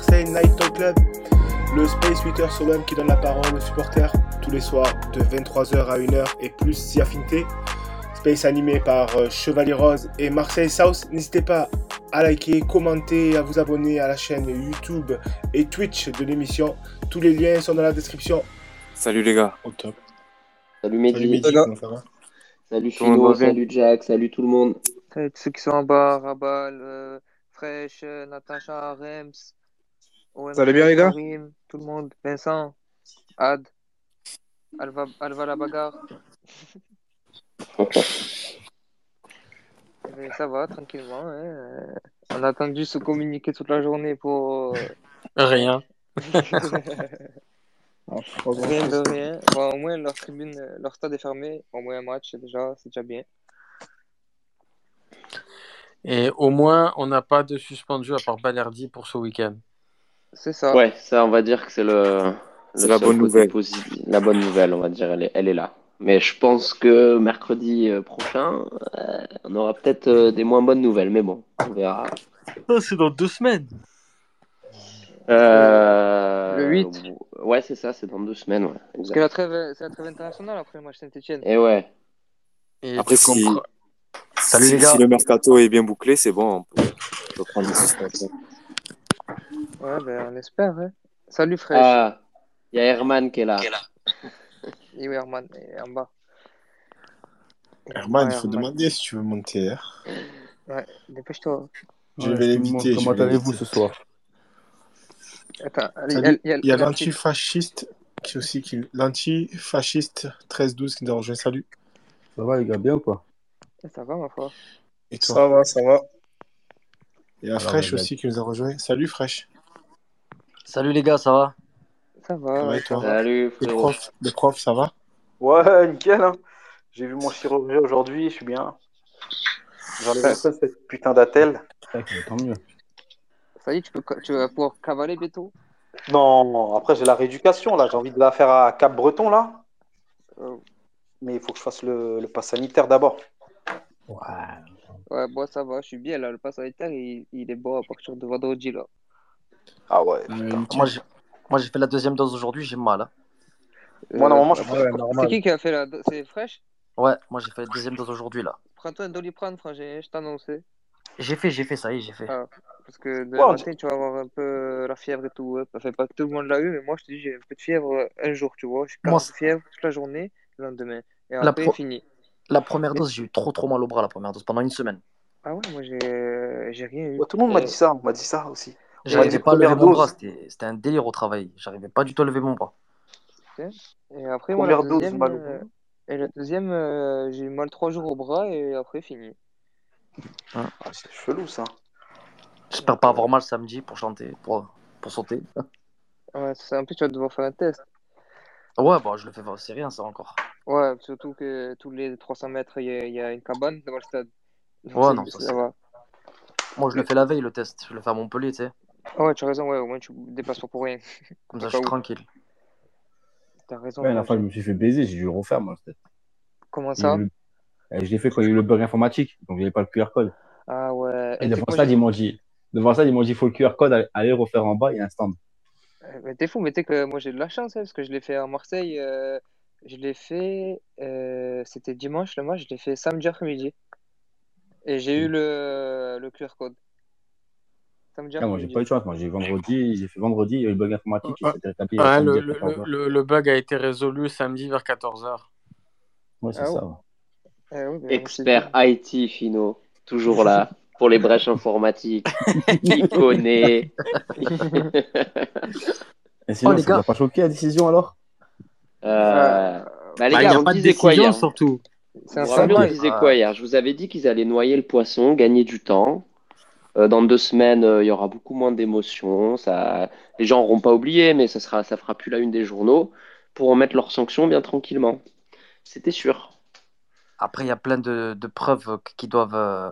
Marseille Night Talk Club, le Space 8h Solom qui donne la parole aux supporters tous les soirs de 23h à 1h et plus si affinité. Space animé par euh, Chevalier Rose et Marseille South. N'hésitez pas à liker, commenter, à vous abonner à la chaîne YouTube et Twitch de l'émission. Tous les liens sont dans la description. Salut les gars. Au top. Salut Mehdi. Salut Mehdi, Salut, bien? salut Jack, salut tout le monde. Salut tous ceux qui sont en bas, Rabal, euh, Fresh, euh, Natacha, Rems, Ça allait bien, les gars Karim, tout le monde, Vincent, Ad, Alva, Alva la bagarre. Ça va, tranquillement. hein, euh, On a attendu se communiquer toute la journée pour. euh, Rien. rien de rien. Bon, au moins, leur tribune, euh, leur stade est fermé. Au moins un match, c'est déjà, c'est déjà bien. Et au moins, on n'a pas de suspendu à part Balerdi pour ce week-end. C'est ça. Ouais, ça, on va dire que c'est le, la bonne nouvelle. positif. La bonne nouvelle, on va dire, elle est, elle est là. Mais je pense que mercredi euh, prochain, euh, on aura peut-être euh, des moins bonnes nouvelles. Mais bon, on verra. c'est dans deux semaines. Euh, Le 8. Ouais, c'est ça, c'est dans deux semaines. Ouais, Parce que la trêve, c'est la trêve internationale après le match Saint-Etienne. Et ouais. Et Après, si, Salut les si, gars. si le mercato est bien bouclé, c'est bon. On peut, on peut prendre des suspensions. Ouais, ben on espère. Hein. Salut Fresh. Ah, il y a Herman qui est là. Et oui, Herman? Est en bas. Herman, il faut demander si tu veux monter. hein. Ouais, dépêche-toi. Je Ouais, vais l'éviter. Comment allez-vous ce soir? Attends, il y a, l'antifasciste qui aussi qui l'antifasciste 13-12 qui nous a rejoint. Salut. Ça va les gars, bien ou pas? Ça va, ma foi. Et toi? Ça va, ça va. Il y a Fresh aussi qui nous a rejoint. Salut Fresh. Salut les gars, ça va? Ça va. Ouais, toi Salut, Le frérot. prof, le prof, ça va? Ouais, nickel. Hein. J'ai vu mon chirurgien aujourd'hui, je suis bien. J'enlève un peu cette putain d'attel. Ouais, Tant mieux. Ça y est, tu, peux, tu vas pouvoir cavaler bientôt. Non, après j'ai la rééducation là, j'ai envie de la faire à Cap-Breton là. Euh, Mais il faut que je fasse le, le pass sanitaire d'abord. Ouais. ouais, moi ça va, je suis bien là. Le pass sanitaire, il, il est bon à partir de vendredi là. Ah ouais. Moi, j'ai moi, j'ai fait la deuxième dose aujourd'hui, j'ai mal. hein. Moi normalement je euh, ferais- C'est qui qui a fait la. C'est Fresh? Ouais, moi j'ai fait la deuxième dose aujourd'hui là. Prends-toi un doliprane, frangin, je t'annonçais. J'ai fait, j'ai fait, ça y est, j'ai fait. Ah, parce que de Ouais, on matin, tu vas avoir un peu la fièvre et tout. Ouais. Enfin, pas tout le monde l'a eu, mais moi, je te dis, j'ai un peu de fièvre euh, un jour, tu vois. J'ai Moi, 40 fièvre toute la journée, le lendemain. Et La après, pro- fini. La première dose, j'ai eu trop trop mal au bras la première dose pendant une semaine. Ah ouais, moi, j'ai j'ai rien eu. Ouais, tout le monde m'a Euh, dit ça, on m'a dit ça aussi. J'arrivais pas à lever mon bras, c'était c'était un délire au travail. J'arrivais pas du tout à lever mon bras. Et après, moi, la Première dose deuxième, mal au euh, et la deuxième euh, j'ai eu mal trois jours au bras et après, fini. Ah, c'est chelou ça. J'espère pas avoir mal samedi pour chanter, pour, pour sauter. Ouais, c'est un peu, tu vas devoir faire un test. Ouais, bah je le fais, c'est rien ça encore. Ouais, surtout que tous les 300 mètres, il y, a- il y a une cabane devant le stade. Donc, Ouais, non, ça, ça c'est- va. Moi je le fais la veille le test, je le fais à Montpellier, tu sais. Ah ouais, tu as raison, ouais, au moins tu te déplaces pas pour rien. Comme ça je suis tranquille. T'as raison. Ouais, la fois, je me suis fait baiser, j'ai dû le refaire moi. peut-être. Comment ça? le- Je l'ai fait quand il y a eu le bug informatique, donc il n'y avait pas le QR code. Ah ouais. Et Et devant ça, ils m'ont dit, devant ça, ils m'ont dit, il faut le QR code, allez- allez le refaire en bas, il y a un stand. Euh, mais t'es fou, mais t'es que moi j'ai de la chance, hein, parce que je l'ai fait à Marseille. euh, je l'ai fait. euh, c'était dimanche le match, je l'ai fait samedi après-midi. Et j'ai eu le, le QR code. Ah, moi, j'ai pas eu de chance, moi, j'ai vendredi, j'ai fait vendredi, il y a eu le bug informatique, Ouais, samedi le, le, 14 heures. le, le bug a été résolu samedi vers 14h. Ouais, c'est Ah ça. ouais. ouais. Eh oui, Expert. IT, Fino. Toujours là pour les brèches informatiques. Il connaît. Et sinon, Oh, les ça gars. pas choqué la décision alors? Euh, bah, les Bah, gars, on pas de disait quoi hier? surtout. On disait Ah. quoi hier? Je vous avais dit qu'ils allaient noyer le poisson, gagner du temps. Euh, dans deux semaines, euh, il y aura beaucoup moins d'émotions. Ça... Les gens n'auront pas oublié, mais ça sera, ça fera plus la une des journaux pour mettre leurs sanctions bien tranquillement. C'était sûr. Après, il y a plein de, de preuves qui doivent. euh,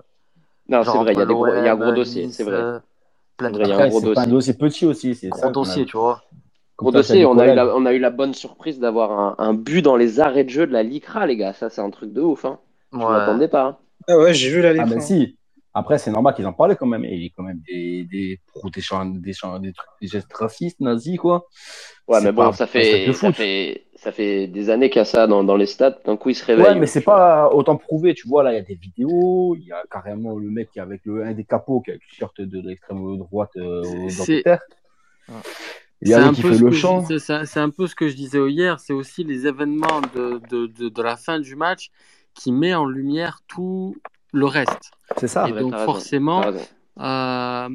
Non, c'est vrai, il y a, des entre gros, il y a un gros dossier, Nice, c'est vrai. plein de vrai, y a un gros c'est pas un dossier. dossier petit aussi, c'est gros ça. qu'on a- dossiers, tu vois. Gros ça, dossier, on a, eu la, collègues. on a eu la bonne surprise d'avoir un, un but dans les arrêts de jeu de la LICRA, les gars. Ça, c'est un truc de ouf. Hein. Je Ouais. m'attendais pas. hein. Ah ouais, j'ai vu la Ah, mais si. Après, c'est normal qu'ils en parlaient quand même. Et il y a quand même des, des, des, des, des, trucs, des gestes racistes, nazis, quoi. Ouais, mais bon, pas- ça fait, ça fait, ça fait des années qu'il y a ça dans, dans les stades. D'un coup, ils se réveillent. Ouais, mais c'est pas autant prouvé, tu vois, là, il y a des vidéos, il y a carrément le mec qui est avec le, un des capots qui a le t-shirt de l'extrême droite euh, C'est- d'Angleterre. Il y C'est a un, un qui peu fait ce le un peu ce que je disais hier, c'est aussi les événements de, de, de, de la fin du match qui met en lumière tout le reste. C'est ça. Et Ouais, donc forcément, euh,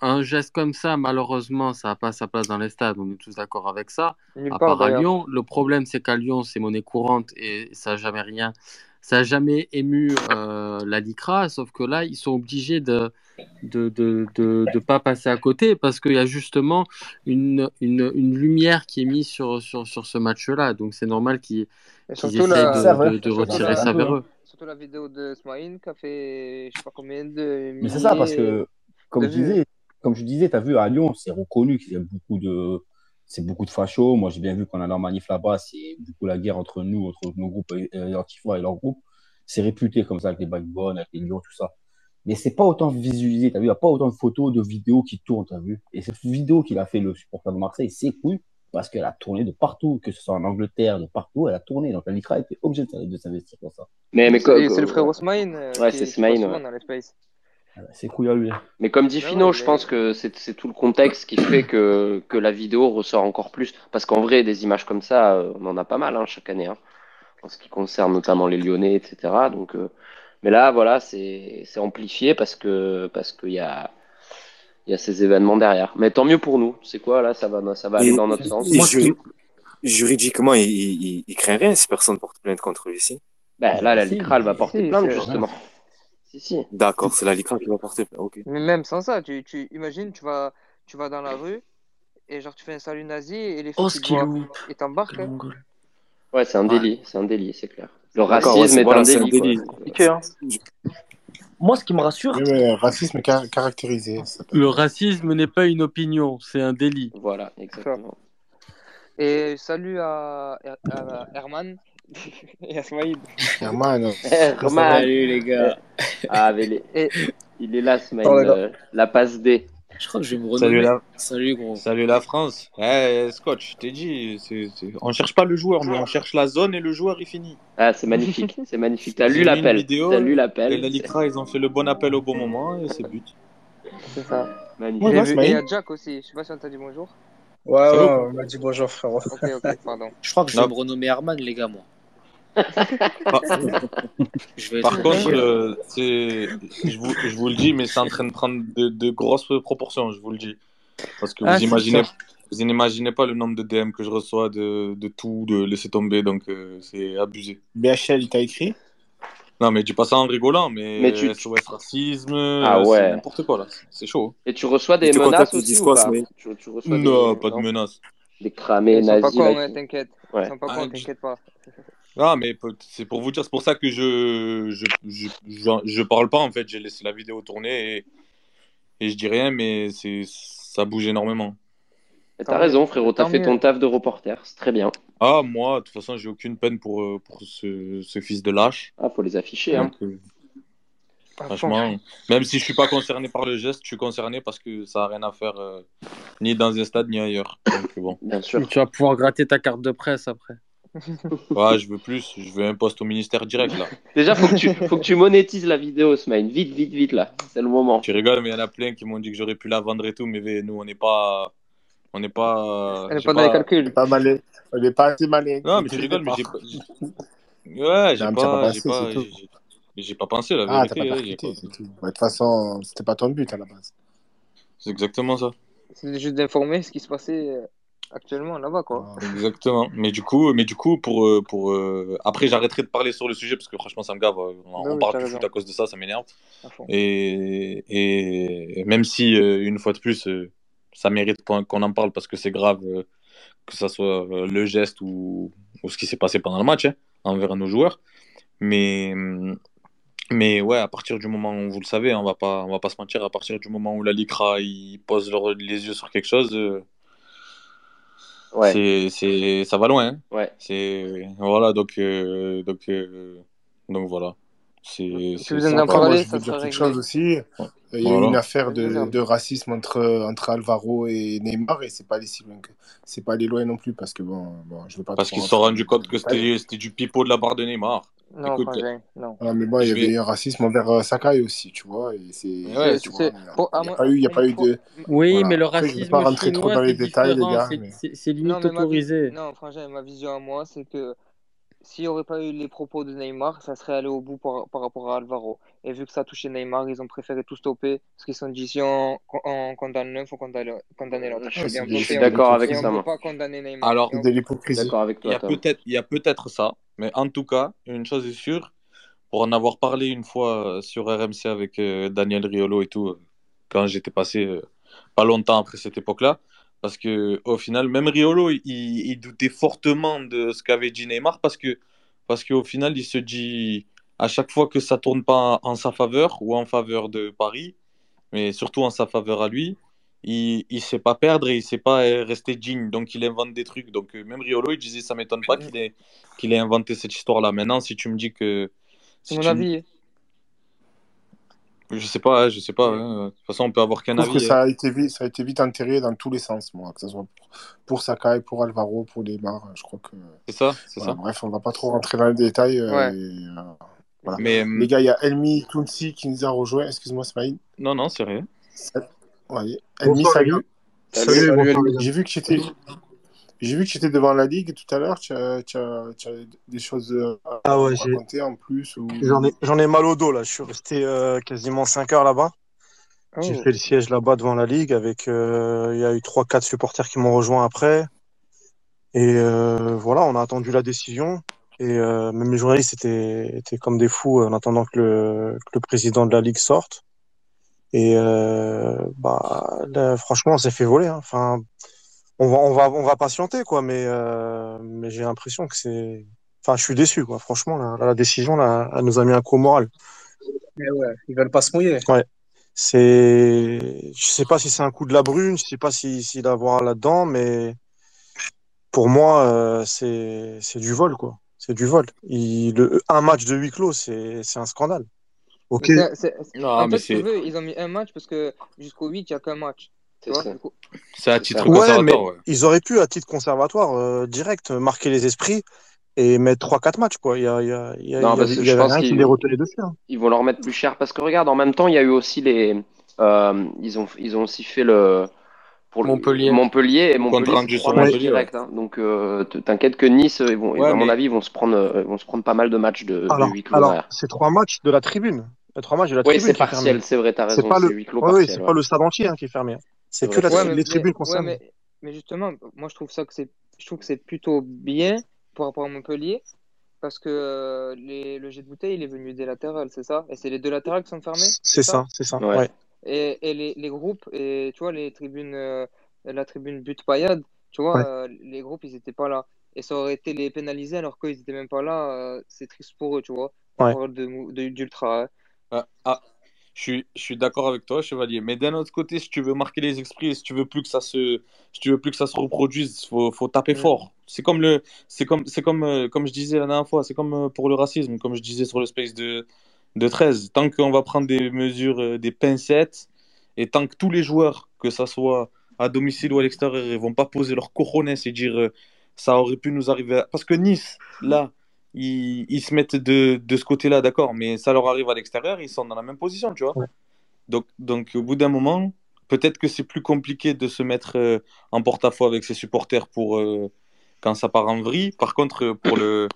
un geste comme ça, malheureusement, ça n'a pas sa place dans les stades, on est tous d'accord avec ça. Nulle À part part à. Lyon, le problème c'est qu'à Lyon c'est monnaie courante et ça n'a jamais rien, ça a jamais ému euh, la LICRA, sauf que là ils sont obligés de de de, de, de pas passer à côté parce qu'il y a justement une, une, une lumière qui est mise sur, sur, sur ce match-là, donc c'est normal qu'ils essaient la, de, retirer ça vers eux. Surtout la vidéo de Smaïn qui a fait je sais pas combien de Mais c'est ça, parce que, comme de je disais, comme je disais, tu as vu à Lyon, c'est reconnu qu'il y a beaucoup de, c'est beaucoup de fachos. Moi, j'ai bien vu qu'on a en manif là-bas, c'est beaucoup la guerre entre nous, entre nos groupes Antifa et leur groupe. C'est réputé comme ça avec les backbones, avec les lions, tout ça. Mais c'est pas autant visualisé, t'as vu, il n'y a pas autant de photos, de vidéos qui tournent, t'as vu. Et cette vidéo qu'il a fait le supporter de Marseille, c'est cool parce qu'elle a tourné de partout, que ce soit en Angleterre, de partout, elle a tourné. Donc la Litra était obligée de, de s'investir dans ça. Mais, mais, C'est le frère Osmaïn euh, Ouais, c'est qui Smaïn, passe souvent ouais. dans l'espace. C'est cool à lui. mais comme dit Ouais, Fino, ouais, je pense que c'est tout le contexte qui fait que, que la vidéo ressort encore plus. Parce qu'en vrai, des images comme ça, euh, on en a pas mal hein, chaque année, hein, en ce qui concerne notamment les Lyonnais, etc. Donc, euh, mais là, voilà, c'est c'est amplifié parce que parce qu'il y a, il y a ces événements derrière. Mais tant mieux pour nous. C'est quoi là Ça va, ça va aller Et- dans notre sens. Moi, juridiquement, il, il, il craint rien si personne porte plainte contre lui ici. Ben, là, la Si, LICRA, elle va porter si, plainte justement. Si, si. D'accord, c'est la LICRA qui va porter plainte. Ok. Mais même sans ça, tu, tu imagines, tu vas, tu vas dans la rue et genre tu fais un salut nazi et les Oh, voient loupe, et t'embarquent. le hein. Ouais, c'est un Ouais. délit, c'est un délit, c'est clair. Le ouais, racisme c'est- est voilà, un délit. quoi. Moi, ce qui me rassure, Oui, mais racisme car- caractérisé. Le racisme n'est pas une opinion, c'est un délit. Voilà, exactement. Et salut à, Her- à Herman et à Smaïd. Herman, Herman. salut les gars. Ah, mais il est, Et il est là, Oh, gars. euh, la passe D. Je crois que je vais me Salut renommer. la, Salut gros. salut la France. Eh, Scotch, je t'ai dit, c'est, c'est- on cherche pas le joueur, mais on cherche la zone et le joueur il finit. Ah, c'est magnifique, c'est magnifique. T'as lu l'appel. vidéo, T'as lu Et l'appel. la Licra, ils ont fait le bon appel au bon moment et c'est but. c'est ça. Magnifique. Ouais, J'ai ouais, vu- Smaïd. et à Jack aussi. Je sais pas si on t'a dit bonjour. Ouais, ouais, on m'a dit bonjour, frérot. Ok, ok, pardon. Je crois que je vais me renommer Herman, les gars, moi. Par, Je vais par être contre, euh, je, vous, je vous le dis, mais c'est en train de prendre de, de grosses proportions, je vous le dis. Parce que vous Ah, c'est imaginez, ça. vous n'imaginez pas le nombre de DM que je reçois de, de tout, de laisser tomber, donc euh, c'est abusé. BHL, il t'a écrit? Non, mais dis pas ça en rigolant, mais, Mais tu- SOS racisme, Ah ouais. c'est n'importe quoi là, c'est chaud. Et tu reçois des Tu menaces aussi ou pas tu, tu reçois Non, des, pas de non menace. des cramés Ils sont pas nazis cons, hein, t'inquiète. Ouais. Ils sont pas Ah, cons, je- t'inquiète pas. Ah, mais c'est pour vous dire, c'est pour ça que je je, je, je, je parle pas en fait. J'ai laissé la vidéo tourner et, et je dis rien, mais c'est ça bouge énormément. T'as raison, frérot. T'as fait mieux. ton taf de reporter. C'est très bien. Ah, moi, de toute façon, j'ai aucune peine pour, euh, pour ce, ce fils de lâche. Ah, faut les afficher. Hein. Euh, franchement, même si je suis pas concerné par le geste, je suis concerné parce que ça a rien à faire euh, ni dans un stade ni ailleurs. Donc bon, Bien Et sûr. tu vas pouvoir gratter ta carte de presse après. ouais, je veux plus. Je veux un poste au ministère direct là. Déjà, faut que tu, faut que tu monétises la vidéo, Smaïn. Vite, vite, vite là. C'est le moment. Tu rigoles, mais il y en a plein qui m'ont dit que j'aurais pu la vendre et tout, mais nous, on n'est pas. On n'est pas. Elle est j'ai pas dans les calculs. Pas malin. On n'est pas assez malin. Non, mais tu rigoles, mais j'ai pas. Ouais, j'ai pas pas. J'ai pensé, pas, pensé, la Ah, vérité. Ouais, De toute façon, c'était pas ton but à la base. C'est exactement ça. C'est juste d'informer ce qui se passait euh, actuellement là-bas, quoi. Exactement. Mais du coup, mais du coup pour, euh, pour, euh, après, j'arrêterai de parler sur le sujet parce que franchement, ça me gave. On, on oui, parle foot à cause de ça, ça m'énerve. Et, et, même si, euh, une fois de plus, euh, ça mérite qu'on en parle parce que c'est grave, euh, que ça soit euh, le geste ou, ou ce qui s'est passé pendant le match hein, envers nos joueurs. Mais, mais ouais, à partir du moment où vous le savez, on va pas, on va pas se mentir, à partir du moment où la LICRA ils posent leur- les yeux sur quelque chose, euh, Ouais. c'est, c'est, ça va loin. hein. Ouais. C'est, voilà, donc, euh, donc, euh, donc voilà. Si vous en je ça veux dire quelque chose aussi. Il y a eu Voilà. une affaire de, racisme entre, entre Alvaro et Neymar et c'est pas si loin c'est pas allé loin non plus parce que bon, bon je veux pas Parce qu'ils se sont rendus les compte que c'était du pipeau de la part de Neymar. Non, Écoute, frangin, non. Ah, mais bon, il y avait vais. eu un racisme envers euh, Sakai aussi, tu vois, et c'est ouais, tu il n'y a pas eu, il y a pour, pas eu pour, de Oui, voilà. mais le Après, je veux racisme pas rentrer trop dans les c'est détails, les gars, c'est mais non, limite ma autorisé. non, frangin, ma vision à moi, c'est que s'il n'y aurait pas eu les propos de Neymar, ça serait allé au bout par, par rapport à Alvaro. Et vu que ça a touché Neymar, ils ont préféré tout stopper parce qu'ils se sont dit si on, on condamne l'un, il faut condamner, l'autre. ah, Je suis d'accord avec et on ça, peut pas condamner Neymar. Alors, on, de l'hypocrisie. d'accord avec il y a peut-être il y a peut-être ça, mais en tout cas, une chose est sûre, pour en avoir parlé une fois euh, sur RMC avec euh, Daniel Riolo et tout, euh, quand j'étais passé pas longtemps après cette époque-là, parce que au final, même Riolo, il, il doutait fortement de ce qu'avait dit Neymar, parce que parce qu'au final, il se dit à chaque fois que ça tourne pas en sa faveur ou en faveur de Paris, mais surtout en sa faveur à lui, il il sait pas perdre et il sait pas rester digne, donc il invente des trucs. Donc euh, même Riolo, il disait ça m'étonne pas qu'il ait qu'il ait inventé cette histoire-là. Maintenant, si tu me dis que c'est si mon me- avis. Je sais pas, je sais pas. hein. De toute façon, on peut avoir qu'un trouve que avis. hein. ça a été vite, ça a été vite enterré dans tous les sens, moi, que ce soit pour, pour Sakai, pour Alvaro, pour Neymar. Je crois que C'est ça, c'est voilà, ça. bref, on va pas trop rentrer dans les détails. euh, Ouais. et, euh, voilà. Mais Les euh, gars, il y a Elmi Tounsi qui nous a rejoint. Excuse-moi, Smaïn. non, non, c'est rien. Ouais. Elmi, les salut. Salut. Salut, les gars. J'ai vu que j'étais. J'ai vu que j'étais devant la ligue tout à l'heure. Tu as, tu as- tu as des choses à Ah ouais, j'ai- raconter en plus ou... j'en ai, mal au dos là. Je suis resté euh, quasiment 5 heures là-bas. J'ai Oh. fait le siège là-bas devant la ligue avec. euh, Il y a eu trois, quatre supporters qui m'ont rejoint après. Et euh, voilà, on a attendu la décision. Et euh, même les journalistes étaient, étaient comme des fous en attendant que le, que le président de la ligue sorte. Et euh, bah, là, franchement, on s'est fait voler. hein. Enfin, on va, on va, on va patienter quoi. Mais, euh, mais j'ai l'impression que c'est. Enfin, je suis déçu quoi. Franchement, la, la décision là, elle nous a mis un coup au moral. Mais ouais, ils veulent pas se mouiller. Ouais. C'est, je sais pas si c'est un coup de la brune, je sais pas si s'il a à voir là-dedans, mais pour moi, euh, c'est c'est du vol quoi. C'est du vol. Il, le, un match de huis clos, c'est c'est un scandale. Ok. Mais c'est- c'est- c'est- Non, en mais fait, si tu c'est veux, ils ont mis un match parce que jusqu'au 8, il n'y a qu'un match. C'est ça. c'est à C'est titre ça. Ouais, mais conservatoire. Ouais. ils auraient pu à titre conservatoire euh, direct marquer les esprits et mettre trois quatre matchs quoi. Il y a, il y a, il y a- Non, il y pense rien qui les retenait dessus. hein. ils vont leur mettre plus cher. Parce que regarde, en même temps, il y a eu aussi les. euh, ils, ont, ils ont aussi fait le. Pour Montpellier. Montpellier et Montpellier, c'est ouais. hein. Donc, euh, t'inquiète que Nice, ils vont, Ouais, à mon mais avis, ils vont se prendre, euh, ils vont se prendre pas mal de matchs de, de Alors, huis clos alors derrière. c'est trois matchs de la tribune. Les trois matchs de la Oui, tribune c'est qui est fermé. partiel, c'est vrai, t'as C'est raison, pas c'est le, huis clos ouais, partiel. c'est ouais. pas le stade entier hein, qui est fermé. C'est que la, Ouais, les mais, mais, tribunes ouais, mais, mais justement, moi je trouve ça que c'est, je trouve que c'est plutôt bien par rapport à Montpellier parce que euh, les, le jet de bouteille il est venu des latérales, c'est ça? Et c'est les deux latérales qui sont fermés, C'est ça? ça, c'est ça. Ouais. Ouais. Et, et les, les groupes, et tu vois, les tribunes, euh, la tribune but paillade, tu vois, Ouais. euh, les groupes ils étaient pas là. Et ça aurait été les pénaliser alors qu'ils étaient même pas là, euh, c'est triste pour eux, tu vois. On Ouais. parle de- d'ultra. hein. Ah, ah, je suis, je suis d'accord avec toi, Chevalier. Mais d'un autre côté, si tu veux marquer les esprits, si tu veux plus que ça se, si tu veux plus que ça se reproduise, faut, faut taper Mm. fort. C'est comme le, c'est comme, c'est comme, euh, comme je disais la dernière fois, c'est comme euh, pour le racisme, comme je disais sur le space de, de 13. Tant qu'on va prendre des mesures, euh, des pincettes, et tant que tous les joueurs, que ça soit à domicile ou à l'extérieur, ils vont pas poser leur cojones et dire ça aurait pu nous arriver. à- Parce que Nice, là, ils, ils se mettent de, de ce côté-là, d'accord, mais ça leur arrive à l'extérieur, ils sont dans la même position, tu vois. Ouais. Donc, donc au bout d'un moment, peut-être que c'est plus compliqué de se mettre euh, en porte-à-faux avec ses supporters pour euh, quand ça part en vrille. Par contre, pour le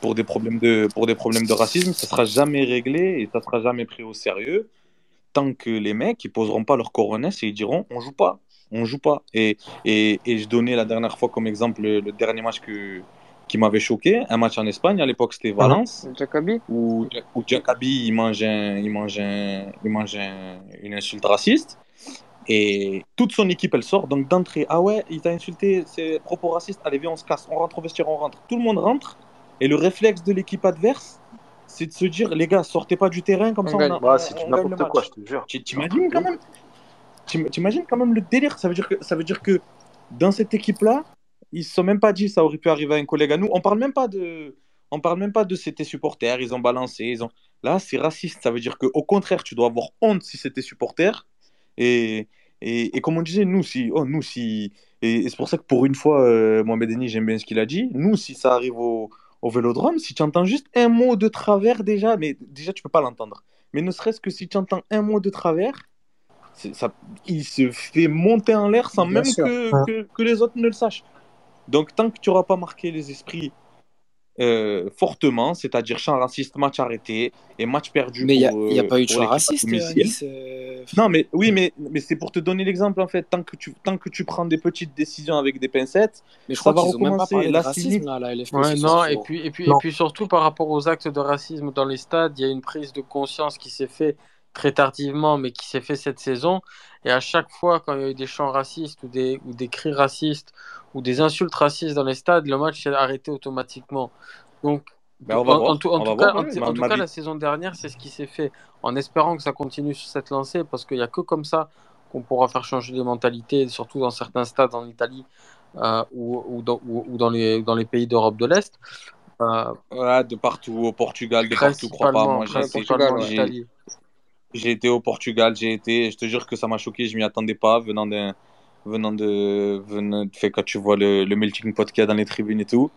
pour des problèmes de pour des problèmes de racisme, ça sera jamais réglé et ça sera jamais pris au sérieux tant que les mecs ils poseront pas leur coronesse et ils diront on joue pas, on joue pas. Et et, et je donnais la dernière fois comme exemple le, le dernier match que qui m'avait choqué, un match en Espagne à l'époque c'était Valence. Jacobi? où, où Jacobi il mange, un, il mange, un, il mange un- une insulte raciste. Et toute son équipe elle sort. Donc d'entrée ah ouais il t'a insulté c'est propos racistes allez viens on se casse on rentre au vestiaire on rentre. Tout le monde rentre. Et le réflexe de l'équipe adverse c'est de se dire les gars sortez pas du terrain comme On ça on, gagne. a- Bah, c'est n'importe quoi, je te jure. Tu- t'imagines quand même T'im- t'imagines quand même le délire? Ça veut dire que ça veut dire que dans cette équipe là ils se sont même pas dit ça aurait pu arriver à un collègue à nous on parle même pas de on parle même pas de c'était supporters ils ont balancé ils ont Là, c'est raciste. Ça veut dire qu'au contraire, tu dois avoir honte si c'était supporter. Et, et, et comme on disait, nous, si. Oh, nous, si et, et c'est pour ça que pour une fois, euh, Mohamed Eni, j'aime bien ce qu'il a dit. Nous, si ça arrive au, au vélodrome, si tu entends juste un mot de travers déjà, mais déjà, tu peux pas l'entendre. Mais ne serait-ce que si tu entends un mot de travers, ça, il se fait monter en l'air sans Bien même que, que, que les autres ne le sachent. Donc, tant que tu n'auras pas marqué les esprits euh, fortement, c'est-à-dire champ raciste, match arrêté et match perdu Mais il n'y a, pour, y a euh, pas eu de l'équipe à raciste. Nice. euh, Non, mais oui, mais, mais c'est pour te donner l'exemple en fait. Tant que, tu, tant que tu prends des petites décisions avec des pincettes, Mais je ça crois va même pas recommencer. Là, racisme limite. là, à la LFP Ouais, ce non, et puis, et, puis, et Non. puis surtout par rapport aux actes de racisme dans les stades, il y a une prise de conscience qui s'est fait très tardivement, mais qui s'est fait cette saison. Et à chaque fois, quand il y a eu des chants racistes ou des, ou des cris racistes ou des insultes racistes dans les stades, le match s'est arrêté automatiquement. Donc, Ben, en, on va en voir. tout, en On tout va cas, voir. en, oui. en Ma- tout ma cas, vie- la saison dernière, c'est ce qui s'est fait, en espérant que ça continue sur cette lancée, parce qu'il n'y a que comme ça qu'on pourra faire changer les mentalités, surtout dans certains stades en Italie euh, ou, ou, dans, ou, ou dans les, dans les pays d'Europe de l'Est. Euh, Ouais, de partout, au Portugal, de partout, crois pas. Moi, j'ai j'ai, été au Portugal, j'ai été, je te jure que ça m'a choqué, je m'y attendais pas, venant d'un, venant de, venant, fait, quand tu vois le, le melting pot qu'il y a dans les tribunes et tout,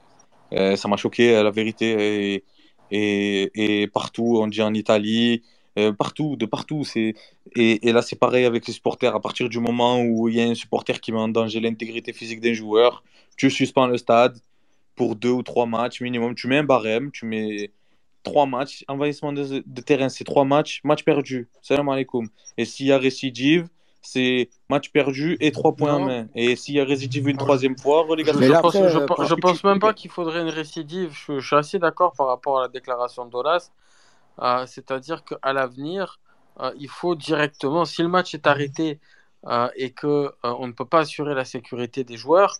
euh, ça m'a choqué, euh, la vérité, et, et, et partout, on dit en Italie, euh, partout, de partout, c'est, et, et là, c'est pareil avec les supporters, à partir du moment où il y a un supporter qui met en danger l'intégrité physique d'un joueur, tu suspends le stade, pour deux ou trois matchs minimum. Tu mets un barème, tu mets trois matchs. Envahissement de, de terrain, c'est trois matchs. Match perdu. Salam alaikum. Et s'il y a récidive, c'est match perdu et trois points en main. Et s'il y a récidive une troisième fois, Je, relégation. Je pense, après, je, euh, pense même pas qu'il faudrait une récidive. Je, je suis assez d'accord par rapport à la déclaration d'Olas. Euh, C'est-à-dire qu'à l'avenir, euh, il faut directement, si le match est arrêté euh, et que euh, on ne peut pas assurer la sécurité des joueurs,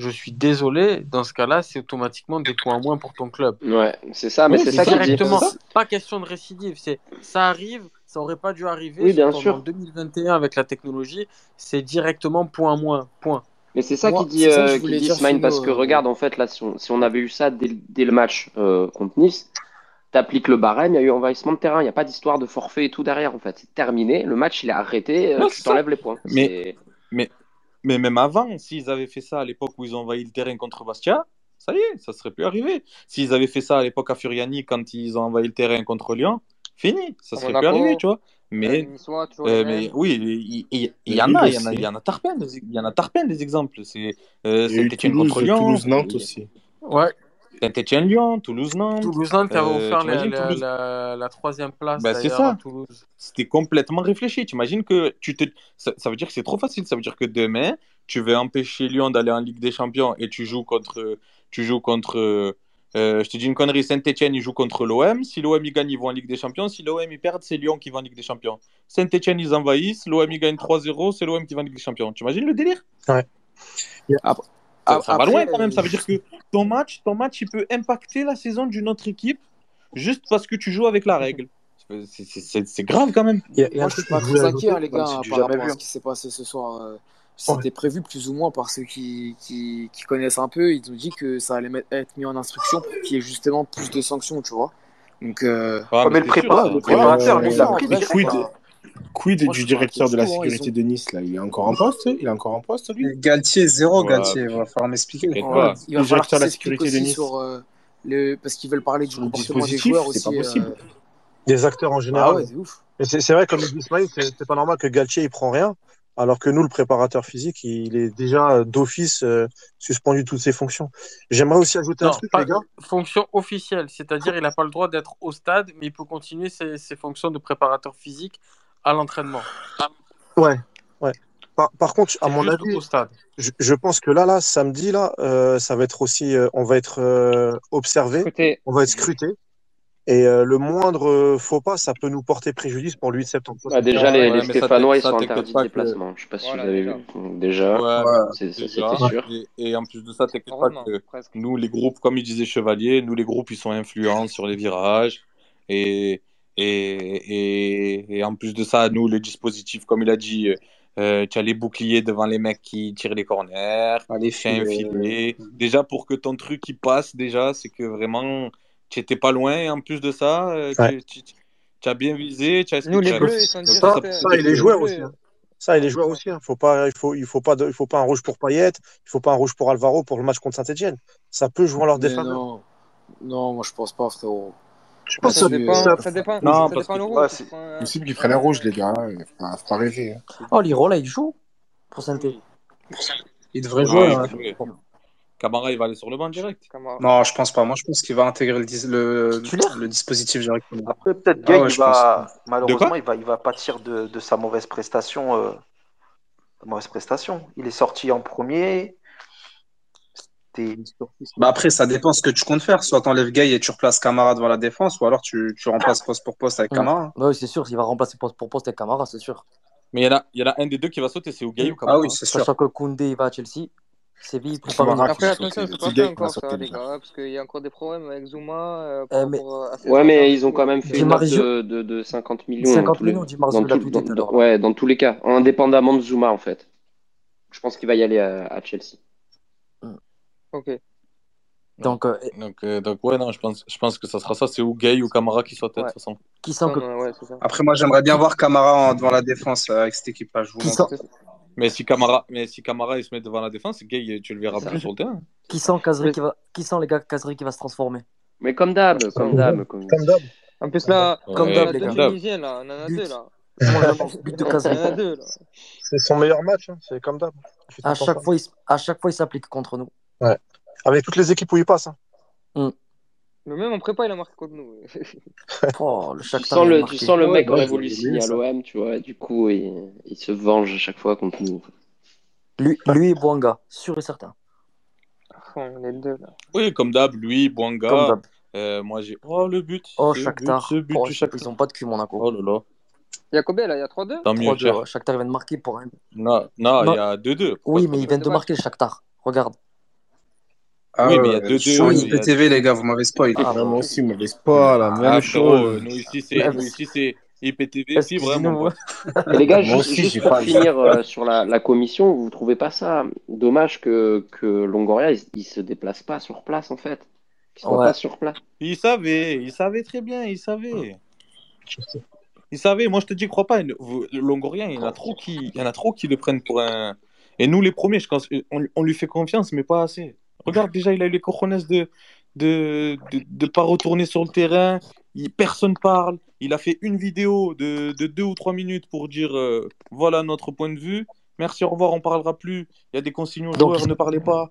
je suis désolé, dans ce cas-là, c'est automatiquement des points moins pour ton club. Ouais, c'est ça, mais Oui, c'est ça. Directement, pas question de récidive, c'est ça arrive, ça aurait pas dû arriver, Oui, bien surtout en sûr. 2021 avec la technologie, c'est directement point moins, point. Mais c'est ça Moi, qu'il dit, ça que euh, voulais dit Smaïn, parce que euh, regarde, en fait, là, si on, si on avait eu ça dès, le- dès le match euh, contre Nice, t'appliques le barème, il y a eu envahissement de terrain, il n'y a pas d'histoire de forfait et tout derrière, en fait. C'est terminé, le match, il est arrêté, euh, tu t'enlèves les points. Mais, mais, mais même avant, s'ils avaient fait ça à l'époque où ils ont envahi le terrain contre Bastia, ça y est, ça serait plus arrivé. S'ils avaient fait ça à l'époque à Furiani quand ils ont envahi le terrain contre Lyon, fini, ça serait plus arrivé, tu vois. Mais Euh, oui, il, y en a, il y en a, il y en a tarpin, des, il y en a tarpin des exemples. C'est euh, Saint-Etienne Toulouse, contre Lyon, Toulouse-Nantes aussi. Ouais, Saint-Etienne Lyon, Toulouse Nantes. Toulouse-Nantes qui avait Euh, offert la, la, Toulouse, la, la troisième place bah, c'est à ça. Toulouse. C'était complètement réfléchi. T'imagines que tu te, ça, ça veut dire que c'est trop facile. Ça veut dire que demain, tu veux empêcher Lyon d'aller en Ligue des Champions et tu joues contre, tu joues contre. euh, je te dis une connerie. Saint-Etienne, il joue contre l'OM. Si l'OM il gagne, ils vont en Ligue des Champions. Si l'OM il perd, c'est Lyon qui va en Ligue des Champions. Saint-Etienne, ils envahissent. L'OM il gagne 3-0. C'est l'OM qui va en Ligue des Champions. T'imagines le délire? Ouais. Après, Ça, ça va loin quand même. euh, Ça veut dire que ton match, ton match, il peut impacter la saison d'une autre équipe juste parce que tu joues avec la règle. C'est- grave quand même. Il y a, il y a Moi, un je suis truc pas très inquiet, hein, les gars, hein, par rapport à vu. ce qui s'est passé ce soir. euh, Ouais. C'était prévu plus ou moins par ceux qui, qui, qui connaissent un peu. Ils ont dit que ça allait mettre- être mis en instruction pour qu'il y ait justement plus de sanctions, tu vois. Donc, euh, Ah, Ouais, mais le, prépa- ça. le préparateur, euh, lui, il a pris direct. Quid, moi, du directeur de la sécurité ont- de Nice là? Il est encore en poste Il est encore en poste lui? Galtier, zéro Galtier, il va falloir m'expliquer. Il va Le directeur de la sécurité de Nice. sur euh, le parce qu'ils veulent parler du le comportement des joueurs aussi. pas possible. euh, Des acteurs en général. ouais, c'est ouf. Vrai, comme le dit c'est pas normal que Galtier il prend rien, alors que nous, le préparateur physique, il est déjà d'office euh, suspendu de toutes ses fonctions. J'aimerais aussi ajouter un truc, pas les gars. fonction officielle, c'est-à-dire il n'a pas le droit d'être au stade, mais il peut continuer ses, ses fonctions de préparateur physique à l'entraînement. Ouais, ouais. Par, par contre, à mon avis, au stade. je, je pense que là, là, samedi, là, euh, ça va être aussi, euh, on va être euh, observé, Écoutez, on va être scruté, et euh, le moindre euh, faux pas, ça peut nous porter préjudice pour le 8 septembre. Bah, déjà, les, Ouais, les Stéphanois, ils sont interdits de que- déplacement. Je sais pas si Voilà, vous avez déjà. vu. Déjà, Ouais, Ouais. c'est- sûr. Et, et en plus de ça, t'inquiète pas que presque. nous, les groupes, comme il disait Chevalier, nous, les groupes, ils sont influents sur les virages. Et, et, et, et en plus de ça, nous, le dispositif, comme il a dit, euh, tu as les boucliers devant les mecs qui tirent les corners, Allez, tu as un filez. filet. Déjà, pour que ton truc il passe, déjà, c'est que vraiment, tu étais pas loin. Et en plus de ça, euh, Ouais. tu, tu, tu as bien visé, tu as Nous, les. Bleus, ils sont Donc, Ça, ça- ça, euh, et les les joueurs aussi. hein. Ça, et les joueurs aussi. hein. Faut pas, il faut, il faut pas, de- il faut pas un rouge pour Payet, il faut pas un rouge pour Alvaro pour le match contre Saint-Etienne. Ça peut jouer en leur défaveur. non, non, moi je pense pas, frérot. Je pense ça que dépend, ça- ça dépend, Non, ça parce dépend que- Ouais, rouge. c'est- possible qu'ils prennent un rouge, les gars. hein. Faut rêver. hein. Oh, Lirola, il joue pour Santé. Il devrait Ouais, jouer. il hein. Camara, il va aller sur le banc direct. Camara. Non, je pense pas. Moi, je pense qu'il va intégrer le, dis- le, dispositif directement. Après, peut-être Ah Gay, ouais, il je va, malheureusement, il va, il va pâtir de, de sa mauvaise prestation. euh, sa mauvaise prestation. Il est sorti en premier. Bah après, ça dépend ce que tu comptes faire. Soit t'enlèves Gay et tu replaces Camara devant la défense, ou alors tu, tu remplaces poste pour poste avec. Camara. Bah oui, c'est sûr, il va remplacer poste pour poste avec Camara, c'est sûr. Mais il y, en a, y en a un des deux qui va sauter, c'est Ougaï ou Camara. Ah oui, c'est sûr. Sachant que Koundé il va à Chelsea, Séville il prépare une Après, attention, c'est pas fait Gay encore ça, les gars, parce qu'il y a encore des problèmes avec Zuma euh, Eh, mais ses Ouais, mais ils ont quand même fait une Marzio, de, de, de 50 millions. dans 50 tous les, millions, dans, tout- tout dans- dans- ouais, dans tous les cas, indépendamment de Zuma, en fait. Je pense qu'il va y aller à, à Chelsea. Ok. Donc, euh, Donc, euh, donc ouais, non, je pense, je pense que ça sera ça. C'est Ougaï ou Camara qui saute, de Ouais. toute façon. qui sent Non, que. ouais. Après, moi, j'aimerais bien voir Camara en- devant la défense euh, avec cette équipe-là. Je vous Qui mens sent, pas. C'est ça. Mais si Camara, mais si Camara il se met devant la défense, Gay, tu le verras plus sur le terrain. qui sent Kazri Mais- qui va. Qui sent les gars Kazri qui va se transformer? Mais comme d'hab, comme d'hab. Comme... Comme d'hab. En plus, là, Comme Ouais, d'hab, a les gars. là. On en a deux, de. C'est son meilleur match. hein. C'est comme d'hab. À chaque fois, il, à chaque fois, il s'applique contre nous. Ouais. Avec toutes les équipes où il passe. hein. Mais même en prépa, il a marqué contre nous. Oh, le Tu Shakhtar sens il a le, tu sens le mec ouais, voulu signer à l'OM, tu vois. Du coup, il, il se venge à chaque fois contre nous. Lui, lui et Bouanga, sûr et certain. Oh, les deux, là. Oui, comme d'hab, lui, d'hab. euh, moi, j'ai. Oh, le but. Oh, but, Shakhtar. ce but Oh, ils Shakhtar. ont pas de cul, Monaco. Oh là là. Il y a combien, là Il y a 3-2 Tant mieux, 3-2, cher. ouais. Shakhtar il vient de marquer pour un. Non, non, il y a 2-2. Pourquoi Oui, mais il vient de marquer le Shakhtar. Regarde. Ah Oui, mais il y a. 2-2. Sur il IPTV, les gars, vous m'avez spoil. Ah, bah, moi aussi, laisse pas la même Ah, frérot, euh, chose. nous ici, c'est, Ouais, nous mais- ici, c'est IPTV, si, vraiment. Et les gars, juste, aussi, juste pour pas. finir euh, sur la, la commission, vous trouvez pas ça dommage que, que Longoria il, il se déplace pas sur place en fait, qu'il soit Ouais. pas sur place. Il savait, il savait très bien, il savait. Il savait, moi je te dis, crois pas, vous- Longorien, il y en a trop qui, il y en a trop qui le prennent pour un. Et nous les premiers, je pense, on, on lui fait confiance, mais pas assez. Regarde, déjà, il a eu les cojones de de, de, de pas retourner sur le terrain. Il, personne parle. Il a fait une vidéo de, de deux ou trois minutes pour dire euh, voilà notre point de vue. Merci, au revoir, on parlera plus. Il y a des consignes aux Donc, joueurs, ne parlez pas.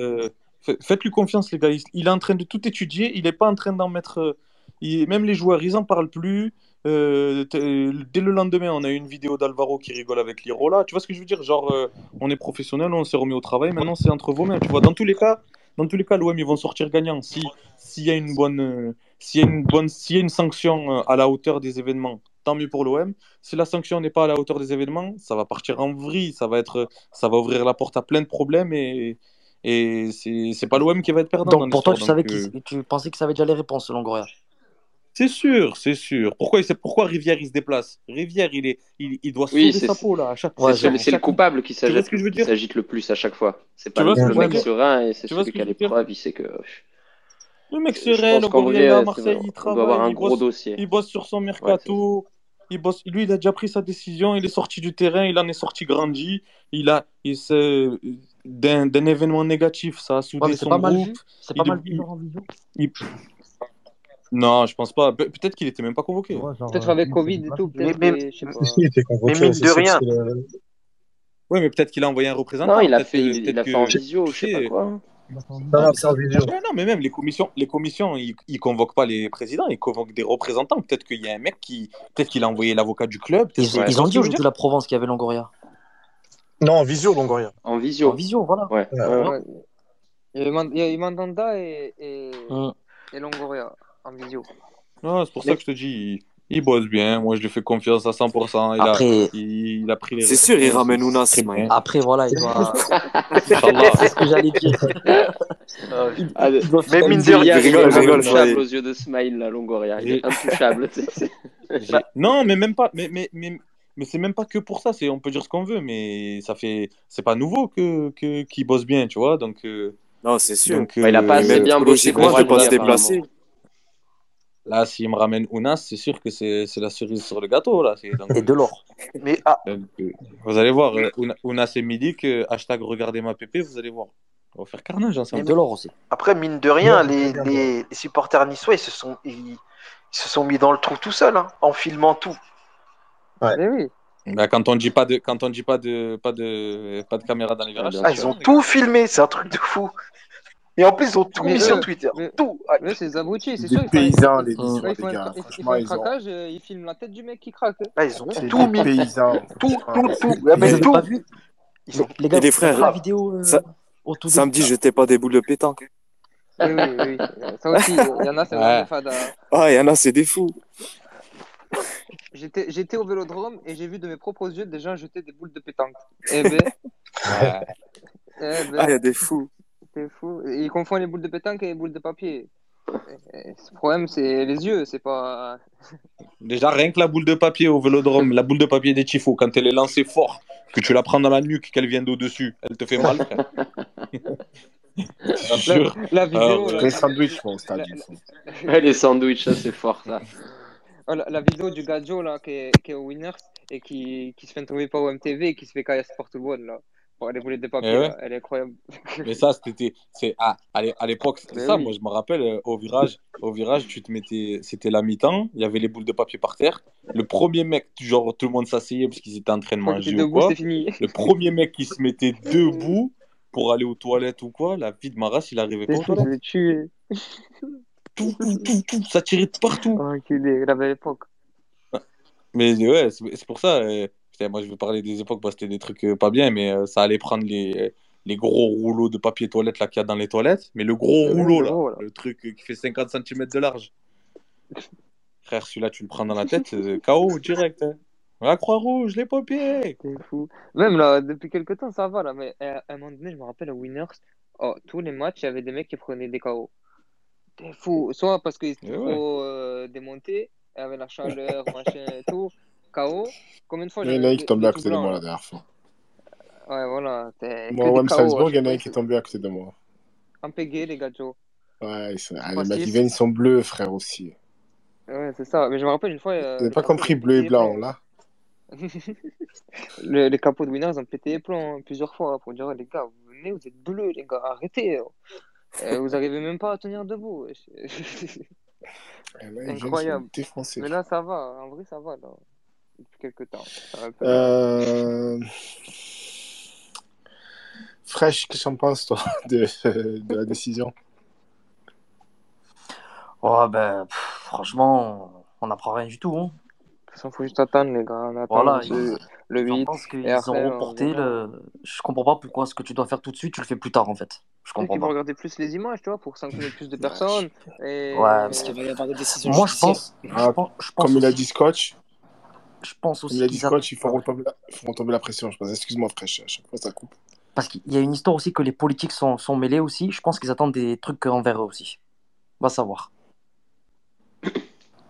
Euh, fa- Faites-lui confiance, les gars. Il, il est en train de tout étudier. Il n'est pas en train d'en mettre. euh, il- même les joueurs, ils en parlent plus. Euh, t- dès le lendemain, on a eu une vidéo d'Alvaro qui rigole avec l'Irola. Tu vois ce que je veux dire? Genre, euh, on est professionnel, on s'est remis au travail. Maintenant, c'est entre vos mains. Tu vois, dans tous les cas, dans tous les cas, l'OM ils vont sortir gagnants. Si s'il y a une bonne, euh, s'il y a une bonne, s'il y a une sanction euh, à la hauteur des événements, tant mieux pour l'OM. Si la sanction n'est pas à la hauteur des événements, ça va partir en vrille. Ça va être, ça va ouvrir la porte à plein de problèmes et et c'est pas l'OM qui va être perdant dans donc pour toi, tu, savais euh, tu pensais qu'il savait déjà les réponses selon Goria. C'est sûr, c'est sûr. Pourquoi, pourquoi Rivière il se déplace? Rivière, il, est, il, il doit Oui, sauver c'est sa peau là. À chaque, Ouais, c'est c'est le chaque- coupable qui Tu vois s'agite ce que je veux qui dire? s'agite le plus à chaque fois. C'est Tu pas vois le, ce que le mec serein et c'est celui ce qui a l'épreuve, il sait que. Le mec serein, le c'est- Marseille, il doit avoir travaille, un il gros bosse, dossier. il bosse sur son Ouais, mercato. Il bosse, lui, il a déjà pris sa décision, il est sorti du terrain, il en est sorti grandi. Il a, il s'est- d'un événement négatif, ça a soudé son pas mal groupe. C'est pas mal genre en. Non, je pense pas. Pe- Peut-être qu'il était même pas convoqué. Ouais, genre, Peut-être euh, avec s'est Covid et tout, Mais, peut-être, mais, mais je sais pas. Si, il était mais convoqué, mine c'est de rien, Ouais, mais peut-être qu'il a envoyé un représentant. Non, il a fait, que- il, a fait en visio, je sais pas quoi. Non, non, c'est en visio. Ouais, non, mais même les commissions, les commissions, ils, ils convoquent pas les présidents, ils convoquent des représentants. Peut-être qu'il y a un mec qui, peut-être qu'il a envoyé l'avocat du club. Ils, Ouais. ont dit aujourd'hui dire la Provence qu'il y avait Longoria. Non, en visio, Longoria. En En visio. visio, voilà. Ouais, Ouais. ouais, a Mandanda et, et, Hum. et Longoria en visio. Non, c'est pour ça que je te dis, il, il bosse bien. Moi, je lui fais confiance à 100%. Il a, Après, il, il a pris les C'est sûr, il ramène Ounas, après voilà, il doit. C'est ce que j'allais dire. euh, il de rien, Hier, Je il rigole, est intouchable aux yeux de Smile, la Longoria. Il est intouchable. Non, mais même pas. Mais, mais, mais, mais c'est même pas que pour ça. C'est, on peut dire ce qu'on veut, mais ça fait. C'est pas nouveau que, que, qu'il bosse bien, tu vois. Donc, euh, Non, c'est sûr. donc Bah, il a pas euh, assez Même bien bossé pour se déplacer. Là, s'il me ramène Ounas, c'est sûr que c'est c'est la cerise sur le gâteau. Là. C'est- donc, Et de l'or. Mais ah, euh, vous allez voir, euh, Ouna- Ounas et Milik, hashtag regardez ma pépé, vous allez voir. On va faire carnage Et ensemble. de l'or aussi. après, mine de rien, les, les, les supporters niçois, ils se sont, ils, ils se sont mis dans le trou tout seuls, hein, en filmant tout. Mais oui. Bah, quand on dit pas de, quand on dit pas de, pas de, pas de caméra dans les virages, Ah, ils ont tout filmé, c'est un truc de fou. Et en plus, ils ont tout Mais mis eux, sur Twitter. mais- Tout. Ah, c'est des abrutis, c'est Des sûr. Ils font, paysans, les ils. Niçois, ils font les un, gars. ils- ils Franchement, font un ils ont. craquage, ils filment la tête du mec qui craque. Là, ils ont tout des mis. paysans. Tout, tout, tout. Mais tout. pas vu Ils ont... les, les gars, les frères, la vidéo euh, samedi, jetez pas des boules de pétanque. Oui, oui, oui. Ça aussi, il y en a, c'est Ouais. fada. Ah, il y en a, c'est des fous. J'étais j'étais au vélodrome et j'ai vu de mes propres yeux des gens jeter des boules de pétanque. Eh ben, Ouais. eh Ah, il y ben, a des fous. C'est fou. Ils confondent les boules de pétanque et les boules de papier. Le problème, c'est les yeux, c'est pas. Déjà, rien que la boule de papier au vélodrome, la boule de papier des tifos, quand elle est lancée fort, que tu la prends dans la nuque, qu'elle vient d'au-dessus, elle te fait mal, La, la Ah, vidéo, là, Les sandwichs, au stade, la- les sandwichs, ça, c'est fort, ça. oh, la- la vidéo du Gadjo là, qui est, qui est au Winners et qui, qui se fait trouver par OMTV et qui se fait caillasse pour tout le monde là. Pour les boulettes de papier, Eh ouais. elle est incroyable. Mais ça, c'était. c'est- Ah, à l'é- à l'époque, c'était ça. oui. Moi, je me rappelle, euh, au virage, au virage, tu te mettais. C'était la mi-temps, il y avait les boules de papier par terre. Le premier mec, genre, tout le monde s'asseyait parce qu'ils étaient en train de manger ou debout, quoi. fini. Le premier mec qui se mettait debout pour aller aux toilettes ou quoi, la vie de ma race, il arrivait pas aux je l'ai tué. Tout, tout, tout, tout, ça tirait de partout. Oh, enculé, la belle époque. Mais ouais, c'est pour ça. euh, moi, je vais parler des époques, bah, c'était des trucs euh, pas bien, mais euh, ça allait prendre les, les gros rouleaux de papier toilette là qu'il y a dans les toilettes. Mais le gros Le rouleau, là, le truc euh, qui fait 50 cm de large. Frère, celui-là, tu le prends dans la tête, c'est KO direct. hein. La Croix-Rouge, les. C'est fou. Même là, depuis quelques temps, ça va là, mais à un moment donné, je me rappelle à Winners, oh, tous les matchs, il y avait des mecs qui prenaient des KO. C'était fou. Soit parce qu'ils étaient ouais. trop euh, démontés, avec la chaleur, machin et tout. KO. Combien de fois Il y j'ai en a un qui des à côté de moi la dernière fois. Ouais, voilà. Moi, à Salzbourg, il y en a un qui est tombé à côté de moi. Impégués, les gars, Joe. Ouais, ils sont... ah, les Trois mecs, ils six. viennent, ils sont bleus, frère, aussi. Ouais, c'est ça. Mais je me rappelle une fois, Vous euh, n'avez les pas compris bleu et blanc, là Le- les capots de Winners ont pété les plombs hein, plusieurs fois hein, pour dire les gars, vous venez, vous êtes bleus, les gars, arrêtez. Euh, vous arrivez même pas à tenir debout. sont Incroyable. Mais là, ça va. En vrai, ça va. Là. Depuis quelques temps. Euh... Fresh, qu'est-ce que tu en penses, toi, de, de la décision? Oh, ben, pff, franchement, on n'apprend rien du tout. Hein. De toute façon, faut juste attendre, les gars. On attend Voilà, le, ils, le j'en 8. pense Et qu'ils ont on reporté verra. le. Je comprends pas pourquoi ce que tu dois faire tout de suite, tu le fais plus tard en fait. Je comprends qu'ils vont pas. regarder plus les images, tu vois, pour sanctionner plus de Ouais, personnes. Et... Ouais, Parce qu'il va y avoir des décisions moi je pense, je Ah, pense, je pense Comme il a dit Scotch, je pense aussi il a dit. Scotch, il faut retomber la, faut retomber la pression, je pense. Excuse-moi, Fresh, à chaque fois, ça coupe. Parce qu'il y a une histoire aussi que les politiques sont, sont mêlés aussi. Je pense qu'ils attendent des trucs envers eux aussi. Va savoir.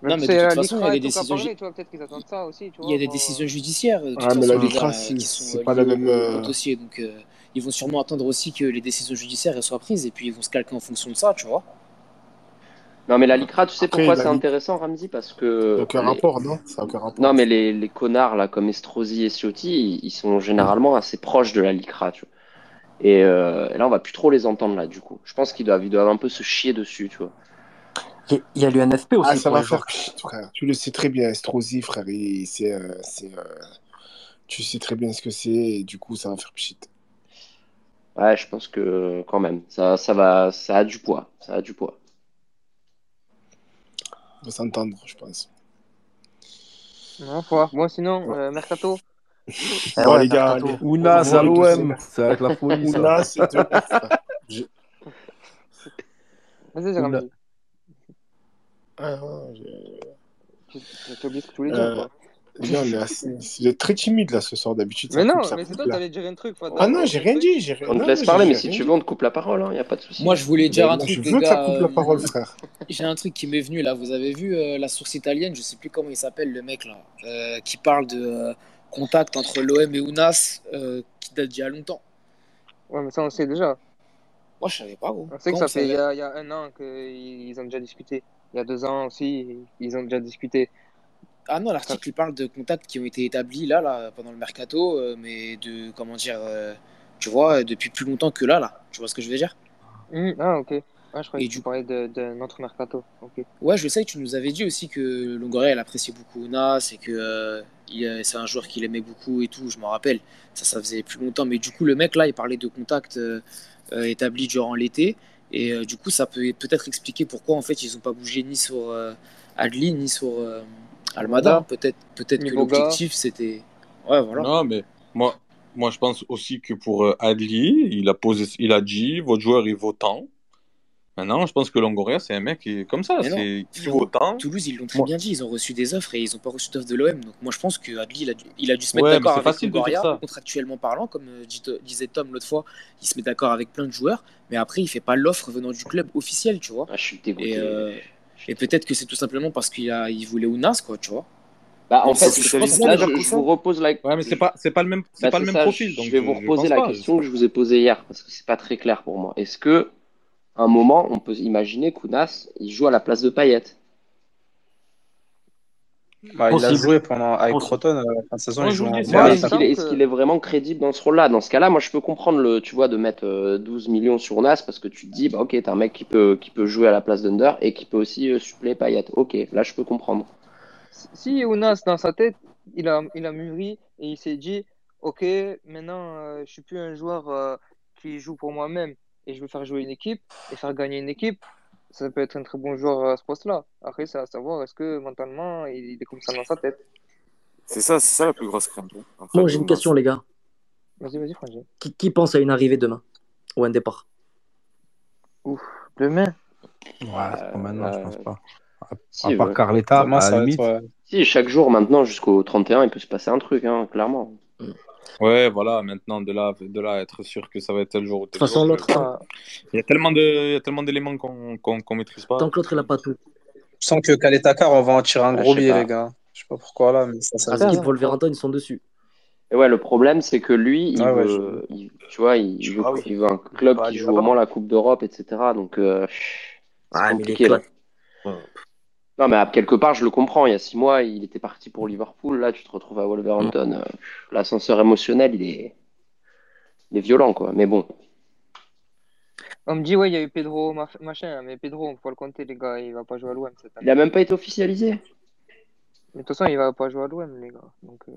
Non, mais de toute façon, il y a des décisions, il y a des décisions judiciaires, Ouais, mais la LICRA, euh, c'est qui sont c'est euh, pas la même. euh, dossier. Donc, euh, ils vont sûrement attendre aussi que les décisions judiciaires soient prises et puis ils vont se calquer en fonction de ça, tu vois. Non, mais la LICRA, tu sais Après, pourquoi c'est intéressant, Ramzi? Parce que aucun les... rapport, non? Ça aucun rapport. Non, mais les, les connards, là, comme Estrosi et Ciotti, ils, ils sont généralement assez proches de la LICRA, tu vois. Et, euh, et là, on va plus trop les entendre, là, du coup. Je pense qu'ils doivent, ils doivent un peu se chier dessus, tu vois. Il y a- il y a l'UNFP Ah, aussi ça va faire frère. Tu le sais très bien, Estrosi, frère. c'est, euh, c'est, euh, tu sais très bien ce que c'est, et du coup, ça va faire pchit. Ouais, je pense que quand même, ça, ça va, ça a du poids, ça a du poids. On va s'entendre, je pense. Non, faut voir. Bon, sinon, euh, Mercato. Eh Bon, ouais, les gars, allez. Ounas à l'OM, c'est avec la folie ça. Ounas, c'est de ouf, frère. Je- Vas-y. Ramzi. Ah, j'ai- Tu tu- tu oublies ce que tu voulais dire, Euh, quoi. Gars, on est assez- très timide là ce soir. D'habitude, Mais non, coupe, mais c'est toi, là. t'allais dire un truc. Ah non, j'ai rien dit. J'ai... On te laisse parler, mais si tu veux, on te coupe la parole, il n'y a pas de souci. Moi, je voulais dire un moi, truc, je les veux que ça coupe la euh, parole, frère. J'ai un truc qui m'est venu là. Vous avez vu euh, la source italienne, je sais plus comment il s'appelle le mec là, euh, qui parle de euh, contact entre l'OM et Ounas qui date d'il y a longtemps. Ouais, mais ça, on le sait déjà. Moi, je savais pas, gros. On sait que ça fait il y savez a, il y a un an qu'ils ont déjà discuté. Il y a deux ans aussi, ils ont déjà discuté. Ah non, l'article il parle de contacts qui ont été établis là, là pendant le mercato, euh, mais de comment dire, euh, tu vois, depuis plus longtemps que là, là. Tu vois ce que je veux dire? Hmm, Ah, ok. Ah, je croyais Et que tu parlais de, de notre mercato. Ok. Ouais, je sais, tu nous avais dit aussi que Longoria, elle appréciait beaucoup Ounas et que euh, c'est un joueur qu'il aimait beaucoup et tout, je m'en rappelle. Ça, ça faisait plus longtemps. Mais du coup, le mec là, il parlait de contacts établis durant l'été. Et du coup, ça peut peut-être expliquer pourquoi en fait ils n'ont pas bougé ni sur Adli ni sur Almada. Peut-être peut-être que l'objectif c'était. Ouais, voilà. Non, mais moi, moi, je pense aussi que pour euh, Adli, il a posé, il a dit, votre joueur, il vaut tant. Maintenant, je pense que Longoria, c'est un mec qui est comme ça. C'est, vaut tant. Toulouse, ils l'ont très Moi- bien dit, ils ont reçu des offres et ils n'ont pas reçu d'offres de l'OM. Donc moi je pense que Adli, il a dû, il a dû se mettre Ouais, d'accord avec facile Longoria, contractuellement parlant, comme euh, dit- disait Tom l'autre fois, il se met d'accord avec plein de joueurs, mais après il fait pas l'offre venant du club officiel, tu vois. Ah, je suis dégoûté. Et, euh, et peut-être que c'est tout simplement parce qu'il a, il voulait Ounas, quoi, tu vois. Bah, en fait, c'est- je, je pense que là, c'est je, je vous repose la Ouais, mais c'est pas, c'est pas le même, c'est Bah, pas le c'est même ça, profil. je- Donc je vais vous reposer la pas. question que je vous ai posée hier, parce que c'est pas très clair pour moi. Est-ce que, à un moment, on peut imaginer qu'Ounas, il joue à la place de Payet? Bah, il a joué pendant avec. Croton, euh, la fin de saison, joue c'est est-ce qu'il est, vraiment crédible dans ce rôle-là? Dans ce cas-là, moi, je peux comprendre le, tu vois, de mettre euh, 12 millions sur Ounas, parce que tu te dis, bah, ok, t'as un mec qui peut, qui peut jouer à la place d'Under et qui peut aussi euh, suppléer Payet. Ok, là, je peux comprendre. Si Ounas, dans sa tête, il a, il a mûri et il s'est dit, ok, maintenant, euh, je suis plus un joueur euh, qui joue pour moi-même et je veux faire jouer une équipe et faire gagner une équipe, ça peut être un très bon joueur à ce poste-là. Après, c'est à savoir, est-ce que mentalement, il, est comme ça dans sa tête? C'est ça, c'est ça la plus grosse crainte. hein, en fait, Bon, j'ai une question, les gars. Vas-y, vas-y, Francky. Qui, qui pense à une arrivée demain? Ou un départ? Ouf, demain? Ouais, c'est pas maintenant, je pense Euh, pas. À, si, à part ouais. Carletta, à ça la limite. être. euh, Si, chaque jour, maintenant, jusqu'au 31, il peut se passer un truc, hein, clairement. Ouais, voilà. Maintenant, de là, de là, à être sûr que ça va être tel jour ou De tel toute façon, jour. l'autre, je- tant, Ah, Il y a tellement de, il y a tellement d'éléments qu'on, qu'on, qu'on maîtrise pas. tant que l'autre, il a pas tout. Je sens que Kaletakar, on va en tirer un Ah, gros je billet, pas. les gars. Je sais pas pourquoi là, mais ça, ça dit. Skip, Wolverhampton, ils sont dessus. Et ouais, le problème, c'est que lui, il Ouais, ouais, il- tu vois, il, il veut, Ah oui. il veut un club qui joue au moins la Coupe d'Europe, etc. Donc, euh, c'est Ah, mais les compliqué, là. Non, mais à quelque part, je le comprends. Il y a six mois, il était parti pour Liverpool. Là, tu te retrouves à Wolverhampton. Euh, L'ascenseur émotionnel, il est, il est violent, quoi. Mais bon. On me dit, ouais, il y a eu Pedro, ma- machin, mais Pedro, on peut pas le compter, les gars, il va pas jouer à l'OM cette Il année. a même pas été officialisé. Mais de toute façon, il va pas jouer à l'OM, les gars. Donc, euh,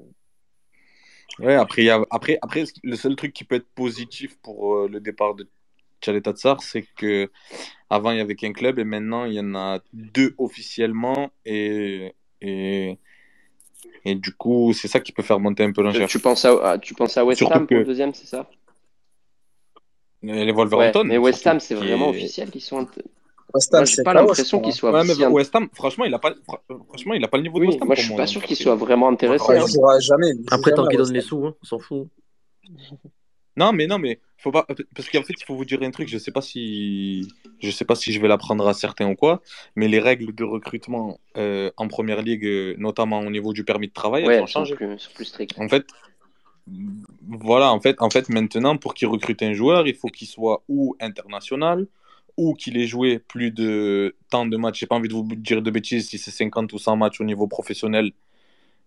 Ouais, après, il y a- après, après, le seul truc qui peut être positif pour euh, le départ de Tsar, c'est que avant il y avait qu'un club et maintenant il y en a deux officiellement et, et, et du coup, c'est ça qui peut faire monter un peu l'enchère. tu penses à, tu penses à West Surtout Ham pour le que deuxième, c'est ça? les Ouais, Wolverhampton, mais West Ham, c'est vraiment est... officiel qu'ils sont. West Moi, Ham, j'ai pas l'impression crois. qu'ils soient Ouais, mais West Ham, franchement, il a pas, fra- franchement, il a pas le niveau de West Ham moi, pour je suis moi. pas sûr qu'ils c'est- soient vraiment intéressés. Ouais, hein. Après, tant qu'il donne les sous, hein, on s'en fout. Non, mais non, mais faut pas parce qu'en fait, il faut vous dire un truc. Je sais pas si je sais pas si je vais l'apprendre à certains ou quoi, mais les règles de recrutement euh, en première ligue, euh, notamment au niveau du permis de travail, Ouais, elles ont elles sont changé. plus, sont plus strictes. En fait, voilà, en fait, en fait, maintenant, pour qu'il recrute un joueur, il faut qu'il soit ou international ou qu'il ait joué plus de tant de matchs. J'ai pas envie de vous dire de bêtises si c'est 50 ou 100 matchs au niveau professionnel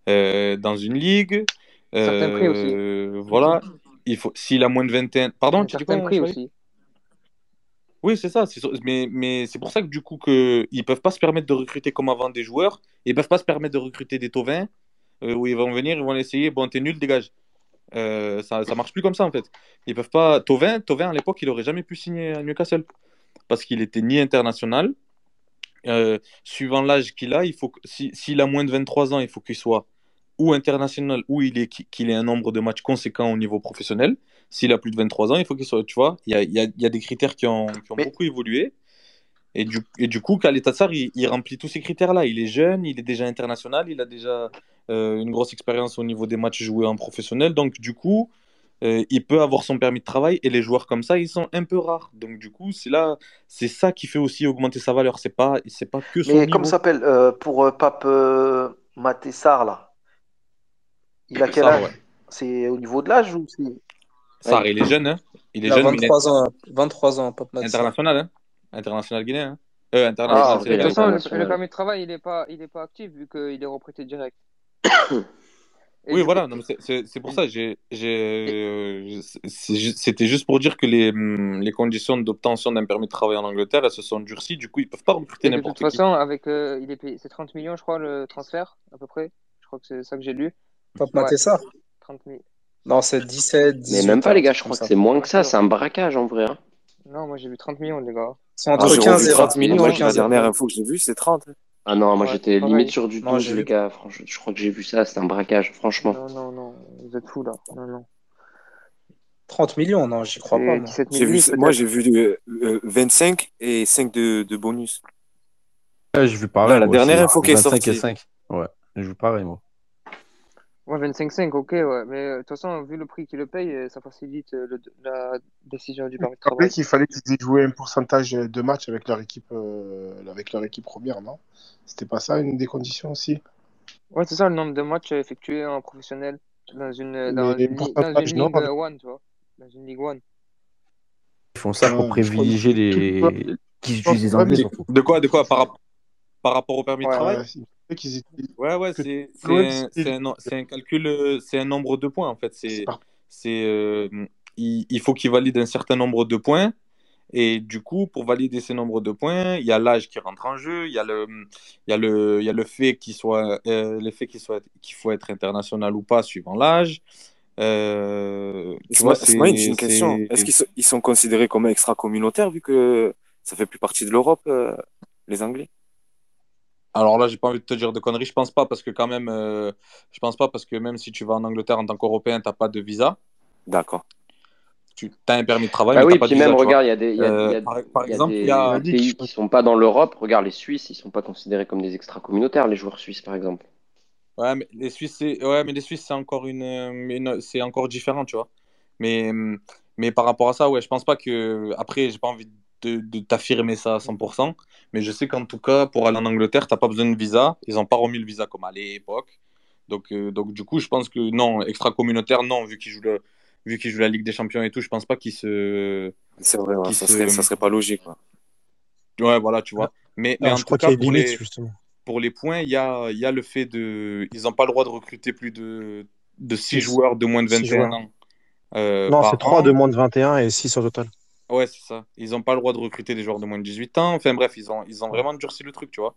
euh, dans une ligue. certains prix aussi. Euh, voilà. Il faut, s'il a moins de 21. Pardon, tu dis quoi, prix aussi. Oui, c'est ça. Mais, mais c'est pour ça que du coup, que, ils peuvent pas se permettre de recruter comme avant des joueurs. Ils peuvent pas se permettre de recruter des tauvins euh, où ils vont venir, ils vont essayer. Bon, t'es nul, dégage. Euh, ça, ça marche plus comme ça en fait. Ils peuvent pas. Tovin, Tovin à l'époque, il aurait jamais pu signer à Newcastle parce qu'il était ni international. Euh, suivant l'âge qu'il a, il faut si- s'il a moins de 23 ans, il faut qu'il soit ou international ou il est qu'il ait un nombre de matchs conséquent au niveau professionnel. S'il a plus de 23 ans, il faut qu'il soit. Tu vois, il y a, il y a- il y a des critères qui ont, qui ont Mais- beaucoup évolué. Et du, et du coup, Khaled Tatsar, il, il remplit tous ces critères-là. Il est jeune, il est déjà international, il a déjà euh, une grosse expérience au niveau des matchs joués en professionnel. Donc, du coup, euh, il peut avoir son permis de travail. Et les joueurs comme ça, ils sont un peu rares. Donc, du coup, c'est là, c'est ça qui fait aussi augmenter sa valeur. C'est pas, c'est pas que son Mais niveau. comment ça s'appelle euh, pour Pape Sarr, là? Il a quel Sarr, âge? ouais. C'est au niveau de l'âge ou c'est. Sarr, Ouais. il est jeune, hein. Il est Il a jeune, mais il est 23 ans, 23 ans, international, hein. International guinéen. hein. Euh, Ah, international, De toute façon, le, permis de travail, il est pas, il est pas actif vu qu'il est reprêté direct. Et Oui, voilà, c'est pour ça. euh, C'était juste pour dire que les, hum, les conditions d'obtention d'un permis de travail en Angleterre, elles se sont durcies. Du coup, ils peuvent pas recruter et de toute n'importe qui. façon, avec, euh, il est payé, c'est 30 millions, je crois, le transfert, à peu près. Je crois que c'est ça que j'ai lu. Ouais, Matessa 30 000. Non, c'est 17, Mais 18. même pas, les gars, je crois que ça. c'est moins que ça. C'est un braquage en vrai. hein. Non, moi j'ai vu 30 millions, les gars. Ah, entre j'ai 15 revu et 30 20. millions. Entre La 15 et dernière 20. info que j'ai vue, c'est 30. Ah non, moi Ouais, j'étais pareil. limite sur du Non, 12, j'ai les vu. gars. Franchement, je crois que j'ai vu ça. C'est un braquage, franchement. Non, non, non, vous êtes fous là. Non, non. 30 millions, non, j'y crois pas, C'est moi. 17 J'ai 000 vu, livres moi, peut-être. j'ai vu euh, euh, 25 et 5 de, de bonus. Ouais, j'ai vu Là, pareil, la moi aussi. dernière info qui est 25 et sortie. 5. Ouais, j'ai vu pareil, moi. Ouais, 25-5, ok, ouais. Mais euh, de toute façon, vu le prix qu'il le paye, euh, ça facilite euh, le- la décision du permis de travail. qu'il fallait qu'ils aient joué un pourcentage de matchs avec leur équipe, euh, avec leur équipe première, non? C'était pas ça une des conditions aussi? Ouais, c'est ça le nombre de matchs effectués en professionnel dans une, dans une, dans une ligue euh, one, tu vois. Dans une ligue one. Ils font ça pour privilégier les. qui utilisent les Anglais surtout. De quoi, de quoi par, par rapport au permis de travail? Ouais, qu'ils Ouais, ouais, c'est un, un, calcul, euh, c'est un nombre de points en fait. c'est euh, il, il faut qu'il valide un certain nombre de points et du coup pour valider ces nombres de points, il y a l'âge qui rentre en jeu, il y a le il y a le il y a le fait qu'il soit euh, le fait qu'il soit qu'il faut être international ou pas suivant l'âge. Euh, tu vois, c'est une question. Est-ce qu'ils sont, ils sont considérés comme extra-communautaires vu que ça fait plus partie de l'Europe, euh, les Anglais? Alors là, j'ai pas envie de te dire de conneries. Je pense pas parce que quand même, euh, je pense pas parce que même si tu vas en Angleterre en tant qu'Européen, t'as pas de visa. D'accord. Tu as un permis de travail, Bah mais oui, t'as pas de puis visa. même, regarde, il y a des, y a, il y Euh, a- par, y a exemple, il des y a. pays qui sont pas dans l'Europe. Regarde, les Suisses, ils sont pas considérés comme des extra-communautaires, les joueurs suisses, par exemple. Ouais, mais les Suisses, c'est ouais, mais les Suisses, c'est encore une, euh, une- c'est encore différent, tu vois. Mais, mais par rapport à ça, ouais, je pense pas que. Après, j'ai pas envie de, de t'affirmer ça à 100%, mais je sais qu'en tout cas, pour aller en Angleterre, t'as pas besoin de visa. Ils ont pas remis le visa comme à l'époque. Donc, euh, donc du coup, je pense que non, extra-communautaire, non, vu qu'ils jouent le, vu qu'ils jouent la Ligue des Champions et tout, je pense pas qu'ils se, C'est vrai, ouais, ça se, serait, ça serait pas logique. quoi. ouais, voilà, tu vois. Mais, mais Ah, en je tout crois qu'il y cas, a pour les, justement. pour les points, il y a, il y a le fait de. Ils n'ont pas le droit de recruter plus de, de 6 Six. joueurs de moins de Six 21 joueurs. ans euh, Non, c'est par 3 an. de moins de 21 et 6 au total. Ouais, c'est ça. Ils n'ont pas le droit de recruter des joueurs de moins de 18 ans. Enfin bref, ils ont, ils ont vraiment durci le truc, tu vois.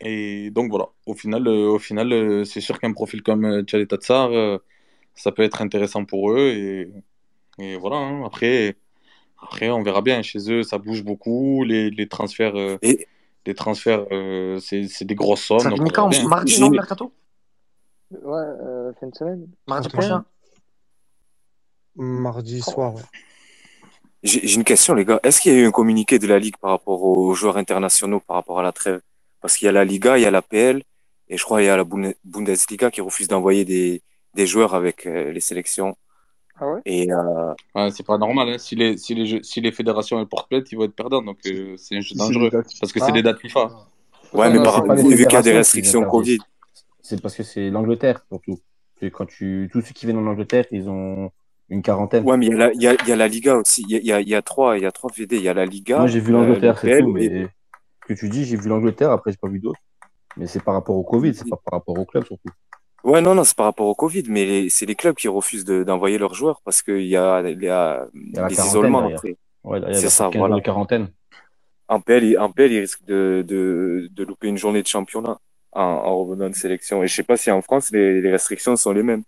Et donc voilà, au final, euh, au final euh, c'est sûr qu'un profil comme euh, Tchaleta Tsar, euh, ça peut être intéressant pour eux. Et, et voilà, hein. Après, après, on verra bien. Chez eux, ça bouge beaucoup. Les, les transferts, euh, Et les transferts euh, c'est c'est des grosses sommes. Ça Donc quand bien. Mardi, non, mercato? Ouais, euh, fin de semaine. Mardi 31. prochain. Mardi soir, ouais. J'ai- j'ai une question, les gars. Est-ce qu'il y a eu un communiqué de la Ligue par rapport aux joueurs internationaux, par rapport à la trêve? Parce qu'il y a la Liga, il y a la PL, et je crois qu'il y a la Bunde- Bundesliga qui refuse d'envoyer des, des joueurs avec euh, les sélections. Ah ouais? Et euh, Ouais, c'est pas normal. Hein. Si, les, si, les jeux- si les fédérations elles portent plainte, ils vont être perdants. Donc euh, c'est un jeu c'est dangereux. dates Parce que c'est des dates FIFA. ouais, Non, mais non, par, c'est pas les vu qu'il y a des fédérations qui les restrictions Covid. C'est parce que c'est l'Angleterre, surtout. C'est Quand tu... Tous ceux qui viennent en Angleterre, ils ont une quarantaine. ouais, mais il y a la, y y a la Liga aussi. Il y a, y trois, il y a trois VD. Il y a la Moi, Liga, j'ai vu le, le l'Angleterre, c'est tout. et, Mais ce que tu dis, j'ai vu l'Angleterre, après, j'ai pas vu d'autres. Mais c'est par rapport au Covid, c'est pas par rapport au club, surtout. Ouais, non, non, c'est par rapport au Covid, mais c'est les clubs qui refusent de- d'envoyer leurs joueurs parce qu'il y a, y a y a la les isolements après. Ouais, C'est ça, 15 jours voilà. de quarantaine. En PL, il- en PL, ils risquent de, de, de louper une journée de championnat en, en revenant de sélection. Et je sais pas si en France, les, les restrictions sont les mêmes.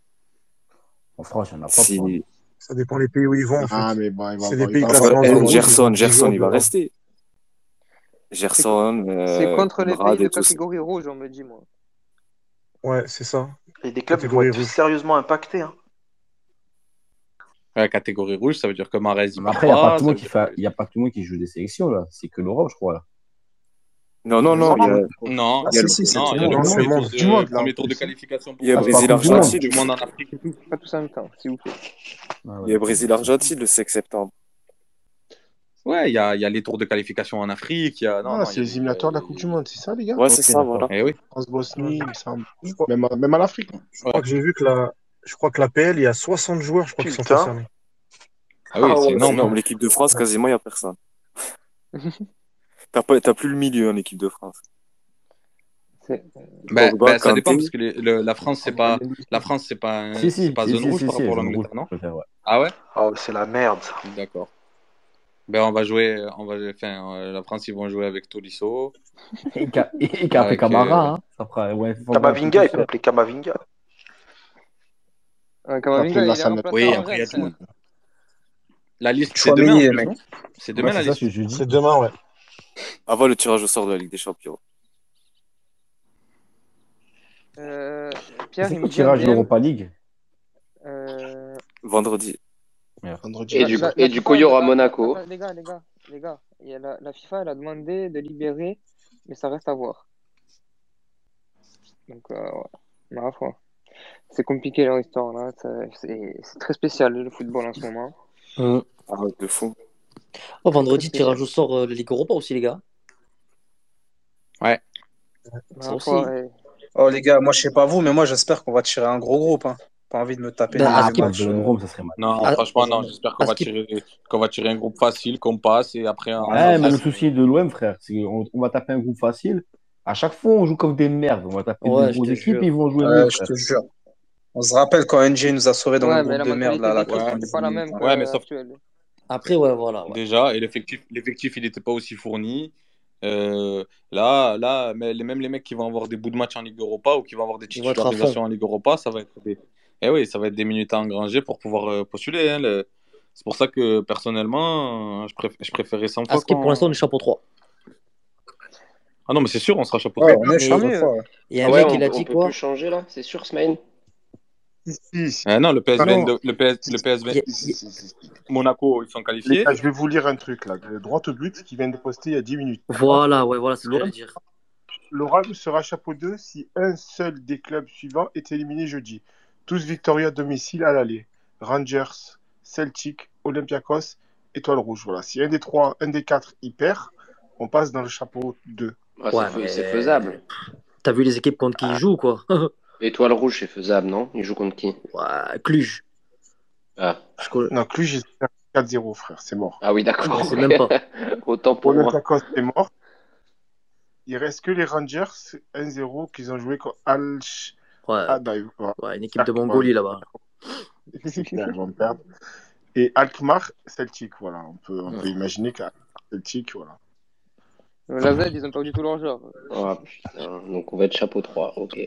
En France, il n'y en a pas, Si... Ça dépend des pays où ils vont, en Ah, fait. mais bon, il va C'est des il pays ils Gerson, ont 10 Gerson, il va de... rester. C'est Gerson, c'est euh, contre les pays de catégorie rouge, on me dit, moi. Ouais, c'est ça. Et des clubs vont Catégorie être rouge. sérieusement impactés. Hein. Ouais, catégorie rouge, ça veut dire que Marez il après, il n'y qui a pas tout le monde qui joue des sélections, là. C'est que l'Europe, je crois, là. Non, non, non, il y a, Non, il y a, le- premier tour monde. Du monde, de, qualification il y a c'est pas le, la Brésil, Coupe du Monde. en Afrique et tout. Pas tous en même temps, s'il vous plaît. Ah Il ouais, y a d'accord. Brésil, Argentine le 5 septembre. Ouais, il y a, il y a les tours de qualification en Afrique. Il y a... Non, Ah, non, c'est les éliminatoires de la Coupe du Monde, c'est ça, les gars? Ouais, c'est ça, voilà. Eh oui. France-Bosnie, il me semble. Je crois, Même, à- même à l'Afrique. je crois Ouais. que j'ai vu que la... Je crois que la PL, il y a 60 joueurs, je crois, qui sont concernés. Ah oui, Ah c'est énorme. L'équipe de France, quasiment, il n'y a personne. T'as plus le milieu en équipe de France. Ben, Pogba, ben, ça dépend parce que les- le- la France c'est pas la France c'est pas un- Si, si, c'est pas si, zone si, rouge si, par si, rapport à l'Angleterre non ouais. Ah ouais Ah ouais, c'est la merde. D'accord. Ben on va jouer on va enfin euh, la France ils vont jouer avec Tolisso. Et Avec, Camara, euh, hein, Kamavinga, il seul. complet Kamavinga. Ouais, Kamavinga, il est remplacé Oui, après il y a tout. La liste c'est demain C'est demain la liste. C'est demain, ouais. Avant le tirage au sort de la Ligue des Champions. Euh, Pierre, C'est le tirage un DM. d'Europa League Euh, Vendredi. Vendredi. Et du, la, et la du FIFA, coup, il y aura attends, Monaco. les gars, les gars, les gars, il y a la, la FIFA, elle a demandé de libérer, mais ça reste à voir. Donc, euh, ouais, ma foi. C'est compliqué leur histoire là, c'est très spécial le football en ce moment. Ah, de fou. Oh, vendredi, tirage au sort euh, la Ligue Europa aussi, les gars. Ouais. Ça aussi. ouais. Oh les gars, moi je sais pas vous, mais moi j'espère qu'on va tirer un gros groupe. Hein. Pas envie de me taper le à Ah, match. euh. Rome, ça serait mal. Non, à, franchement non, j'espère qu'on va tirer qu'on va tirer un groupe facile, qu'on passe et après Ah Ouais, mais le souci de l'OM, frère, c'est qu'on on va taper un groupe facile. À chaque fois, on joue comme des merdes. On va taper des ouais, je grosses équipes, ils vont jouer Ouais, mieux, je te jure. On se rappelle quand NJ nous a sauvés dans Ouais, mais groupe la de merde là, la ouais. mais sauf. Après, ouais, voilà. Ouais. déjà et l'effectif l'effectif il n'était pas aussi fourni. Euh, là, là, mais les, même les mecs qui vont avoir des bouts de match en Ligue Europa ou qui vont avoir des titularisations en Ligue Europa, ça va être des, eh oui, ça va être des minutes à engranger pour pouvoir euh, postuler. hein, le- C'est pour ça que personnellement, euh, je, préf- je préférais 100 À fois ce qui, pour l'instant, on qu'on. est chapeau 3. Ah non, mais c'est sûr, on sera chapeau Ouais, 3. on est Mais chapeau mieux. trois. ouais. il y a Ah un ouais, mec, on, il a on dit peut quoi plus changer là, c'est sûr, Smaïn? Si, si, si. Euh, non, le PSV, Non, le, PS, le PSV, Il y a- si, si, si, si. Monaco, ils sont Les qualifiés. gars, je vais vous lire un truc là. Le droit au but qui vient de poster il y a 10 minutes. Voilà, ouais, voilà ce que dire. L'Oral sera chapeau 2 si un seul des clubs suivants est éliminé jeudi. Tous victorieux à domicile à l'aller. Rangers, Celtic, Olympiakos, Étoile Rouge. Voilà. Si un des trois, un des quatre y perd, on passe dans le chapeau 2. Ah, c'est Ouais, fais- c'est mais faisable. t'as vu les équipes contre qui ils Ah, jouent, quoi. Étoile Rouge, c'est faisable, non? Il joue contre qui? Ouais, Cluj. Ah, Je Non, Cluj, perdent 4-0, frère. C'est mort. ah oui, d'accord. sais même pas. Autant pour moi. C'est mort. Il reste que les Rangers 1-0 qu'ils ont joué contre Al. Ouais, Ah, bah, voilà. ouais, une équipe de Ouais, Mongolie là-bas. c'est. Et Alkmaar, Celtic, voilà. On peut, on peut Ouais. imaginer qu'à Celtic, voilà. La Z, ils ont pas du tout leur genre. Ah putain, donc on va être chapeau 3, ok.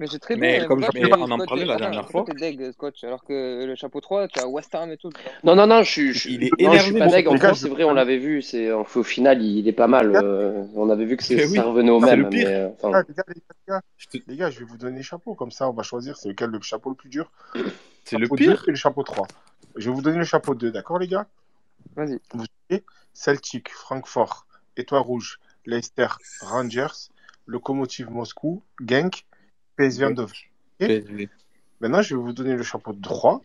Mais c'est très Mais bien. comme mais tu on en parlait la dernière fois, deg, Scotch, alors que le chapeau 3, tu as West Ham et tout. Non, non, non, je suis, je, il est non, je suis énervé pas le deg. chapeau En je c'est vrai, on l'avait vu. C'est, au final, il est pas mal. euh, on avait vu que c'est- ça oui, revenait au même. le pire. Mais, euh, Les gars, les gars, les gars, Je te- les gars, je vais vous donner les chapeaux, comme ça on va choisir c'est lequel le chapeau le plus dur. C'est le Chapeau 2 pire. et le chapeau 3. Je vais vous donner le chapeau 2, d'accord les gars? Vas-y. Vous savez, Celtic, Francfort, Étoile Rouge, Leicester, Rangers, Lokomotiv Moscou, Genk, PSV Eindhoven. PSV. Maintenant, je vais vous donner le chapeau 3.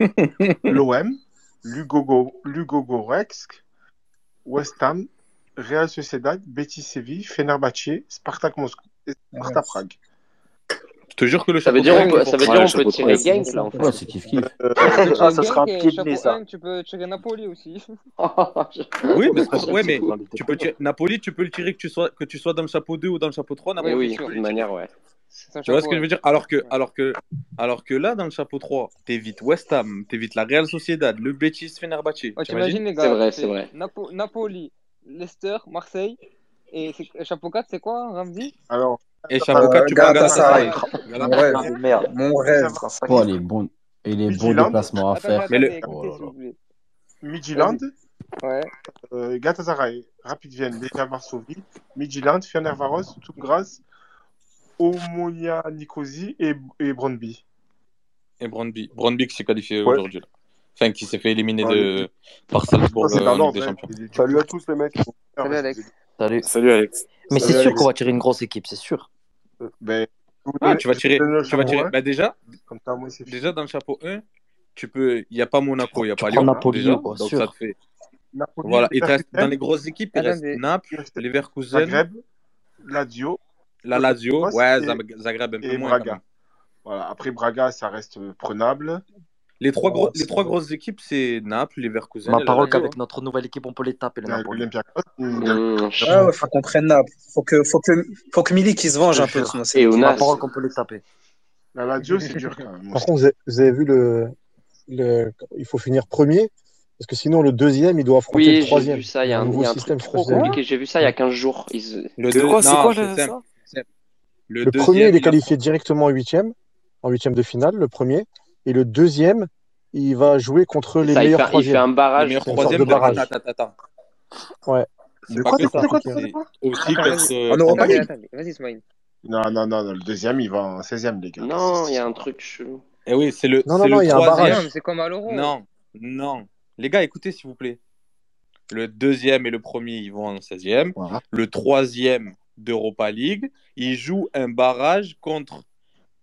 L'OM, Lugogo, Lugogo Rex, West Ham, Real Sociedad, Betis Séville, Fenerbahçe, Spartak Moscou et Sparta Prague. Je te jure que le ça veut chapeau dire, 3 on ça veut dire Ouais, on peut 3. tirer c'est Genk là en Ouais, fait. c'est kiff kiff. Euh, Ah, ça sera un pied de nez ça. 1, tu peux tirer Napoli aussi. Oui, c'est ouais, mais tu peux tirer... Napoli, tu peux le tirer que tu sois, que tu sois dans le chapeau 2 ou dans le chapeau 3. Oui, Oui, Napoli, c'est oui, peux de manière, ouais. C'est un Tu vois ce que je ouais. veux dire? Alors que, Ouais. alors, que, alors que là, dans le chapeau 3, t'évites West Ham, t'évites la Real Sociedad, le Betis, Fenerbahçe. Ouais, T'imagines les C'est gars, vrai, tu c'est vrai. Napo- Napoli, Leicester, Marseille. Et c'est- et chapeau 4, c'est quoi, Ramzi? Alors, Et chapeau 4, Euh, tu prends Galatasaray. Galatasaray. Mon rêve. Mon rêve. C'est un Oh, les bons, et les bons déplacements à faire. Mais le... Oh. Midtjylland, Ouais. euh, Galatasaray, Rapid Vienne, Legia Varsovie, Midtjylland, Fenerbahçe, Tugras, Omonia Nicosie et, et Brøndby. Et Brøndby. Brøndby qui s'est qualifié Ouais. aujourd'hui. Enfin, qui s'est fait éliminer Ouais, de... par Salzbourg Ça, c'est euh, dans en Ligue des. Hein. Champions. Salut à tous les mecs. Salut, Alex. Salut. Salut Alex. Mais c'est sûr qu'on va tirer une grosse équipe, c'est sûr. Euh, Ben, Ah, tu vas tirer. Tu vas tirer. 1, Bah déjà, comme ça, moi, c'est fini. déjà dans le chapeau 1, tu peux. Il n'y a pas Monaco, il n'y a Tu pas Lyon. Napoli, Déjà. quoi, Donc ça te fait. Napoli, Voilà. Il te reste dans les grosses équipes, il reste. Naples, Leverkusen, Zagreb, Lazio, la Lazio. Ouais, et, Zag- Zagreb un peu et moins Braga. Voilà. Après Braga, ça reste prenable. Les trois, oh, gros, les trois grosses équipes, c'est Naples, les Verkusen. Ma parole qu'avec notre nouvelle équipe, on peut les taper. Mmh. Ah faut qu'on prenne Naples. Faut que, faut que, faut que Milik se venge un peu. Et Ma parole qu'on peut les taper. La Lazio, c'est dur quand même. Par contre, vous avez vu le, le, il faut finir premier. Parce que sinon, le deuxième, il doit affronter le troisième. J'ai vu ça, il y a un, nouveau système trop. J'ai vu ça il y a 15 jours. Le deux... quoi, non, quoi ça le, premier, il est qualifié directement en huitième, en huitième de finale, le premier. Et le deuxième, il va jouer contre les meilleurs il troisièmes. Il fait un barrage. Meilleurs troisièmes de barrage. Attends, attends, attends. Ouais. Quoi, quoi, Aussi, En Europa League Vas-y, Smaïn. Non, non, non, le deuxième, il va en 16ème, les gars. Non, il y a un truc chelou. Eh oui, c'est le. Non, non, non, il y a un barrage. C'est comme à l'Euro. Non, non. Les gars, écoutez, s'il vous plaît. Le deuxième et le premier, ils vont en 16e. Le troisième d'Europa League, ils jouent un barrage contre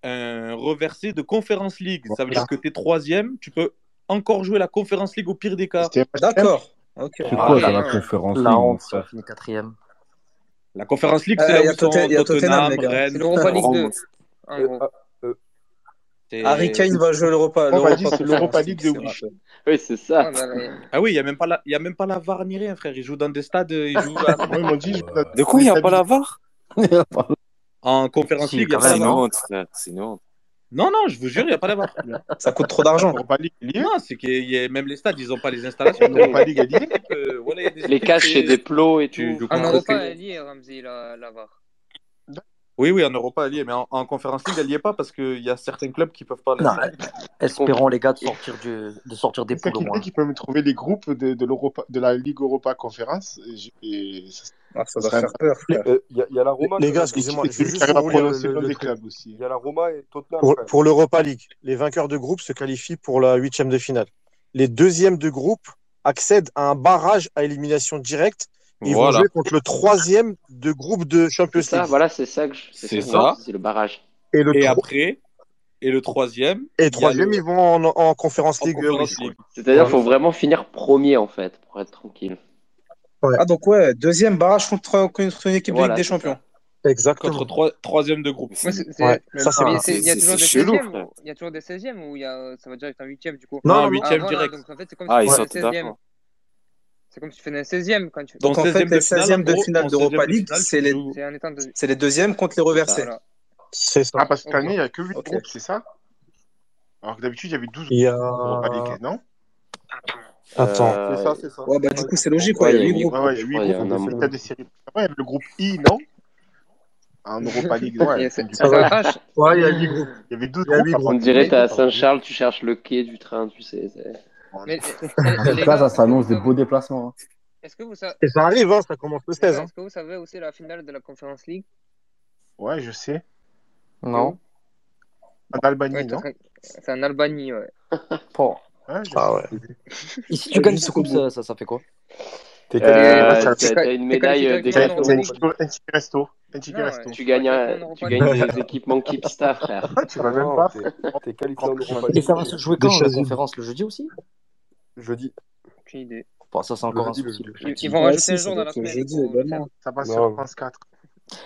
un reversé de Conference League. Ça veut dire que tu es troisième, tu peux encore jouer la Conference League au pire des cas. D'accord. Okay. C'est quoi ah, la Conference League finit quatrième. La Conference League, c'est euh, là où sont Tottenham, Tottenham Rennes. l'Europa League 2. Ah, euh, euh, euh, Harry Kane va jouer l'Europa l'Europa League de Wish. Oui, c'est ça. Ah, bah, ah oui, il n'y a même pas la, VAR ni rien, frère. Ils jouent dans des stades, euh, ils jouent. À... de quoi il n'y a pas la VAR? En conférence si, ligue, Non, non, je vous jure, il n'y a pas d'avoir. Ça coûte trop d'argent. Non, c'est que même les stades, ils n'ont pas les installations. Euh, les caches et des plots et tout. Tu, ah, pas lié, oui, oui, en Europa, elle mais en, en League, elle n'y est pas parce qu'il y a certains clubs qui ne peuvent pas. Espérons les gars de sortir, du, de sortir des poules au moins. qui hein. peut me trouver les groupes de, de, de la Ligue Europa Conférence et, ça, ah, faire peur. Il euh, y, a la Roma. Les gars, excusez-moi, je vais aussi. Il y a la Roma et Tottenham. Pour, pour l'Europa League, les vainqueurs de groupe se qualifient pour la huitième de finale. Les deuxièmes de groupe accèdent à un barrage à élimination directe ils vont jouer contre le troisième de groupe de Champions League. Voilà, c'est ça que c'est ça. C'est le barrage. Et, après, et le troisième. Et le troisième, ils vont en, Conférence League. aussi. C'est-à-dire qu'il faut vraiment finir premier en fait pour être tranquille. Ah donc ouais, deuxième barrage contre, une équipe de Ligue des Champions. Exactement. Contre trois, troisième de groupe. Ça, il y a toujours des 16e. Il y a toujours des 16e ou y a... ça va dire être un huitième du coup. Non, un huitième direct. Ah, ils sont c'est comme si tu faisais un 16e. Quand tu... Donc, en fait, les 16e de finale d'Europa League, c'est les... les deuxièmes contre les reversés. C'est ça. Ah, parce que cette année, il n'y a que 8 groupes, c'est ça? Alors que d'habitude, il y avait 12 groupes non? Attends. Euh... C'est ça, c'est ça. Ouais, bah, du coup, c'est logique, quoi. Il y a 8 groupes. Ouais, ouais, il y a 8 groupes. C'est le cas des séries. Après, il y a le groupe I, non? Un Europa League. Ouais, c'est ça. Ouais, il y a 8 groupes. Il y avait 12 groupes. On dirait, t'es à Saint-Charles, tu cherches le quai du train, tu sais. Mais, ça, annonce des beaux déplacements. Hein. Est-ce que vous savez... Ça arrive, hein, ça commence le 16. Hein. Est-ce que vous savez aussi la finale de la Conference League? Ouais, je sais. Non. En Albanie, non? C'est en Albanie, ouais. bon. ah ouais. Si tu gagnes ce coup ça, ça fait quoi? Euh, t'as euh, une médaille des resto. Ah tu gagnes, tu gagnes des équipements Kipsta, frère. tu vas même pas. T'es qualifié Et ça va se jouer quand la conférence le jeudi aussi? Jeudi. Aucune idée. ça c'est encore un souci. Ils vont rajouter un jour dans la semaine. Ça passe sur France 4.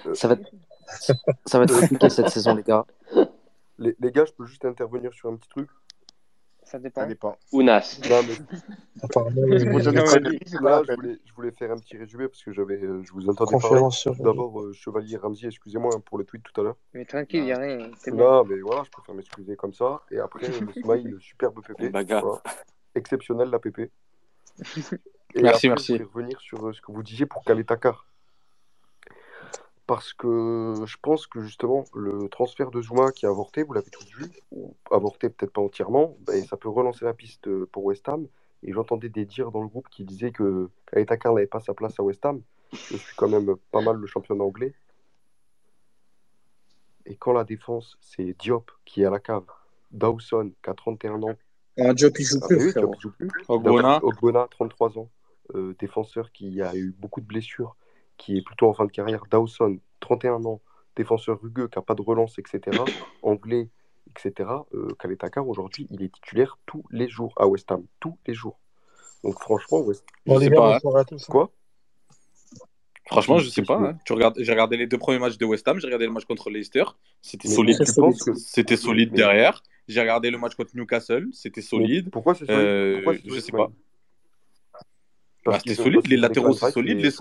Euh, ça va être compliqué cette saison les gars. Les gars, je peux juste intervenir sur un petit truc. Ça dépend. Ça dépend. Ou NAS. Je voulais faire un petit résumé parce que j'avais, euh, je vous entendais parler. D'abord, euh, Chevalier Ramsey, excusez-moi pour le tweet tout à l'heure. Mais tranquille, il n'y a rien. Non, mais voilà, je préfère m'excuser comme ça. Et après, Smile, superbe PP. Voilà. Exceptionnel la PP. Merci, merci. Je vais revenir sur euh, ce que vous disiez pour Kaletakar parce que je pense que justement le transfert de Zuma qui a avorté, vous l'avez tous vu, ou avorté peut-être pas entièrement, ben, ça peut relancer la piste euh, pour West Ham. Et j'entendais des dires dans le groupe qui disaient que Kaletaka n'avait pas sa place à West Ham. Je suis quand même pas mal le championnat anglais. Et quand la défense, c'est Diop qui est à la cave, Dawson qui a 31 ans. Ah, Diop, joue plus. Diop, il joue plus. 33 ans. Euh, défenseur qui a eu beaucoup de blessures qui est plutôt en fin de carrière, Dawson, 31 ans, défenseur rugueux, qui n'a pas de relance, etc., anglais, etc., euh, Kaletakar, aujourd'hui, il est titulaire tous les jours à West Ham, tous les jours. Donc franchement, West Quoi? Franchement, je sais pas. Hein. Tu regardes, j'ai regardé les deux premiers matchs de West Ham, j'ai regardé le match contre Leicester, c'était solide. C'était que... c'était solide derrière. J'ai regardé le match contre Newcastle, c'était solide. Pourquoi c'est solide? Euh, pourquoi Je sais pas. Bah, Parce c'était solide, les latéraux c'est solide. Les...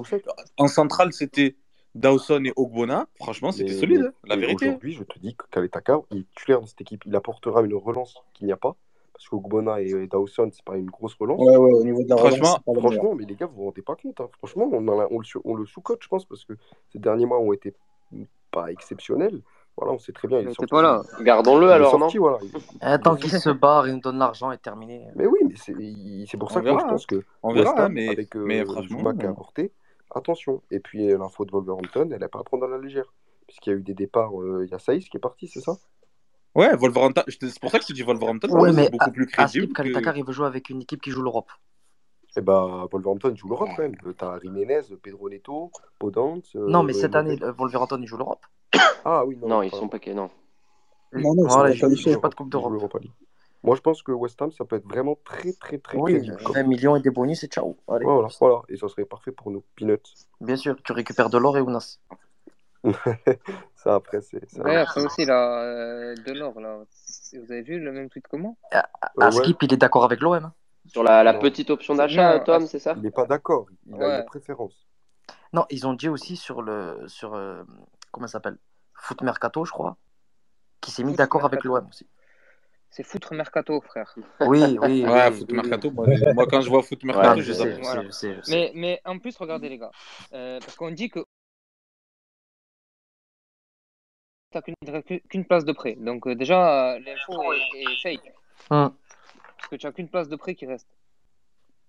En centrale, c'était Dawson et Ogbonna. Franchement, c'était solide, mais- la vérité. Aujourd'hui, je te dis que Kaletaka, il est titulaire dans cette équipe. Il apportera une relance qu'il n'y a pas. Parce qu'Ogbonna et, et Dawson, c'est pas une grosse relance. Ouais, ouais, au niveau de la relance, Franchement, meilleur. Franchement, mais les gars, vous vous rendez pas compte. hein. Franchement, on, a- on le, on le sous-cote, je pense, parce que ces derniers mois ont été pas exceptionnels. Voilà, on sait très bien. Il t'es pas là. Gardons-le alors, sorti, non voilà. Il- Eh, tant qu'il se barre, il nous donne l'argent et terminé. Mais oui, mais c'est il- pour On ça que moi, je hein. pense que On verra, hein, mais, avec euh, mais franchement. Zuma qui a apporté, attention. Et puis euh, l'info de Wolverhampton, elle n'est pas à prendre à la légère. Puisqu'il y a eu des départs, euh, il y a Saïs qui est parti, c'est ça? Ouais, Wolverhampton, c'est pour ça que je te dis Wolverhampton, Ouais, mais beaucoup plus crédible que. Il veut jouer avec une équipe qui joue l'Europe. Eh bah, Wolverhampton joue l'Europe quand même. T'as Jiménez, Pedro Neto, Podence. Non, mais euh, cette année, Wolverhampton, il joue l'Europe. Ah oui, non, Non, non, ils sont paquets, non. Non, non, ils sont Voilà, pas de Coupe d'Europe. Moi, je pense que West Ham, ça peut être vraiment très, très, très Oui, crédible. comme 20 millions et des bonus et ciao. Allez. Voilà, voilà. Et ça serait parfait pour nous. Peanuts. Bien sûr, tu récupères de l'or et Ounas. ça, après, c'est. ça truc. aussi, là, euh, de l'or, là. Vous avez vu le même tweet que moi? À, Euh, à ouais. Skip, il est d'accord avec l'OM. hein. Sur la, la petite option d'achat, Tom, ah, c'est ça? Il n'est pas d'accord. Il a Ouais. une préférence. Non, ils ont dit aussi sur le. Sur, euh, comment ça s'appelle Foot Mercato, je crois. Qui s'est mis d'accord avec l'OM aussi. C'est foutre mercato, frère. Oui, oui, Ouais, oui. foot oui, mercato, oui. moi, quand je vois foot mercato, Ouais, je sais, Voilà. sais, je sais, je sais. Mais, mais en plus, regardez, les gars. euh, parce qu'on dit que t'as qu'une qu'une place de prêt. Donc, euh, déjà, euh, l'info est, est fake. Hum. Parce que tu n'as qu'une place de prêt qui reste.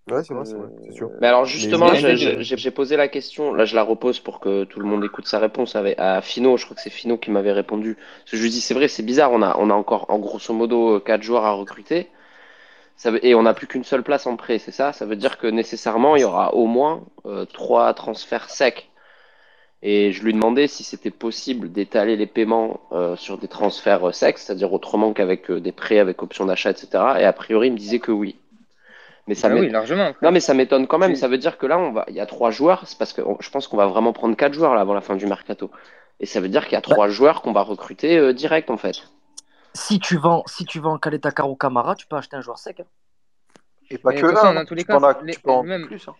Ouais, c'est vrai, c'est vrai, c'est sûr. Mais alors justement, j'ai- posé la question, là je la repose pour que tout le monde écoute sa réponse avec, à Fino, je crois que c'est Fino qui m'avait répondu. Parce que je lui dis, c'est vrai, c'est bizarre, on a, on a encore en grosso modo 4 joueurs à recruter, ça veut- et on n'a plus qu'une seule place en prêt, c'est ça? Ça veut dire que nécessairement il y aura au moins euh, 3 transferts secs. Et je lui demandais si c'était possible d'étaler les paiements euh, sur des transferts euh, secs, c'est-à-dire autrement qu'avec euh, des prêts avec option d'achat, etc. Et a priori, il me disait que oui. Mais ça Bah oui, largement. non, mais ça m'étonne quand même. Ça veut dire que là, on va, il y a trois joueurs. C'est parce que on- je pense qu'on va vraiment prendre quatre joueurs là avant la fin du mercato. Et ça veut dire qu'il y a trois joueurs qu'on va recruter euh, direct en fait. Si tu vends, si tu vends ou Camara, tu peux acheter un joueur sec. hein. Et pas Mais que un, dans tous les tu cas, peux en, a- les- tu peux en même, plus. hein.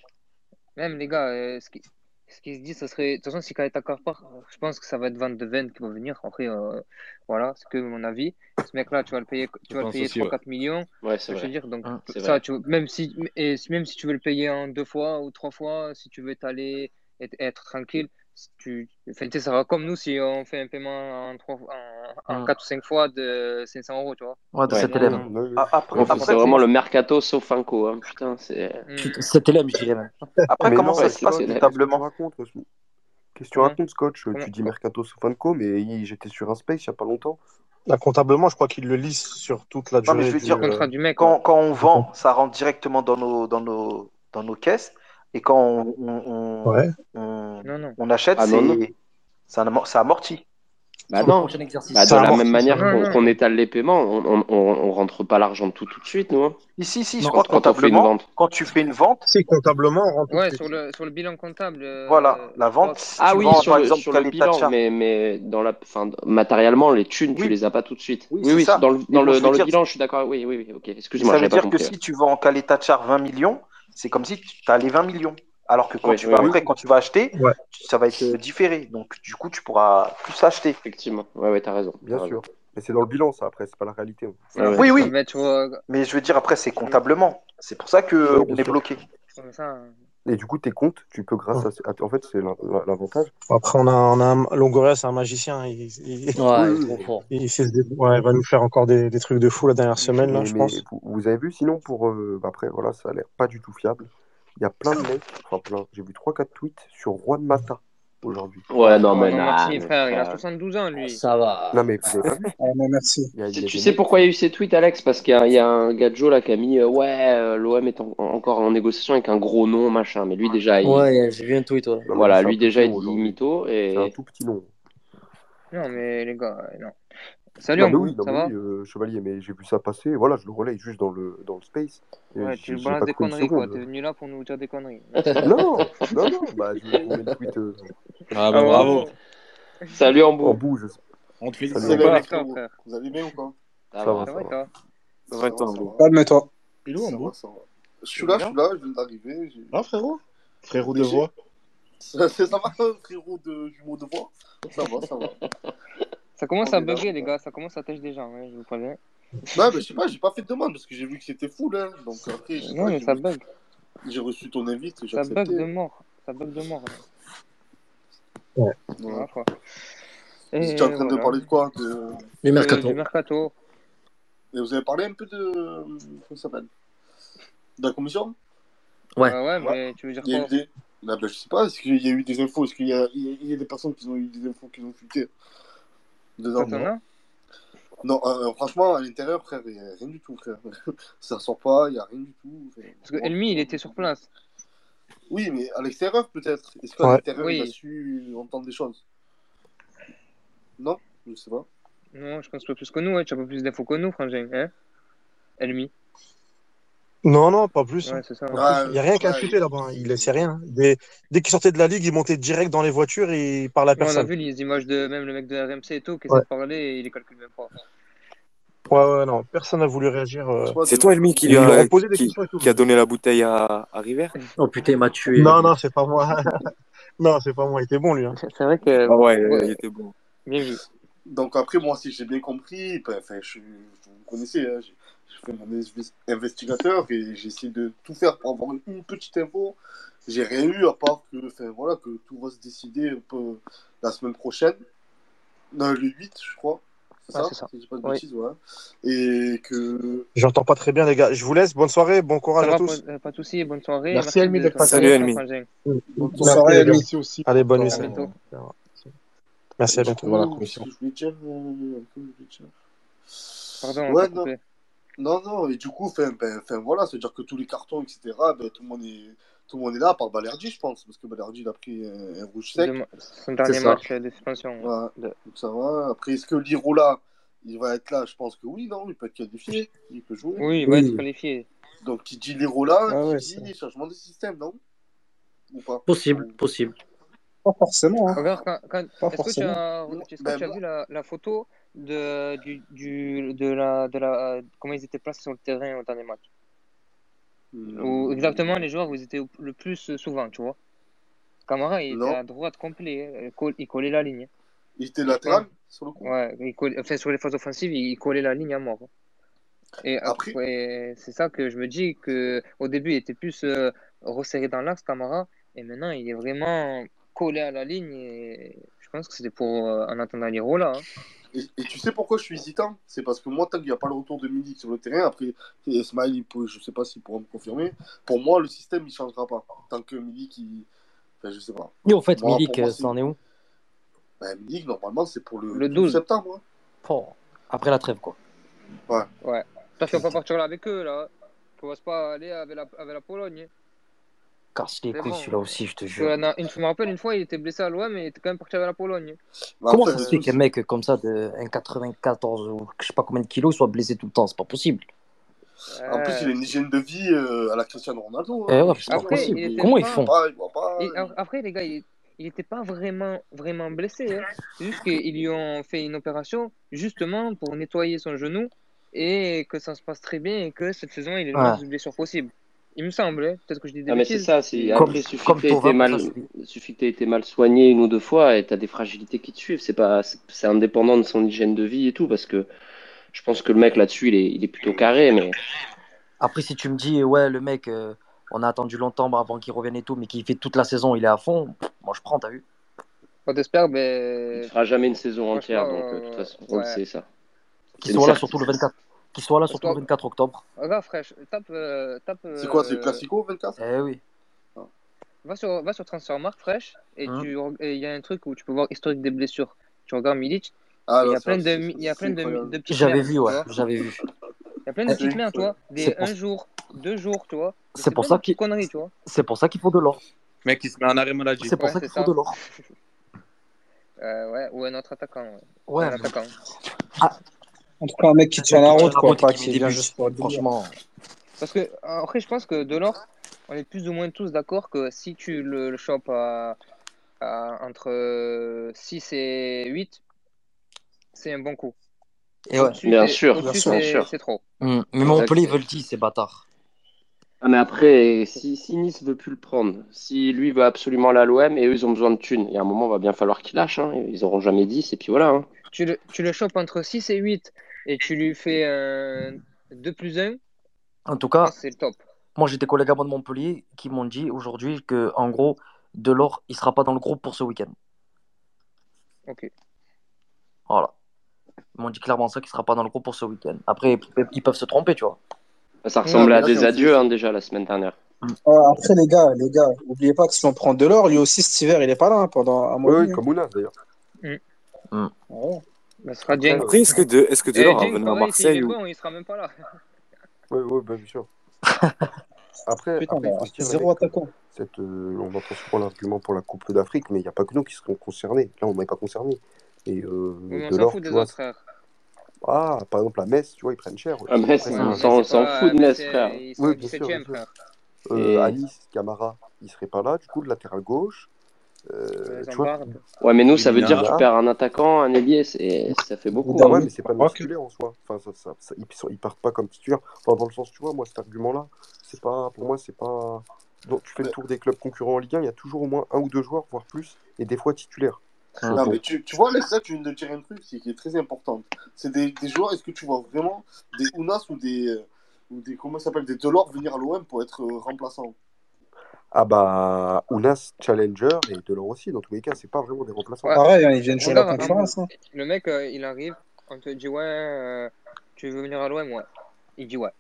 même les gars, euh, ce qui, ce qui se dit, ça serait. De toute façon, si Kaletakar part, euh, je pense que ça va être Van de Ven qui va venir. Après, euh, voilà, c'est que mon avis. Ce mec-là, tu vas le payer, tu vas le payer aussi, 3-4 millions. Ouais, c'est Je veux vrai. dire, donc c'est ça, tu, même si, et même si tu veux le payer en deux fois ou trois fois, si tu veux t'aller et être tranquille, tu, enfin, ça va comme nous si on fait un paiement en trois, en, en Hum. quatre ou cinq fois de 500 euros, tu vois. Ouais, de Ouais. cet élève. Après, c'est vraiment le mercato sauf Funko. Hein. Putain, c'est. hum. Cet élève, je dirais même. après Mais comment non, ça ouais, se passe c'est- Qu'est-ce que tu comptablement racontes Qu'est-ce que tu racontes, Scotch? Comment Tu dis Mercato Sofanco, mais j'étais sur un space il n'y a pas longtemps. Là, comptablement, je crois qu'ils le lisent sur toute la Non, mais durée je veux du. dire, Le contrat du mec, ouais. quand, quand on vend, ça rentre directement dans nos, dans nos, dans nos caisses. Et quand on, on, on, Ouais. on- Non, non. on achète, Ah c'est ça amor- ça amortit. Bah non. exercice. Bah, de la même manière qu'on étale les paiements, on, on, on, on rentre pas l'argent tout tout de suite, nous. hein. Ici, si, crois Quand, comptablement, vente. quand tu fais une vente, Si, comptablement, on rentre tout de Ouais, suite. sur le, sur le bilan comptable. euh, voilà, la vente, si Ah tu oui, vends sur par le, exemple sur le bilan, mais, mais dans la, enfin, matériellement, les thunes, tu oui, les as pas tout de suite. oui, Oui, c'est oui, ça. dans le, Mais dans bon, le, je dans veux le dire, bilan, je suis d'accord. Oui, oui, oui, ok. mais Excuse-moi, ça veut dire que si tu vends en Kalita Char 20 millions, c'est comme si tu as les 20 millions. Alors que quand tu vas après, quand tu vas acheter, Ouais. ça va être différé. Donc, du coup, tu pourras plus acheter. effectivement. Ouais, ouais, t'as raison. Bien raison. sûr. Mais c'est dans le bilan, ça, après, c'est pas la réalité. Ouais, Après, ouais. Oui, oui, mais je veux dire, après, c'est comptablement. C'est pour ça que Oui, bien on est bloqué. comme ça. Et du coup, tes comptes, tu peux, grâce Ouais. à. En fait, c'est l'avantage. Après, on a, on a un... Longoria, c'est un magicien. Il, Ouais, il est oui, trop mais, fort. il fait se dé- ouais, il va nous faire encore des, des trucs de fou la dernière semaine, là, mais, je mais pense. vous, vous avez vu, sinon, pour. euh, bah, après, voilà, ça a l'air pas du tout fiable. Il y a plein de mecs, enfin plein, j'ai vu 3-4 tweets sur Juan Mata aujourd'hui. Ouais, non, Oh mais non, nah, merci, mais frère, il a frère. 72 ans, lui. Ça va. Non, mais vous avez pas vu non, merci. Il y a, il y Tu a tu des sais pourquoi il y a eu ces tweets, Alex? Parce qu'il y a, il y a un gadjo là qui a mis euh, ouais, euh, l'OM est en- encore en négociation avec un gros nom, machin. Mais lui déjà, il, Ouais, j'ai vu un tweet, ouais. Voilà, un lui déjà il dit mytho C'est un et tout petit nom. Non, mais les gars, euh, non. Salut, mais Ambou, oui, non, ça mais va? oui, euh, Chevalier, mais j'ai vu ça passer. Voilà, je le relaye juste dans le, dans le space. Ouais, tu balances pas des conneries, quoi. T'es venu là pour nous dire des conneries. Non, non, non, bah, je vous mets le tweet euh, Ah, Ah, bah bravo. bravo. Salut en Ambou. bouge. On te Salut, félicite. Vous Ambou. allez avec bien, toi, frère. Vous allez bien ou quoi Ça Ça va. Ça va, toi Ça va, toi, Ambo Calme-toi. Il est où, Ambo. Je suis là, je suis là, je viens d'arriver. Ah, frérot Frérot de voix. Ça, ça va, frérot de jumeau de voix Ça va, ça va. Ça commence On à là. bugger, les gars. Ça commence à tâcher des gens, ouais, je vous préviens. Ouais, mais je sais pas, j'ai pas fait de demande parce que j'ai vu que c'était full. Hein. Donc après, je sais Non, pas, mais ça bug. j'ai reçu ton invite et j'ai Ça bug de mort. Ça bug de mort. là. Ouais. Voilà, quoi. Et étiez en train de parler de quoi de... Du Euh, mercato. du mercato. Et vous avez parlé un peu de. Comment ça s'appelle? De la commission? Ouais. Euh, ouais, mais tu veux dire Il y a quoi eu des. Ah, ben, je sais pas, est-ce qu'il y a eu des infos? Est-ce qu'il y a... il y a- il y a des personnes qui ont eu des infos qui ont fuité? Dedans Toi, t'en as Non, euh, franchement, à l'intérieur, frère, il n'y a rien du tout, frère. Ça sort pas, il n'y a rien du tout. frère. Parce que Elmi, il était sur place. Oui, mais à l'extérieur, peut-être. Est-ce qu'à Ouais. l'intérieur, il a Oui. su entendre des choses? Non Je sais pas. Non, je pense pas plus que nous, ouais. Tu as pas plus d'infos que nous, Frangin. Hein? Elmi. Non, non, pas plus. Ouais, hein. c'est ça. Pas Ouais, plus. Il n'y a rien qu'à ouais. chuter là-bas. hein. Il laissait rien. hein. Dès, dès qu'il sortait de la ligue, il montait direct dans les voitures et il parlait à Ouais, on a personne. vu les images de même le mec de RMC et tout qui de parler et il les calcule même pas. Ouais, ouais, non. Personne n'a voulu réagir. euh. C'est toi, Elmi, qui, lui a, posé des qui, questions et tout. qui a donné la bouteille à, à River? Oh putain, il m'a tué. Non, non, c'est pas moi. non, c'est pas moi. Il était bon, lui. hein. C'est vrai que. Ah ouais, ouais, il était bon. bien vu. Donc après, moi, si j'ai bien compris, ben, enfin, je, je- vous me connaissez, hein, j'ai fait mon inves- investigateur et j'ai essayé de tout faire pour avoir une petite info. J'ai rien eu à part que, enfin, voilà, que tout va se décider un peu la semaine prochaine, non, le 8, je crois. C'est Ouais, ça c'est ça. Si je dis pas de Oui. bêtises, ouais. Et que. J'entends pas très bien, les gars. Je vous laisse. Bonne soirée. Bon courage à va, tous. pas, euh, pas de soucis, bonne soirée. Merci, Merci Elmi, de d'être passé. Salut, Elmi. Bonne soirée, Elmi. aussi. Allez, bonne nuit. À. Merci, à bientôt. Voilà, commission. je euh, je Pardon, on Ouais, non. Non, et du coup, enfin, ben, enfin, voilà, c'est-à-dire que tous les cartons, etc., ben, tout, le monde est, tout le monde est là, à part Balerdi, je pense, parce que Balerdi, il a pris un, un rouge sec. Demain- Son dernier ça. match de suspension. ouais. De- ça va. Après, est-ce que Lirola, il va être là? Je pense que oui, non, il peut être qualifié, il peut jouer. Oui, il va être Oui, qualifié. Donc, qui dit Lirola, Ah qui ouais, dit changement de système, non? Ou pas? Possible, possible. Pas forcément. Hein. Regarde, quand, quand- Pas est-ce que tu as, Non, est-ce que ben, tu as vu la, la photo de, du, du, de la, de la, comment ils étaient placés sur le terrain au dernier match? Ou exactement les joueurs où ils étaient le plus souvent, tu vois. Camara, il Non. était à droite complet, hein. il coll- il collait la ligne. Il était latéral, sur le coup? Ouais, il collait- enfin, sur les phases offensives, il collait la ligne à mort. Et Après- après, c'est ça que je me dis que au début, il était plus euh, resserré dans l'axe, Camara, et maintenant, il est vraiment collé à la ligne. Et pense que c'était pour euh, en attendant l'Irola. Hein. Et, et tu sais pourquoi je suis hésitant? C'est parce que moi, tant qu'il n'y a pas le retour de Milik sur le terrain, après, et Ismaël, il peut, je sais pas s'il pourra me confirmer, pour moi, le système, il changera pas. Tant que Milik, il... Enfin, je sais pas. Et au fait, Moi, Milik, moi, euh, ça en est où? Ben, Milik, normalement, c'est pour le, Le 12 12. septembre. hein. Oh, Après la trêve, quoi. Ouais. Ouais. Tu vas pas partir là avec eux, là. Tu vas pas aller avec la, avec la Pologne. hein. Casse les C'est couilles, bon. celui-là aussi, je te jure. euh, une- je me rappelle, une fois, il était blessé à l'OM, mais il était quand même parti avec la Pologne. Mais Comment ça se fait qu'un mec comme ça, de 1,94 ou je sais pas combien de kilos, soit blessé tout le temps? C'est pas possible. En plus, il a une hygiène de vie euh, à la Cristiano Ronaldo. Eh hein. ouais, Je c'est pas possible. il Comment ils pas- font? Boit pas, il boit pas. Et a- après, les gars, il il était pas vraiment, vraiment blessé. hein. C'est juste qu'ils lui ont fait une opération justement pour nettoyer son genou et que ça se passe très bien et que cette saison, il est le Ouais. moins de blessures possible. Il me semble, hein. peut-être que je dis des Ah, mais c'est ça, c'est... Comme- après, suffit comme que tu Thauvin, été mal... suffit que t'aies été mal soigné une ou deux fois et tu as des fragilités qui te suivent. C'est pas... c'est c'est indépendant de son hygiène de vie et tout, parce que je pense que le mec là-dessus, il est, il est plutôt carré, mais Après, si tu me dis, ouais, le mec, euh, on a attendu longtemps avant qu'il revienne et tout, mais qu'il fait toute la saison, il est à fond, moi je prends, t'as vu On espère, il mais fera jamais une saison entière, donc euh, de toute façon, on le sait ça. Une soit là surtout le 24. Qu'il soit là surtout le que- 24 octobre. regarde, fraîche, tape, euh, tape. C'est quoi, c'est le euh, Classico 24 Eh oui. Va sur, va sur Transfermarkt, fraîche, et Hein. tu il y a un truc où tu peux voir historique des blessures. Tu regardes Milic, Ah, il y a plein de, il y a plein de, de petites J'avais vu, ouais, j'avais vu. Il y a plein de C'est petites merdes, tu vois. Des pour- un jour, deux jours, tu vois. C'est pour ça qu'il c'est pour ça qu'il faut de l'or. Mec, il se met en arrêt maladie. C'est pour Ouais, ça qu'il faut de l'or. Euh, ouais, ou un autre attaquant. Ouais. Ouais, un mais- attaquant. En tout cas, un mec qui tient la route, quoi, pas qui vient juste pour Franchement. Parce que, après, je pense que Delors, on est plus ou moins tous d'accord que si tu le, le chopes à, à, entre 6 et 8, c'est un bon coup. Et ouais. Bien sûr, bien sûr. C'est trop. Mmh. Mais Montpellier veut le 10, c'est bâtard. Ah, mais après, si, si Nice veut plus le prendre, si lui veut absolument la l'OM et eux ils ont besoin de thunes, il y a un moment, il va bien falloir qu'ils lâchent. Hein. Ils n'auront jamais 10 et puis voilà. Hein. Tu, le, tu le chopes entre 6 et 8 et tu lui fais euh, 2 plus 1. En tout cas, c'est le top. Moi, j'ai des collègues à moi de Montpellier qui m'ont dit aujourd'hui que, en gros, Delors, il ne sera pas dans le groupe pour ce week-end. Ok. Voilà. Ils m'ont dit clairement ça qu'il ne sera pas dans le groupe pour ce week-end. Après, ils peuvent se tromper, tu vois. Ça ressemble à des adieux hein, déjà la semaine dernière. Mm. Euh, après, les gars, les gars, oubliez pas que si on prend Delors, lui aussi, cet hiver, il est pas là hein, pendant un mois. Oui, comme hein. Ouna, d'ailleurs. Mm. Mm. Ah bah, sera Après, est-ce que, de, eh, est que Delors à Marseille il, ou... il sera même pas là. Oui, oui, bah, bien sûr. Après, Putain, bah, zéro. Cette, euh, on entend souvent l'argument pour la Coupe d'Afrique, mais il n'y a pas que nous qui serons concernés. Là, on n'est pas concernés. Et, euh, on s'en fout des vois, autres frères. Ah, par exemple, à Metz, tu vois, ils prennent cher. À Metz, on s'en fout de Metz, frère. Ils Frère. Euh, à Nice, Camara, il serait pas là. Du coup, de latéral gauche, euh, tu vois ouais, mais nous, ça veut dire que tu perds un attaquant, un ailier, et ça fait beaucoup. Hein. Ouais, mais c'est pas musculaire en soi. Enfin, ça, ils, sont, partent pas comme titulaire. Enfin, dans le sens, tu vois, moi, cet argument-là, c'est pas, pour moi, c'est pas. Donc, tu fais le tour des clubs concurrents en Ligue 1, il y a toujours au moins un ou deux joueurs, voire plus, et des fois titulaires. Mais tu, vois, Alex, là, tu viens de dire un truc qui, est très important. C'est des, joueurs, est-ce que tu vois vraiment des Ounas ou des, euh, ou des comment s'appelle, des Delors venir à l'OM pour être euh, remplaçant? Ah bah, Ounas, Challenger et Delors aussi. Dans tous les cas, c'est pas vraiment des remplaçants. Ouais. Pareil, hein, ils viennent jouer la conférence. Hein. hein. Le mec, euh, il arrive, on te dit ouais, euh, tu veux venir à l'OM Ouais. Il dit ouais.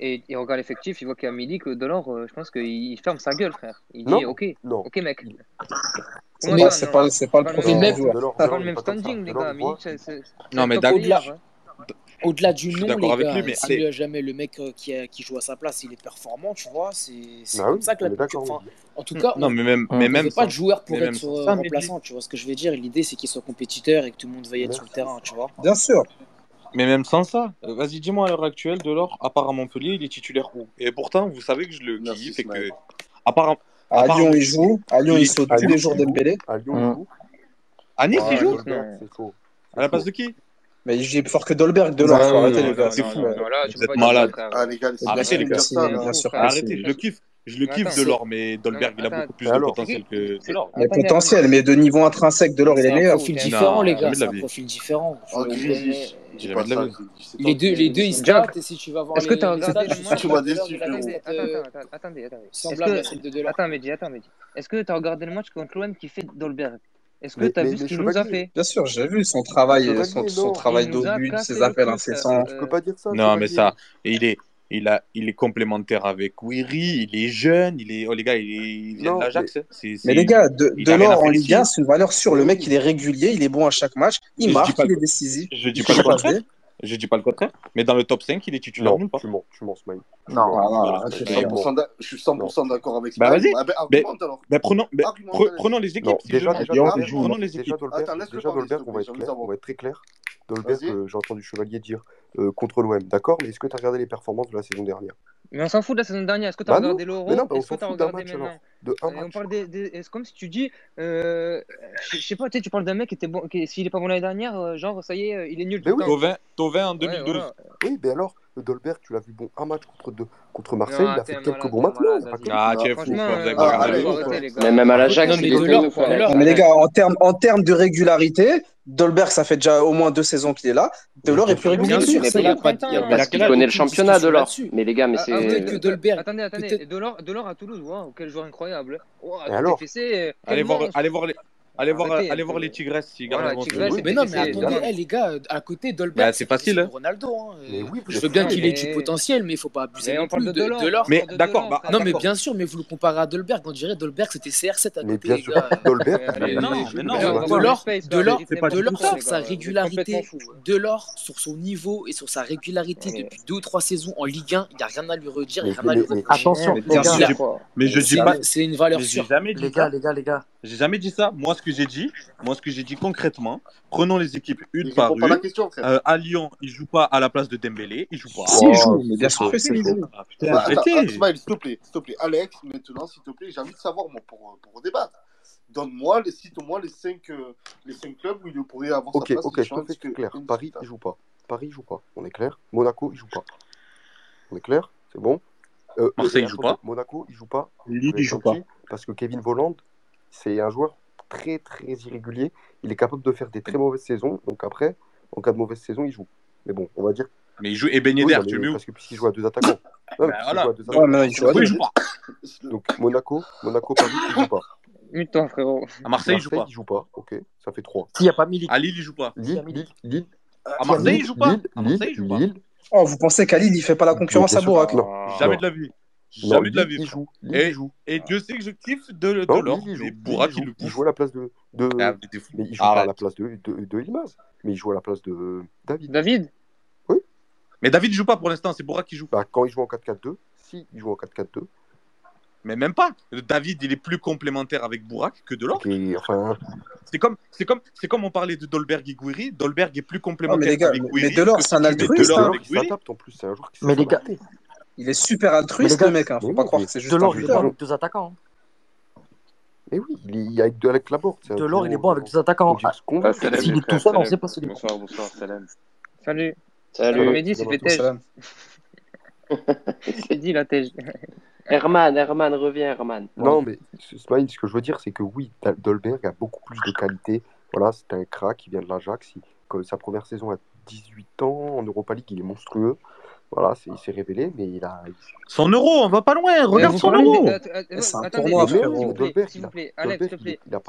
Et il regarde l'effectif, il voit qu'il qu'à midi que Delors, euh, je pense qu'il ferme sa gueule, frère. Il non. dit ok, non. ok mec. C'est pas, pas, pas, le profil. C'est pas le même standing, les gars. Non, mais d'accord. Au-delà du nom, les gars, lui, mais euh, jamais le mec euh, qui, a, qui, joue à sa place, il est performant, tu vois, c'est bah comme ça que la enfin, En tout cas, mm. non, mais même, pas de joueur pour être euh, remplaçant, tu vois ce que je veux dire? L'idée, c'est qu'il soit compétiteur et que tout le monde veuille être sur le terrain, tu vois. Bien sûr. Mais même sans ça, vas-y, dis-moi à l'heure actuelle, Delors, à part à Montpellier, il est titulaire où? Et pourtant, vous savez que je le kiffe c'est que. À part à... Lyon, il joue. À Lyon, il saute tous les jours d'Embélé. À Lyon, il hein. joue. À Nice, il joue À la place de qui? Mais j'ai plus fort que Dolberg de l'or. Ah, arrêtez, les gars. C'est fou. Vous êtes malade. Arrêtez, les gars. Arrêtez, je le kiffe. Je le kiffe, Delors, mais Dolberg, il a beaucoup plus de potentiel que Il a potentiel, mais de niveau intrinsèque, Delors, il est meilleur. Un profil différent, les gars. C'est un profil différent. Les deux, les deux, ils se grattent. Et si tu vas voir. Est-ce que Tu m'as Attends, Mehdi, attends, Mehdi. Est-ce que t'as regardé le match contre l'OM qui fait Dolberg est-ce que tu as vu ce qu'il nous a Bien sûr, j'ai vu son travail, son, son travail d'obus, ses appels incessants. Euh, tu peux pas dire ça. Non, mais ça, il est, il, a, il est complémentaire avec Weary, il est jeune, il est, oh, les gars, il, vient non, de l'Ajax. Mais, les gars, de, Delors en Ligue 1, c'est une valeur sûre. Le mec, il est régulier, il est bon à chaque match, il marque, il est décisif. Je dis pas le contraire. Je dis pas le contraire. Mais dans le top 5, il est titulaire non, ou pas Tu mens, tu mens, Smile. Non, non, je suis 100% d'accord avec bah, Smile. Bah vas-y, alors. Prenons, prenons les équipes. Déjà, déjà, prenons les hein. équipes. Dolbert, on, va être on va être très clair. Dolbert, euh, j'ai entendu Chevalier dire euh, contre l'OM, d'accord, mais est-ce que tu as regardé les performances de la saison dernière? Mais on s'en fout de la saison dernière. Est-ce que tu as regardé l'Euro bah Est-ce que tu regardé match, maintenant. Euh, on parle des, des... C'est comme si tu dis, euh, je sais pas, tu, sais, tu parles d'un mec qui était bon, s'il est pas bon l'année dernière, euh, genre ça y est, il est nul. Tout oui. Tauvin, en 2012. Oui, mais alors, Dolberg, tu l'as vu bon un match contre, deux, contre Marseille, il a ah, fait quelques bons matchs. Ah, tu es fou. Mais même à la Mais les gars, en termes de régularité, Dolberg, ça fait déjà au moins deux saisons qu'il est là. Delors est plus régulier. Bien sûr, il ah, connaît le championnat, Delors. Mais les gars, mais c'est. Que Dolberg. Attendez, attendez. Delors à Toulouse, quel joueur incroyable. Euh, allez voir les Allez voir, Arrêtez, allez voir les Tigresses s'ils voilà, oui, Mais non, mais attendez, hey, les gars, à côté d'Olbert, bah, c'est facile. Hein. Ronaldo. Hein. Mais oui, je veux bien qu'il ait du potentiel, mais il faut pas abuser mais non plus de, de, l'or. Mais d'accord, bah, non, mais bien sûr, mais vous le comparez à Dolberg, on dirait Dolberg c'était CR7 à côté. Mais bien sûr, Dolberg. non, de l'or sur sa régularité, de l'or sur son niveau et sur sa régularité depuis deux ou trois saisons en Ligue 1, il n'y a rien à lui redire, Attention, mais je dis pas, c'est une valeur sûre. Les gars, les gars, les gars, j'ai jamais dit ça. Moi, ce j'ai dit. Moi, ce que j'ai dit concrètement, prenons les équipes une par une. La question, euh, à Lyon, il joue pas à la place de Dembélé. il joue pas. Si, oh, ils mais ah, bien bah, Smile, s'il te plaît, s'il te plaît. Alex, maintenant, s'il te plaît, j'ai envie de savoir, moi, pour, euh, pour débattre. Donne-moi, les, cite-moi les 5 euh, les cinq clubs où il pourrait avoir Ok, sa place, ok, je te fais clair. Paris, ils jouent pas. Paris, ils jouent pas. On est clair. Monaco, ils jouent pas. On est clair? C'est bon? Euh, Marseille, il joue pas. Monaco, il joue pas. Lille, il joue pas. Parce que Kevin Voland, c'est un joueur très très irrégulier. Il est capable de faire des très mauvaises saisons. Donc après, en cas de mauvaise saison, il joue. Mais bon, on va dire. Mais il joue et ben oui, tu le mets où Parce que s'il joue à deux attaquants. Ah, non, bah voilà. il joue à deux attaquants. Il joue, pas? Donc Monaco, Monaco, Paris, il joue pas. Frérot. À Marseille, il joue pas. Ok, ça fait 3. S'il n'y a pas Milik. À Lille, il joue pas. Lille, Lille, euh, À Marseille, il joue pas. Lille. Lille, Oh, vous pensez qu'à Lille, il fait pas la concurrence à Bourac hein Jamais de la vie. Jamais non, de la vie. Il joue. et, joue. et Dieu sait que je kiffe de, de non, l'or. Il, joue, mais Boura il, joue, il, le il joue à la place de. de... Ah, mais il joue Arrête. pas à la place de, de, de Ilmaz. Mais il joue à la place de David. David Oui. Mais David joue pas pour l'instant, c'est Boura qui joue. Bah, quand il joue en 4-4-2, si, il joue en 4-4-2. Mais même pas. David, il est plus complémentaire avec Bourak que Delors. Enfin... C'est comme, c'est comme, c'est comme on parlait de Dolberg et Dolberg est plus complémentaire oh, mais les gars, avec Guiri. Mais Delors, c'est un altruiste. Delors, hein. avec Guiri. En plus, c'est un joueur qui mais les gars, il est super altruiste, gars, le mec. Hein. Faut pas oui, croire que c'est juste Delors, un il est bon avec deux attaquants. Hein. Mais oui, il est avec, deux, avec la board. Delors, il est bon avec deux attaquants. S'il est tout seul, on sait pas ce qu'il. Bonsoir, bonsoir, salam. Salut. Salut. Mehdi, c'est Pétej. C'est dit, là, Tej. Herman, Herman, reviens, Herman. Non, mais Smile, ce que je veux dire, c'est que oui, Dolberg a beaucoup plus de qualité. Voilà, c'est un crack, il vient de l'Ajax. Sa première saison à 18 ans en Europa League, il est monstrueux. Voilà, il s'est révélé, mais il a. Son euro, on va pas loin, regarde son euro Pour moi, s'il vous plaît, s'il te plaît, s'il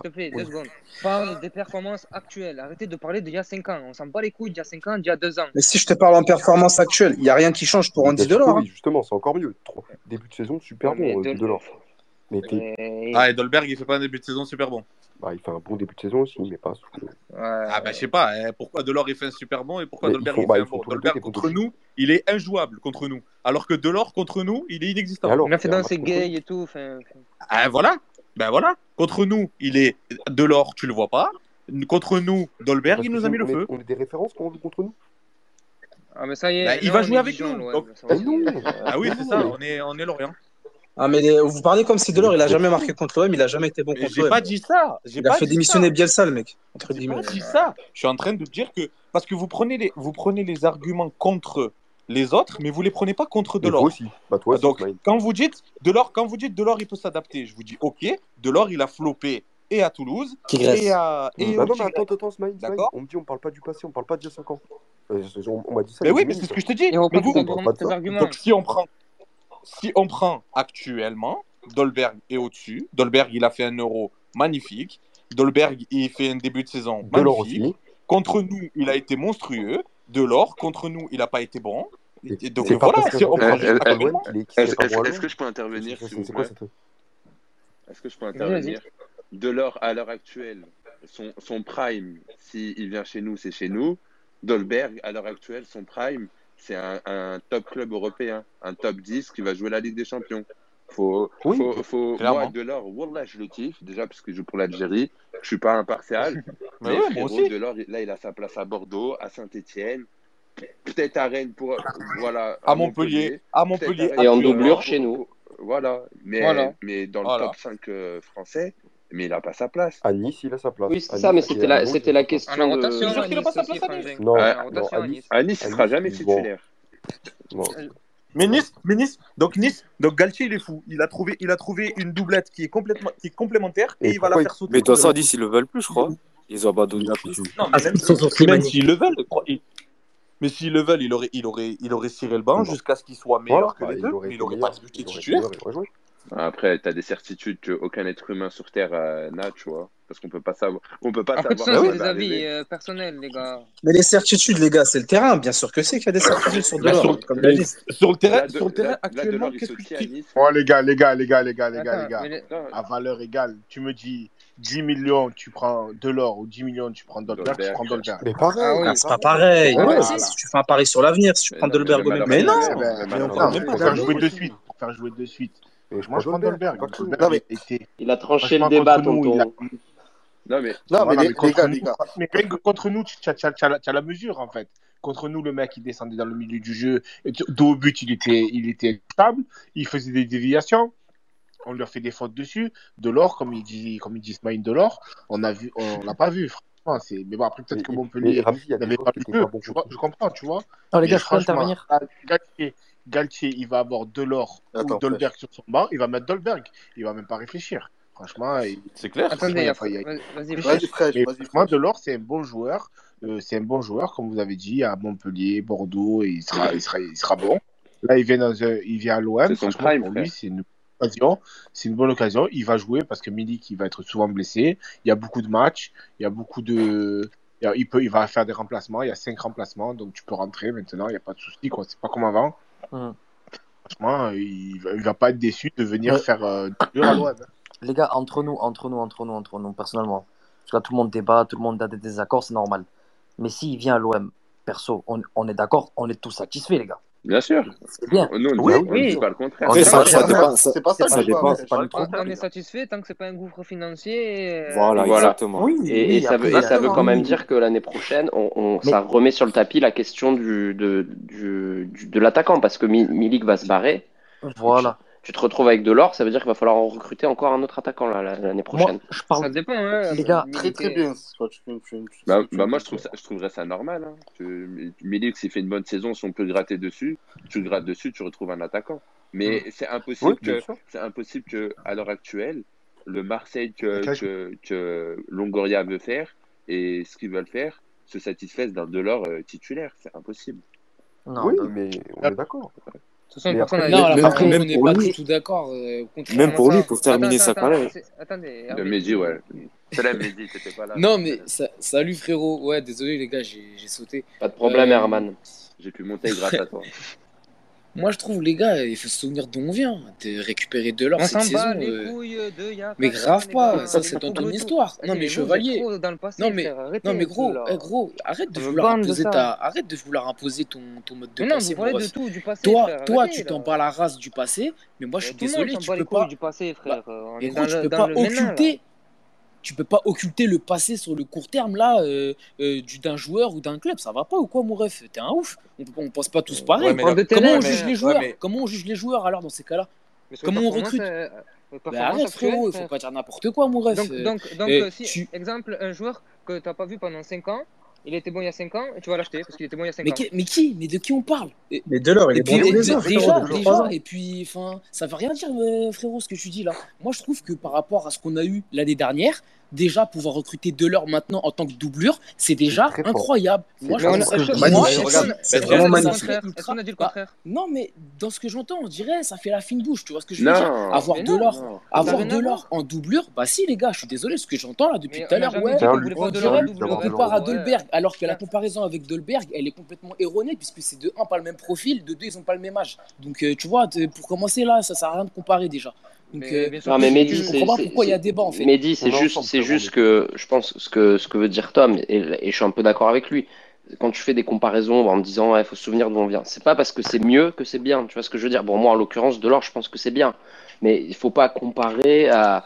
te plaît, deux secondes. Parle des performances actuelles, arrêtez de parler d'il y a 5 ans, on s'en bat les couilles d'il y a 5 ans, d'il y a 2 ans. Mais si je te parle en performance actuelle, il n'y a rien qui change pour en Andy Delors. Oui, justement, c'est encore mieux. Début de saison, super bon, euh, Delors. Ah, et Dolberg, il fait pas un début de saison super bon. Bah, il fait un bon début de saison aussi, mais pas. Ouais. Ah, bah, je sais pas, hein. pourquoi Delors il fait un super bon et pourquoi Dolberg il fait bah, un bon? Dolberg contre nous, il est injouable contre nous. Alors que Delors contre nous, il est inexistant. Alors, Merci c'est contre... gay et tout. Ah, voilà, ben voilà, contre nous, il est Delors, tu le vois pas. Contre nous, Dolberg, il nous a mis le feu. On est des références contre nous. Ah, mais ça y est. Ben, il va jouer avec nous. Ah, ah oui, c'est ça, on est, on est Lorient. Ah, mais vous parlez comme si Delors, il a jamais marqué contre l'OM, il a jamais été bon contre l'OM. J'ai pas dit ça. J'ai il a fait démissionner. Bielsa, le mec. Entre j'ai pas dit ça. Je suis en train de dire que. Parce que vous prenez les, arguments contre les autres, mais vous ne les prenez pas contre Delors. Moi aussi. Bah, toi. Donc, quand vous dites Delors, quand vous dites Delors, il peut s'adapter, je vous dis OK, Delors, il a flopé et à Toulouse Tigresse. et à et bah non, mais attends, attends, Smaïl, on me dit on parle pas du passé, on parle pas de 5 ans. Euh, on, on m'a dit ça. Mais oui, mais c'est ce que je te dis. Et on mais vous, on pas de ça. Donc si on prend si on prend actuellement, Dolberg est au-dessus. Dolberg, il a fait un euro magnifique. Dolberg, il fait un début de saison magnifique. Contre nous, il a été monstrueux. Delors, contre nous, il n'a pas été bon. Donc voilà, Est-ce que je peux intervenir s'il vous plaît Est-ce que je peux intervenir à l'heure actuelle, son, prime, s'il si vient chez nous, c'est chez nous. Dolberg, à l'heure actuelle, son prime, c'est un, top club européen, un top 10 qui va jouer la Ligue des Champions. Faut, oui, faut, faut moi, Delors, je le kiffe déjà parce que je joue pour l'Algérie. Je ne suis pas impartial. mais, mais ouais, frérot. Delors, là, il a sa place à Bordeaux, à Saint-Etienne, peut-être à Rennes pour voilà. À, Montpellier, à Montpellier, et en doublure chez nous. Voilà, mais, mais dans le top 5 euh, français, mais il n'a pas sa place. À Nice, il a sa place. Oui, c'est ça, mais c'était la, question. Rotation, de... à Nice. Non, Nice, il ne sera jamais titulaire. Mais Nice, mais Nice, donc Nice, donc Galtier il est fou. Il a trouvé, il a trouvé une doublette qui est complètement, qui est complémentaire et, il va la faire sauter. Mais toi ça Nice ils le veulent plus, je crois. Ils ont abandonné la plus. Non, mais même, s'ils le veulent, mais s'ils le veulent, il aurait, il aurait, il aurait ciré le banc jusqu'à ce qu'il soit meilleur que les deux. il n'aurait pas débuté titulaire. Après, tu as des certitudes qu'aucun être humain sur Terre euh, n'a, tu vois. Parce qu'on peut pas savoir. On peut pas ah, savoir. C'est des avis euh, personnels, les gars. Mais les certitudes, les gars, c'est le terrain. Bien sûr que c'est qu'il y a des bah, certitudes sur Delors. Sur, sur le terrain, sur le terrain actuellement, qu'est-ce que tu Oh, les gars, les gars, les gars, les gars, les gars, les gars. À valeur égale, tu me dis 10 millions, tu prends Delors ou 10 millions, tu prends Dolberg, tu prends Dolberg. Mais pareil. Ah ah, c'est pas pareil. Si tu fais un pari sur l'avenir, si tu prends Dolberg au Mais non Pour faire jouer de suite. Faire jouer de suite. Et je, moi, je. Il a tranché le débat, tonton. Non, mais, non, mais, les, gars. Mais contre nous, tu as, la mesure, en fait. Contre nous, le mec, il descendait dans le milieu du jeu. Dos au but, il était, il était stable. Il faisait des déviations. On leur fait des fautes dessus. Delors, comme il dit, comme il dit Smaïn Delors, on a vu, on l'a pas vu, franchement. Mais bon, après, peut-être que Montpellier n'avait pas le jeu. Je, comprends, tu vois. Non, les gars, je peux intervenir. Ah, Galtier, il va avoir Delors Attends, ou Dolberg sur son banc, il va mettre Dolberg. Il va même pas réfléchir. Franchement, il... c'est clair. Attendez, il vas-y, vas-y. Franchement, Delors, c'est un bon joueur. Euh, c'est un bon joueur, comme vous avez dit, à Montpellier, Bordeaux, et il sera, il sera, il sera bon. Là, il vient, dans, euh, il vient à l'OM. Franchement, prime, pour lui, c'est une occasion. c'est une bonne occasion. Il va jouer parce que Milik, il va être souvent blessé. Il y a beaucoup de matchs. Il y a beaucoup de. Il, peut, il va faire des remplacements. Il y a cinq remplacements. Donc, tu peux rentrer maintenant. Il n'y a pas de souci. C'est pas comme avant. Mm. Franchement, il va, va pas être déçu de venir faire. Euh, les gars, entre nous, entre nous, entre nous, entre nous, personnellement. Parce tout le monde débat, tout le monde a des désaccords, c'est normal. Mais s'il vient à l'OM, perso, on, on est d'accord, on est tous satisfaits, les gars. Bien sûr. C'est bien. Nous, oui, oui. pas le contraire. C'est ça, dépend, pas ça, ça dépend, c'est pas. On est satisfait tant que c'est pas un gouffre financier. Euh, voilà, exactement. Et, ça veut, quand même dire que l'année prochaine, on, ça remet sur le tapis la question de, de l'attaquant parce que Milik va se barrer. Voilà tu te retrouves avec de l'or, ça veut dire qu'il va falloir en recruter encore un autre attaquant l'année prochaine. Je parle... Ça dépend, hein, Les euh, gars, très très bien. Bah, bah moi, je, trouve ça, je trouverais ça normal. Hein. Tu... S'il fait une bonne saison, si on peut gratter dessus, tu grattes dessus, tu retrouves un attaquant. Mais hmm. c'est impossible, oui, c'est impossible que, à l'heure actuelle, le Marseille que, que, Longoria veut faire et ce qu'ils veulent faire se satisfaisent d'un Delors euh, titulaire. C'est impossible. Non, oui, mais on est d'accord. De toute façon, non, après, on n'est pas du tout d'accord. Même pour ça. Euh, lui, pour terminer sa carrière. Attendez. Le Mehdi, ouais. C'est la Mehdi, t'étais pas là. Non, mais salut frérot. Ouais, désolé les gars, j'ai sauté. Pas de problème. Euh, Herman. J'ai pu monter grâce à toi. Moi, je trouve, les gars, il faut se souvenir d'où on vient. T'es récupéré de l'or cette saison. Euh, mais grave pas, ça c'est dans ton histoire. Non, mais chevalier. Non, mais, non, mais gros, eh, gros, arrête de vouloir imposer ta... arrête de vouloir imposer ton, ton mode de pensée. Toi, toi, tu t'en bats la race du passé, mais moi, je suis désolé, tu peux pas. Bah, mais gros, tu peux pas occulter tu peux pas occulter le passé sur le court terme là euh, euh, d'un joueur ou d'un club. Ça va pas ou quoi, mon ref? T'es un ouf. On, on, pense pas tous pareil. Comment, on juge les joueurs? comment on juge les joueurs alors dans ces cas-là? Comment on recrute? Euh, bah, arrête, frérot, il faut pas dire n'importe quoi, mon ref. Donc, si, tu... exemple, un joueur que t'as pas vu pendant 5 ans, il était bon il y a 5 ans, et tu vas l'acheter parce qu'il était bon il y a 5 mais ans. Qui, mais qui Mais de qui on parle? Et, Mais Delors, il est puis, bon. Et, déjà, déjà, déjà et puis enfin, ça veut rien dire, euh, frérot, ce que tu dis là. Moi, je trouve que par rapport à ce qu'on a eu l'année dernière, déjà pouvoir recruter Delors maintenant en tant que doublure, c'est déjà incroyable. Moi, je pense c'est vraiment magnifique. on a dit le bah, contraire? Non, mais dans ce que j'entends, on dirait ça fait la fine bouche, tu vois ce que je veux dire? Avoir Delors, avoir Delors en doublure, bah si les gars, je suis désolé, ce que j'entends là depuis tout à l'heure, ouais, on compare à Dolberg, alors que la comparaison avec Dolberg, elle est complètement erronée puisque c'est de 1 pas le même profil, de 2 ils ont pas le même âge. Donc euh, tu vois, pour commencer là, ça sert à rien de comparer déjà. Donc, mais, euh, mais, Mehdi, c'est juste, juste que je pense ce que ce que veut dire Tom, et, je suis un peu d'accord avec lui. Quand tu fais des comparaisons en me disant, il faut se souvenir d'où on vient. C'est pas parce que c'est mieux que c'est bien. Tu vois ce que je veux dire Bon, moi, en l'occurrence, Delors, je pense que c'est bien, mais il faut pas comparer à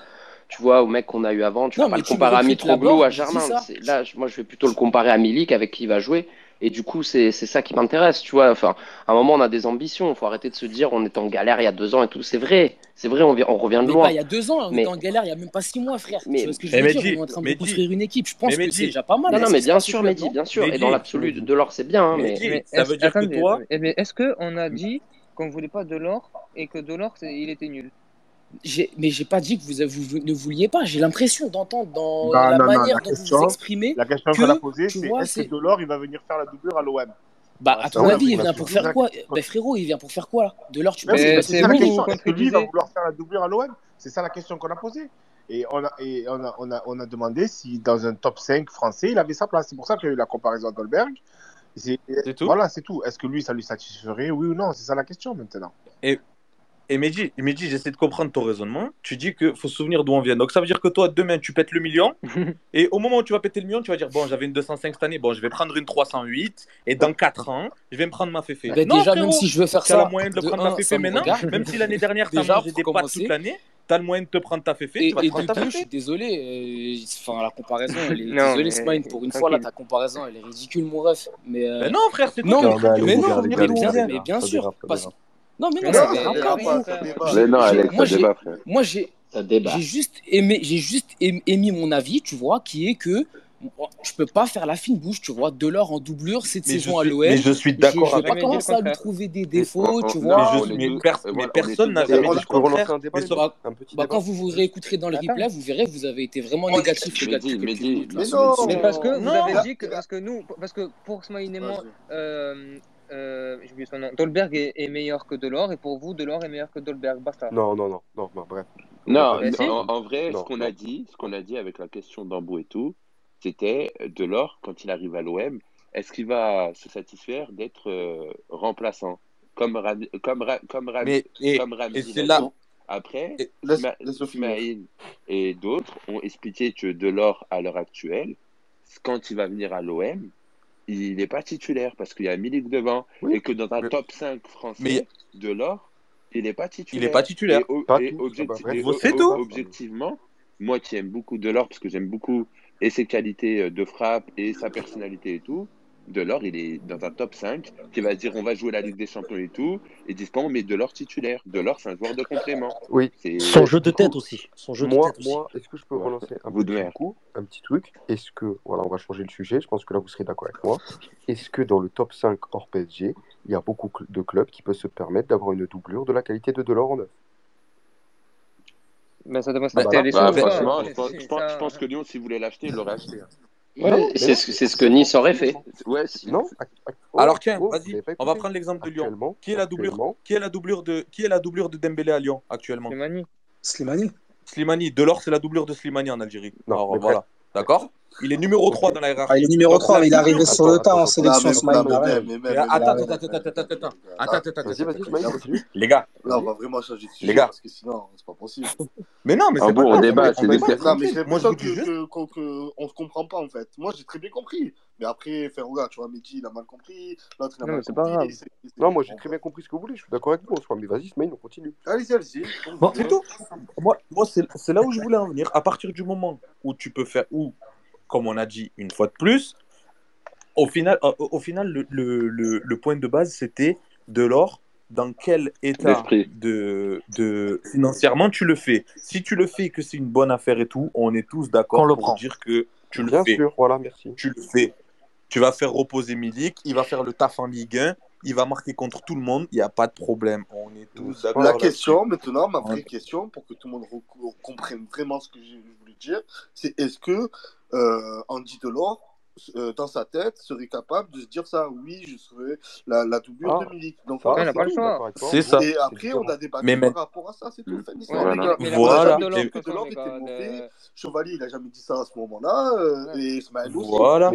tu vois, au mec qu'on a eu avant. Tu non, vas pas le comparer à Mitroglou, à Germain. Là, moi, je vais plutôt le comparer à Milik avec qui il va jouer. Et du coup, c'est ça qui m'intéresse, tu vois. Enfin, à un moment, on a des ambitions. Il faut arrêter de se dire on est en galère il y a deux ans et tout. C'est vrai, c'est vrai, on, on revient de mais loin. Il y a deux ans, hein, on était en galère il y a même pas six mois, frère. Mais... Ce que je veux On est en train de construire une équipe. Je pense que c'est déjà pas mal. Non, non, mais bien sûr, Mehdi, bien sûr. Et dans l'absolu, de, l'or, c'est bien. Hein, mais ça veut dire Est-ce qu'on a dit qu'on voulait pas de l'or et que de l'or, il était nul? mais j'ai pas dit que vous, ne vouliez pas. J'ai l'impression d'entendre dans bah, la manière dont vous vous exprimez. La question que, je vais c'est est-ce que Delors il va venir faire la doublure à l'OM bah, à ton avis, il vient pour faire quoi? bah, Frérot, il vient pour faire quoi Delors, tu peux C'est la question. Est-ce que lui va vouloir faire la doublure à l'OM C'est ça la question qu'on a posée. Et, on a, demandé si dans un top 5 français, il avait sa place. C'est pour ça qu'il y a eu la comparaison à Dolberg. C'est tout? Voilà, c'est tout. Est-ce que lui, ça lui satisferait Oui ou non? C'est ça la question maintenant et Mehdi, Mehdi j'essaie de comprendre ton raisonnement. Tu dis qu'il faut se souvenir d'où on vient. Donc ça veut dire que toi, demain, tu pètes le million. et au moment où tu vas péter le million, tu vas dire Bon, j'avais une 205 cette année, bon, je vais prendre une 308. Et dans 4 ans, je vais me prendre ma féfé. Bah, non, déjà, même si je veux faire ça. Tu as ça. moyen de, de prendre ma féfé maintenant. Même si l'année dernière, tu as mangé des pâtes toute l'année t'as le moyen de te prendre ta féfé, et, tu vas te et. Je suis désolé, euh, enfin la comparaison, elle est, non, désolé Smine, pour une fois là, ta comparaison, elle est ridicule mon ref. Mais, euh, ben non frère, c'est non, mais, mais, bien, mais bien sûr, parce, que. Non, mais non, ça débat, Mais non, Alex, ça débat, frère. Moi, j'ai juste, aimé, j'ai juste émis mon avis, tu vois, qui est que je peux pas faire la fine bouche, tu vois. Delors en doublure cette saison à l'OL. Mais je suis d'accord avec Je vais pas commencer à lui trouver des défauts, tu vois. Mais, personne n'a jamais dit le contraire. Bah, bah quand vous vous réécouterez dans le replay, vous verrez, vous avez été vraiment oh, négatif. Je dit, mais, mais, non, mais parce que vous avez dit que, parce que nous, parce que pour Smaïn et moi, euh, Dolberg est, meilleur que Delors, et pour vous, Delors est meilleur que Dolberg, basta. Non, non, non, non, bref. Non, bah, en, vrai, ce qu'on a dit, ce qu'on a dit avec la question d'Ambou et tout, c'était euh, Delors, quand il arrive à l'OM, est-ce qu'il va se satisfaire d'être euh, remplaçant? Comme Ram, comme comme, Mais, et, c'est là. Après, et, et d'autres ont expliqué que Delors, à l'heure actuelle, quand il va venir à l'OM, il n'est pas titulaire parce qu'il y a Milik devant et que dans un top 5 français mais... de l'or, il n'est pas titulaire. Il n'est pas titulaire. Et, pas et, tout. objectivement, moi qui aime beaucoup Delors parce que j'aime beaucoup et ses qualités euh, de frappe et sa personnalité et tout, Delors, il est dans un top 5 qui va dire on va jouer la Ligue des Champions et tout. Et disent bon, mais Delors titulaire. Delors, c'est un joueur de complément. Oui. Son jeu de tête aussi. Son jeu moi, de tête moi, est-ce que je peux relancer un, petit coup, un petit truc? Est-ce que, voilà, on va changer le sujet. Je pense que là, vous serez d'accord avec moi. Est-ce que dans le top 5 hors PSG, il y a beaucoup de clubs qui peuvent se permettre d'avoir une doublure de la qualité de Delors en neuf? Mais ça bah, bah, bah, franchement, je pense, je, pense, je pense, que Lyon, s'il voulait l'acheter, il l'aurait acheté. Hein. C'est ce, que Nice aurait fait. Ouais, non. Alors tiens, vas-y, on va prendre l'exemple de Lyon. Qui est la doublure Qui est la doublure de Qui est la doublure de Dembélé à Lyon actuellement? Slimani. Slimani. Slimani. Delors, c'est la doublure de Slimani en Algérie. Non, Alors, voilà. D'accord? Il est numéro 3 dans la hiérarchie. Ah, il est numéro 3, mais il est arrivé sur le tas hein, en sélection, ce matin. Attends, attends, attends, attends, attends. Les gars. Là, on va vraiment changer de sujet parce que sinon, c'est pas possible. Mais non, mais c'est bon, on débat, c'est Moi, je que qu'on se comprend pas, en fait. Moi, j'ai très bien compris. Mais après, Ferroga, tu vois, Mehdi, il a mal compris. L'autre, il a mal compris. c'est pas grave. Non, moi, j'ai très bien compris ce que vous voulez. Je suis d'accord avec vous, Mais vas-y, Smaïn, on continue. Allez-y, allez-y. C'est tout. Moi, c'est là où je voulais en venir. À partir du moment où tu peux faire... où comme on a dit une fois de plus, au final, euh, au final le, le, le, point de base, c'était de l'or. Dans quel état de, de, financièrement tu le fais? Si tu le fais que c'est une bonne affaire et tout, on est tous d'accord pour prend. dire que tu le fais. Voilà, merci. Tu le fais. Tu vas faire reposer Milik, il va faire le taf en Ligue 1, il va marquer contre tout le monde, il n'y a pas de problème. On est tous d'accord. La question maintenant, ma vraie question, pour que tout le monde comprenne vraiment ce que je voulais dire, c'est est-ce que euh, Andy Delors, euh, dans sa tête, serait capable de se dire ça Oui, je serai la, la doublure de ah. Milik. Donc, ah, voilà, c'est ça. Et après, on a débattu mais, par rapport à ça, c'est tout. Mmh. Ouais, mais, mais voilà. Delors, que Delors était euh... mauvais. Chevalier, il n'a jamais dit ça à ce moment-là. Euh, et Ismaël aussi. Voilà.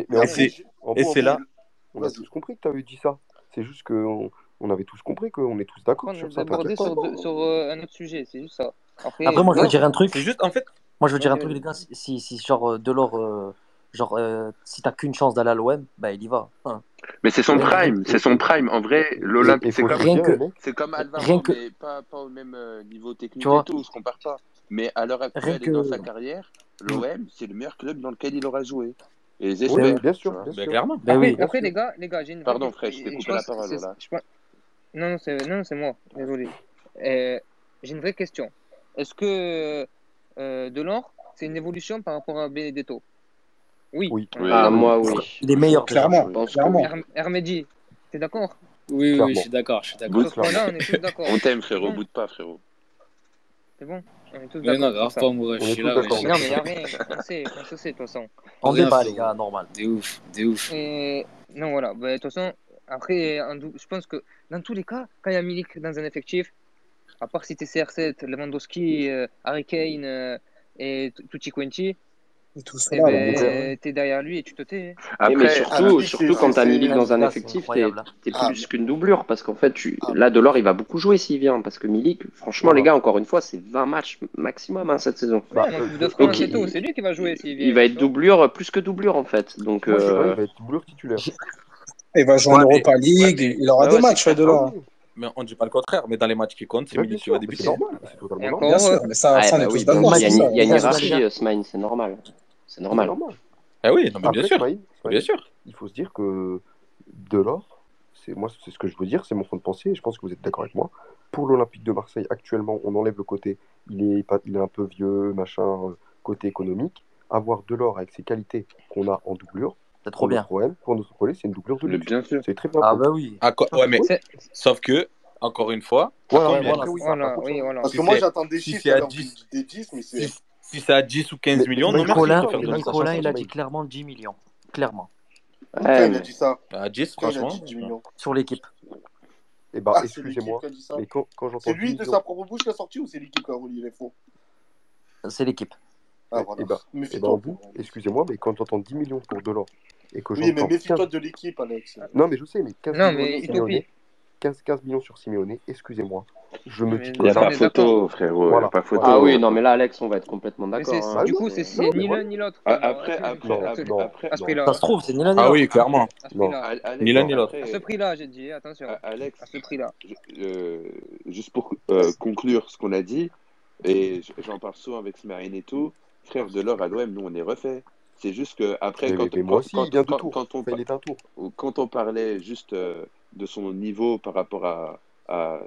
Et c'est là. On a tous compris que tu avais dit ça. C'est juste qu'on on avait tous compris qu'on est tous d'accord sur sur euh, un autre sujet, c'est juste ça. Après, moi, je veux dire un truc. Juste, en fait. Moi, je veux dire un truc, les gars. Si, si genre, euh, Delors, euh, genre, si t'as qu'une chance d'aller à l'OM, bah, il y va. Hein. Mais c'est son prime, c'est son prime. En vrai, l'Olympique, c'est comme, rien que... c'est comme Alvaro, rien que... mais pas, pas, au même niveau technique tu vois, et tout, je compare pas. Mais à l'heure actuelle dans sa carrière, l'OM, c'est le meilleur club dans lequel il aura joué. Et les bien sûr. Bah, clairement. Ah oui, après, les gars, les gars j'ai une. Pardon, Fred, je t'ai coupé la parole. Là. Non, non, c'est, non, c'est moi. Désolé. Euh, j'ai une vraie question. Est-ce que euh, Delors, c'est une évolution par rapport à Benedetto? Oui. oui. Ah, moi, oui. Ah, Il est meilleur, clairement. clairement. Hermedi, t'es d'accord? Oui, oui, je suis d'accord. Je suis d'accord. On t'aime, frérot. Bout de pas, frérot. C'est bon mais non, grave pas, je suis là. mais y'a rien, on sait, on sait, de toute façon. En Rien, les gars, normal. Des ouf, des ouf. Et non, voilà, bah, de toute façon, après, je pense que dans tous les cas, quand il y a Milik dans un effectif, à part si t'es CR7, Lewandowski, euh, Harry Kane euh, et Tutti Quenti, et tout ça. T'es derrière lui et tu te tais. Après, mais surtout, surtout quand t'as Milik dans un effectif, t'es plus qu'une doublure parce qu'en fait, tu... là, Delors, il va beaucoup jouer s'il vient parce que Milik, franchement, les gars, encore une fois, c'est 20 matchs maximum cette saison. C'est lui qui va jouer s'il vient. Il va être doublure, plus que doublure en fait. Donc, Il va être doublure titulaire. Il va jouer en Europa League, il aura des matchs, Delors mais on ne dit pas le contraire, mais dans les matchs qui comptent, c'est Milik qui va débuter. C'est normal. Bien sûr, mais ça. Il y a une hiérarchie, Smain, c'est normal. C'est normal. Ah oui, bien sûr. Bien sûr. Il faut se dire que Delors, c'est moi, c'est ce que je veux dire, c'est mon fond de pensée. Et je pense que vous êtes d'accord avec moi. Pour l'Olympique de Marseille, actuellement, on enlève le côté. Il est, pas, il est un peu vieux, machin, euh, côté économique. Avoir Delors avec ses qualités qu'on a en doublure, c'est trop bien. Pour, pour notre projet, c'est une doublure de luxe. Bien sûr. C'est très bien. Ah bah oui. Ah, ouais, mais sauf que encore une fois. Ouais, ouais, voilà, voilà. Parce que moi j'attends des à 10, des 10, mais c'est. Si c'est à 10 ou 15 millions, mais, non, Nicolas, merci faire Nicolas il a dit clairement 10 millions. Clairement. Ouais, ouais, il a dit ça. À 10, franchement. 10 sur l'équipe. Eh ben, ah, excusez-moi. Quand, quand c'est lui de sa propre bouche qui a sorti ou c'est l'équipe qui a relié les faux C'est l'équipe. Ah, voilà. Eh, eh ben, eh ben, vous, excusez-moi, mais quand j'entends 10 millions pour Delors et que Oui, mais méfie-toi 15... de l'équipe, Alex. Non, mais je sais, mais 15 non, millions mais... sur Simeone, 15, 15 millions sur Simeone, excusez-moi. Il n'y a pas photo, frérot. Ah oui, non, mais là, Alex, on va être complètement d'accord. Hein. Du coup, c'est ni l'un ni l'autre. Ah, après, après, après, ça se trouve, c'est ni l'un ni l'autre. Ah oui, clairement. Ni l'un ni l'autre. À ce prix-là, j'ai dit, attention. Alex, à ce prix-là. Euh, juste pour euh, conclure ce qu'on a dit, et j'en parle souvent avec Smarine et tout, frère de l'or à l'OM, nous, on est refait. C'est juste que après, quand, quand, quand, on, parlait juste euh, de son niveau par rapport à, à.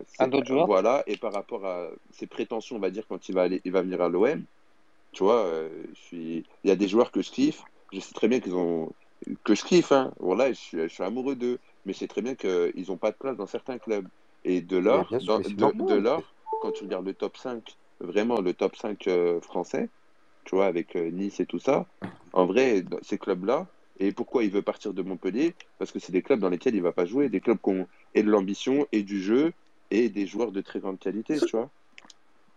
Voilà, et par rapport à ses prétentions, on va dire, quand il va, aller, il va venir à l'OM, tu vois, euh, il y a des joueurs que je kiffe, je sais très bien qu'ils ont. que je kiffe, hein. voilà, je suis, je suis amoureux d'eux, mais je sais très bien qu'ils n'ont pas de place dans certains clubs. Et de l'or, quand tu regardes le top 5, vraiment le top 5 euh, français, tu vois, avec euh, Nice et tout ça, en vrai, ces clubs-là, et pourquoi il veut partir de Montpellier? Parce que c'est des clubs dans lesquels il ne va pas jouer, des clubs qu'on et de l'ambition et du jeu et des joueurs de très grande qualité, tu vois.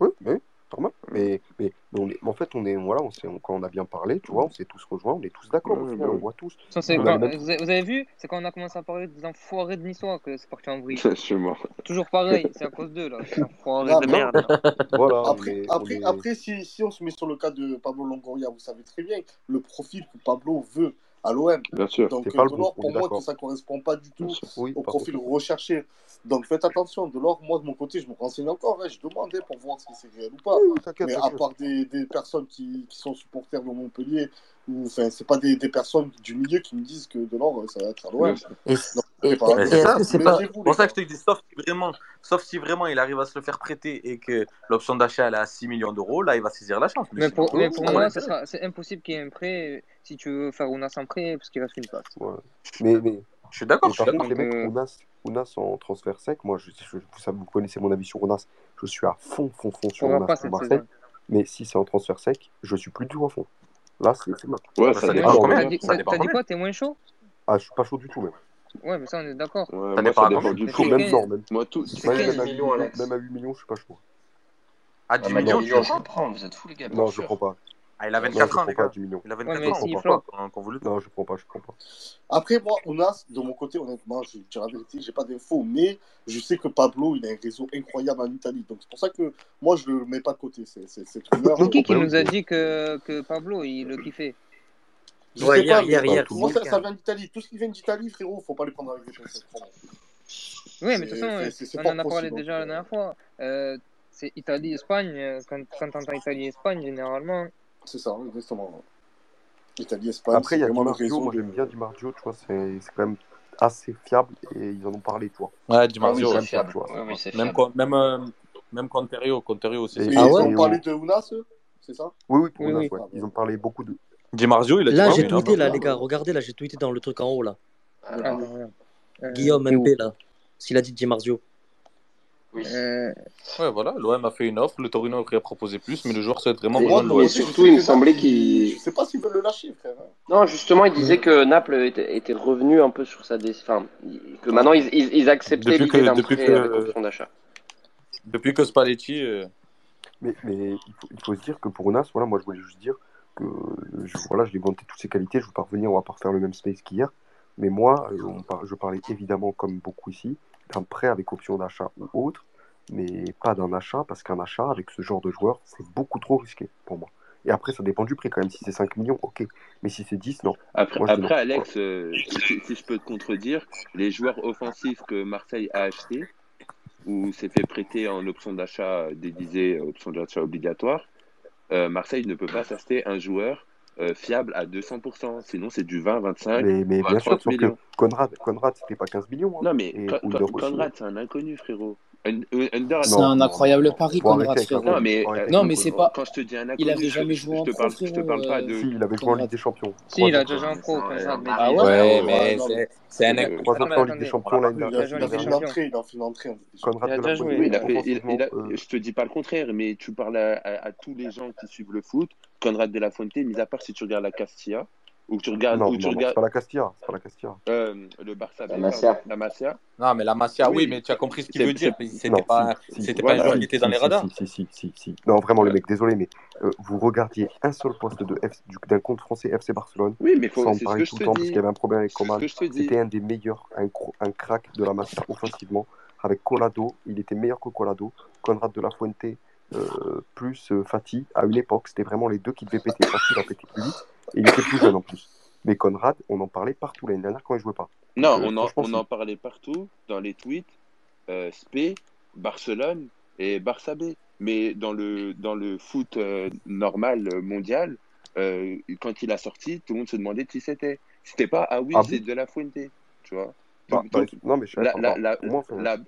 Oui, oui, normal. Mais, mais, mais on est, en fait, on est, voilà, on s'est, quand on a bien parlé, tu vois, on s'est tous rejoints, on est tous d'accord, bah on voit tous. Vous, avez, vu, c'est quand on a commencé à parler des enfoirés de Niçois que c'est parti en vrille. Je suis mort. Toujours pareil, c'est à cause d'eux, là. Ah, de merde. Voilà, après, après, après si, si on se met sur le cas de Pablo Longoria, vous savez très bien le profil que Pablo veut à l'OM. Bien sûr. Donc pas Delors, pour moi, ça ne correspond pas du tout oui, au profil contre. recherché. Donc faites attention. Delors, moi, de mon côté, je me renseigne encore. Hein, je demandais pour voir si c'est réel ou pas. Oui, Mais à part des, des personnes qui, qui, sont supporters de Montpellier, ou enfin, c'est pas des, des, personnes du milieu qui me disent que Delors, ça va être à l'OM. C'est pour ça que je te dis, sauf si, vraiment, sauf si vraiment il arrive à se le faire prêter et que l'option d'achat est à 6 millions d'euros, là il va saisir la chance. Mais, mais pour, mais pour moi, c'est impossible qu'il y ait un prêt si tu veux faire Ounas en prêt, parce qu'il reste une passe. Ouais. Mais, mais... Je suis d'accord, je suis d'accord. Les mecs, euh... Ounas, Ounas en transfert sec, moi, je, ça, vous connaissez mon avis sur Ounas. Je suis à fond, fond, fond sur Ounas Marseille. Mais si c'est en transfert sec, je suis plus du tout à fond. Là, c'est ma. Ouais, ça, ça dépend. T'as dit, quoi T'es moins chaud? Ah, je suis pas chaud du tout, même. Ouais, mais ça, on est d'accord. Ouais, ça dépend, dépend du tout. Même genre, même. Moi, tout, même, à 8 millions, je suis pas chaud. À 10 millions, je prends. Vous êtes fous, les gars. Non, je prends pas. Ah, il a 24 ans. Il a 24 ans. Je comprends pas. Non, je comprends pas, je comprends pas. Après, moi, Ounas, de mon côté, honnêtement, je dis la vérité, j'ai pas d'infos, mais je sais que Pablo, il a un réseau incroyable en Italie. Donc, c'est pour ça que moi, je le mets pas de côté. C'est rumeur. Qui qui nous a dit que, que Pablo, il le kiffait je ouais, sais hier, pas, Moi, ça, vient d'Italie? Tout ce qui vient d'Italie, frérot, faut pas les prendre avec des pincettes. Oui, mais de toute façon, on en a parlé déjà la dernière euh, fois. Euh, c'est Italie-Espagne. Euh, quand, quand on entend Italie-Espagne, généralement, c'est ça, exactement. Italie, Après, il y a du Marzio, moi j'aime bien du Marzio, tu vois, c'est quand même assez fiable et ils en ont parlé, toi. Ouais, du Marzio, fiable. même, quand, même, euh, même ah ouais, ils ont parlé de Ounas, c'est ça? Oui, oui. Ils ont parlé beaucoup de. Di Marzio, il a dit. Là, j'ai tweeté, là, les gars, regardez, là, j'ai tweeté dans le truc en haut, là. Ah, ah, ah. Guillaume MP, là, s'il a dit Di Marzio. Oui. Euh... Ouais, voilà, l'OM a fait une offre, le Torino aurait proposé plus, mais le joueur souhaite vraiment rejoindre l'OM. Surtout, il me semblait qu'il. Je sais pas s'il veut le lâcher, frère. Hein. Non, justement, il disait que Naples était, revenu un peu sur sa décision. que maintenant, ils, ils, ils acceptaient l'idée d'un prêt que... avec option d'achat. Depuis que Spalletti. Euh, mais, il, faut, se dire que pour Nas, voilà, moi, je voulais juste dire que je, voilà, je l'ai vanté toutes ses qualités, je ne veux pas revenir, on va pas refaire le même space qu'hier. Mais moi, euh, je parlais évidemment, comme beaucoup ici, d'un prêt avec option d'achat ou autre, mais pas d'un achat, parce qu'un achat avec ce genre de joueur, c'est beaucoup trop risqué pour moi. Et après, ça dépend du prix quand même. Si c'est 5 millions, ok. Mais si c'est 10, non. Après, Alex, euh, si, je peux te contredire, les joueurs offensifs que Marseille a achetés, ou s'est fait prêter en option d'achat déguisée, option d'achat obligatoire, euh, Marseille ne peut pas s'acheter un joueur euh, fiable à 200%. Sinon, c'est du 20, 25, Mais, mais bien sûr, 30 sauf que. Conrad, Conrad c'était pas 15 millions. hein. Non, mais Con- Con- Conrad, c'est un inconnu, frérot. C'est un incroyable pari qu'on a fait. Non, mais, euh, non, mais c'est pas. Quand je te dis un il avait jamais joué en pro. Si, il avait joué en Ligue des Champions. Si, il a déjà joué en pro. Ah ouais, mais c'est un incroyable. en Ligue des Champions l'année. Il a fait une entrée. Il a fait une entrée. Conrad de la Je te dis pas le contraire, mais tu parles à tous les gens qui suivent le foot. Conrad de la Fuente, mis à part si tu regardes la Castilla. Ou tu regardes. Non, ou tu regardes... Non, pas la Castilla. c'est Pas la Castilla. Euh, le Barça. La Masia. La Masia. Non, mais la Masia, oui, mais tu as compris ce qu'il veut dire. C'était pas, si, pas un joueur qui était dans les radars. Si, si, si. Non, vraiment, ouais. le mec, désolé, mais euh, vous regardiez un seul poste d'un compte français FC Barcelone. Oui, mais faut, sans parler tout le temps parce qu'il y avait un problème avec Coman. C'était un des meilleurs, un crack de la Masia offensivement. Avec Colado, il était meilleur que Colado. Conrad de la Fuente euh, plus euh, Fatih, à une époque, c'était vraiment les deux qui devaient péter. Fatih en pétait plus vite, et il était plus jeune en plus. Mais Conrad, on en parlait partout l'année dernière quand il jouait pas. Non, euh, on, en, on en parlait partout, dans les tweets, SP, Barcelone et Barça B. Mais dans le, dans le foot normal mondial, quand il a sorti, tout le monde se demandait qui c'était. C'était pas ah oui, ah c'est de la Fuente, tu vois. Non, mais je la, la,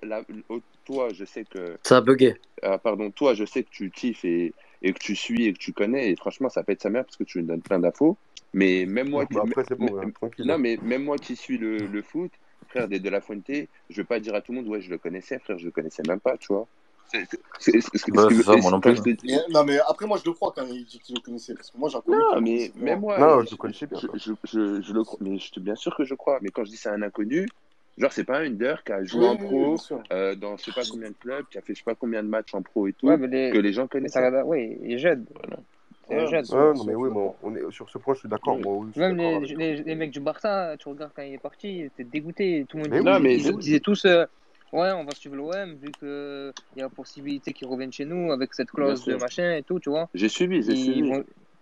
la, oh, toi, je sais que. Ça a bugué. Euh, pardon, toi, je sais que tu kiffes et, et, que tu suis et que tu connais. Et franchement, ça pète sa mère parce que tu lui donnes plein d'infos. Mais même moi. Bah, après, c'est bon, hein, tranquille. Non, hein. mais même moi qui suis le, le foot, frère, des De La Fuente, je veux pas dire à tout le monde, ouais, je le connaissais, frère, je le connaissais même pas, tu vois. Non, mais après, moi, je le crois quand il dit qu'il le connaissait. Parce que moi, j'ai inconnu. Non, mais même moi. Non, je, le connaissais bien. Je, je, le crois. Mais je, bien sûr que je crois. Mais quand je dis c'est un inconnu, Genre, c'est pas un under qui a joué en pro euh, dans je sais pas combien de clubs, qui a fait je sais pas combien de matchs en pro et tout, ouais, les... que les gens connaissent. oui, il est jeune. Voilà. Ouais, non, mais oui, bon, on est, sur ce point, je suis d'accord. Oui. Même les, les, mecs du Barça, tu regardes quand il est parti, t'es dégoûté. Tout le monde mais dit, ils, disaient tous euh, Ouais, on va suivre l'OM vu qu'il euh, y a la possibilité qu'ils reviennent chez nous avec cette clause de machin et tout, tu vois. J'ai suivi, j'ai suivi.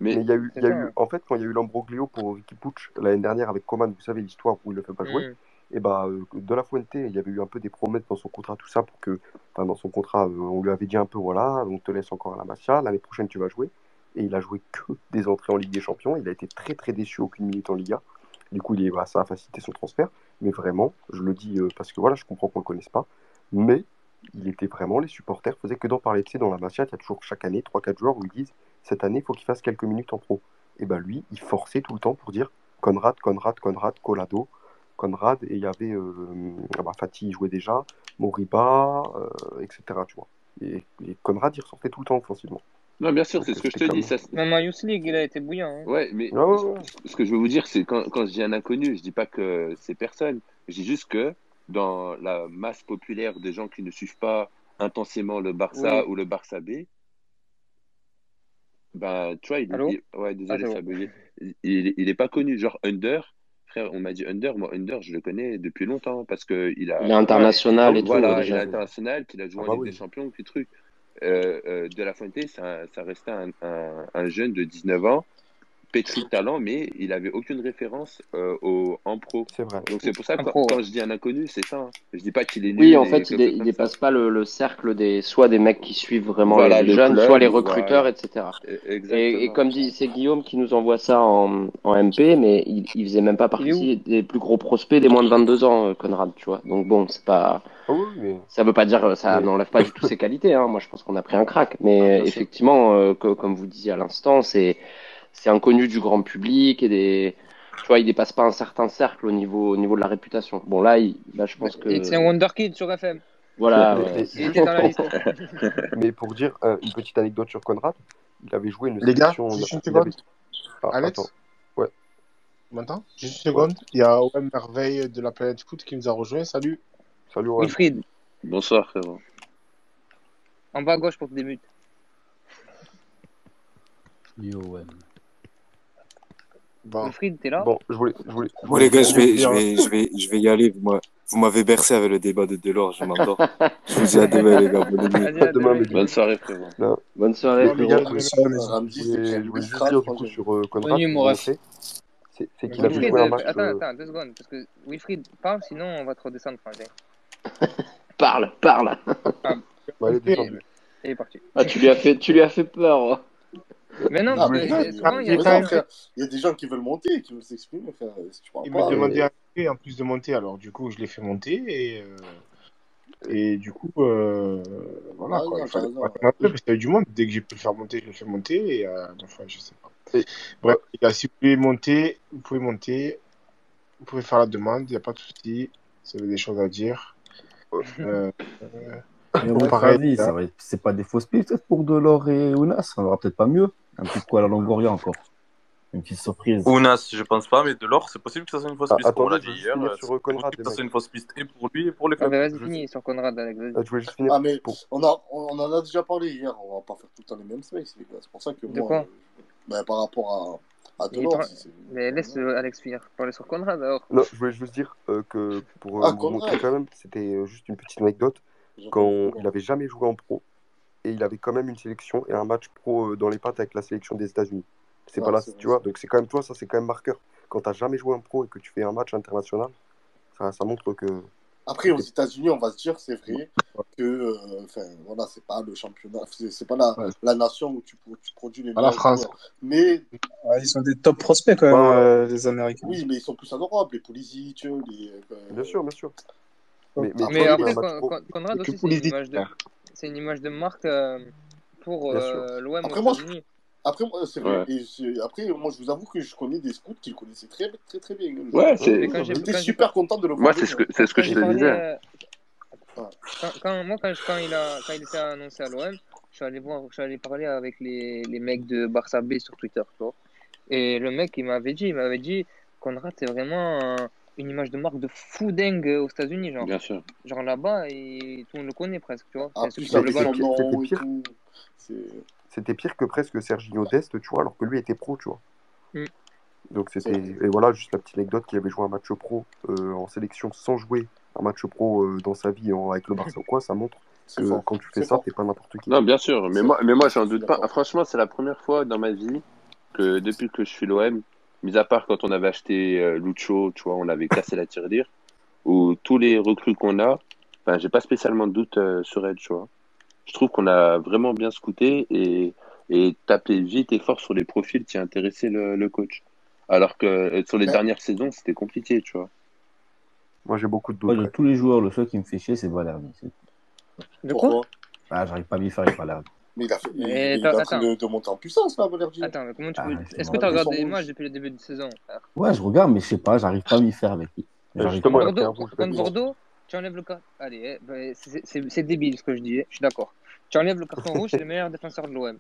Mais, il y a eu, y a eu en fait, quand il y a eu l'ambroglio pour Ricky Pucci l'année dernière avec Coman, vous savez l'histoire où il ne le fait pas jouer. Mm et bah, euh, de la Fuente, il y avait eu un peu des promesses dans son contrat, tout ça, pour que, dans son contrat, euh, on lui avait dit un peu, voilà, on te laisse encore à la Masia, l'année prochaine tu vas jouer. Et il a joué que des entrées en Ligue des Champions. Il a été très très déçu, aucune minute en Liga. Du coup, il est, voilà, ça a facilité son transfert. Mais vraiment, je le dis euh, parce que voilà, je comprends qu'on ne le connaisse pas. Mais il était vraiment, les supporters faisaient que d'en parler. Tu sais, dans la Masia, il y a toujours chaque année 3-4 joueurs où ils disent, cette année, il faut qu'il fasse quelques minutes en pro. Et ben bah, lui, il forçait tout le temps pour dire Conrad, Conrad, Conrad, Colado. Conrad, et il y avait euh, ah bah, Fatih jouait déjà, Moriba, euh, etc. Tu vois. Et, et, Conrad, il ressortait tout le temps offensivement. Non, bien sûr, c'est ce que je te dis. Même en Youth League, il a été bouillant. Hein. Ouais, mais oh, ce que je veux vous dire, c'est quand, quand je dis un inconnu, je ne dis pas que c'est personne. Je dis juste que dans la masse populaire des gens qui ne suivent pas intensément le Barça ou le Barça B, ben, tu vois, il, ah, il il, est pas connu. Genre, Under, on m'a dit Under. Moi, Under, je le connais depuis longtemps parce qu'il a. Il est international et tout. Voilà, il est international, qu'il a joué ah, en bah Ligue oui. des Champions, tout truc. Euh, euh, de la Fuente, ça, ça restait un, un, jeune de 19 ans pétri talent, mais il n'avait aucune référence euh, au, en pro. C'est vrai. Donc c'est pour ça que quand, je dis un inconnu, c'est ça. Hein. Je dis pas qu'il est nul. Oui, en fait, il, est, dépasse pas le, cercle des soit des mecs qui suivent vraiment voilà, les, jeunes, soit les recruteurs, etc. Et, e-, comme dit, c'est Guillaume qui nous envoie ça en, MP, mais il, il faisait même pas partie des plus gros prospects des moins de 22 ans, euh, Conrad, tu vois. Donc bon, c'est pas. Ça veut pas dire, euh, ça n'enlève pas du tout ses qualités. Hein. Moi, je pense qu'on a pris un crack. Mais effectivement, comme vous disiez à l'instant, c'est c'est inconnu du grand public et des tu vois, il dépasse pas un certain cercle au niveau, au niveau de la réputation. Bon, là, il, là je pense que. C'est un Wonderkid sur FM. Voilà. Mais pour dire euh, une petite anecdote sur Conrad, il avait joué une Les gars, juste une seconde. Avait... Ah, attends. Ouais. Maintenant Juste une seconde. Il y a OM Merveille de la planète Foot qui nous a rejoint. Salut. Salut, OM. Wilfried. Bonsoir, frérot. En bas à gauche pour que tu débutes. Yo, OM. Bon. Wilfried, t'es là Bon, je voulais. Je voulais... Bon, les gars, je vais, je, vais, je, vais, je vais y aller. Moi. Vous m'avez bercé avec le débat de Delors, je m'endors. je vous dis à demain, les gars. Bonne, nuit. À demain, les gars. Bonne soirée, frérot. Bonne soirée, frérot. Je voulais juste dire du coup sur euh, Conrad. Bonne nuit, mon C'est qu'il a vu jouer un euh, match. Attends, euh, attends, deux secondes. Parce que Wilfried, parle, sinon on va te redescendre, parle, parle. Ah, est descendu. Est parti. Ah, tu lui as fait, tu lui as fait peur. Hein. Mais non, il, y a des gens... qui veulent monter, qui veulent s'exprimer. Si il m'a demandé mais... à monter, en plus de monter, alors du coup, je l'ai fait monter et. Euh, et du coup, euh, voilà. Ah, quoi. Non, il fallait non, parce qu'il y avait du monde. Dès que j'ai pu le faire monter, je l'ai fait monter. Euh, Bref, si vous pouvez monter, vous pouvez monter. Vous pouvez faire la demande, il n'y a pas de souci. Si vous avez des choses à dire. Euh, mais bon, c'est pas des fausses pistes pour Delors et Ounas. On aura peut-être pas mieux. Un petit coup à la Longoria encore. Une petite surprise. Ounas, je pense pas, mais Delors, c'est possible que ça soit une fausse Ah, piste, comme on l'a dit hier. C'est Conrad, possible que ça soit une fausse piste et pour lui et pour les Ah, clubs. bah, vas-y, Je- finis sur Conrad, Alex. vas-y. Je voulais juste finir Ah, mais pour. on, a, on en a déjà parlé hier, on va pas faire tout le temps les mêmes spaces, les gars. C'est pour ça que De moi, quoi euh, bah, par rapport à, à Mais Delors, Mais laisse euh, Alex finir. Parler sur Conrad alors. Non, je voulais juste dire euh, que pour Ah, vous montrer quand même, c'était juste une petite anecdote. Quand il avait jamais joué en pro et il avait quand même une sélection et un match pro euh, dans les pattes avec la sélection des États-Unis. C'est Ouais, pas là, tu vois. Donc c'est quand même toi, ça c'est quand même marqueur. Quand t'as jamais joué en pro et que tu fais un match international, ça, ça montre que. Après, aux États-Unis, on va se dire, c'est vrai que, euh, enfin, voilà, c'est pas le championnat, c'est pas la, Ouais. la nation où tu, pro- tu produis les Pas la meilleurs France. joueurs. Mais Ouais, ils sont des top prospects quand même, euh, les Américains. oui, mais ils sont plus en Europe, les Pulisic, les. euh, Bien sûr, bien sûr. Mais, mais, Après, Mais après, un. Con- Conrad aussi, c'est une image de. C'est une image de marque euh, pour euh, l'OM Après, moi. Après, moi, c'est vrai. Ouais. Et c'est- après, moi, je vous avoue que je connais des scouts qui le connaissaient très, très, très bien. Ouais, joueur. c'est- Mais quand j'ai J'étais quand j'ai super content de le voir. Moi, c'est ce que, c'est ce que je te disais. euh, quand, quand- moi quand, quand il a quand il était annoncé à l'OM, je suis allé voir, je suis allé parler avec les, les mecs de Barça B sur Twitter, tu vois. Et le mec il m'avait dit, il m'avait dit, Conrad c'est vraiment un- une image de marque de fou dingue aux États-Unis, genre. Bien sûr. Genre là-bas et tout le monde le connaît presque, tu vois. Ah, c'était pire, c'était que presque Serginho Dest, tu vois, alors que lui était pro, tu vois. Mm. Donc c'était et voilà juste la petite anecdote qu'il avait joué un match pro euh, en sélection sans jouer un match pro euh, dans sa vie en- avec le Barça ou quoi, ça montre que fort. quand tu fais ça, t'es pas n'importe qui. Non, bien sûr. Mais moi, mais moi, j'en doute pas. Franchement, c'est la première fois dans ma vie que depuis que je suis l'OM, mis à part quand on avait acheté euh, Lucho, tu vois, on avait cassé la tirelire, ou tous les recrues qu'on a, enfin, j'ai pas spécialement de doute euh, sur elle, tu vois. Je trouve qu'on a vraiment bien scouté et, et tapé vite et fort sur les profils qui intéressaient le, le coach. Alors que euh, sur les dernières saisons, c'était compliqué, tu vois. Moi j'ai beaucoup de Moi, doutes. de ouais. tous les joueurs, le seul qui me fait chier, c'est Valerdi. C'est- De quoi? Ah, j'arrive pas à m'y faire avec Valerdi. Mais il, a fait, il, Mais il est en attends, train attends. de, de monter en puissance, là, Valerdi. Attends, mais comment tu Ah, peux. Est-ce que tu as regardé les matchs depuis le début de saison, frère? Ouais, je regarde, mais je sais pas, j'arrive pas à m'y faire avec lui. J'arrive justement, il a Bordeaux. Bordeaux, tu enlèves le carton. Allez, eh, ben, c'est débile ce que je dis, eh, je suis d'accord. Tu enlèves le carton rouge, c'est le meilleur défenseur de l'OM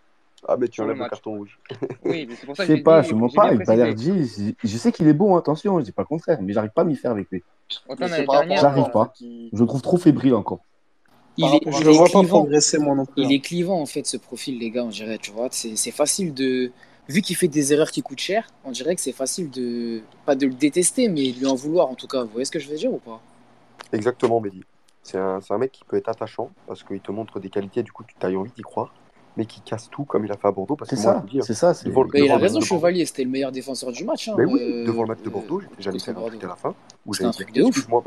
Ah mais tu le enlèves le carton rouge. Oui, mais c'est pour Je ça que sais j'ai pas, dit, je avec précisé. Valerdi. Je, je sais qu'il est bon, attention, je dis pas le contraire, mais j'arrive pas à m'y faire avec lui. J'arrive pas. Je le trouve trop fébrile encore. Il est, Je il est vois pas clivant. progresser, moi non plus. Il est clivant, en fait, ce profil, les gars, on dirait, tu vois. C'est c'est facile de. Vu qu'il fait des erreurs qui coûtent cher, on dirait que c'est facile de. Pas de le détester, mais de lui en vouloir, en tout cas. Vous voyez ce que je veux dire ou pas? Exactement, Mehdi. C'est un, c'est un mec qui peut être attachant parce qu'il te montre des qualités, du coup tu as envie d'y croire, mais qui casse tout comme il a fait à Bordeaux. Parce C'est que moi, je ça, c'est ça. c'est- devant, Mais il devant a raison, Chevalier, c'était le meilleur défenseur du match, hein, mais oui, euh, devant le match de Bordeaux, j'étais- j'allais faire un tweet à la fin où C'était j'avais un dit truc de ouf. Excuse-moi,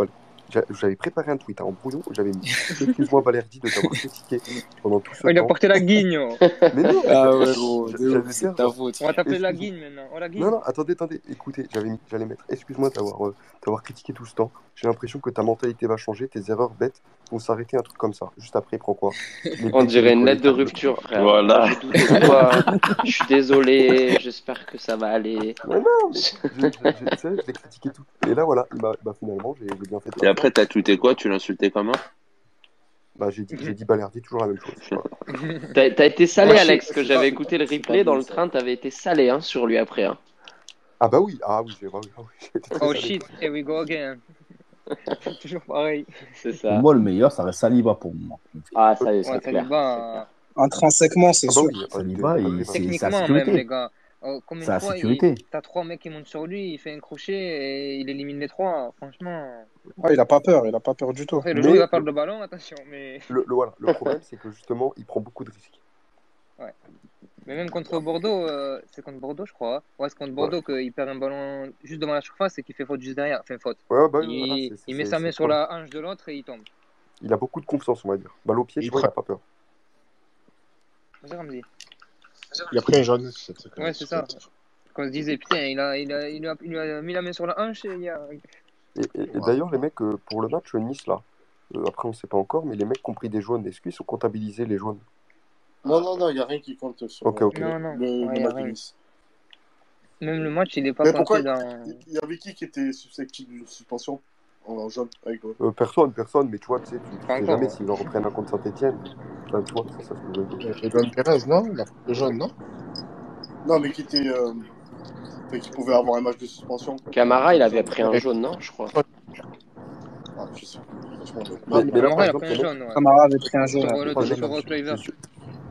j'avais préparé un tweet hein, en brouillon où j'avais mis Excuse-moi, Valerdi, de t'avoir critiqué pendant tout ce Oh, il a temps. porté la guigne. oh. Mais non, Ah ouais, gros, c'est ta faute. On va t'appeler la guigne maintenant. Oh la guigne. Non, non, attendez, attendez, écoutez, j'avais mis- j'allais mettre Excuse-moi d'avoir euh, d'avoir critiqué tout ce temps. J'ai l'impression que ta mentalité va changer, tes erreurs bêtes vont s'arrêter, un truc comme ça. Juste après, il prend quoi Les On dirait une lettre de rupture, frère. Voilà. Je suis désolé. J'espère que ça va aller. Mais non, mais je, je, l'ai critiqué tout. Et là, voilà, bah, bah, finalement, j'ai j'ai bien fait Et après, t'as tweeté quoi? Tu l'insultais comment? Bah, j'ai dit, j'ai dit Balerdi, toujours la même chose. T'as t'as été salé, Moi, Alex, que j'avais pas- écouté le replay dans le ça. train. T'avais été salé hein, sur lui après. Hein. Ah bah oui, ah oui, j'ai bah oui, ah oui, j'ai été très Oh salé. shit, here we go again. Toujours pareil. C'est Pour ça. moi, le meilleur, ça reste Saliba pour moi. Ah, ça y est, Ouais, c'est clair. Saliba, Intrinsèquement, c'est sûr. Saliba, c'est- même, sécurité. les gars. Oh, combien C'est de la fois il... sécurité. t'as trois mecs qui montent sur lui, il fait un crochet et il élimine les trois. Franchement. Ouais, il a pas peur, il a pas peur du tout. Après, le Mais où il va perdre le ballon, attention. Mais, le, le- voilà, le problème, c'est que justement, il prend beaucoup de risques. ouais. Mais même contre Bordeaux, euh, c'est contre Bordeaux, je crois. Ouais, c'est contre Ouais, Bordeaux qu'il perd un ballon juste devant la surface et qu'il fait faute juste derrière. Enfin, faute. ouais, bah oui, voilà, Il, il met sa main sur la hanche de l'autre et il tombe. Il a beaucoup de confiance, on va dire. Balle au pied, Il tu vois, il a prend- pas peur. Vas-y, Ramzi. Il a pris un jaune. Ouais, c'est ça. Quand on se disait, putain, il a, il, a, il, a, il a mis la main sur la hanche et il a. Et, et- et Ouais. d'ailleurs, les mecs, euh, pour le match Nice, là, Euh, après, on sait pas encore, mais les mecs qui ont pris des jaunes, est-ce qu'ils sont comptabilisés les jaunes Non, non, non, il n'y a rien qui compte sur Ok, ok. Non, non, le, ouais, match de. Nice. Même le match, il n'est pas Mais pourquoi compté dans. il y avait qui qui était susceptible d'une suspension en jaune avec Euh, Personne, personne, mais tu vois, tu sais, tu, sais jamais s'ils en reprennent un contre Saint-Etienne. Enfin, tu vois, c'est ça ce que je veux dire. Et Don Perez, non le jaune, non? Non, mais qui était. euh, enfin, qui pouvait avoir un match de suspension. Camara, il avait pris un jaune, non Je crois. Ah, je sais franchement, mais- Mais, mais là, Camara, il a pris un jaune. Camara avait pris un jaune. Sur le sur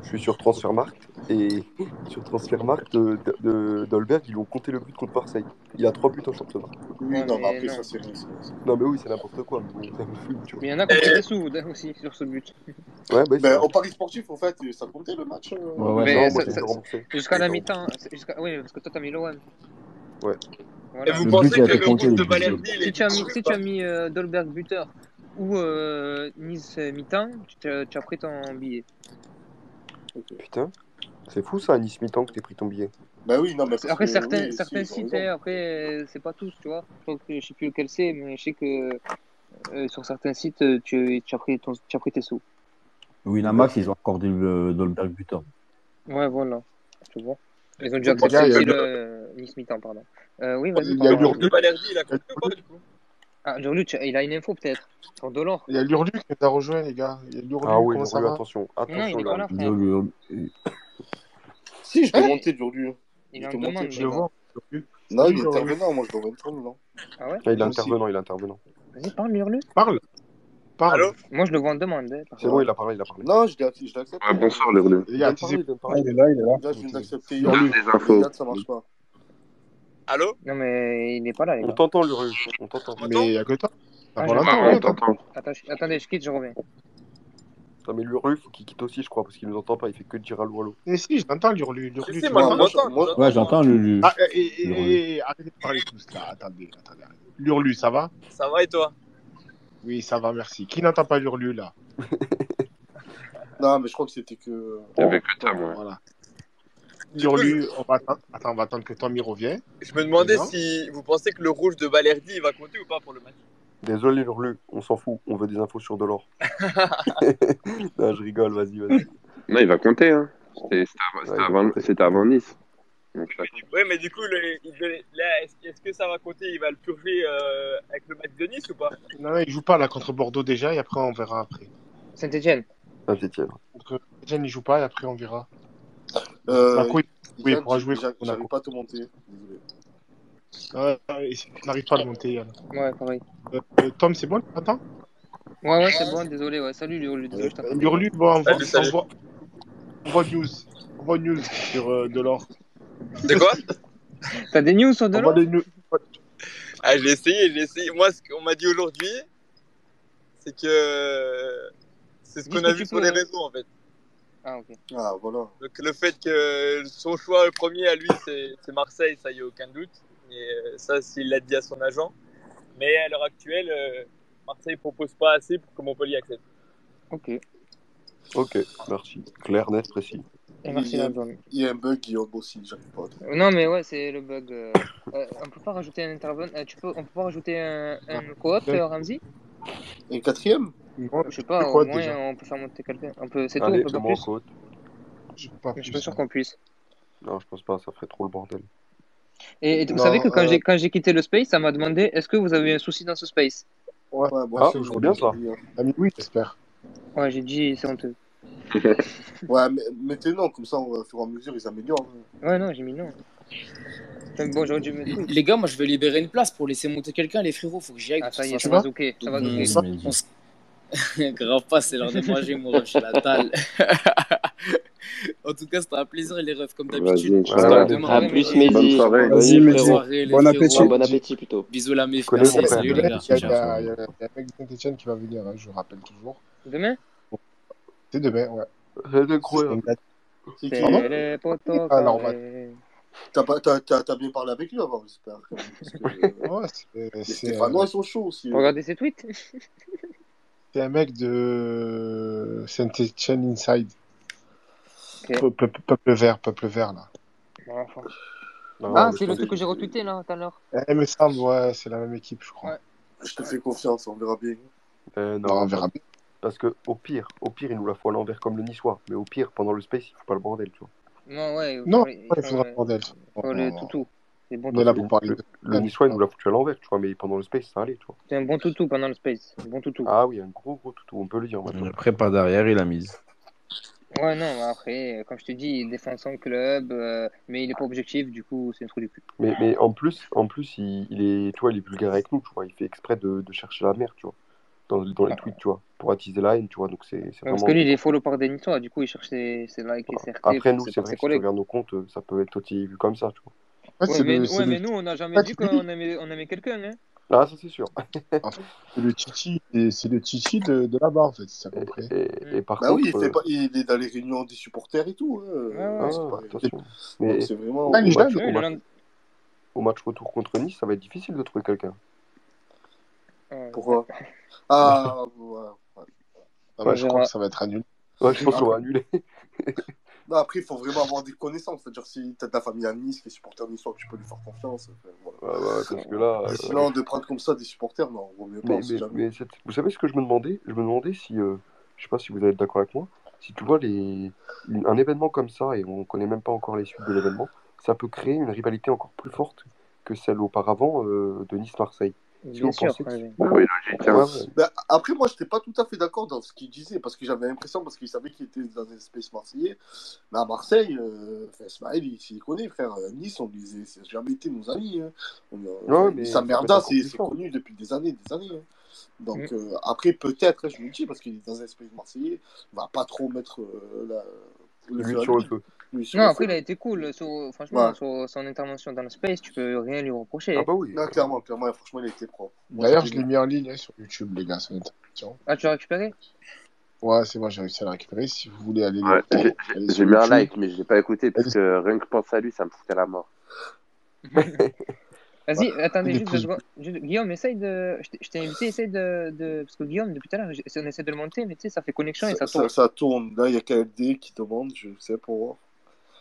je- suis, sur Transfermarkt et sur Transfermarkt de, de, Dolberg, ils lui ont compté le but contre Marseille. Il a 3 buts en championnat. Oui, non, mais après, non. ça, c'est Non, mais oui, c'est n'importe quoi. Mais il y en a qui des sous aussi sur ce but. Ouais, bah, Ben, au Paris sportif, en fait, ça comptait le match. euh, Ouais, ouais, Mais Non, moi, ça- jusqu'à la mi-temps. jusqu'à- Oui, parce que toi, t'as mis l'OM. Ouais. Et vous Le pensez que le compté, de. Balerdi, Si tu as mis, dur ou si tu pas as mis euh, Dolberg buteur ou euh, Nice mi-temps, tu, as- tu as pris ton billet. Putain, c'est fou ça, à Nice mi-temps que t'aies pris ton billet. Ben oui, non, mais parce Après, que, certains, oui, certains sites, hein, après, euh, c'est pas tous, tu vois. Je, crois que, je sais plus lequel c'est, mais je sais que euh, sur certains sites, euh, tu, tu, as pris ton, tu as pris tes sous. Winamax, ils ont accordé le Dolberg buteur. Ouais, voilà. Tu vois. Ils ont dû Les gars, accepter il y a aussi le- euh, Nice mi-temps, pardon. Euh, oui, vas-y, Il y a pas du coup Ah, il a une info peut-être sur Delors. il y a l'Urlu qui nous a rejoint, les gars. Il y a l'Urlu, Ah oui, comment ça Lurlu, va attention, Mais non, il attention, est pas là, frère. Le- le- Si, je l'ai Hein monté aujourd'hui. Il Je est en demande, Je le vois. Non, il est intervenant, moi je dois être non. Ah ouais Ah, il est intervenant, il est intervenant. Vas-y, parle, Lurlu. Parle. Parle. Allô Moi, je le vois en demande. hein, C'est bon, il a parlé, il a parlé. Non, je accepté. Ouais, bonsoir. Les Il il Ah, parler. il est là, il est là. Là, je viens d'accepter Donne Urlu. des infos. Ça marche pas. Allô? Non, mais il n'est pas là, les On t'entend, Lurlu, on t'entend. Mais il y a que toi. Ah, Ah, on t'entend. Attendez, je quitte, je reviens. Putain, mais Lurlu, faut qu'il quitte aussi, je crois, parce qu'il nous entend pas, il fait que dire allô, allô. Mais si, je l'entends, l'Urlu. Si, si, tu moi. Moi, Ouais, j'entends le. le- Ah, et, et- arrêtez de parler tous là. Attendez, attendez. L'Urlu, ça va? Ça va et toi? Oui, ça va, merci. Qui n'entend pas l'Urlu là? Non, mais je crois que c'était que. Il y avait que toi, moi. Voilà. On va attendre. Attends, on va attendre que Tommy revienne. je me demandais si vous pensez que le rouge de Balerdi, il va compter ou pas pour le match. Désolé, Lurlu, on s'en fout, on veut des infos sur Delors. non, je rigole, vas-y, vas-y. Non, il va compter. Hein. C'était avant, Ouais, Nice. Donc, là, Oui, mais du coup, est-ce que ça va compter? Il va le purger euh, avec le match de Nice ou pas? Non, il joue pas là contre Bordeaux déjà et après on verra après. Saint-Etienne. Saint-Etienne. Contre Etienne, il joue pas et après on verra. Euh, oui, il pourra jouer j'arrive pas à te monter. Désolé. Il n'arrive pas à le monter, Yann. Ouais, pareil. Euh, euh, Tom, c'est bon Attends. Ouais, ouais, c'est bon, désolé. Ouais. Salut, Lurlu. Désolé, je L'Urlu, bon, on voit, Salut, salut. on voit, on voit news. On voit news sur euh, Delors. De quoi? T'as des news sur On voit Delors? des news. Ah, j'ai essayé, j'ai essayé. Moi, ce qu'on m'a dit aujourd'hui, c'est que c'est ce qu'on a vu tu sur les réseaux en fait. Ah, ok. Ah, voilà. Donc le fait que son choix premier à lui, c'est Marseille, ça y a aucun doute. Et euh, ça, s'il l'a dit à son agent. Mais à l'heure actuelle, euh, Marseille propose pas assez pour que Montpellier accepte. Ok. Ok, merci. Clair, net, précis. Et merci, Il y a-. Il y a un bug, Guillaume aussi, j'arrive pas à Non, mais ouais, c'est le bug. euh, euh, on peut pas rajouter un intervenant. euh, tu peux, on peut pas rajouter un, un co-op, Ramsey Et quatrième Non, Je sais pas, au moins déjà on peut faire monter quelqu'un. On peut, c'est tout, on peut pas plus. Je pas je suis pas sûr qu'on puisse. Non, je pense pas, ça ferait trop le bordel. Et, et vous Non, savez que quand euh, j'ai quand j'ai quitté le space, ça m'a demandé est-ce que vous avez eu un souci dans ce space? Ouais, Ouais, bon, Ah, bien ça. Ah, oui, j'espère. Ouais, j'ai dit c'est honteux. Ouais, mais mettez non, comme ça, au fur et à mesure, ils améliorent. Ouais, non, j'ai mis non. Bon. Les gars, moi je vais libérer une place pour laisser monter quelqu'un, les frérots. Faut que j'y aille. Ah, ça toute y est, ça va zouker. Ça va Grave pas, c'est l'heure de manger, mon ref, la dalle. en tout cas, c'était un plaisir, les refs, comme d'habitude. À Ouais, plus, Mehdi. Bonne soirée. Vas-y, Mehdi. Bon appétit. Ouais, bon appétit plutôt. Bisous la mif, merci. Salut les gars. il y a- un mec de Saint-Etienne qui va venir, hein, je rappelle toujours. Demain? C'est demain, ouais. C'est incroyable. C'est les potos Ah, carrés. T'as pas- t'as- t'as- t'as bien parlé avec lui avant, j'espère. quand même, parce que, euh, Ouais, c'est- Les c'est Stéphanois, euh, ils sont chauds aussi. eux. Regardez ses tweets. c'est un mec de Saint-Etienne Inside. Ok. Peu- peu- Peuple vert, peuple vert, là. Non, Ah, c'est le truc que j'ai retweeté là tout à l'heure. Eh, Il me semble, ouais, c'est la même équipe, je crois. Ouais. Je te fais confiance, on verra bien. Euh, Non, non, on verra bien. parce que au pire, au pire, il nous la faut à l'envers comme le niçois. Mais au pire, pendant le space, il faut pas le bordel, tu vois. Non, ouais, il Non, faut, il faut, faudra euh, bordel. faut le toutou. C'est bon On est là pour parler Le, de. le niçois, il nous l'a foutu à l'envers, tu vois. Mais pendant le space, ça allait, tu vois. C'est un bon toutou pendant le space. Un bon toutou. Ah oui, un gros, gros toutou, on peut le dire maintenant. Après, par derrière, il a mise. Ouais, non, mais après, comme je te dis, il défend son club, euh, mais il est pas objectif, du coup, c'est un trou du cul. Mais, mais en plus, en plus il, il est, tu vois, il est vulgaire avec nous, tu vois. Il fait exprès de, de chercher la merde, tu vois. Dans, dans les tweets, tu vois. Pour attiser la haine, tu vois. Donc c'est c'est Ouais, parce vraiment. que lui, il est follow par des Niçois, du coup, il cherche ses, ses likes et ses RT Après, nous, c'est vrai que si tu regardes nos comptes, euh, ça peut être aussi vu comme ça, tu vois. Ouais, mais, le, ouais, c'est mais le, nous, on n'a jamais fait, dit qu'on aimait, on aimait quelqu'un, hein. Ah, ça, c'est sûr. en fait, c'est le Titi, et c'est le Titi de, de là-bas, en fait, si t'as Et, compris. et, et par Bah oui, contre, il, fait euh, pas... il est dans les réunions des supporters et tout. hein. Ouais, ah, ouais. C'est vraiment. Ah, au match, retour contre Nice, ça va être difficile de trouver quelqu'un. Ouais, Pourquoi? Ah, ouais. ouais. Ah, je crois que ça va être annulé. Ouais, je pense qu'on va Après, annuler. non, après, il faut vraiment avoir des connaissances. C'est-à-dire, si t'as de la famille à Nice, les supporters niçois, que tu peux lui faire confiance. voilà. Ouais, ouais, parce que là, euh, sinon, de prendre comme ça des supporters, non, vaut mieux pas, mais, mais, jamais. mais cette- vous savez ce que je me demandais? Je me demandais si, euh, je sais pas si vous êtes d'accord avec moi, si tu vois les, un événement comme ça et on connaît même pas encore les suites de l'événement, ça peut créer une rivalité encore plus forte que celle auparavant euh, de Nice-Marseille. Bien sûr. ouais. Bah logique. Hein. ouais. Après, moi, je n'étais pas tout à fait d'accord dans ce qu'il disait, parce que j'avais l'impression, parce qu'il savait qu'il était dans un espace marseillais. Mais à Marseille, euh, enfin, Ismaël, il s'y connaît, frère. À Nice, on disait, ça n'a jamais été nos amis. Hein. On, Ouais, mais sa merda, c'est connu depuis des années, des années. hein. Mm. Donc, euh, après, peut-être, hein, je me le dis, parce qu'il est dans un espace marseillais, il va pas trop mettre euh, la- le le sur Non, après, il a été cool. Sur, franchement, Ouais. sur son intervention dans le space, tu peux rien lui reprocher. Ah bah oui. Non, clairement, clairement, franchement, il a été propre. Moi, D'ailleurs, je l'ai mis en ligne hein, sur YouTube, les gars, son intervention. Ah, tu l'as récupéré? Ouais, c'est bon, j'ai réussi à la récupérer. Si vous voulez aller Ouais, j'ai mis un like, mais je l'ai pas écouté parce que rien que penser à lui, ça me foutait la mort. Vas-y, Ouais, attendez juste deux. Juste- Guillaume, essaye de. Je t'ai invité, essaye de, de. Parce que Guillaume, depuis tout à l'heure, on essaie de le monter, mais tu sais, ça fait connexion et Ça, ça ça, tourne. ça tourne. Là, il y a KLD qui demande, je sais, pour voir.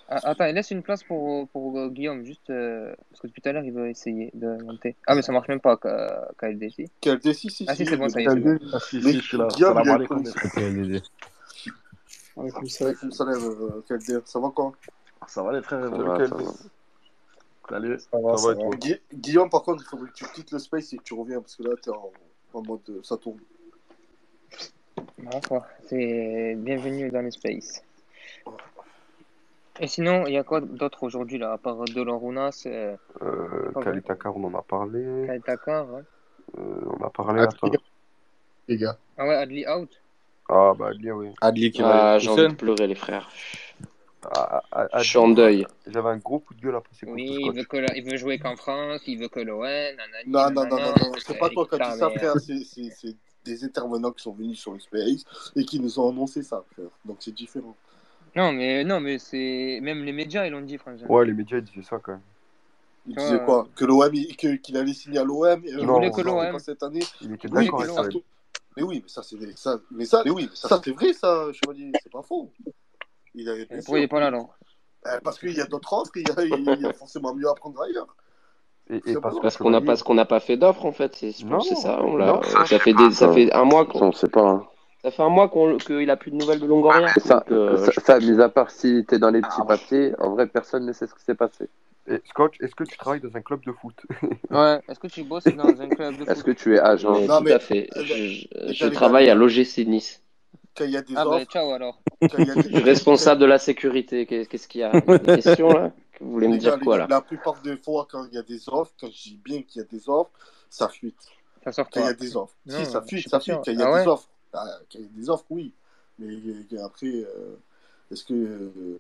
Ah, attends, laisse une place pour, pour euh, Guillaume, juste. euh, parce que depuis tout à l'heure, il veut essayer de monter. Ah, mais ça marche même pas, K- KLD, si. Si, si, Ah, si, si, c'est bon, ça y est, c'est bon. KLD, Ah, si, si, je suis là. Guillaume, il a salam. Alaikum salam, euh, KLD, ça va quoi Ça va les frères et Ça vous va, ça KLD. va. Salut. Ça va, Ça ça va Guillaume, par contre, il faudrait que tu quittes le space et que tu reviens, parce que là, t'es en, en mode euh, ça tourne. Quoi. C'est bienvenue dans le space. Et sinon, il y a quoi d'autre aujourd'hui, là, à part Dolorunas, euh, Euh. Kalitakar, on en a parlé. Kaltakar, hein. Euh, on a parlé, Adli, attends. les gars. Ah ouais, Adli out. Ah bah Adli, oui. Adli qui va Ah, j'ai envie de seul. pleurer, les frères. Ah, ah, Je suis en deuil. j'avais un gros coup de gueule à passer contre Oui, il veut, que la- il veut jouer qu'en France, il veut que l'ON, nanani, Non, non, non, non, non, c'est pas toi qui as dit ça, frère, euh, c'est des intervenants qui sont venus sur le space et qui nous ont annoncé ça, frère. Donc c'est différent. Non, mais, non, mais c'est. Même les médias, ils l'ont dit, franchement. Ouais, les médias ils disaient ça quand même. Il Tu disait vois, quoi Que l'OM, qu'il allait signer à l'OM euh, Non, que l'OM. pas cette année il était Oui, d'accord mais avec ça, mais oui, mais ça, c'est ça, mais ça, mais oui, mais ça, ça, c'est vrai, ça, chevalier, c'est pas faux. Il a, bien Et pourquoi il est pas là, alors? Euh, Parce qu'il y a d'autres offres, il y a, il y a forcément mieux à prendre ailleurs. Et, et parce Parce qu'on n'a Chevalier. parce qu'on n'a pas fait d'offre, en fait. C'est Non, ça. On l'a- non. Ça, fait des, ça fait un mois qu'on, on sait pas. hein. Ça fait un mois qu'on, qu'il a plus de nouvelles de Longoria. Ça, Donc, euh, ça, je- ça, mis à part si t'es dans les petits papiers, en vrai, personne ne sait ce qui s'est passé. Et Scotch, est-ce que tu travailles dans un club de foot? Ouais, est-ce que tu bosses dans un club de Est-ce foot? que tu es agent? Mais Non, tout mais à fait. Je, travaille à l'OGC Nice. quand il y a des Ah, bah, offres, ciao, alors. quand il y a Je des, suis responsable de la sécurité. Qu'est- Qu'est-ce qu'il y a? Des questions là? Vous voulez me dire quoi là? la plupart des fois, quand il y a des offres, quand je dis bien qu'il y a des offres, ça fuite. Ça sort Quand il y a des offres. Non, si, ça fuite, ça fuite quand il y a Ah des offres. Ah, quand il y a des offres, oui. Mais euh, après, euh, est-ce que, euh,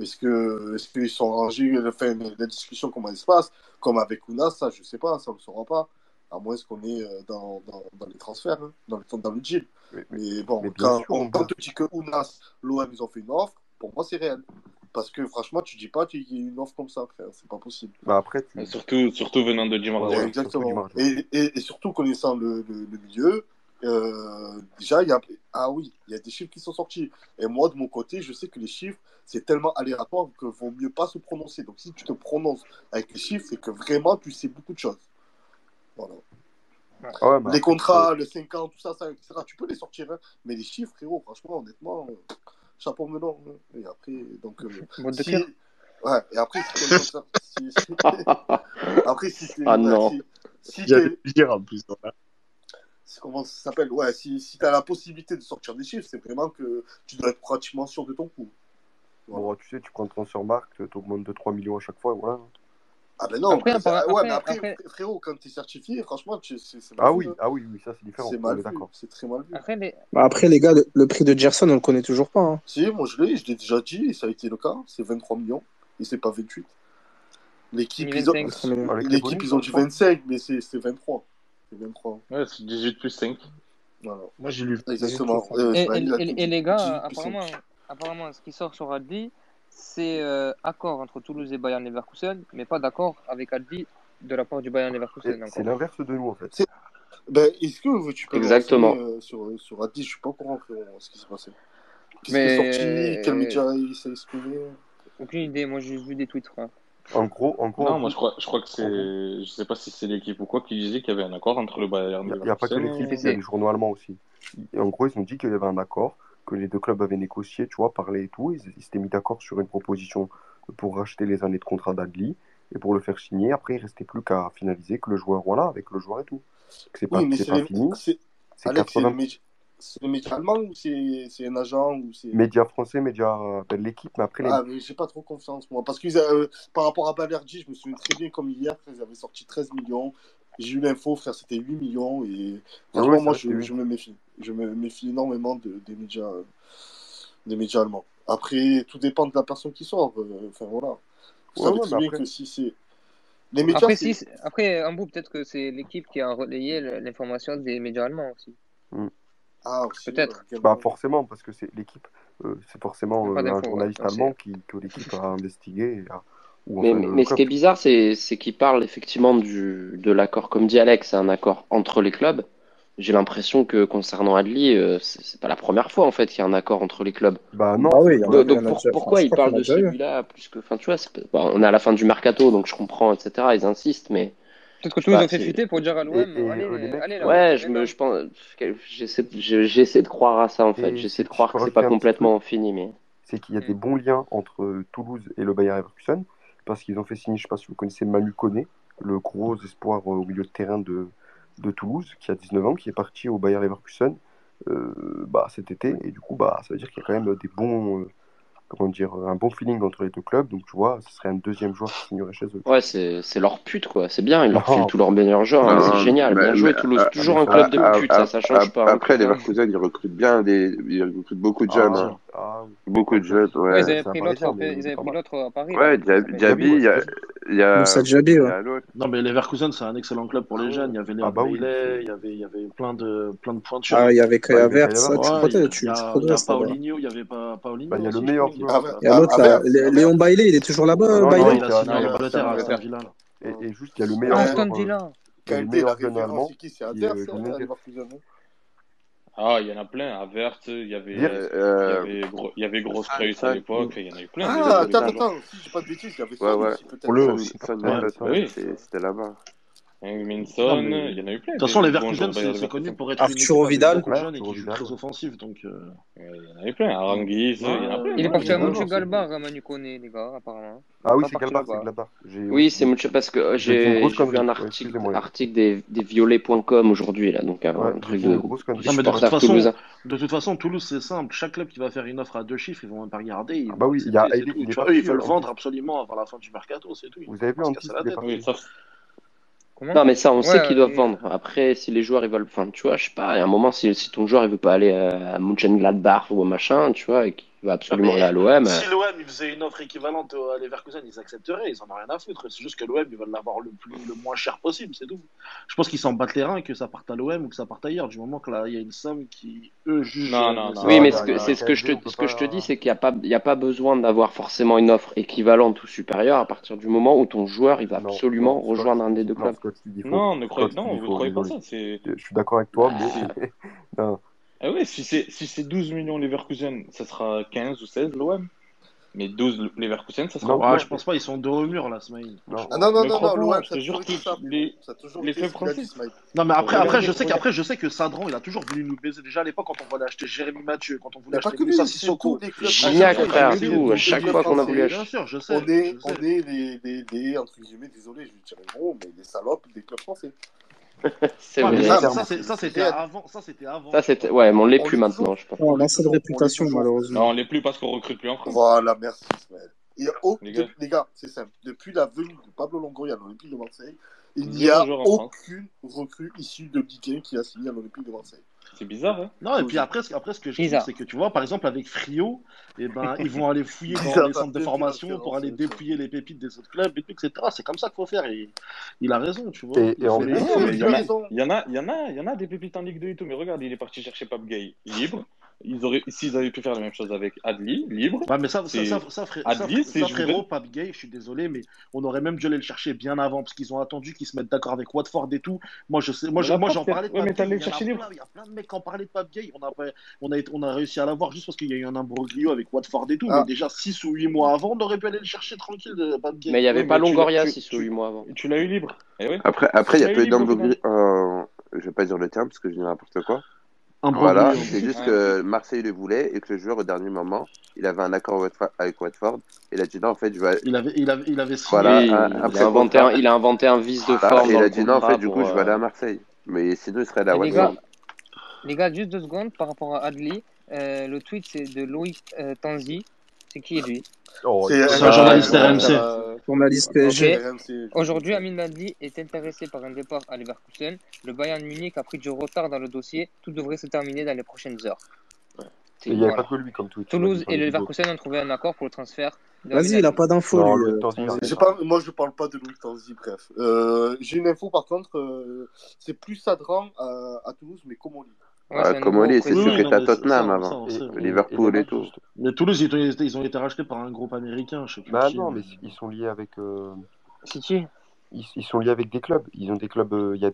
est-ce que, est-ce qu'ils sont rangés, enfin, la discussion, comment elle se passe, comme avec Ounas, ça, je sais pas, ça, on ne saura pas. À moins qu'on est dans, dans, dans les transferts, hein, dans, le, dans le deal. mais, bon, mais quand sûr, on, quand on peut. te dit que Ounas, l'OM, ils ont fait une offre, pour moi, c'est réel. Parce que franchement, tu dis pas qu'il y a une offre comme ça, frère. C'est pas possible. Bah après, tu. Surtout, surtout venant de Di Ouais, surtout Exactement. Et, et, et surtout connaissant le, le, le milieu, euh, déjà, il y a, ah oui, il y a des chiffres qui sont sortis. Et moi, de mon côté, je sais que les chiffres, c'est tellement aléatoire que vaut mieux pas se prononcer. Donc, si tu te prononces avec les chiffres, c'est que vraiment, tu sais beaucoup de choses. Voilà. Les contrats, le 5 ans, tout ça, ça. Tu peux les sortir, hein. mais les chiffres, frérot, franchement, honnêtement, euh, chapeau menant. Hein. Et après, donc. Euh, si... ouais, et après, si. Si, après, si c'est. Ah non. En plus comment ça s'appelle? Ouais, si, si tu as la possibilité de sortir des chiffres, c'est vraiment que tu dois être pratiquement sûr de ton coup. Tu sais, tu prends ton sur marque, tu augmentes de 3 millions à chaque fois, voilà. Ah ben non, après, mais après, frérot, quand t'es certifié, franchement, c'est Ah oui, hein. ah oui, oui, ça c'est différent. C'est mal. C'est très mal vu. Après les, bah, gars, le, prix de Gerson, on le connaît toujours pas. Hein. Si, moi je l'ai, je l'ai déjà dit, ça a été le cas. C'est 23 millions, et c'est pas 28. L'équipe, ils ont, l'équipe, ils ont dit 25, mais c'est 23. C'est Ouais, c'est 18 plus 5. Moi, j'ai lu. Exactement. Et, et, les gars, apparemment, apparemment, ce qui sort sur Aldi, c'est euh, accord entre Toulouse et Bayern Leverkusen, mais pas d'accord avec Aldi de la part du Bayern Leverkusen. C'est l'inverse de nous, en fait. Ben, est-ce ben, est que tu peux. Exactement. Euh, sur, sur Aldi, je suis pas au courant de ce qui s'est passé. Qu'est-ce qui est sorti? Quel euh, média il s'est exprimé? Aucune idée, moi j'ai vu des tweets. Hein. En gros, en gros. Non, moi, je crois, je crois que c'est. Je sais pas si c'est l'équipe ou quoi qui disait qu'il y avait un accord entre le Bayern. et le Il n'y a, pas que l'équipe, il y a les journaux allemands aussi. En gros, ils ont dit qu'il y avait un accord, que les deux clubs avaient négocié, tu vois, parlé et tout. Ils s'étaient mis d'accord sur une proposition pour racheter les années de contrat d'Adli et pour le faire signer. Après, il ne restait plus qu'à finaliser que le joueur, voilà, avec le joueur et tout. C'est pas, oui, c'est pas les... fini. C'est 80... C'est les médias allemands ou c'est un agent ou Médias français, médias euh, de l'équipe, mais après. Les... Ah, j'ai pas trop confiance, moi. Parce que euh, par rapport à Balerdi, je me souviens très bien comme hier, ils avaient sorti 13 millions. J'ai eu l'info, frère, c'était 8 millions. Et ah moi, je, me méfie. Je me méfie énormément de, des, médias, euh, des médias allemands. Après, tout dépend de la personne qui sort. Enfin, voilà. Vous savez bien après... que si c'est. Les médias, après, si, après, en bout, peut-être que c'est l'équipe qui a relayé l'information des médias allemands aussi. Hmm. Ah, peut-être. Bah, forcément, parce que c'est l'équipe, euh, c'est forcément euh, un journaliste allemand qui, que l'équipe a investigué. Mais, mais, ce qui est bizarre, c'est qu'il parle effectivement du, de l'accord, comme dit Alex, c'est un accord entre les clubs. J'ai l'impression que concernant Adli, euh, c'est pas la première fois en fait qu'il y a un accord entre les clubs. Bah non. Ah oui, donc, donc pour, pourquoi ils parlent de celui-là plus que, enfin tu vois, on est à la fin du mercato, donc je comprends, etc. Ils insistent, mais Peut-être que Toulouse bah, ont fait fuiter pour dire à l'OM, Ouais, euh, je, me, je pense, j'essaie, de croire à ça en fait. J'essaie de croire que c'est pas complètement fini, mais. C'est qu'il y a des mm. bons liens entre Toulouse et le Bayer Leverkusen parce qu'ils ont fait signer, je sais pas si vous connaissez Manu Koné, le gros espoir euh, au milieu de terrain de, de Toulouse, qui a 19 ans, qui est parti au Bayern Leverkusen euh, bah, cet été. Et du coup, bah, ça veut dire qu'il y a quand même des bons, comment dire, un bon feeling entre les deux clubs. Donc, tu vois, ce serait un deuxième joueur qui signerait chez eux. Ouais, c'est, c'est leur pute, quoi. C'est bien, ils leur filent tous leurs meilleurs joueurs. C'est génial. bien joué, Toulouse. toujours un club de pute, ça, ça change pas. Après, les Verkusen, ils recrutent bien, des, ils recrutent beaucoup de jeunes. Beaucoup de jeunes, ouais. ils avaient pris l'autre à Paris. Ouais, Diaby, il y a. Il y a Non, mais les Leverkusen, c'est un excellent club pour les jeunes. Il y avait les ah, il, y avait, plein de, plein de pointures. Ah, il y avait Créavert, ça, tu, il y a, Paolinho, il y avait pas Paolinho. il y a le meilleur à ah, l'autre, Léon Bailey, il est toujours là-bas. Bailey Et juste, il y a le meilleur. ah, il y en a plein. À il y avait, il avait, il y avait Grosse Creuse à l'époque. Il y en a eu plein. Attends, attends. Si je pas de bêtises, il y avait ouais, c'était là-bas. Hein, il y en a eu plein. De toute façon, les Verts Verkusen, c'est connu pour être Arturo Vidal, ouais, jeune et qui joue très offensif. Donc, euh, il y en a eu plein. Aranguiz, il est parti à Monche Galbar, à les gars, apparemment. Ah oui, c'est Galbar, c'est Galbar. Oui, c'est Monche parce que euh, j'ai vu un article, article des, des violets.com aujourd'hui, là, donc un truc de. Hein. De toute façon, Toulouse, c'est simple. Chaque club qui va faire une offre à deux chiffres, ils vont même pas regarder. Bah oui, il y a. Eux, ils veulent vendre absolument avant la fin du mercato, c'est tout. Vous avez vu un petit non, mais ça, on sait qu'ils doivent vendre. Après, si les joueurs ils veulent, enfin, tu vois, je sais pas, il y a un moment, si, si ton joueur il veut pas aller euh, à Mönchengladbach ou à machin, tu vois, et absolument là l'OM. Si l'OM faisait une offre équivalente à Leverkusen, ils accepteraient, ils en ont rien à foutre. C'est juste que l'OM, ils veulent l'avoir le, plus, le moins cher possible, c'est tout. Je pense qu'ils s'en battent les reins que ça parte à l'OM ou que ça parte ailleurs, du moment que il y a une somme qui, eux, jugent. Non, euh, non, non, oui, mais c'est ce que, je te, ce que je te dis, c'est qu'il n'y a, pas, a pas besoin d'avoir forcément une offre équivalente ou supérieure à partir du moment où ton joueur, il va absolument rejoindre un des deux clubs. Non, ne croyez, ne croyez pas ça. Je suis d'accord avec toi, ah, mais. Ah ouais, si c'est si 12 millions Leverkusen, ça sera 15 ou 16 l'OM. Mais 12 Leverkusen, ça sera. Non, ouais, je pense pas, ils sont dos au mur là, Smile. Non, ah non, non, non, l'OM, ça toujours. Les, toujours les clubs français. Non, mais après, après, je sais qu'après, je sais que Sadran, il a toujours voulu nous baiser. Déjà à l'époque, quand on voulait acheter Jérémy Mathieu, quand on voulait acheter Moussa Sissoko. Gignac, frère, c'est. À chaque fois qu'on a voulu acheter. Bien sûr, je sais. On est, on est des, entre guillemets, désolé, je vais tirer gros, mais des salopes des clubs français. c'est vrai. Ça, c'était avant. Ça, c'était avant. Ouais, mais on l'est plus maintenant, je pense. on a cette réputation, malheureusement. Non, on l'est plus parce qu'on recrute plus en France. Voilà, merci, Ismaël. Les, gars. gars, c'est simple. Depuis la venue de Pablo Longoria à l'Olympique de Marseille, il n'y a aucune recrue issue de Ligue qui a signé à l'Olympique de Marseille. C'est bizarre, hein Non, et puis après, après ce que je trouve, c'est que tu vois, par exemple, avec Frio, eh ben, ils vont aller fouiller dans les centres de formation pour aller dépouiller les pépites des autres clubs, etc. C'est comme ça qu'il faut faire. Et, il a raison, tu vois. Il, et en il, y en a, il y en a des pépites en Ligue 2 et tout, mais regarde, il est parti chercher Pape Gay, libre. Ils auraient, s'ils avaient pu faire la même chose avec Adli, libre. Ouais, mais ça, ça, ça, ça, frère, Adli, ça, frérot, pas gay, je suis désolé, mais on aurait même dû aller le chercher bien avant, parce qu'ils ont attendu qu'ils se mettent d'accord avec Watford et tout. Moi, je sais, moi, j'en parlais de ouais, chercher. Il y a plein de mecs qui en parlaient de Pap Gay. On a, on a, on a réussi à l'avoir juste parce qu'il y a eu un imbroglio avec Watford et tout. Ah. Mais déjà 6 ou 8 mois avant, on aurait pu aller le chercher tranquille. Euh, mais il n'y avait pas Longoria 6 ou 8 mois avant. Tu l'as eu libre. Eh après, il y a peu d'imbroglio. Euh, je vais pas dire le terme parce que je dis n'importe quoi. Voilà, c'est juste que Marseille le voulait et que le joueur, au dernier moment, il avait un accord avec Watford. Il a dit non, en fait, je vais. Il avait, il avait, il avait signé. Voilà, euh, il, un, a inventé un, il, a inventé un, vice de ah, forme. Il a dit non, en fait, du coup, je vais euh, aller à Marseille. Mais sinon, il serait là. Watford. Les gars, juste deux secondes par rapport à Adli. Euh, le tweet, c'est de Loïc Tanzi c'est qui lui C'est un journaliste RMC. Journaliste PSG. Aujourd'hui, Amin Nadi est intéressé par un départ à Leverkusen. Le Bayern Munich a pris du retard dans le dossier. Tout devrait se terminer dans les prochaines heures. Il n'y avait pas que lui comme tweet. Toulouse et Leverkusen ont trouvé un accord pour le transfert. Vas-y, il n'a pas d'infos. Euh. Moi, je ne parle pas de Louis Tanzi, bref. Euh, j'ai une info, par contre, euh, c'est plus Sadran à, Toulouse, mais comment on dit? Ouais, euh, comme c'est sûr que t'as Tottenham avant, ça, Liverpool et, tout. Mais Toulouse, ils ont, ils ont, été rachetés par un groupe américain, je sais plus. Bah non, mais ils sont liés avec. Euh, City ils, sont liés avec des clubs. Ils ont des clubs. Euh, y a.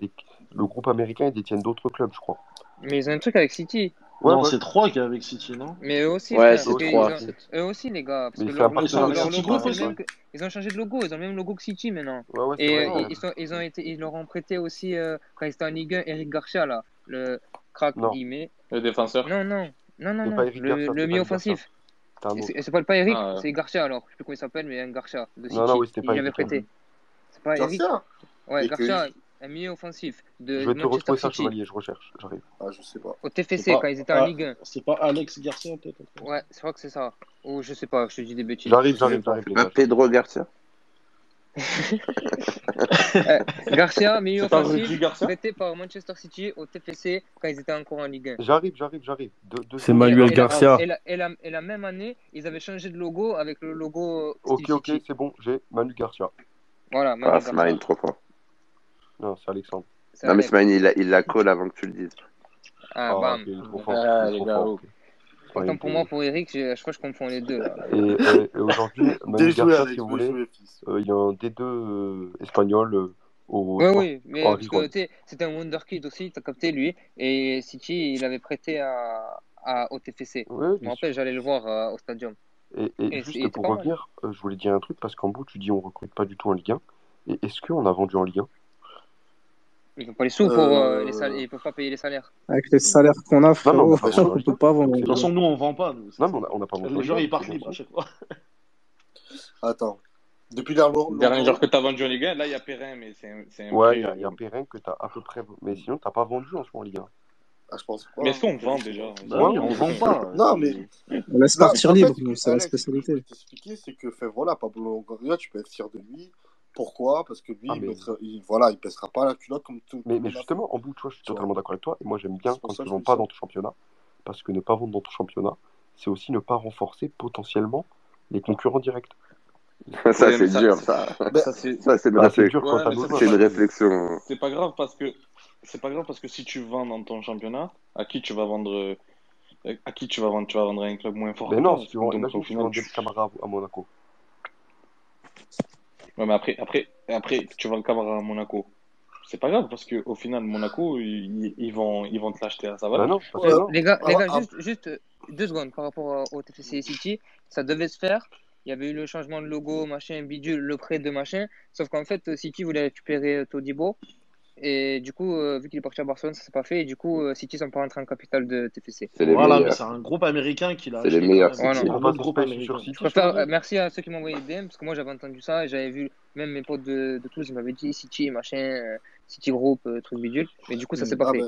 Le groupe américain, ils détiennent d'autres clubs, je crois. Mais ils ont un truc avec City. Ouais, ouais. c'est 3 qui est avec City, non? Mais eux aussi, ouais, c'est 3. Eux aussi, les gars. Ils ont changé de logo, ils ont le même logo que City maintenant. Ouais, et vrai, ils, sont, ils, ont été, ils leur ont prêté aussi, euh, quand ils étaient en Ligue 1, Eric Garcia, là crack, non. guillemets. Le défenseur Non, non, non, non. non. Le, le mi-offensif. C'est pas, pas Eric, ah, c'est Garcia alors. Je sais plus comment il s'appelle, mais Garcia. De City. Non, non, oui, c'était pas il Eric. prêté. C'est pas Eric. Garcia Ouais, Garcia, un milieu offensif. De, je vais te retrouver ça, Chevalier, je recherche, j'arrive. Ah, je sais pas. Au TFC, quand ils étaient en ah, Ligue 1. C'est pas Alex Garcia, peut-être Ouais, c'est vrai que c'est ça. Ou je sais pas, je te dis des bêtises. J'arrive, j'arrive, j'arrive. Pedro Garcia euh, Garcia, meilleur offensif, prêté par Manchester City au TFC quand ils étaient encore en Ligue 1. J'arrive, j'arrive, j'arrive. C'est Manuel Garcia. Et la, même année, ils avaient changé de logo avec le logo. Ok, ok, c'est bon, j'ai Manuel Garcia. Voilà, Manu ah, c'est Marine trois fois. Non, c'est Alexandre. Non, mais c'est Marine, il la, colle avant que tu le dises. Ah, oh, ah bam. Ah, les gars, oh. Pour moi, euh, pour Eric, je, je crois que je confonds les deux. Euh, et, aujourd'hui, si vous voulez, euh, il y a un D2 espagnol. Au... Oui, oui, mais c'était un Wonderkid aussi, t'as capté lui. Et City, il avait prêté à, au TFC. Ouais, je me rappelle, j'allais le voir au stadium. Et, juste pour revenir, je voulais dire un truc parce qu'en bout, tu dis on recrute pas du tout en Ligue 1. Et est-ce qu'on a vendu en Ligue 1 ils n'ont pas les sous pour euh... euh ils peuvent pas payer les salaires. Avec les salaires qu'on a, frérot, on, enfin, on peut pas vendre. De toute façon, nous on ne vend pas. Nous. Non, mais on n'a pas vendu. Les gens ils partent libres à chaque fois. Attends. Depuis dernier joueur que tu as vendu en Ligue 1, là il y a Perrin, mais c'est un. Ouais, il euh, y, a Perrin que tu as à peu près. Mais sinon, tu n'as pas vendu en ce moment Ligue 1. Ah, je pense pas. Mais est-ce qu'on vend déjà bah ouais, on vend pas. non, mais. On laisse partir libre, c'est la spécialité. Ce que je peux t'expliquer, c'est que, voilà, Pablo Longoria, tu peux être fier de lui. Pourquoi Parce que lui, ah, il, mettra, voilà, il pèsera pas la culotte comme tout. Mais, mais justement, en bout, tu vois, je suis totalement d'accord avec toi. Et moi, j'aime bien quand ils ne vont pas dans ton championnat. Parce que ne pas vendre dans ton championnat, c'est aussi ne pas renforcer potentiellement les concurrents directs. ça, c'est dur, ça. Ça, c'est bah. Dur une réflexion. C'est pas grave parce que. C'est pas grave parce que si tu vends dans ton championnat, à qui tu vas vendre euh, à qui tu vas vendre Tu vas vendre à un club moins fort. Mais non, si tu vends, imagine, tu vends Camara à Monaco. Ouais, mais après, après, après, tu vas le cavar à Monaco. C'est pas grave parce qu'au final, Monaco, ils, ils, vont, ils vont te l'acheter hein, à sa bah non, les gars, les ah, gars ah. juste, juste, deux secondes par rapport au TFC City. Ça devait se faire. Il y avait eu le changement de logo, machin, bidule, le prêt de machin. Sauf qu'en fait, City voulait récupérer euh, Todibo et du coup, euh, vu qu'il est parti à Barcelone, ça s'est pas fait. Et du coup, euh, City sont pas rentrés en capitale de TFC. Voilà, c'est un groupe américain qui l'a. C'est les meilleurs. Ouais, non, un groupe américain. City, préfère, euh, merci à ceux qui m'ont envoyé des DM parce que moi j'avais entendu ça et j'avais vu même mes potes de, de Toulouse, ils m'avaient dit City machin, euh, City Group, euh, truc bidule. Mais du coup, ça s'est pas ah fait.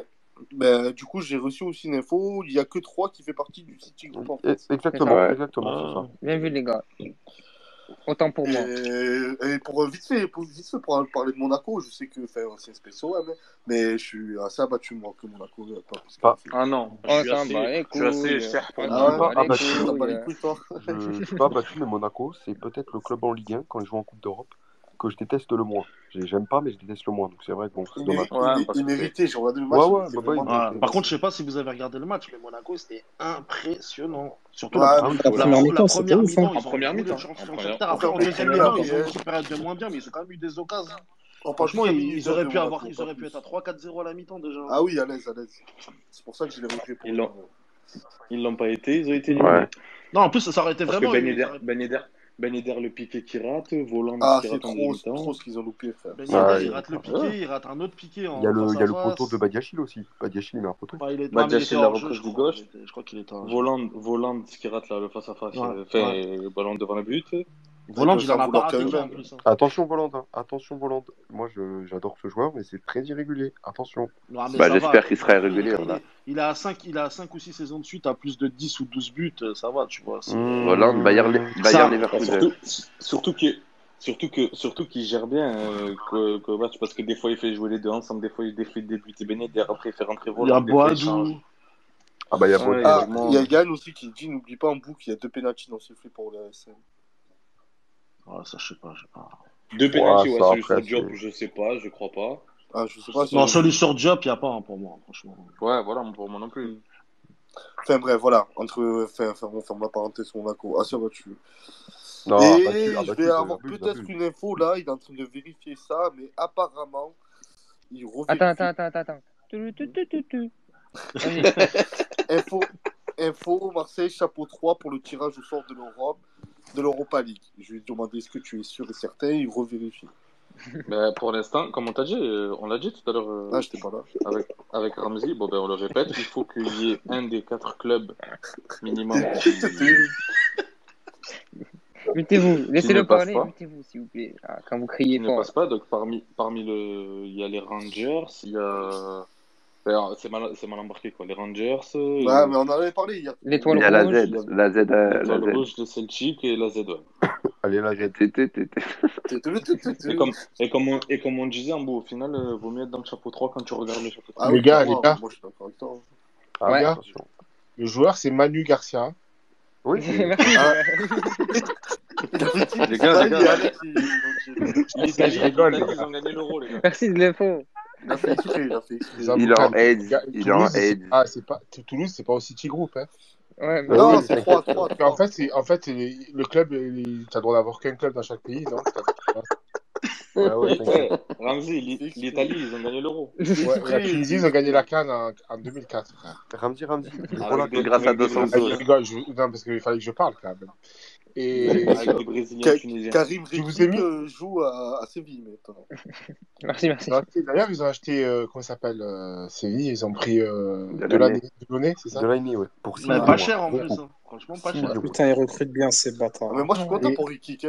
Bah... bah du coup, j'ai reçu aussi une info. Il n'y a que 3 qui fait partie du City Group. En fait. Exactement. Exactement. Ah. Bien vu, les gars. Autant pour moi. Et, euh, pour vite fait, pour, vite parler de Monaco, je sais que faire c'est spécial, mais, mais je suis assez abattu moi que Monaco. Euh, pas ah. ah non, je suis, assez, je suis cher pour ah, bah, je, suis, pas abattu, mais Monaco, c'est peut-être le club en Ligue 1 quand ils jouent en Coupe d'Europe que je déteste le moins. J'aime pas, mais je déteste le moins. Donc c'est vrai que bon, c'est dommage. Ouais, il, méritait, j'ai regardé le match. Ouais, ouais, bah, bah, par contre, je sais pas si vous avez regardé le match, mais Monaco, c'était impressionnant. Surtout la, première mi-temps. Hein. Hein. En première mi-temps. Après, en deuxième mi-temps, ils ont eu une période de moins bien, mais ils ont quand même eu des occasions. Oh, franchement, ils, auraient pu avoir, ils auraient pu être à 3-4-0 à la mi-temps déjà. Ah oui, à l'aise, à l'aise. C'est pour ça que je l'ai repris pour. Ils l'ont pas été, ils ont été nuls. Non, en plus, ça aurait été vraiment. Ben parce ben Yedder, le piqué qui rate, Volant ah, qui rate trop, en demi-temps. trop ce qu'ils ont loupé, frère. Ben Yedder, ah, il rate le piqué, ouais. il rate un autre piqué en Il y a le, il y a le poteau de Badiachil aussi. Badiachil, il met un poteau. Bah, il est... Bah, Badiachil, la recroche du gauche. Je crois qu'il est en Volant, Volant qui rate là, le face à face, ouais. fait ouais. ballon devant le but. Volante, il a pas raté hein. Attention, Volante. Hein. Attention, Volante. Moi, j'adore ce joueur, mais c'est très irrégulier. Attention. Bah, J'espère qu'il hein. sera irrégulier. Il, a 5, il a 5 ou 6 saisons de suite à plus de 10 ou 12 buts. Euh, ça va, tu vois. Mmh. Volante, mmh. Bayern, Bayern Leverkusen. Surtout, surtout. Surtout que surtout qu'il gère bien euh, parce que des fois il fait jouer les deux ensemble, des fois il défait des buts et Benet, après il fait rentrer Volant. Ah, bah, ah, il y a Boadou. Ah bah il y a Boadou. Aussi qui dit n'oublie pas en boucle, il y a deux pénalties dans ce flip pour le SM. Voilà, ça, je sais pas. Je sais. Deux pénalties, ouais, ouais, celui sur Diop, je sais pas, je crois pas. Ah, je sais pas non, celui sur Diop, il n'y a pas hein, pour moi, hein, franchement. Ouais, voilà, pour moi non plus. Enfin bref, voilà, entre. Enfin, on ferme la parenthèse, on a quoi. Ah, ça va, tu. Non, Et je vais avoir peut-être une info là, il est en train de vérifier ça, mais apparemment, il revient. Attends, attends, attends, attends, info, info, Marseille, chapeau 3 pour le tirage au sort de l'Europe de l'Europa League. Je lui ai demandé est-ce que tu es sûr et certain Il revérifie. Mais ben, pour l'instant, comme on t'a dit, euh, on l'a dit tout à l'heure. Euh, ah, j'étais pas là. Avec, avec Ramsey, bon ben on le répète, il faut qu'il y ait un des quatre clubs minimum. Mutez-vous, laissez-le parler, mutez-vous s'il vous plaît. Ah, quand vous criez Il ne passe pas, donc parmi, parmi le. Il y a les Rangers, il y a. C'est mal, mal, embarqué quoi. Les Rangers. Euh, bah, mais on en avait parlé hier. L'étoile rouge. La Z, la Z, euh, la Z. rouge, Celtic et la Z. Allez la Z. Et comme on, et comme on disait, en bout, au final, il vaut mieux être dans le chapeau 3 quand tu regardes le chapeau 3. Ah, les gars, les gars. Moi, je suis. Ah, gars, le joueur c'est Manu Garcia. Oui. Les gars, les gars. L'Italie, ils ont gagné l'euro les gars. Merci de l'info. Il a fait exprès, il a fait exprès. Il en. Il en aide. Ah, c'est pas... Toulouse, c'est pas au City Group, hein Ouais, mais ah non, c'est 3, 3, 3. En fait, c'est, en fait le club, il... t'as le droit d'avoir qu'un club dans chaque pays, non ah ouais, ouais, Ramzi, l'Italie, ils ont gagné l'euro. Ouais, la Tunisie, ils ont gagné la Cannes en, en 2004. Ramzi, Ramzi. Ah, grâce à 200 ah, euros. Je rigole, je... non, parce qu'il fallait que je parle quand même. Et avec Brésiliens, Tunisiens. Karim euh, joue à, à, Séville maintenant. Merci, merci. D'ailleurs, ils ont acheté, euh, comment ça s'appelle euh, Séville, ils ont pris euh, de l'année, c'est ça? De l'année, oui. Pour pas cher en plus, hein. franchement pas cher. Putain, hein, ils recrutent bien ces bâtards. Mais moi, je suis content pour Rekik.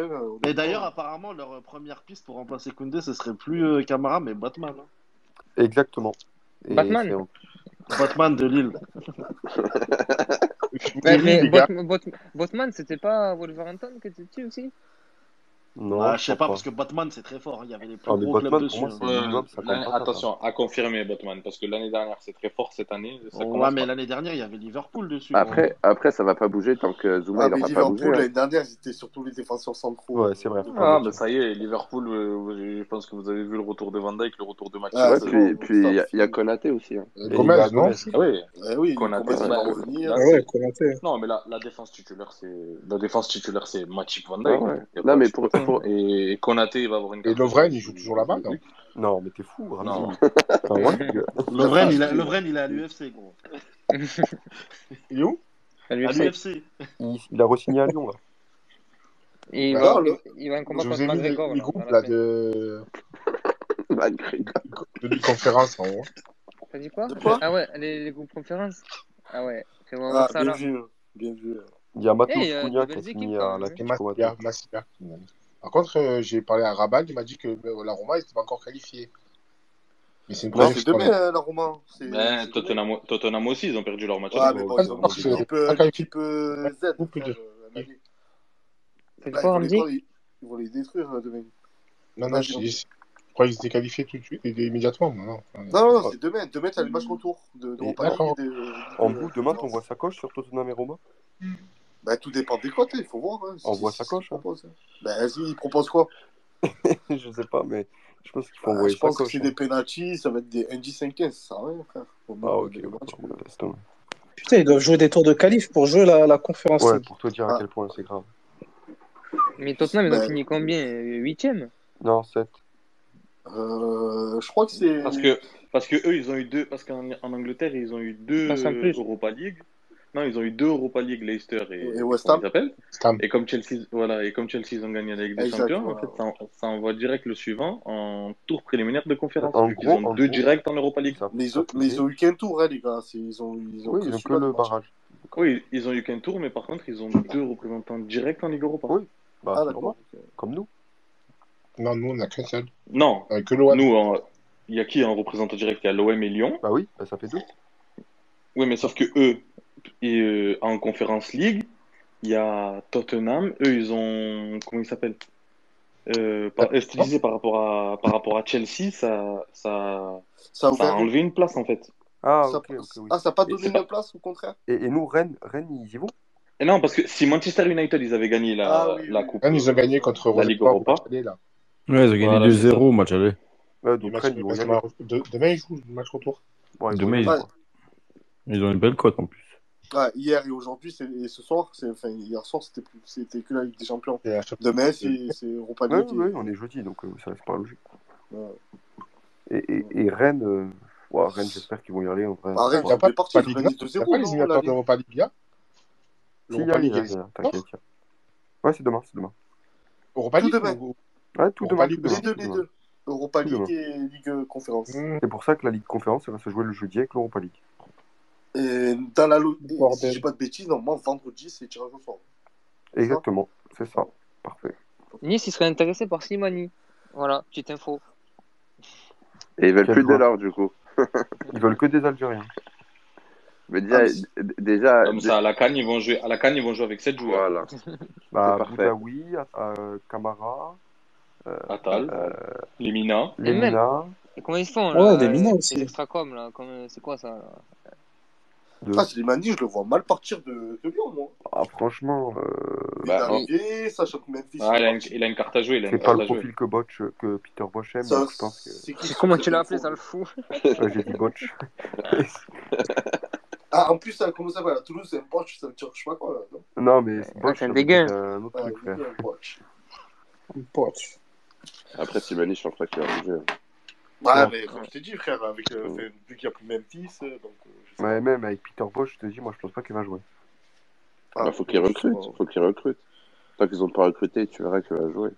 Et d'ailleurs, apparemment, leur première piste pour remplacer Koundé, ce serait plus Camara, mais Batman. Hein. Exactement. Et Batman Batman de Lille. Bah mais, mais Bot Bot Botman, c'était pas Wolverhampton que tu étais aussi? Non, ah, je sais pas, pas, parce que Batman c'est très fort. Hein. Il y avait les plus ah, gros Batman, clubs dessus. Hein. Moi, attention, à confirmer Batman, parce que l'année dernière c'est très fort, cette année. Ça oh, ouais, mais l'année dernière il y avait Liverpool dessus. Hein. Après, ouais. après ça va pas bouger tant que Zuma ah, il mais Liverpool l'année dernière c'était surtout les défenseurs centraux. Ouais, c'est vrai. Ah, ça y est, Liverpool, euh, je pense que vous avez vu le retour de Van Dijk, le retour de Max. Ah, ouais, puis puis il y, a Konaté aussi. Gomez, non Ah oui, eh ah Konaté Non, mais la défense titulaire c'est Matip Van Dijk. Ah non, mais. Et Konaté va avoir une. Et Lovren, il joue toujours là-bas, non hein. Non, mais t'es fou. Hein. Non. Lovren, il a, Lovren, il est à l'UFC, gros. Il est où? À l'UFC. Il, il a re-signé à Lyon, là. Et il, va, le... il va un combat contre McGregor. Là de. McGregor. De conférence en haut. T'as dit quoi, quoi? Ah ouais, les, les groupes conférences. Ah ouais, c'est vraiment ah, ça bien là. Vu, bien vu. Il y a Matos hey, euh, qui a signé à la hein. Matia. Matia. Par contre, euh, j'ai parlé à Rabal, il m'a dit que euh, la Roma n'était pas encore qualifiée. Mais c'est une Non, hein, ben, c'est demain, la Roma. Tottenham, Tottenham aussi, ils ont perdu leur match. Bon, ils ont Z. Euh, bah, ils vont les détruire demain. Non, non, je crois qu'ils étaient qualifiés tout de suite, et immédiatement. Non, non, c'est demain. Demain, t'as le match retour En bout, demain, t'envoies sa coche sur Tottenham et Roma? Bah, tout dépend des côtés, il faut voir. Hein, on voit sa coche. Hein. Bah, vas-y, il propose quoi? Je sais pas, mais je pense qu'il faut bah, envoyer Je pense que c'est hein. des penalties, ça va être des NG5-15, ça rien, frère. Ah, ok, bon, Putain, ils doivent jouer des tours de qualif pour jouer la, la conférence. Ouais, pour te dire à ah. quel point c'est grave. Mais Tottenham, ils ont bah, fini combien? 8ème Non, 7. Euh, je crois que c'est. Parce que, parce que eux, ils ont eu deux. Parce qu'en Angleterre, ils ont eu deux Europa League. Non, ils ont eu deux Europa League, Leicester et, West Ham. Et comme Chelsea, voilà, et comme Chelsea, ils ont gagné avec des Champions, en fait, ça, envoie direct le suivant en tour préliminaire de conférence. En gros, ils ont deux directs en Europa League. Mais, ils ont, eu qu'un tour, hein, les gars. Ils ont, ils ont ils ont que le barrage. Oui, ils ont eu qu'un tour, mais par contre, ils ont deux représentants directs en Ligue Europa. Oui, bah, ah. Comme nous. Non, nous, on n'a qu'un seul. Non. Nous, il y a qui en représentant direct? Il y a l'OM et Lyon. Bah oui, bah, ça fait deux. Oui, mais sauf que eux, et, euh, en Conférence League, il y a Tottenham. Eux, ils ont. Comment ils s'appellent euh, par, par rapport à par rapport à Chelsea, ça ça, ça, a enlevé une place en fait. Ah, ça, ah, n'a pas donné une place au contraire. Et, et, nous Rennes, Rennes ils y vont? Et Non parce que si Manchester United ils avaient gagné la, ah la coupe. Rennes ils ont gagné contre la Ligue Europa. Europa. Ouais, ils ont gagné 2-0 au match aller. Demain ils jouent le match retour. Ouais, demain ils. Ils ont une belle cote en plus. Bah, hier et aujourd'hui, et ce soir, enfin, hier soir, c'était plus... c'était que la Ligue des Champions. Et Demain, c'est Europa League. Oui, ouais, on est jeudi, donc euh, ça reste pas logique. Ouais. Et, et, et, Rennes, euh... wow, Rennes j'espère qu'ils vont y aller. En vrai. Ah, Rennes, il n'y a pas de partie de 2-0. pas les éliminatoires d'Europa Ligue A hein. Si, il y a les hein. t'inquiète. Ouais, c'est demain, c'est demain. Europa League Tout demain. Ouais, tout demain. Les deux, les deux. Europa League et Ligue euh, Conférence. Mm. C'est pour ça que la Ligue Conférence, va se jouer le jeudi avec l'Europa League. Et dans la si je pas de bêtises, normalement, vendredi, c'est tirage au sort. Exactement, c'est ça. Parfait. Nice, il serait intéressé par Slimani. Voilà, petite info. Et ils veulent plus de l'or, du coup. ils veulent que des Algériens. Mais déjà, ah, déjà comme ça, à la Cannes, ils vont jouer, à la ils vont jouer avec 7 joueurs. Voilà. bah, parfait. oui, euh, Camara, euh, Atal, euh, Lemina. Lemina. Et comment ils font là, Ouais, Lemina aussi. Les là, c'est quoi ça de... Ah, je le vois mal partir de, Lyon, moi. Ah, franchement. Euh, il est bah, arrivé, que Ah, il, a une, il, a carte à jouer. C'est pas le profil que, euh, que Peter Bosch aime. Je pense que... comment tu l'as appelé, ça le fou? J'ai dit Botch. ah, en plus, ça, comment ça va Toulouse, c'est un Botch, ça veut dire je sais pas quoi. Là, non, mais c'est Botch. C'est un dégain. Un autre truc, Botch. Après, Slimani, je pense pas qu'il. Bah, mais comme je t'ai dit, frère, avec, euh, vu qu'il n'y a plus Memphis. Euh, donc, euh, je ouais, même avec Peter Bosch, je te dis, moi, je pense pas qu'il va jouer. Ah, bah, faut qu'il recrute, faut qu'il recrute. Tant qu'ils n'ont pas recruté, tu verras qu'il va jouer.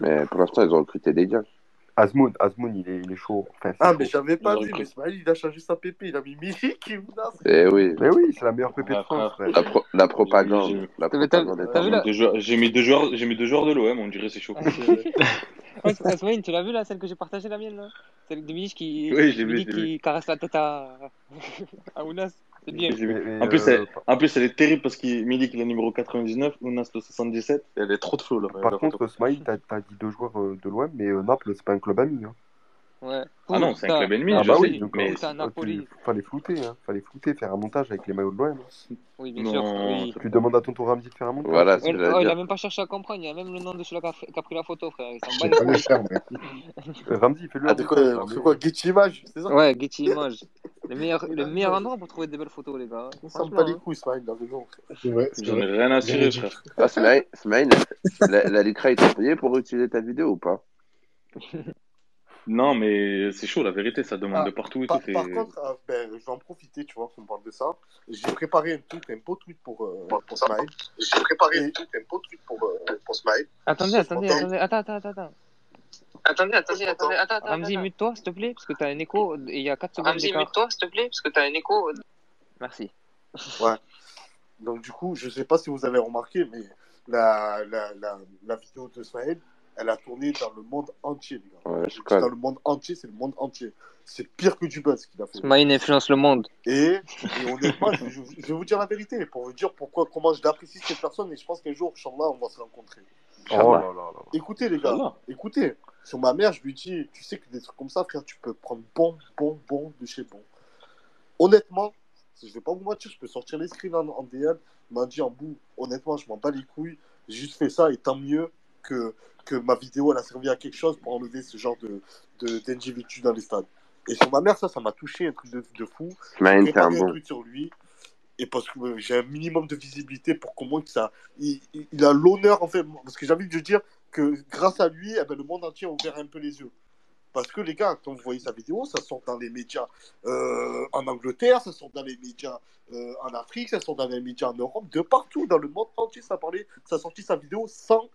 Mais pour l'instant, ils ont recruté des gars. Azmoun, Azmoun il, est, chaud. Ah, mais j'avais pas dit, mais il a changé sa PP, il a mis Milik et Ounas. Eh oui. Mais oui, c'est la meilleure PP de ah, France. Ah, frère. La, propagande. J'ai mis, deux joueurs, mis deux joueurs de l'OM, on dirait c'est chaud. Ah, ouais, tu l'as vu là, celle que j'ai partagée la mienne là? Celle de Milik qui, oui, qui caresse la tête à Ounas. En, plus, elle, euh, en plus, est terrible parce qu'il Milik il est numéro 99, Ounas le 77, elle est trop de flow là. Par contre, Smile, t'as dit deux joueurs euh, de l'OM, mais euh, Naples, c'est pas un club ami. Hein. Ouais. Ah non, c'est un club ennemi, ah je bah sais, oui, donc, mais euh, Fallait flouter, hein. fallait flouter, faire un montage avec les maillots de l'OM. Oui, bien sûr. Tu demandes à tonton Ramsey de faire un montage. Il a même pas cherché à comprendre, il y a même le nom de celui qui a, qui a pris la photo, frère. Il s'en bat les faire, euh, Ramsey, fais-le. Ah, c'est quoi, Getty Image, c'est ça? Ouais, Getty Image. Le meilleur, le meilleur endroit pour trouver des belles photos, les gars. On s'en bat les hein. couilles, Smaïn, dans le nom. J'en ai rien à tirer, frère. Ah, Smaïn, la Licra, il t'a pour utiliser ta vidéo ou pas? Non, mais c'est chaud, la vérité, ça demande Ah, de partout et par, tout. par contre, euh, ben, je vais en profiter, tu vois, qu'on parle de ça. J'ai préparé un truc, un beau tweet pour, euh, pour Smile. J'ai préparé un truc, un beau tweet pour, euh, pour Smile. Attendez, attendez, attendez, attends, attends. Attendez, attendez, attendez, attends, attends. Ramzi, mute-toi, s'il te plaît, parce que t'as un écho, et il y a 4 secondes Ramzi, mute-toi, s'il te plaît, parce que t'as un écho. Merci. Ouais. Donc, du coup, je sais pas si vous avez remarqué, mais la, la, la, la vidéo de Smile, elle a tourné dans le monde entier, les gars. Ouais, Je je dis connais. dans le monde entier, c'est le monde entier. C'est pire que du buzz qu'il a fait. Smile influence le monde. Et, et honnêtement, je, je- je vais vous dire la vérité, pour vous dire pourquoi, comment je l'apprécie cette personne, et je pense qu'un jour, Inch'Allah, on va se rencontrer. Oh là là là. Écoutez, les gars, écoutez. Sur ma mère, je lui dis, tu sais que des trucs comme ça, frère, tu peux prendre bon, bon, bon de chez bon. Honnêtement, je vais pas vous mentir, je peux sortir les screens en, en DM. Il m'a dit en bout, honnêtement, je m'en bats les couilles. J'ai juste fait ça, et tant mieux que, que ma vidéo, elle a servi à quelque chose pour enlever ce genre de, dans les stades. Et sur ma mère, ça, ça m'a touché, un truc de, de fou. J'ai un truc sur lui. Et parce que euh, j'ai un minimum de visibilité pour comment que ça, il, il- il a l'honneur en fait, parce que j'ai envie de dire que grâce à lui, eh ben, le monde entier a ouvert un peu les yeux. Parce que les gars, quand vous voyez sa vidéo, ça sort dans les médias euh, en Angleterre, ça sort dans les médias euh, en Afrique, ça sort dans les médias en Europe, de partout, dans le monde entier, ça parlait, ça a sorti sa vidéo sans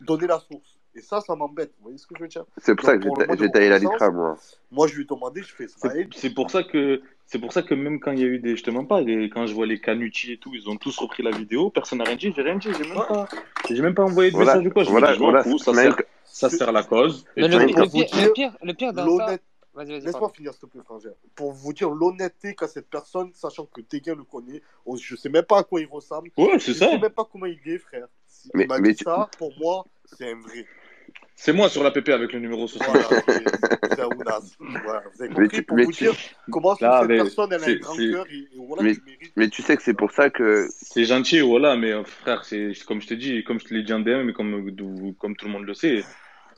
donner la source. Et ça, ça m'embête. Vous voyez ce que je veux dire? C'est pour ça que j'ai taillé la litra, moi. Moi, je lui ai demandé, je fais C'est Smile. c'est pour ça que c'est pour ça que même quand il y a eu des je te mens pas les- quand je vois les Canucci et tout ils ont tous repris la vidéo personne n'a rien dit j'ai rien dit j'ai même pas j'ai même pas envoyé de Voilà, message ou quoi je me voilà, dis je m'en voilà, fou ça sert ça sert la cause Mais pire, pire, le pire dans ça. L'honnête- Vas-y, vas-y, Laisse-moi finir, s'il te plaît, frangère. Pour vous dire l'honnêteté qu'a cette personne, sachant que Tegan le connaît, oh, je sais même pas à quoi il ressemble. Ouais, c'est je ça. sais même pas comment il est, frère. Si Mais- mais tu- ça, pour moi, c'est un vrai. c'est moi sur la PP avec le numéro 60 Voilà, c'est. Voilà, vous avez Mais compris tu- pour mais vous tu- dire comment Là, cette mais personne, elle a un grand cœur et, et voilà, mais, tu mérites. mais tu sais que c'est pour ça que c'est gentil voilà mais euh, frère c'est comme je te dis comme je te l'ai dit en DM comme euh, comme tout le monde le sait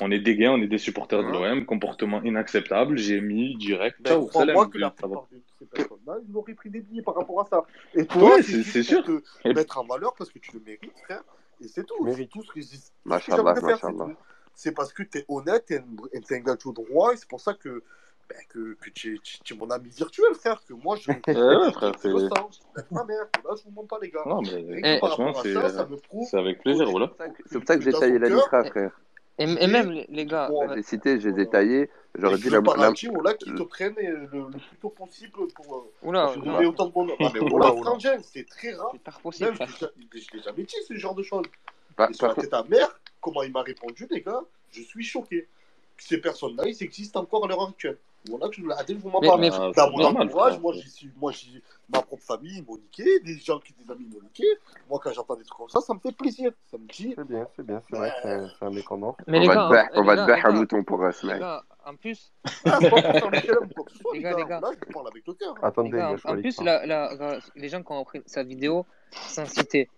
on est des gains on est des supporters de l'OM comportement inacceptable j'ai mis direct Ben, ciao salam que la plupart de ces personnes-là, ils auraient pris des billets par rapport à ça. Et toi, Ouais, c'est sûr. te mettre en valeur parce que tu le mérites, frère. Et c'est tout. C'est tout ce que, Machallah, de faire. c'est machallah. tout. C'est parce que tu es honnête, tu es, un gars tout droit, et c'est pour ça que, ben, que, que tu es, mon ami virtuel, frère. Que moi, je, ouais, frère, je c'est- ma mère. Là, je vous montre pas, les gars. Non, mais franchement, c'est avec plaisir, voilà. c'est pour ça que j'ai taillé la litra frère Et, et même, les, gars, je les cité je les ai taillés j'aurais dit je la, veux pas la- qui te prennent euh, le, le plus tôt possible pour, euh, Oula, oula. autant de bonheur. Ah, mais Oula, oula. c'est très rare. possible, Même, je l'ai- je l'ai jamais dit, ce genre de choses. Par- Et sur la tête à mère, comment il m'a répondu, les gars, je suis choqué. Ces personnes-là, ils existent encore à l'heure actuelle. Mais- moi, j'y suis, moi, j'y- ma propre famille, ils m'ont niqué, des gens qui des amis m'ont niqué. Moi, quand j'entends des trucs comme ça, ça me fait plaisir. Ça me dit. C'est bien, c'est bien, c'est vrai que c'est un- un or. Mais on les va gars, te battre hein, on va te battre un mouton pour les Smaïn gars, en plus, Ah, c'est pas pour faire le calme ou quoi que ce soit, les les gars, les gars. gars, Là, je parle avec le cœur. Attendez, les gars, il y a en, plus, qui la, la- les gens qui ont repris sa vidéo sans citer.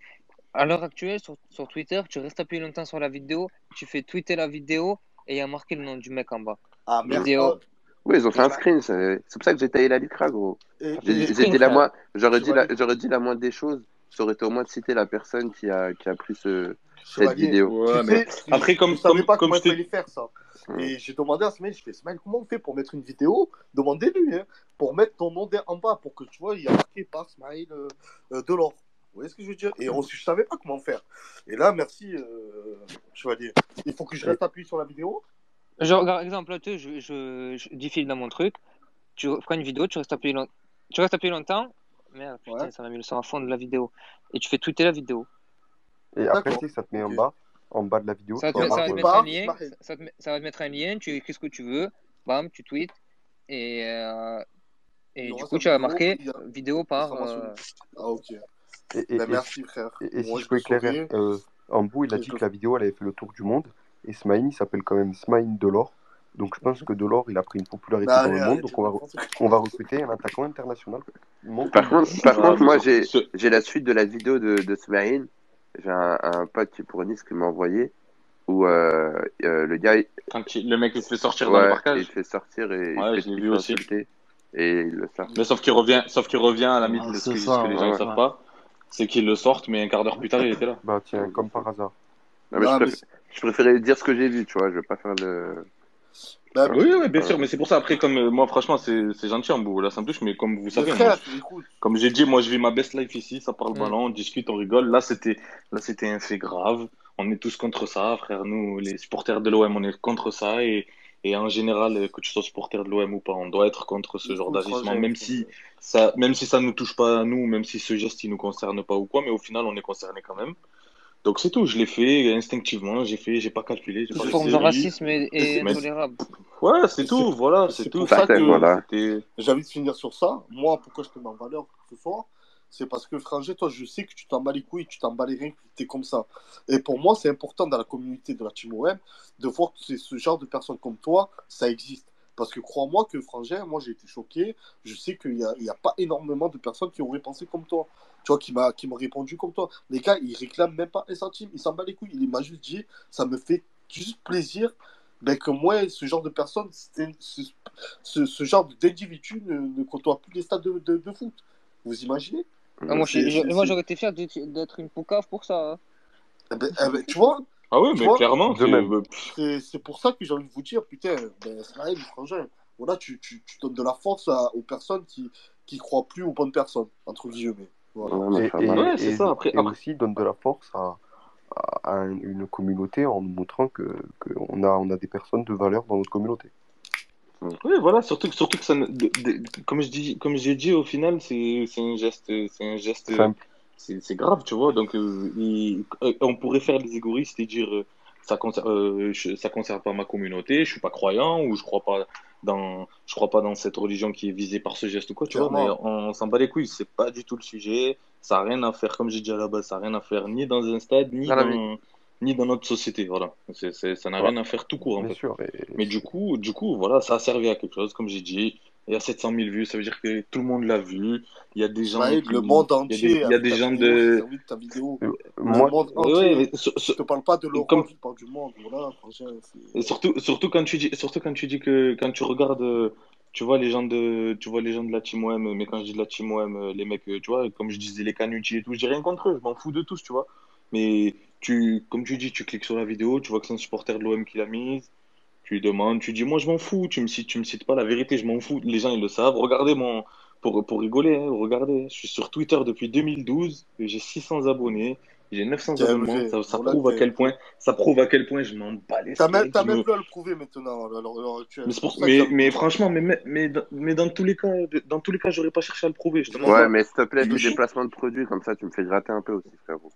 À l'heure actuelle, sur, sur Twitter, tu restes appuyé longtemps sur la vidéo, tu fais tweeter la vidéo et il y a marqué le nom du mec en bas. Ah, merde. Oui ils ont fait un screen c'est pour ça que j'ai taillé la litra gros j'aurais dit la dit la moindre des choses ça aurait été au moins de citer la personne qui a qui a pris ce cette vidéo Ouais, mais sais, après, je- comme- je savais comme- pas comme comment je il fallait faire ça. Et j'ai demandé à Smail, je fais Smail, comment on fait pour mettre une vidéo? Demandez-lui, hein, pour mettre ton nom en bas, pour que tu vois, il y a marqué par Smail euh, euh, Delors. Vous voyez ce que je veux dire? Et on, je savais pas comment faire. Et là, merci, euh, Chevalier. Il faut que je reste appuyé sur la vidéo Je regarde, exemple, là, tu sais, je, je, je défile dans mon truc, tu prends une vidéo, tu restes appuyé, long- tu restes appuyé longtemps, merde, putain, Ouais. ça m'a mis le son à fond de la vidéo, et tu fais tweeter la vidéo. Et après, tu sais, ça te met en bas, en bas de la vidéo. Ça va, te, ça va te mettre un par lien, ça, te met- ça va te mettre un lien, tu écris ce que tu veux, bam, tu tweets, et, euh, et du coup, tu vas marquer vidéo par. euh, Ah, ok. Et, et, merci, frère. et- et si Moi, je je peux éclairer, euh, Ambou, il a dit que la vidéo, elle avait fait le tour du monde. Et Smaïn, il s'appelle quand même Smaïn Delors. Donc je pense que Delors, il a pris une popularité Ben, dans allez, le monde. arrête, Donc on va, on va recruter un attaquant international. Mon Par contre, par Ouais, contre, moi, j'ai, la suite de la vidéo de, de Smaïn. J'ai un, un pote qui est pour Nice qui m'a envoyé où euh, euh, le gars, il- quand il- le mec il se fait sortir dans le ouais, parcage il fait sortir et il ouais fait, je il vu fait aussi insulter et il le sort. mais sauf qu'il revient sauf qu'il revient à la Ouais, ce c'est que, ça, ce que les gens ouais. ne savent pas c'est qu'ils le sortent mais un quart d'heure plus tard il était là Bah tiens, comme par hasard. Non, mais je, Non, mais préfère- je préférais dire ce que j'ai vu, tu vois, je vais pas faire le. Bah, Oui, oui, bien sûr, mais c'est pour ça, après, comme euh, moi, franchement, c'est c'est gentil en bout, là, ça me touche, mais comme vous savez, moi, je- comme j'ai dit, moi, je vis ma best life ici, ça parle Mm. ballon, on discute, on rigole. Là, c'était là, c'était un fait grave. On est tous contre ça, frère. Nous, les supporters de l'OM, on est contre ça, et, et en général, euh, que tu sois supporter de l'OM ou pas, on doit être contre ce genre d'agissement, même si ça, même si ça nous touche pas à nous, même si ce geste, il nous concerne pas ou quoi, mais au final, on est concerné quand même. Donc c'est tout, je l'ai fait instinctivement, j'ai fait, j'ai pas calculé, Toute forme de racisme est, est intolérable. Ouais, c'est tout, voilà, c'est c'est tout. pour Ça que voilà. j'ai envie de finir sur ça. Moi, pourquoi je te mets en valeur ce soir C'est parce que, Frangé, toi, je sais que tu t'en bats les couilles, tu t'en bats les reins, que tu es comme ça. Et pour moi, c'est important dans la communauté de la Team OM de voir que c'est ce genre de personnes comme toi, ça existe. Parce que crois-moi que Frangin, moi j'ai été choqué. Je sais qu'il n'y a, il y a pas énormément de personnes qui auraient pensé comme toi. Tu vois, qui m'a qui m'ont répondu comme toi. Les gars, ils réclament même pas un centime, ils s'en battent les couilles. Il m'a juste dit, ça me fait juste plaisir ben, que moi, ce genre de personnes, c'est- ce, ce, ce genre d'individu ne, ne côtoie plus les stades de, de, de foot. Vous imaginez? Ah, moi, j'aurais été fier d'être d'être une poucave pour ça. hein. Eh ben, eh ben, tu vois Ah ouais, Tu mais vois clairement, De c'est. pour ça que j'ai envie de vous dire, putain, ben, Ismaël, frangin, voilà, tu, tu, tu donnes de la force à- aux personnes qui qui croient plus aux bonnes personnes, entre guillemets. Voilà. Ouais, Et, et, machallah. Ouais, c'est et- ça. Après, et après, aussi donne de la force à, à- à une communauté en nous montrant que, que on a, on a des personnes de valeur dans notre communauté. Oui, voilà, surtout, que- surtout que ça, ne- de- de- comme je dis, comme j'ai dit, au final, c'est c'est un geste, c'est un geste, Simple. C'est grave, tu vois. Donc, euh, il- euh, on pourrait faire les égoïstes et dire, euh, ça concerne, euh, je- ça concerne pas ma communauté, je suis pas croyant ou je crois pas dans, je crois pas dans cette religion qui est visée par ce geste ou quoi, tu vois. Mais on s'en bat les couilles, c'est pas du tout le sujet. Ça a rien à faire, comme j'ai dit à la base, ça a rien à faire ni dans un stade, ni Dans ni dans notre société. Voilà, ça n'a rien à faire tout court en bien fait. sûr. Et Mais du coup, du coup, voilà, ça a servi à quelque chose, comme j'ai dit. Il y a 700 000 vues, ça veut dire que tout le monde l'a vu. Il y a des gens Ismaël, qui, le monde il y a des, entier il y a des gens vidéo, de, ta vidéo. euh, Le moi, monde ouais, ouais, entier. mais sur- Je te parle pas de l'Europe, comme, je parle du monde. Voilà, et surtout, surtout quand tu dis, surtout quand tu dis que, quand tu regardes, tu vois les gens de, tu vois les gens de la Team OM, mais quand je dis de la Team OM, euh, les mecs, euh, tu vois, comme je disais, les Canucci et tout, j'ai rien contre eux, je m'en fous de tous, tu vois. Mais tu, comme tu dis, tu cliques sur la vidéo, tu vois que c'est un supporter de l'OM qui l'a mise, tu lui demandes, tu dis, moi je m'en fous, tu me cites, tu me cites pas la vérité, je m'en fous, les gens ils le savent. Regardez mon, pour, pour rigoler, hein, regardez, je suis sur Twitter depuis 2012, et j'ai 600 abonnés, j'ai 900 T'es abonnements, ça, ça prouve à quel point, ça prouve à quel point je m'en bats les T'as même, je même me, plus à le prouver maintenant, l'heure actuelle. mais, pour- franchement, mais, mais, mais, dans, mais dans tous les cas, dans tous les cas, j'aurais pas cherché à le prouver, Ouais, mais s'il te plaît, suis, placements de produits, comme ça tu me fais gratter un peu aussi, frérot.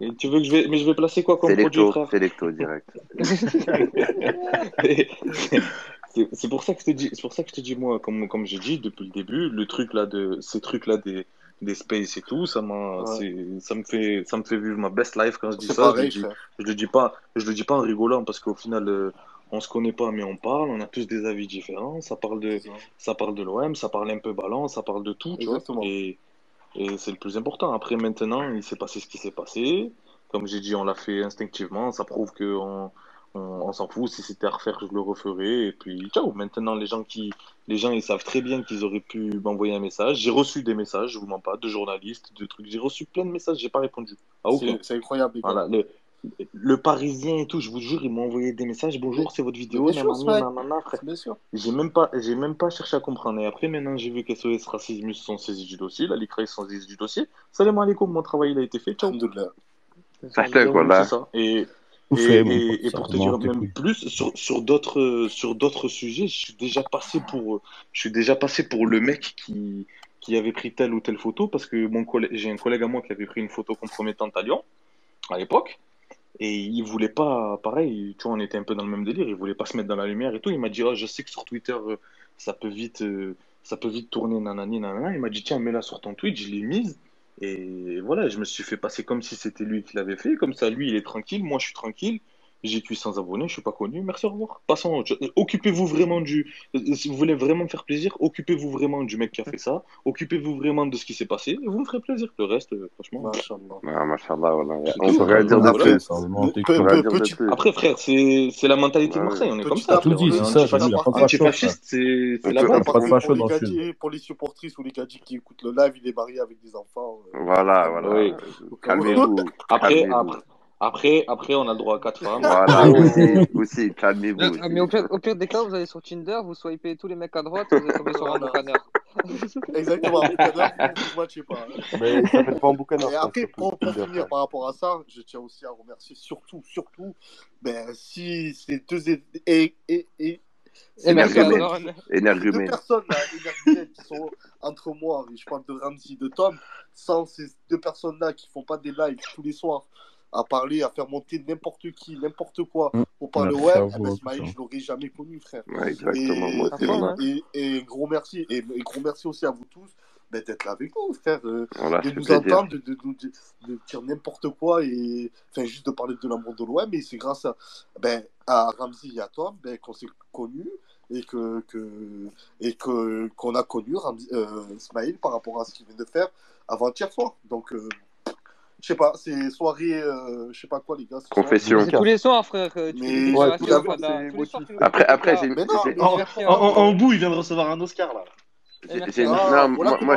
et tu veux que je vais, mais je vais placer quoi comme produit, frère? Selecto direct. C'est pour ça que je te dis, c'est pour ça que je te dis, moi, comme, comme j'ai dit depuis le début, le truc là de, ces trucs là des, des space et tout, ça m'a, Ouais. ça me fait, ça me fait vivre ma best life quand je dis ça. Je le dis, je le dis pas, je le dis pas en rigolant parce qu'au final, euh, on se connaît pas, mais on parle, on a tous des avis différents. Ça parle de, ça. parle de l'OM, ça parle un peu ballon, ça parle de tout, tu vois. Exactement. Et, et c'est le plus important. Après, maintenant, il s'est passé ce qui s'est passé. Comme j'ai dit, on l'a fait instinctivement. Ça prouve que on, on, on s'en fout. Si c'était à refaire, je le referais. Et puis, ciao. Maintenant, les gens qui, les gens, ils savent très bien qu'ils auraient pu m'envoyer un message. J'ai reçu des messages, je vous mens pas, de journalistes, de trucs. J'ai reçu plein de messages, j'ai pas répondu à aucun. C'est incroyable. Voilà, le, le Parisien et tout, je vous jure, ils m'ont envoyé des messages. Bonjour, c'est votre vidéo. J'ai même pas, j'ai même pas cherché à comprendre. Et après, maintenant, j'ai vu qu'SOS Racismus sont saisis du dossier, la Ligue Race sont saisis du dossier. Salam alaikum, mon travail, il a été fait. Ciao. C'est ça. Et, Et, pour te dire même couilles. plus, sur, sur d'autres, sur d'autres sujets, je suis déjà passé pour, je suis déjà passé pour le mec qui, qui avait pris telle ou telle photo parce que mon collègue, j'ai un collègue à moi qui avait pris une photo compromettante à Lyon, à l'époque. Et il voulait pas, pareil, tu vois, on était un peu dans le même délire, il voulait pas se mettre dans la lumière et tout. Il m'a dit, oh, je sais que sur Twitter, euh, ça peut vite, euh, ça peut vite tourner, nanani, nanana. Il m'a dit, tiens, mets-la sur ton tweet, je l'ai mise. Et voilà, je me suis fait passer comme si c'était lui qui l'avait fait. Comme ça, lui, il est tranquille, moi, je suis tranquille. J'ai que 800 abonnés, je suis pas connu. Merci, au revoir. Passons. Occupez-vous vraiment du. euh, Si vous voulez vraiment me faire plaisir, occupez-vous vraiment du mec qui a fait ça. Occupez-vous vraiment de ce qui s'est passé. Et vous me ferez plaisir. Le reste, euh, franchement. Machallah. Ah, machallah, voilà. On peut rien dire de Après. Ça frère, c'est c'est la mentalité de. Marseille. On est comme ça, Tout dit, c'est ça, j'ai dit, il n'y a pas de facho, frère. antifasciste, c'est c'est la facho pour les dans le gadgets, sud. pour les supportrices ou les gadgets qui écoutent le live, il est marié avec des enfants. euh, Voilà, voilà. Calmez-vous. Après, après, Après, après, on a le droit à quatre femmes. Voilà, vous aussi, aussi, calmez-vous. Ah, aussi. Mais au pire, au pire des cas, vous allez sur Tinder, vous swipez tous les mecs à droite, vous allez tomber sur un boucaneur. Exactement, un boucaneur, vous vous matchez pas. Mais il s'appelle pas un boucaneur, Et je après, pour, finir par rapport à ça, je tiens aussi à remercier surtout, surtout, ben, si ces deux et, et, et, ces Énergumènes. deux personnes- là, qui sont entre moi, et je parle de Ramsey, de Tom, sans ces deux personnes-là qui font pas des lives tous les soirs à parler, à faire monter n'importe qui, n'importe quoi, Mm. pour parler à eh ben, je l'aurais jamais connu, frère. Ouais, exactement, moi et, voilà. et, et gros merci, et, et gros merci aussi à vous tous ben, d'être là avec nous, frère, euh, Voilà, de nous plaisir. entendre, de, de, de, de- de dire n'importe quoi, et enfin juste de parler de l'amour de l'OM, et c'est grâce à, ben, à Ramsey et à toi ben, qu'on s'est connus et que, que et que qu'on a connu Ramzi- euh, Ismaël par rapport à ce qu'il vient de faire avant-hier soir. Donc euh, je sais pas, c'est soirée, euh, je sais pas quoi les gars. ce soir. Confession. C'est tous les soirs, frère. Tu fais Mais ouais, tout les soirs, tu Après, après, j'ai En, en bout, il vient de recevoir un Oscar là. J'ai- une-. Ah, Non, voilà moi,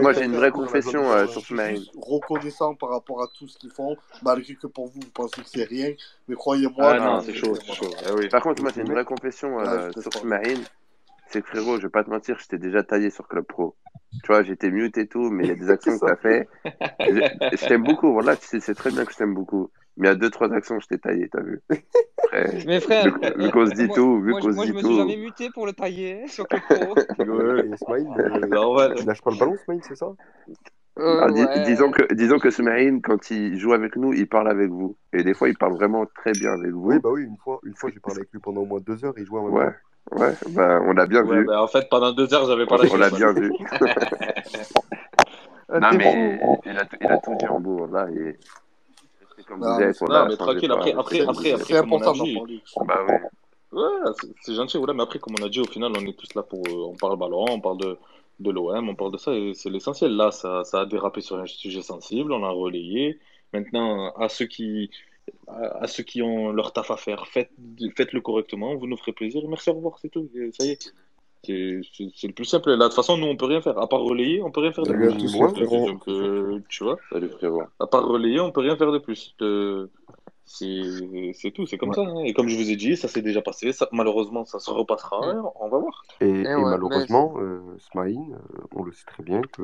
moi, j'ai une vraie confession euh, sur juste reconnaissant par rapport à tout ce qu'ils font, malgré que pour vous, vous pensez que c'est rien. Mais croyez-moi, Ah non, c'est chaud, c'est chaud. Ah oui. Par contre, moi, j'ai une vraie confession euh, te sur. Smaïn. C'est que frérot, je vais pas te mentir, j'étais déjà taillé sur Club Pro. Tu vois, j'étais mute et tout, mais il y a des actions que t'as fait. Je, je t'aime beaucoup, voilà, tu sais, c'est très bien que je t'aime beaucoup. Mais il y a deux, trois actions, je t'ai taillé, t'as vu. Après, Mais frère, vu, vu qu'on se dit moi, tout, vu moi, je- qu'on se moi, je dit me suis tout. jamais muté pour le tailler sur le pro. Ouais, et euh, Normal. il lâche pas le ballon, Smaïn, c'est ça? Euh, Ah, dis- ouais. disons que, disons que quand il joue avec nous, il parle avec vous. Et des fois, il parle vraiment très bien avec vous. Oui, bah oui, une fois, une fois j'ai parlé avec lui pendant au moins deux heures il jouait en même Ouais, temps. Ouais, bah, on l'a bien Ouais, vu. bah, en fait, pendant deux heures, j'avais pas On, la on l'a bien vu. Non, mais il a, tout- il a tout dit en beau, là. Et... c'est Comme Non, vous mais êtes, c'est- voilà, Non, mais changez tranquille, après, après, c'est- après, c'est après, a important d'en dit. parler. Bah oui. Ouais, c'est- c'est gentil, mais après, comme on a dit, au final, on est tous là pour. euh, on parle ballon, on parle de, de l'OM, on parle de ça, et c'est l'essentiel. Là, ça, ça a dérapé sur un sujet sensible, on a relayé. Maintenant, à ceux qui, à, à ceux qui ont leur taf à faire, faites, faites-le correctement, vous nous ferez plaisir, et merci, au revoir, c'est tout, et ça y est. C'est c'est- c'est le plus simple. Là, de toute façon, nous, on peut rien faire. À part relayer, on peut rien faire de Salut plus. Donc, euh, tu vois, Salut frérot. à part relayer, on peut rien faire de plus. Euh, c'est c'est tout, c'est comme Ouais. ça. hein. Et comme je vous ai dit, ça s'est déjà passé. Ça, malheureusement, ça se repassera. On va voir. Et, Eh et ouais, mais malheureusement, euh, Smaïn, euh, on le sait très bien que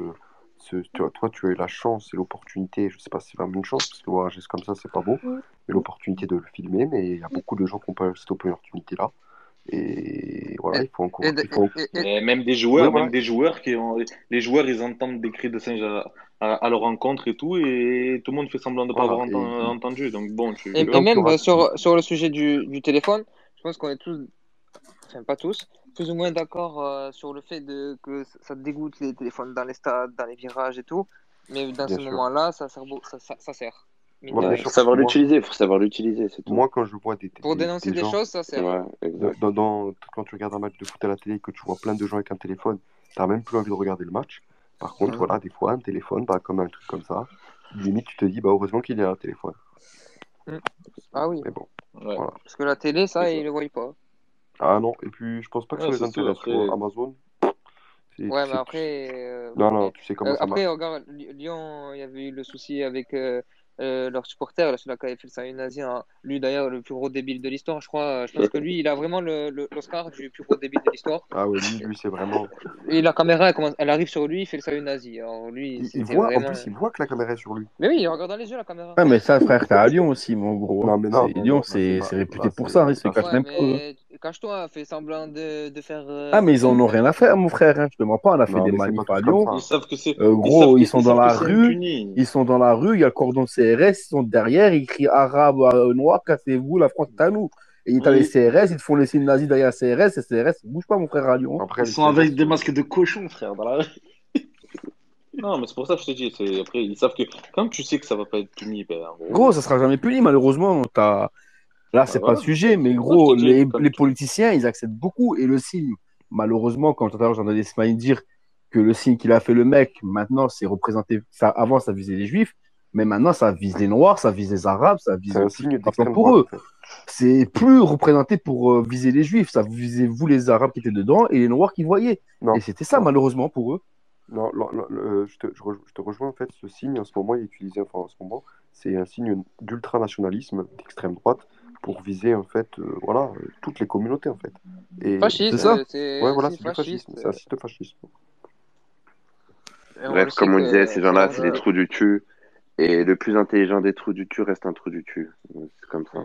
ce, toi, toi, tu as eu la chance et l'opportunité, je sais pas si c'est vraiment une chance, parce que voir un geste comme ça, c'est pas beau, mais l'opportunité de le filmer, mais il y a beaucoup de gens qui n'ont pas eu cette opportunité-là. Et voilà, il faut encore. et, Il faut... et, et, Et même des joueurs, Ouais, même des joueurs qui ont, les joueurs, ils entendent des cris de singe à, à, à leur rencontre et tout, et tout le monde fait semblant de pas Voilà, avoir et- entendu. Donc bon, tu, et- et même sur, sur le sujet du, du téléphone, je pense qu'on est tous, enfin pas tous, plus ou moins d'accord euh, sur le fait de, que ça dégoûte les téléphones dans les stades, dans les virages et tout. Mais dans Bien ce moment-là, ça sert, beau- ça, ça, ça sert. Faut savoir l'utiliser, faut savoir l'utiliser, c'est tout. Moi, quand je vois des, Pour des, dénoncer des des gens, choses, ça sert. Ouais, exact. dans, dans- quand tu regardes un match de foot à la télé et que tu vois plein de gens avec un téléphone, tu n'as même plus envie de regarder le match. Par contre, voilà, des fois, un téléphone, bah, comme un truc comme ça, limite, tu te dis, bah, heureusement qu'il y a un téléphone. Mm. Ah oui, Mais bon, Ouais. voilà. parce que la télé, ça. ils le voient pas. Ah non, et puis je pense pas que ça Ouais, les c'est sûr, intéresse. après- vois, Amazon, Ouais, mais après, euh, Non, non, tu sais comment euh, ça après, marche. regarde, Lyon, il y avait eu le souci avec euh, euh, leurs supporters, là, celui-là qui avait fait le salut nazi, hein. lui d'ailleurs, le plus gros débile de l'histoire, je crois. Je pense que lui, il a vraiment le- le- l'Oscar du plus gros débile de l'histoire. Ah ouais, lui, lui c'est vraiment. Et la caméra, elle, commence- elle arrive sur lui, il fait le salut nazi. Alors lui, Il, il voit, en plus, il voit que la caméra est sur lui. Mais oui, il regarde dans les yeux la caméra. Ouais, mais ça, frère, t'es à Lyon aussi, mon gros. Non, mais non, Lyon, c'est réputé là, pour ça, hein, ils se Ouais, même pas. Cache-toi, fais semblant de, de faire. euh, Ah, mais ils en ont rien à faire, mon frère. Hein. Je te mens pas, on a fait Non, des manifs à comme Lyon. Ils savent que c'est. Euh, gros, ils sont dans la rue, impuni. ils sont dans la rue, il y a le cordon CRS, ils sont derrière, ils crient arabe, euh, noir, cassez-vous, la France est à nous. Et t'as Oui. les CRS, ils te font les signes nazis derrière CRS, et CRS, ils bougent pas, mon frère, à Lyon. Après, Ils sont avec CRS, des masques de cochon, frère, dans la rue. Non, mais c'est pour ça que je te dis. c'est- Après, ils savent que quand tu sais que ça va pas être puni, ben, en gros, Gros, ça sera jamais puni, malheureusement. T'as... Là, c'est bah pas le sujet, mais gros, dis, les, politiciens, ils acceptent beaucoup. Et le signe, malheureusement, quand tout à l'heure j'entendais Smaïn dire que le signe qu'il a fait le mec, maintenant, c'est représenté. Ça, avant, ça visait les juifs, mais maintenant, ça vise les noirs, ça vise les arabes, ça vise c'est un signe pour eux. C'est plus représenté pour euh, viser les juifs, ça visait vous, les arabes qui étaient dedans, et les noirs qui voyaient. Non, Et c'était ça, non. malheureusement, pour eux. Non, non, non, le- je te, je re- je te rejoins en fait. Ce signe en ce moment il est utilisé enfin, en ce moment, c'est un signe d'ultranationalisme d'extrême droite pour viser en fait, euh, voilà, euh, toutes les communautés en fait. Et Fasciste, C'est ça euh, c'est ouais, un voilà, c'est du fasciste. fascisme, c'est un. Et on Bref, comme on disait, ces gens-là, c'est des trous du cul. Et le plus intelligent des trous du cul reste un trou du cul. C'est comme ça.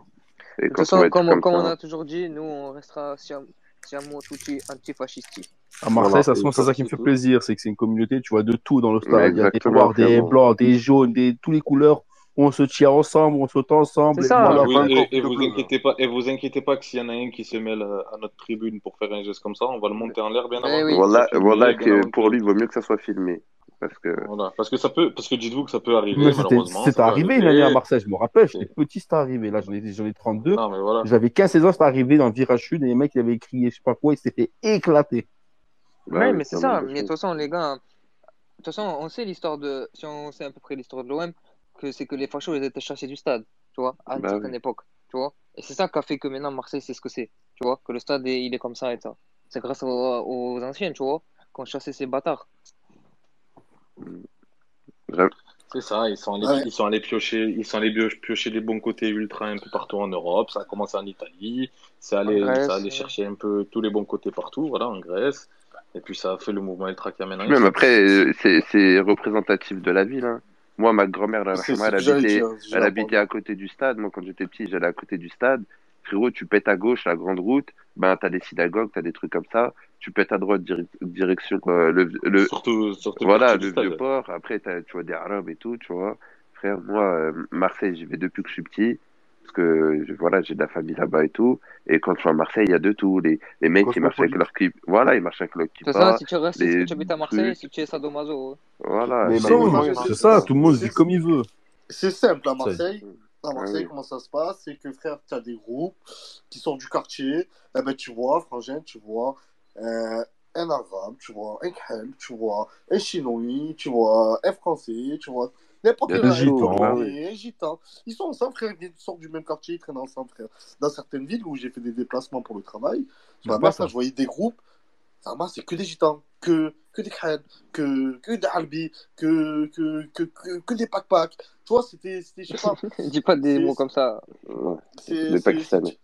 Et De toute quand on façon, comme, comme comme on a toujours dit, nous, on restera siamo, siamo tutti antifascisti. À Marseille, Voilà, ça, c'est ça qui me fait tout. plaisir, c'est que c'est une communauté, tu vois, de tout dans le stade. Il y a des noirs, des blancs, des jaunes, des toutes les couleurs. On se tient ensemble, on saute C'est ensemble, et ça. voilà. Et vous, et, et inquiétez pas, et vous inquiétez pas que s'il y en a un qui se mêle à, à notre tribune pour faire un geste comme ça, on va le monter en l'air bien Ben avant oui. Voilà, voilà que pour lui, il vaut mieux que ça soit filmé. Parce que Voilà. Parce que ça peut, parce que dites-vous que ça peut arriver, Mais malheureusement, c'est arrivé une année à. Marseille, je me rappelle, j'étais Et- petit, c'était arrivé. Là, j'en ai, j'en ai 32. Non, mais voilà. J'avais 15-16 ans, c'était arrivé dans le virage sud, et les mecs, ils avaient crié, je sais pas quoi, ils s'étaient fait éclater. bah Ouais, oui, mais c'est c'est ça. Mais de toute façon, les gars, de toute façon, on sait l'histoire de. Si on sait à peu près l'histoire de l'OM, que c'est que les fachos, ils étaient chassés du stade, tu vois, à une Bah certaine oui. époque, tu vois. Et c'est ça qui a fait que maintenant Marseille, c'est ce que c'est, tu vois, que le stade, est- il est comme ça et ça. C'est grâce aux, aux anciens, tu vois, qu'on chassait ces bâtards. C'est ça, ils sont allés, Ouais. ils sont allés piocher, ils sont allés piocher les bons côtés ultra un peu partout en Europe. Ça a commencé en Italie, c'est allé, ça euh, chercher un peu tous les bons côtés partout, voilà, en Grèce. Et puis ça a fait le mouvement ultra qui a maintenant Puis même après, euh, c'est c'est représentatif de la ville. Hein. Moi, ma grand-mère, la C'est Rahma, ce elle habitait, elle à côté du stade. Moi, quand j'étais petit, j'allais à côté du stade. Frérot, tu pètes à gauche, la grande route, ben, t'as des synagogues, t'as des trucs comme ça. Tu pètes à droite, dire- direction euh, le, le, Surtout, surtout le voilà, le stade. vieux port. Après, t'as- tu vois des Arabes et tout, tu vois. Frère, moi, euh, Marseille, j'y vais depuis que je suis petit. Parce que voilà, j'ai de la famille là-bas et tout. Et quand je suis à Marseille, il y a de tout. Les, les mecs qui marchent avec leur clip. Voilà, ils marchent avec leur toute façon, kippa. si tu restes, si tu habites à Marseille, trucs. si tu es sadomaso, Voilà. Mais C'est ça, c'est ça, tout le monde C'est vit comme il veut. c'est simple à Ça, Marseille. À Ah Marseille, oui. comment ça se passe? C'est que frère, tu as des groupes qui sont du quartier. Eh ben, tu vois, frangin, tu vois euh, un arabe, tu vois un khel, tu vois un chinois, tu vois un français, tu vois n'importe quel gitan. Ils sont ensemble, frère, ils sortent du même quartier, ils traînent ensemble, frère. Dans certaines villes où j'ai fait des déplacements pour le travail, ça, je voyais des groupes. C'est que des gitans, que, que des khel, que, que des albis, que, que, que, que, que des pack-pack. Tu vois, c'était, c'était, je sais pas, dis pas des mots comme ça. Des Pakistanais.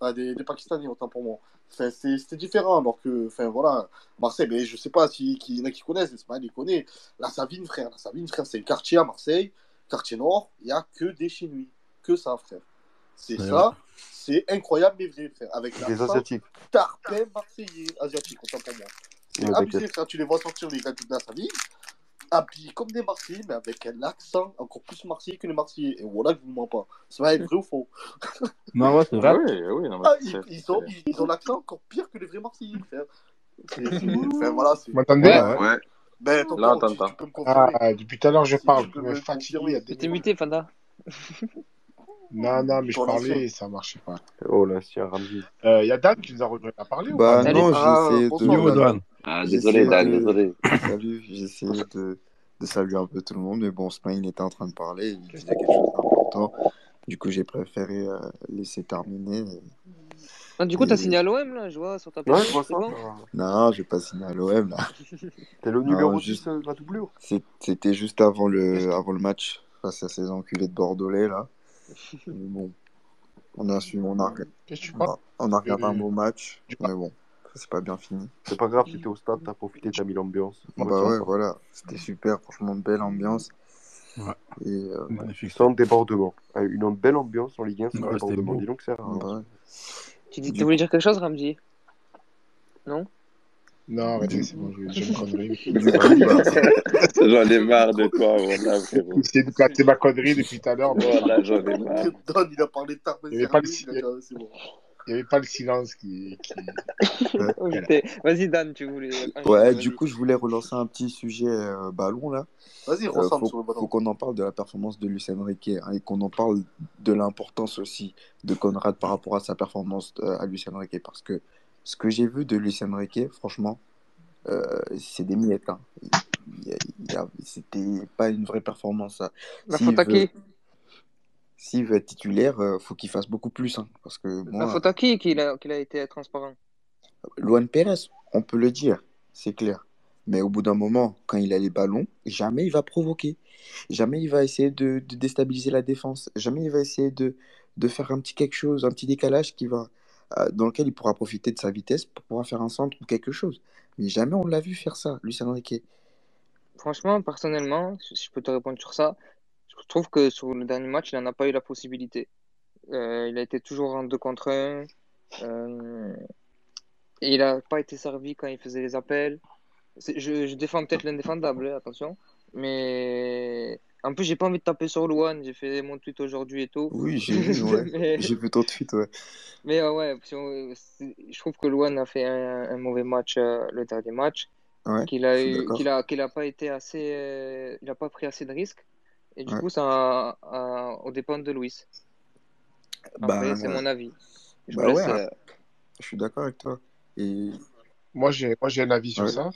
Ah, des, des Pakistanais, autant pour moi. Enfin, c'était différent, alors que, enfin, voilà, Marseille, mais je sais pas s'il si, y en a qui connaissent, Ismaël, il connaît. La Savine, frère, la Savine, frère, c'est un quartier à Marseille, quartier nord, il y a que des Chinois, que ça, frère. C'est Ouais. ça, c'est incroyable, mais vrai, frère, avec l'accent Asiatiques. tarpin marseillais, asiatique, autant pour moi. C'est abusé, frère, tu les vois sortir, les gars de la Savine, habillés comme des Marseillais, mais avec un accent encore plus marseillais que les Marseillais. Et voilà que je vous mens pas. C'est vrai, vrai ou faux? Non, ouais, c'est Ah vrai. oui, oui, non, mais ah, ils, ils ont, ils, ils ont l'accent encore pire que les vrais Marseillais, frère. C'est- c'est- Enfin, voilà, c'est. Vous m'entendez Ouais. Ben, là, tonton, tu, peux me. Ah, depuis tout à l'heure, je Si parle. Je me fatigué, t'es muté, Fanda. Non, non, mais je parlais et ça marchait pas. Oh là, c'est un Ramzi. Euh, Il y a Dan qui nous a rejoint à parler ou Bah pas? Salut. non, j'ai Ah, essayé bonsoir, Yo, de... Dan. Ah, désolé, Dan, de... désolé. Salut, j'ai essayé de... de saluer un peu tout le monde, mais bon, Smaïn était en train de parler, il disait quelque chose d'important. Du coup, j'ai préféré euh, laisser terminer. Ah, du coup, t'as Et... signé à l'OM, là, je vois, sur ta Ouais, page. je vois C'est ça. bon. Non, j'ai pas signé à l'OM, là. T'es le numéro 10 juste... de la doublure. C'était juste avant le... avant le match, face à ces enculés de Bordelais, là. Mais bon, on a su... on a... Qu'est-ce que tu on a, on a regardé un Euh, beau match, mais bon, c'est pas bien fini. C'est pas grave, t'étais au stade, t'as profité, t'as mis l'ambiance. Bah ouais, voilà, c'était super, franchement, belle ambiance. Ouais, Et euh, magnifique. Sans débordement. Ah, Une belle ambiance en Ligue 1 sans Ouais, débordement. Dis donc, c'est rare. bah ouais. Tu dis, Du tu voulais dire quelque chose, Ramzi Non Non, arrêtez, du, c'est bon, je vais une connerie. bah, J'en ai marre de toi, voilà, frérot. Placer ma connerie depuis tout à l'heure, mais Voilà, j'en ai marre. Don, il a parlé Il n'y avait pas le, a dit, c'est bon. Il y avait pas le silence qui. Voilà. Vas-y, Dan, tu voulais Ouais, du coup, je voulais relancer un petit sujet euh, ballon là. Vas-y, Euh, ressemble faut, sur le faut ballon. qu'on en parle de la performance de Lucien Riquet hein, et qu'on en parle de l'importance aussi de Conrad par rapport à sa performance euh, à Lucien Riquet. Parce que ce que j'ai vu de Lucien Riquet, franchement, euh, c'est des miettes. Hein. Il, il, il c'était pas une vraie performance. ça. La S'il faute à veut, qui s'il veut être titulaire, euh, faut qu'il fasse beaucoup plus. hein. parce que La faute à qui qu'il a, été transparent? Luan Pérez, on peut le dire, c'est clair. Mais au bout d'un moment, quand il a les ballons, jamais il va provoquer. Jamais il va essayer de, de déstabiliser la défense. Jamais il va essayer de, de faire un petit quelque chose, un petit décalage qui va, euh, dans lequel il pourra profiter de sa vitesse pour pouvoir faire un centre ou quelque chose. Mais jamais on l'a vu faire ça, Lucien Enrique. Franchement, personnellement, si je peux te répondre sur ça, je trouve que sur le dernier match, il n'en a pas eu la possibilité. Euh, il a été toujours en 2 contre 1. euh, et il n'a pas été servi quand il faisait les appels. Je, je défends peut-être l'indéfendable, hein, attention. Mais en plus, j'ai pas envie de taper sur Luan. J'ai fait mon tweet aujourd'hui et tout. Oui, j'ai vu, ouais. Mais, J'ai vu ton tweet, ouais. mais euh, ouais, si on- c'est- je trouve que Luan a fait un, un mauvais match le dernier match. Ouais, Qu'il a eu, qu'il a, qu'il a pas été assez, il a pas pris assez de risques. Et du Ouais. coup, ça au dépend de Luis. Après, Bah, c'est mon avis. Je bah ouais, laisse. hein. euh, je suis d'accord avec toi. Et Moi, j'ai moi, j'ai un avis sur ça.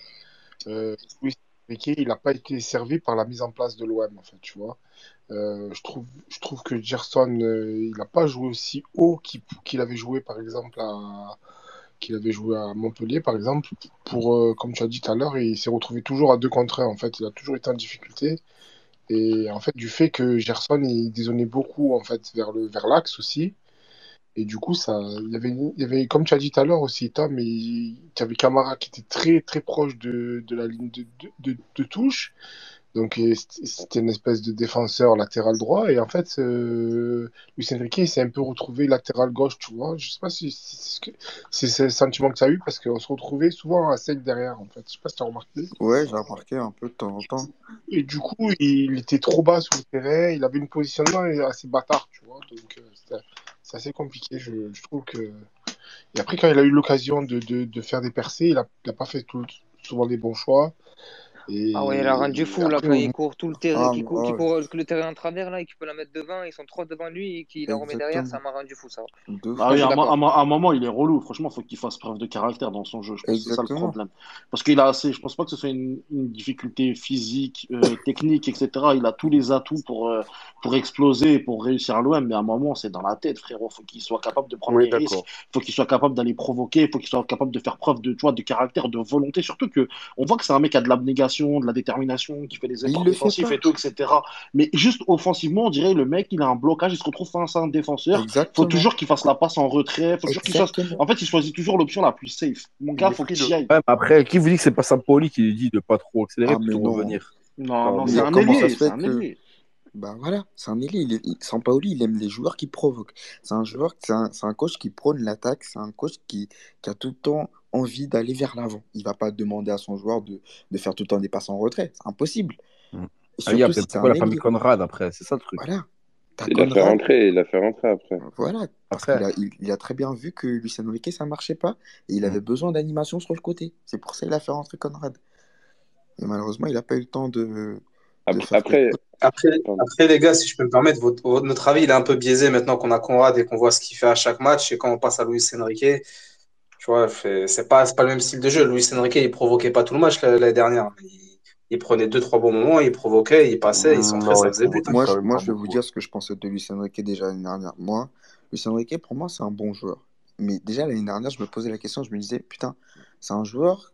Euh, Luis Enrique, il n'a pas été servi par la mise en place de l'OM, en fait, tu vois. Euh, je trouve, je trouve que Gerson, euh, il n'a pas joué aussi haut qu'il avait joué, par exemple, à, qu'il avait joué à Montpellier, par exemple. Pour, euh, comme tu as dit tout à l'heure, il s'est retrouvé toujours à 2 contre 1, en fait. Il a toujours été en difficulté. Et en fait, du fait que Gerson, il dézonnait beaucoup, en fait, vers le, vers l'axe aussi. Et du coup, ça, il y avait, y avait, comme tu as dit tout à l'heure aussi, Tom, il, tu avais Camara qui était très, très proche de, la ligne de, de touche. Donc, c'était une espèce de défenseur latéral droit. Et en fait, euh, Luis Enrique, s'est un peu retrouvé latéral gauche, tu vois. Je sais pas si, c'est si le sentiment que tu as eu, parce qu'on se retrouvait souvent à 5 derrière, en fait. Je sais pas si tu as remarqué. Ouais, j'ai remarqué un peu de temps en temps. Et du coup, il était trop bas sur le terrain. Il avait une positionnement assez bâtard, tu vois. Donc, euh, c'est assez compliqué. Je, je trouve que. Et après, quand il a eu l'occasion de, de, de faire des percées, il a, il a pas fait tout, souvent des bons choix. Et Ah ouais, il a rendu fou là après, quand il court tout le terrain, Ah, qui court, le terrain en travers là et qui peut la mettre devant, ils sont trois devant lui et qu'il la remet derrière, ça m'a rendu fou ça. Ah oui, à un, à moment, il est relou. Franchement, il faut qu'il fasse preuve de caractère dans son jeu. Je pense que c'est ça le problème. Parce qu'il a assez. Je pense pas que ce soit une, une difficulté physique, euh, technique, etc. Il a tous les atouts pour, euh, pour exploser, pour réussir à l'OM. Mais à un moment, c'est dans la tête, frérot. Faut qu'il soit capable de prendre Oui, des risques. Faut qu'il soit capable d'aller provoquer. Faut qu'il soit capable de faire preuve de, tu vois, de caractère, de volonté. Surtout que on voit que c'est un mec qui a de l'abnégation, de la détermination, qui fait des efforts il défensifs et tout, etc. Mais juste offensivement, on dirait le mec, il a un blocage, il se retrouve face à un défenseur. Faut Exactement. toujours qu'il fasse la passe en retrait. Faut toujours qu'il fasse. Exactement. En fait, il choisit toujours l'option la plus safe. Mon gars, Il faut que tu frileux. y. Ouais, mais après, qui vous dit que c'est pas Sampoli qui lui dit de pas trop accélérer, Ah, non. revenir Non, non, mais c'est un ailier, Bah voilà, c'est un ailier. Il est... il- Sampaoli, il aime les joueurs qui provoquent. C'est un joueur, c'est un, c'est un coach qui prône l'attaque. C'est un coach qui, qui a tout le temps envie d'aller vers l'avant. Il va pas demander à son joueur de, de faire tout le temps des passes en retrait. C'est impossible. Mm. Et Ah, il y a surtout si peut-être c'est pourquoi un il a pas mis ailier. Conrad après, c'est ça le truc. Voilà. T'as Il l'a fait Conrad. rentrer, il l'a fait rentrer après. Voilà. Parce Après, qu'il a, il, il a très bien vu que Lucien Enrique, ça marchait pas. Et il mm. avait besoin d'animation sur le côté. C'est pour ça qu'il a fait rentrer Conrad. Et malheureusement, il n'a pas eu le temps de Après, quelque après. Après, les gars, si je peux me permettre, votre, votre- notre avis, il est un peu biaisé maintenant qu'on a Conrad et qu'on voit ce qu'il fait à chaque match. Et quand on passe à Luis Enrique, tu vois, c'est pas, c'est pas le même style de jeu. Luis Enrique, il provoquait pas tout le match la- l'année dernière. Il, il prenait deux, trois bons moments, il provoquait, il passait, il ça il faisait but. hein. Moi, je, moi, je vais vous dire ce que je pensais de Luis Enrique déjà l'année dernière. Moi, Luis Enrique, pour moi, c'est un bon joueur. Mais déjà, l'année dernière, je me posais la question, je me disais, putain, c'est un joueur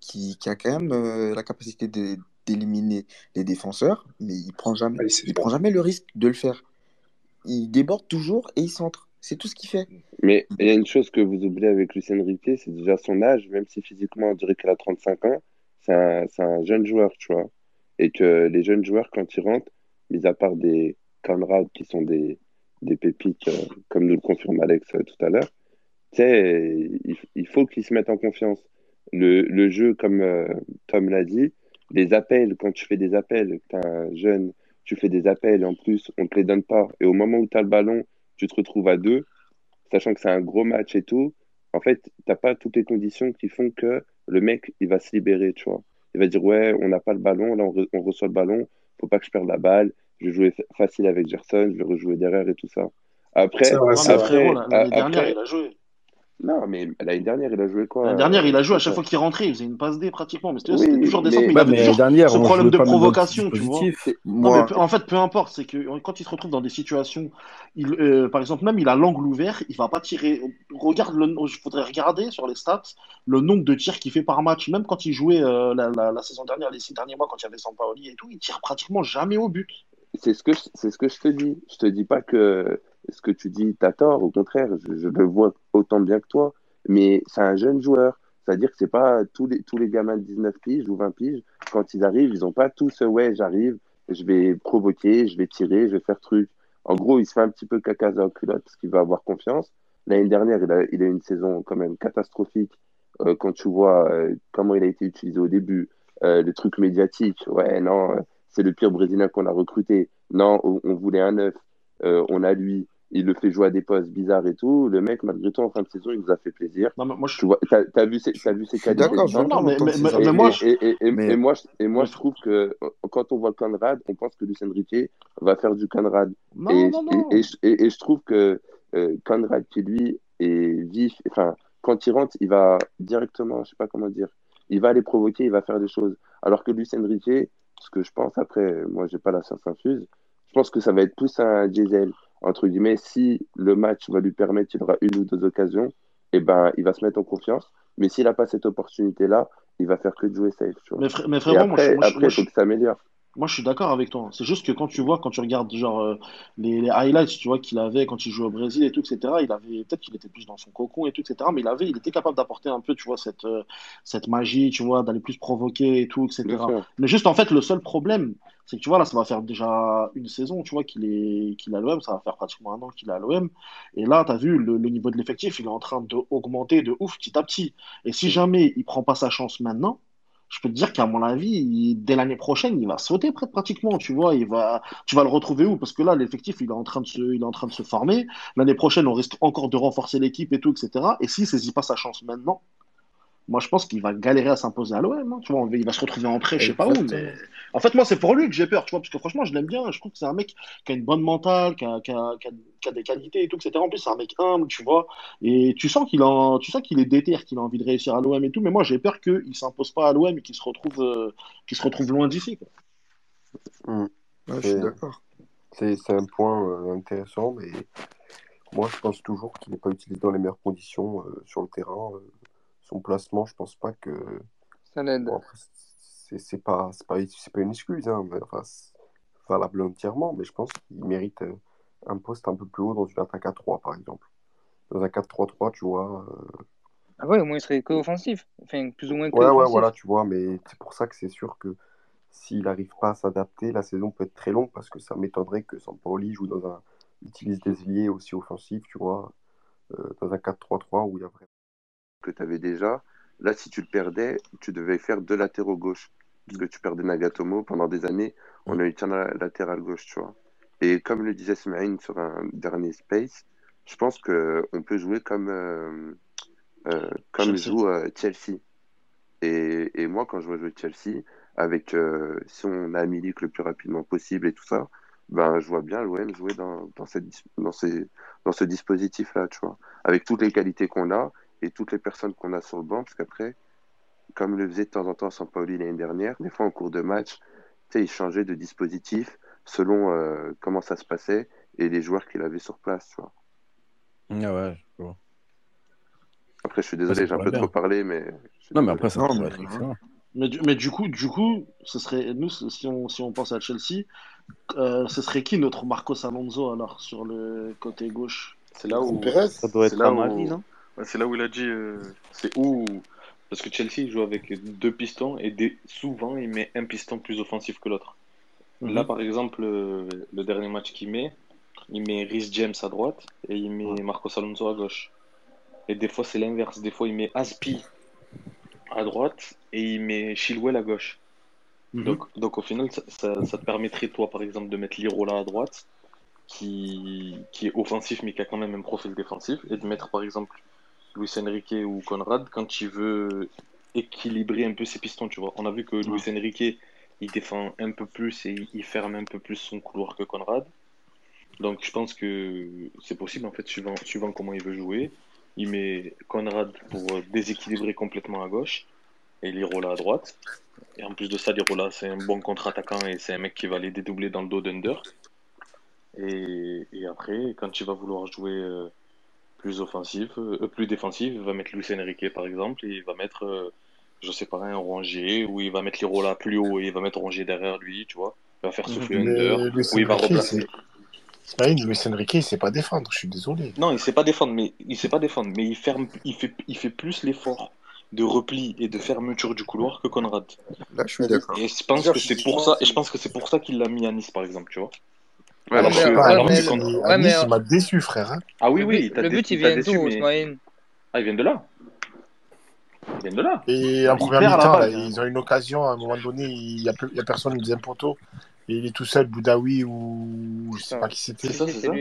qui, qui a quand même euh, la capacité de- d'éliminer les défenseurs, mais il prend jamais, il prend jamais le risque de le faire. Il déborde toujours et il centre. C'est tout ce qu'il fait. Mais il y a une chose que vous oubliez avec Lucien Riquet, c'est déjà son âge, même si physiquement on dirait qu'il a 35 ans, c'est un, c'est un jeune joueur, tu vois. Et que les jeunes joueurs, quand ils rentrent, mis à part des Conrad qui sont des, des pépites, euh, comme nous le confirme Alex euh, tout à l'heure, tu sais, il, il faut qu'ils se mettent en confiance. Le, le jeu, comme euh, Tom l'a dit, les appels, quand tu fais des appels, que t'es un jeune, tu fais des appels, et en plus, on te les donne pas. Et au moment où tu as le ballon, tu te retrouves à deux, sachant que c'est un gros match et tout, en fait, t'as pas toutes les conditions qui font que le mec, il va se libérer, tu vois. Il va dire, ouais, on n'a pas le ballon, là, on, re- on reçoit le ballon, faut pas que je perde la balle, je vais jouer fa- facile avec Gerson, je vais rejouer derrière et tout ça. Après, C'est vrai, c'est Ouais, mais vrai. frérot, après, la- l'année a- dernière, après, il a joué. Non, mais l'année dernière, il a joué quoi? L'année dernière, il a joué à chaque fois qu'il rentrait, il faisait une passe D pratiquement. Mais c'était Oui, toujours des centres, mais mais toujours dernière, ce on problème de provocation, tu vois. Non, mais en fait, peu importe, c'est que quand il se retrouve dans des situations, il, euh, par exemple, même il a l'angle ouvert, il va pas tirer. Regarde, le, il faudrait regarder sur les stats le nombre de tirs qu'il fait par match. Même quand il jouait euh, la, la, la saison dernière, les six derniers mois, quand il y avait Sampaoli et tout, il tire pratiquement jamais au but. C'est ce que c'est ce que je te dis. Je te dis pas que ce que tu dis, t'as tort. Au contraire, je, le vois autant bien que toi. Mais c'est un jeune joueur. C'est-à-dire que c'est pas tous les, les gamins de 19 piges ou 20 piges, quand ils arrivent, ils ont pas tous, euh, ouais, j'arrive, je vais provoquer, je vais tirer, je vais faire truc. En gros, il se fait un petit peu caca la culotte parce qu'il va avoir confiance. L'année dernière, il a, il une saison quand même catastrophique euh, quand tu vois euh, comment il a été utilisé au début, euh, le truc médiatique. Ouais, non, c'est le pire Brésilien qu'on a recruté. Non, on, voulait un neuf. On a lui. Il le fait jouer à des postes bizarres et tout. Le mec, malgré tout, en fin de saison, il nous a fait plaisir. Non, mais moi, je, Tu vois, t'as, t'as vu ses, t'as vu ses je qualités d'accord, dedans. non, j'entends mais, mais, moi, je, et, et, et, Mais et moi, je, et moi, mais- je trouve que euh, quand on voit Conrad, on pense que Lucien Riquet va faire du Conrad. non, Et, non, et, non. et, je- et, et je trouve que euh, Conrad, qui lui est vif, enfin, quand il rentre, il va directement, je sais pas comment dire, il va aller provoquer, il va faire des choses. Alors que Lucien Riquet, ce que je pense, après, moi, j'ai pas la science infuse, je pense que ça va être plus un diesel, entre guillemets, si le match va lui permettre, il aura une ou deux occasions, et ben, il va se mettre en confiance. Mais s'il n'a pas cette opportunité-là, il va faire que de jouer safe, tu vois. Mais, frérot, je, après, moi, je, après, moi, il je, faut que ça s'améliore. Moi, je suis d'accord avec toi. C'est juste que quand tu vois, quand tu regardes genre euh, les, les highlights, tu vois qu'il avait quand il jouait au Brésil et tout, etc. Il avait peut-être qu'il était plus dans son cocon et tout, etc. Mais il avait, il était capable d'apporter un peu, tu vois, cette euh, cette magie, tu vois, d'aller plus provoquer et tout, etc. Mais juste en fait, le seul problème, c'est que tu vois là, ça va faire déjà une saison, tu vois, qu'il est qu'il à l'OM, ça va faire pratiquement un an qu'il est à l'OM. Et là, tu as vu le, le niveau de l'effectif, il est en train d'augmenter de ouf petit à petit. Et si jamais il prend pas sa chance maintenant je peux te dire qu'à mon avis, il- dès l'année prochaine, il va sauter pratiquement, tu vois, il va, tu vas le retrouver où? Parce que là, l'effectif, il est en train de se, il former. L'année prochaine, on risque encore de renforcer l'équipe et tout, etc. Et s'il saisit pas sa chance maintenant, moi, je pense qu'il va galérer à s'imposer à l'OM, hein, tu vois, il va se retrouver en prêt, je sais pas où, mais en fait, moi, c'est pour lui que j'ai peur, tu vois, parce que franchement, je l'aime bien, je trouve que c'est un mec qui a une bonne mentale, qui a, qui a- qui a- qui a des qualités et tout, etc. En plus, c'est un mec humble, tu vois, et tu sens qu'il a, tu sens qu'il est déter, qu'il a envie de réussir à l'OM et tout, mais moi, j'ai peur qu'il s'impose pas à l'OM et qu'il se retrouve, euh, qu'il se retrouve loin d'ici. Ouais, je suis C'est d'accord. c'est- c'est un point euh, intéressant, mais moi je pense toujours qu'il n'est pas utilisé dans les meilleures conditions euh, sur le terrain. euh, son placement, je pense pas que. Ça l'aide. Bon, c'est c'est pas, c'est pas, c'est pas une excuse, hein, mais, enfin, valable entièrement, mais je pense qu'il mérite euh, un poste un peu plus haut dans une attaque à 3, par exemple. Dans un 4-3-3, tu vois. euh, Ah ouais, au moins il serait que-offensif. Enfin, plus ou moins Ouais, ouais, que-offensif. voilà, tu vois, mais c'est pour ça que c'est sûr que s'il n'arrive pas à s'adapter, la saison peut être très longue parce que ça m'étonnerait que Sampaoli joue dans un. utilise des ailiers aussi offensifs, tu vois, euh, dans un 4-3-3 où il y a vraiment. Que tu avais déjà. Là, si tu le perdais, tu devais faire deux latéraux gauche. Parce que tu perdais Nagatomo pendant des années, on a eu la- latéral gauche, tu vois. Et comme le disait Smaïn sur un dernier space, je pense qu'on peut jouer comme, euh, euh, comme Chelsea. joue euh, Chelsea. Et, et moi, quand je vois jouer Chelsea, avec si on a Milik le plus rapidement possible et tout ça, ben, je vois bien l'OM jouer dans, dans, cette, dans, ces, dans ce dispositif-là, tu vois. Avec toutes les qualités qu'on a et toutes les personnes qu'on a sur le banc, parce qu'après, comme le faisait de temps en temps Sampaoli l'année dernière, des fois en cours de match, tu sais, il changeait de dispositif selon euh, comment ça se passait et les joueurs qu'il avait sur place, tu vois. Ah ouais, je vois. Après, je suis désolé, j'ai un peu bien. trop parlé, mais Non, mais après, ça Non, mais. Mais du, mais du coup, du coup, ce serait nous si on si on pense à Chelsea, euh, ce serait qui notre Marcos Alonso alors sur le côté gauche? C'est là où. Pérez? Ça doit C'est être là Amari, où. non? ouais, C'est là où il a dit. euh, C'est où. Parce que Chelsea joue avec deux pistons et des- souvent il met un piston plus offensif que l'autre. Là, Mhm. par exemple, euh, le dernier match qu'il met, il met Rhys James à droite et il met Marcos Alonso à gauche. Et des fois, c'est l'inverse. Des fois, il met Aspi à droite et il met Chilwell à gauche. Mhm. Donc, donc au final, ça, ça- ça te permettrait, toi, par exemple, de mettre Lirola à droite, qui, qui est offensif mais qui a quand même un profil défensif, et de mettre, par exemple, Luis Enrique ou Conrad quand il veut équilibrer un peu ses pistons, tu vois. On a vu que Luis Enrique, il défend un peu plus et il ferme un peu plus son couloir que Conrad. Donc je pense que c'est possible, en fait, suivant, suivant comment il veut jouer. il met Conrad pour déséquilibrer complètement à gauche et Lirola à droite. Et en plus de ça, Lirola, c'est un bon contre-attaquant et c'est un mec qui va les dédoubler dans le dos d'Under. Et, et après, quand il va vouloir jouer euh, plus offensif, euh, plus défensif, il va mettre Luis Enrique par exemple et il va mettre, euh, je sais pas, un Rongier ou il va mettre Lirola plus haut et il va mettre Rongier derrière lui, tu vois. Il va faire souffler Under Luis ou il va Enrique, remplacer. c'est. Ismaïl, Luis Enrique, il sait pas défendre, je suis désolé. Non, il sait pas défendre, mais il sait pas défendre, mais il ferme, il fait, il fait plus l'effort de repli et de fermeture du couloir que Conrad. Là, je suis d'accord. Et je pense que c'est pour ça, et je pense que c'est pour ça qu'il l'a mis à Nice, par exemple, tu vois. Ouais, Alors mais Je sais que, pas, euh, à alors ouais, Nice, mais il- à Ouais, mais Nice, euh, il m'a déçu, frère. hein. Ah oui, le oui, il le but, il il vient d'où. Ismaïl? Ah, ils viennent de là. Ils viennent de là. Et en il première mi-temps, ils ont une occasion, à un moment donné, il y a, il personne, le deuxième poteau. Et il est tout seul, Boudaoui ou je sais pas qui C'est c'était. ça, si, c'est c'est ça.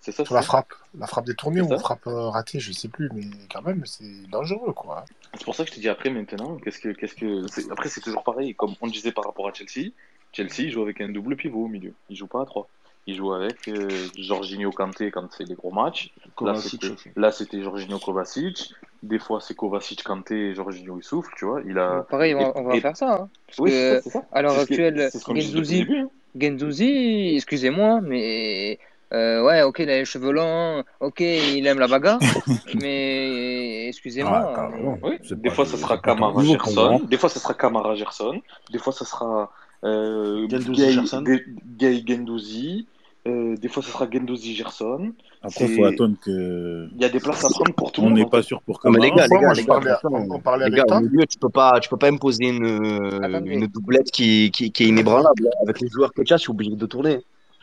C'est ça, Sur c'est la ça. frappe. La frappe détournée C'est ou ça. frappe euh, ratée, je sais plus, mais quand même, c'est dangereux, quoi. C'est pour ça que je te dis après, maintenant, qu'est-ce que, qu'est-ce que, c'est- après, c'est toujours pareil. Comme on disait par rapport à Chelsea, Chelsea joue avec un double pivot au milieu. Il joue pas à trois. Il joue avec euh, Jorginho Kanté quand c'est les gros matchs. Là, Kovacic c'était, aussi. là, c'était Jorginho Kovacic. Des fois, c'est Kovacic Kanté et Jorginho il souffle, tu vois. Il a, Donc, pareil, on et, va, on va et- faire ça. hein. Parce oui, c'est ça, que ça. à l'heure actuelle, Gendouzi, hein. Gendouzi, excusez-moi, mais euh, ouais, ok, il a les cheveux longs, ok, il aime la bagarre, mais Ah, excusez-moi. Oui, C'est des fois ça sera moi. Gerson, des fois ça sera Camara Gerson, des fois ça sera euh, Gendouzi, Gay, Gerson. Gay, Gay Gendouzi, euh, des fois ça sera Gendouzi Gerson. Après, il faut attendre que. il y a des places à prendre pour tout le On monde n'est en pas sûr pour Non, mais les gars, les gars, gars, on, on parlait avec Tom. milieu, tu peux pas, tu peux pas imposer une, une attendez, doublette qui, qui, qui est inébranlable. Avec les joueurs que tu as, je suis obligé de tourner.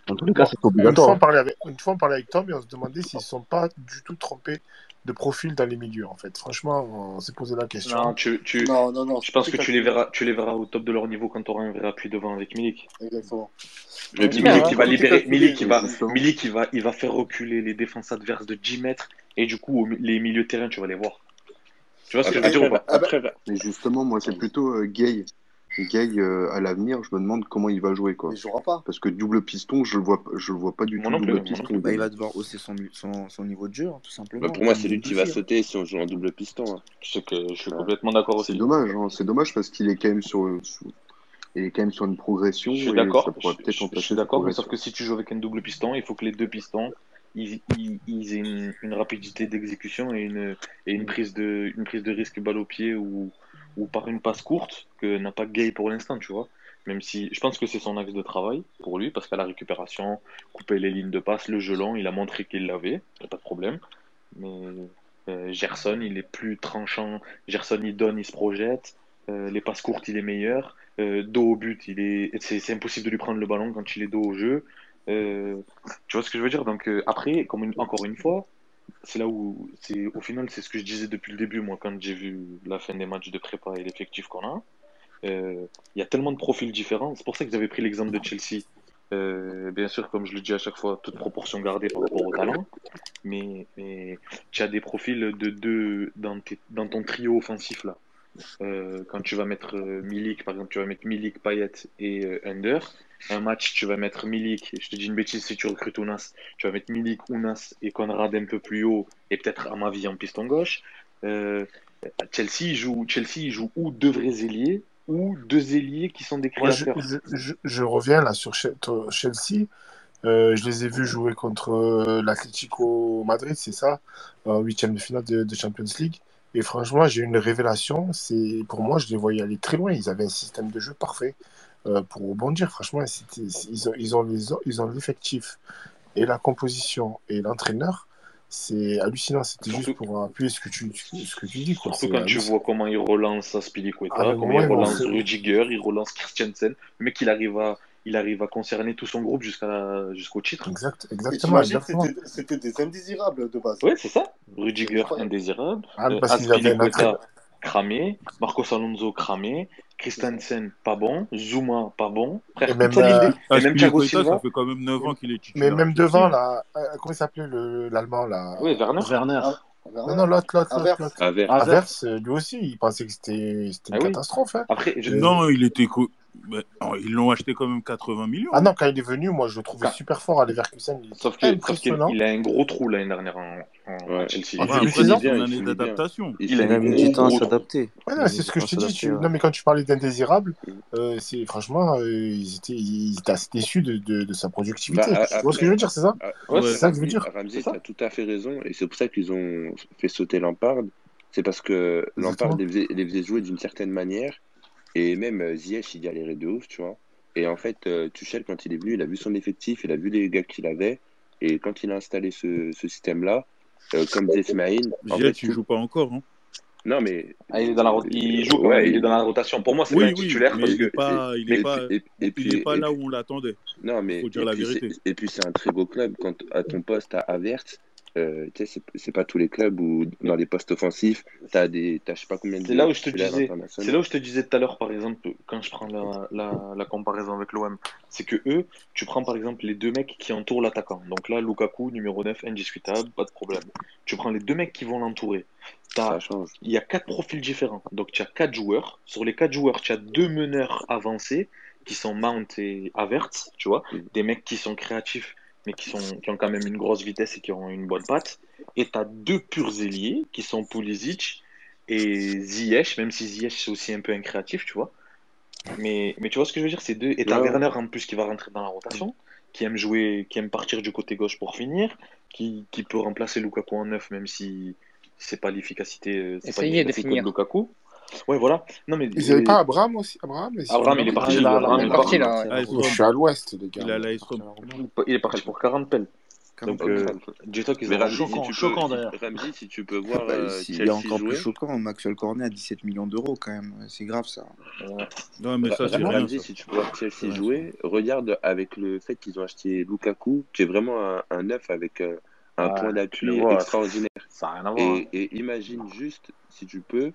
Dans tous les cas, c'est une fois, obligatoire. on parlait avec, une fois, on parlait avec Tom et on se demandait s'ils ne sont pas du tout trompés de profil dans les milieux, en fait. Franchement, on s'est posé la Non, question. tu, tu, Non, non, non, je pense que tu les verras, tu les verras au top de leur niveau quand tu auras un vrai appui devant avec Milik. Exactement. Et puis j'espère, Milik qui va libérer, Milik qui va. Milik qui va, il va faire reculer les défenses adverses de 10 mètres et du coup les milieux de terrain tu vas les voir. Tu vois ce que je veux dire ou Après, pas? après, Mais justement, moi, c'est plutôt euh, Gay. Gay, euh, à l'avenir, je me demande comment il va jouer, quoi. Il jouera pas. Parce que double piston, je le vois, je le vois pas du Moi tout non double piston. Bah, il va devoir hausser son, son, son niveau de jeu, hein, tout bah, simplement, pour moi, c'est lui qui va sauter si on joue en double piston. hein. Je sais que je suis complètement d'accord C'est aussi. dommage, hein, c'est dommage parce qu'il est quand même sur, sur- il est quand même sur une progression Je suis d'accord, je, suis d'accord, mais sauf que si tu joues avec un double piston, il faut que les deux pistons ils, ils- ils aient une, une rapidité d'exécution et une, et une prise de une prise de risque balle au pied ou, ou par une passe courte que n'a pas Gay pour l'instant, tu vois. Même si je pense que c'est son axe de travail pour lui, parce qu'à la récupération, couper les lignes de passe, le jeu long, il a montré qu'il l'avait, pas de problème. Mais euh, Gerson, il est plus tranchant. Gerson, il donne, il se projette. Euh, les passes courtes, il est meilleur. Euh, dos au but, il est, c'est, impossible de lui prendre le ballon quand il est dos au jeu. Euh, tu vois ce que je veux dire? Donc après, comme encore une fois, c'est là où, c'est, au final, c'est ce que je disais depuis le début, moi, quand j'ai vu la fin des matchs de prépa et l'effectif qu'on a. Euh, Il y a tellement de profils différents. C'est pour ça que j'avais pris l'exemple de Chelsea. Euh, bien sûr, comme je le dis à chaque fois, toute proportion gardée par rapport au talent. Mais, mais tu as des profils de deux dans, tes- dans ton trio offensif là. Euh, quand tu vas mettre euh, Milik, par exemple, tu vas mettre Milik, Payet et euh, Under. Un match, tu vas mettre Milik, je te dis une bêtise si tu recrutes Ounas, tu vas mettre Milik, Ounas et Conrad un peu plus haut et peut-être Amavi en piston gauche. Euh, Chelsea, joue, Chelsea joue ou deux vrais ailiers ou deux ailiers qui sont des Moi, je, créateurs. je, je, je reviens là sur Che- Chelsea. Euh, je les ai vus jouer contre l'Atlético Madrid, c'est ça, en huitième de finale de, de Champions League. Et franchement, j'ai eu une révélation. C'est pour moi, je les voyais aller très loin. Ils avaient un système de jeu parfait euh, pour rebondir. Franchement, c'était- ils ont, ils ont les, ils ont l'effectif et la composition et l'entraîneur. C'est hallucinant. C'était juste pour appuyer ce que tu, ce que tu dis, quoi. surtout quand tu vois comment il relance Aspilicueta, un comment ils vont relance se- Rudiger, il relance Christiansen. Le mec, il arrive à, il arrive à concerner tout son groupe jusqu'à jusqu'au titre. Exact, exactement, c'était c'était des indésirables de base. Ouais, c'est ça. Rudiger, indésirable. Ah, Euh, Aspilicueta, cramé. Marcos Alonso, cramé. Christensen, pas bon. Zuma, pas bon. Et même, euh, Et même Thiago ça fait quand même 9 ans qu'il est mais titulaire à même devant, là, euh, comment il s'appelait le- l'Allemand, là? Oui, Werner. Werner. Ah, Non, non, l'autre, l'autre, l'autre, Averse. l'autre. Averse. Lui aussi, il pensait que c'était c'était Ah une oui. catastrophe. Hein. Après, je... Non, il était, co- ils l'ont acheté quand même 80 millions. Ah non, quand il est venu, moi je le trouvais super fort à Leverkusen. Il... Sauf qu'il qu il a un gros trou l'année dernière en, en ouais. Chelsea. Ah, il, il, une année d'adaptation. Il, a mis du temps à s'adapter. c'est ce que je te dis. Non, mais quand tu parlais d'indésirable, euh, franchement, euh, ils, étaient, ils assez déçus de, de, sa productivité. Bah, tu vois ce que je veux dire, c'est ça C'est ça tu as tout à fait raison. Et c'est pour ça qu'ils ont fait sauter Lampard. C'est parce que Lampard les faisait jouer d'une certaine manière et même euh, Ziyech, il galérait de ouf, tu vois. Et en fait, euh, Tuchel, quand il est venu, il a vu son effectif, il a vu les gars qu'il avait. Et quand il a installé ce, système-là, euh, comme Zesmaïn. Ziyech, tu tout... joues pas encore, hein non, mais. Ah, il, est dans la... il joue ouais, il est dans la rotation. Pour moi, c'est oui, pas oui, titulaire. Parce il n'est pas, il pas, puis, il pas là où on l'attendait. Non, mais. Faut dire la vérité. Et puis, c'est un très beau club. Quand à ton poste à Avert, euh, c'est pas tous les clubs où dans les postes offensifs, tu as des je sais pas combien de C'est là où je te disais C'est là où je te disais tout à l'heure par exemple quand je prends la, la, comparaison avec l'OM, c'est que eux, tu prends par exemple les deux mecs qui entourent l'attaquant. Donc là Lukaku numéro 9 indiscutable, pas de problème. Tu prends les deux mecs qui vont l'entourer. Il y a quatre profils différents. Donc tu as quatre joueurs, sur les quatre joueurs, tu as deux meneurs avancés qui sont Mount et Avert, tu vois, mm. des mecs qui sont créatifs, mais qui, sont, qui ont quand même une grosse vitesse et qui ont une bonne patte. Et tu as deux purs ailiers, qui sont Pulisic et Ziyech, même si Ziyech, c'est aussi un peu incréatif, tu vois. Mais, mais tu vois ce que je veux dire, c'est deux. Et t'as ouais. Werner en plus qui va rentrer dans la rotation, qui aime jouer, qui aime partir du côté gauche pour finir, qui, qui peut remplacer Lukaku en neuf, même si c'est pas l'efficacité, euh, c'est pas l'efficacité de Lukaku. Ouais, voilà. Ils n'avaient pas Abraham aussi? Abraham, mais Abraham, il est parti là. Il est parti je suis ah, à l'ouest, les gars. Il, est parti pour 40 pelles. Donc, euh, dis-toi qu'ils ont choquant, si choquant peux, derrière. Si tu peux voir. Il est encore plus choquant. Maxwell Cornet à 17 millions d'euros, quand même. C'est grave, ça. Ouais. Non, mais ça, c'est si tu peux voir Chelsea ouais, jouer, regarde avec le fait qu'ils ont acheté Lukaku, qui est vraiment un, un neuf avec euh, un point d'appui extraordinaire. Ça n'a rien à voir. Et imagine juste, si tu peux,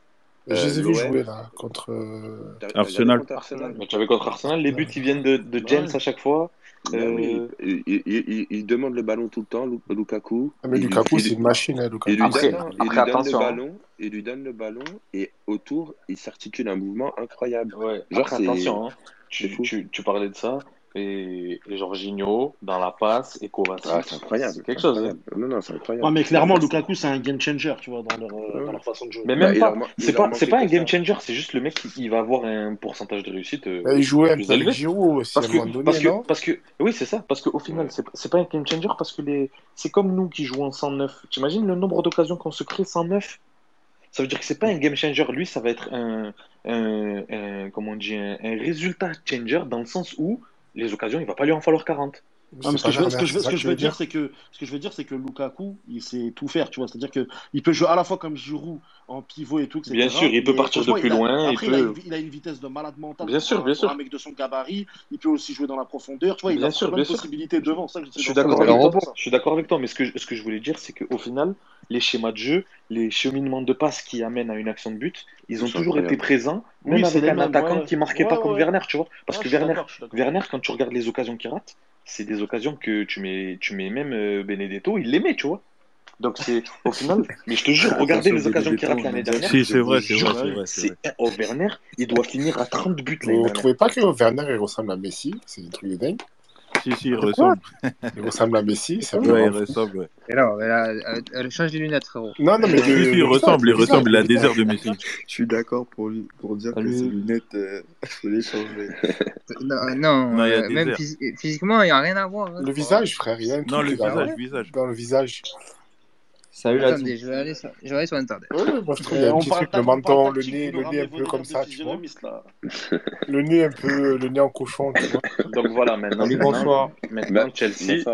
euh, Je les ai vus jouer là contre euh, Arsenal. Match avec contre Arsenal, les buts ils viennent de, James à chaque fois. Bah euh, il, demande le ballon tout le temps, Lukaku. Ah mais Lukaku, c'est une machine, hein, Lukaku. Il lui donne, le hein. ballon, lui donne le ballon et autour, il s'articule un mouvement incroyable. Ouais, Genre, après, attention, hein. tu, parlais de ça et, et, Jorginho dans la passe et Kovacic. Ah, c'est incroyable. c'est quelque chose. Hein. Non, non, c'est incroyable. Ouais, mais clairement, Lukaku, c'est un game changer, tu vois, dans leur, euh, dans leur façon de jouer. Mais même pas. C'est pas, c'est pas un game changer, c'est juste le mec qui il va avoir un pourcentage de réussite. Euh, bah, il jouait un peu aussi parce à que, parce, que, parce que, oui, c'est ça. Parce qu'au final, ouais. c'est pas un game changer parce que les, c'est comme nous qui jouons en 109. T'imagines le nombre d'occasions qu'on se crée 109 ça veut dire que c'est pas un game changer, lui, ça va être un, un, comment on dit, un, résultat changer dans le sens où les occasions, il ne va pas lui en falloir 40. Ce, que je veux, dire, c'est que Lukaku, il sait tout faire, tu vois. C'est-à-dire que il peut jouer à la fois comme Giroud en pivot et tout. Bien sûr, il peut partir de plus loin. Après, il, a une, vitesse de malade mental. Bien sûr, bien sûr. Un mec de son gabarit, il peut aussi jouer dans la profondeur, tu vois. Il a sûr, bien sûr. devant. Je, suis d'accord avec toi. Je suis d'accord avec toi, mais ce que ce que je voulais dire, c'est qu'au final, les schémas de jeu, les cheminements de passe qui amènent à une action de but, ils ont toujours été présents, même avec un attaquant qui marquait pas comme Werner, tu vois. Parce ah, que Werner, Werner, quand tu regardes les occasions qu'il rate c'est des occasions que tu mets, tu mets même euh, Benedetto, il les met, tu vois. Donc c'est au final, mais je te jure, regardez les occasions qu'il rate l'année dernière. Si, c'est vrai, c'est vrai. C'est oh, Werner, il doit finir à 30 buts. Vous ne trouvez pas que Werner ressemble à Messi? C'est des trucs de dingue si, si, il ressemble. Il ressemble à Messi, c'est vrai. Ouais, il ressemble. Et non, elle, change les lunettes, frérot. Non, non, mais. Il ressemble, il ressemble, il a des airs de Messi. Je suis d'accord pour, pour dire que ses lunettes, euh, il faut les changer. Euh, non, non, non euh, même physiquement, il n'y a rien à voir. Hein. Le visage, frère, il. Non, le visage, le visage. Dans le visage. Salut là. Attendez, je vais, aller sur... je vais aller sur, internet. Ouais, moi je trouve qu'il y a un truc, le menton, le nez, le nez un peu comme ça, tu vois. Le nez un peu, le nez en cochon, tu vois. Donc voilà, maintenant. Bah, bonsoir. Maintenant Chelsea.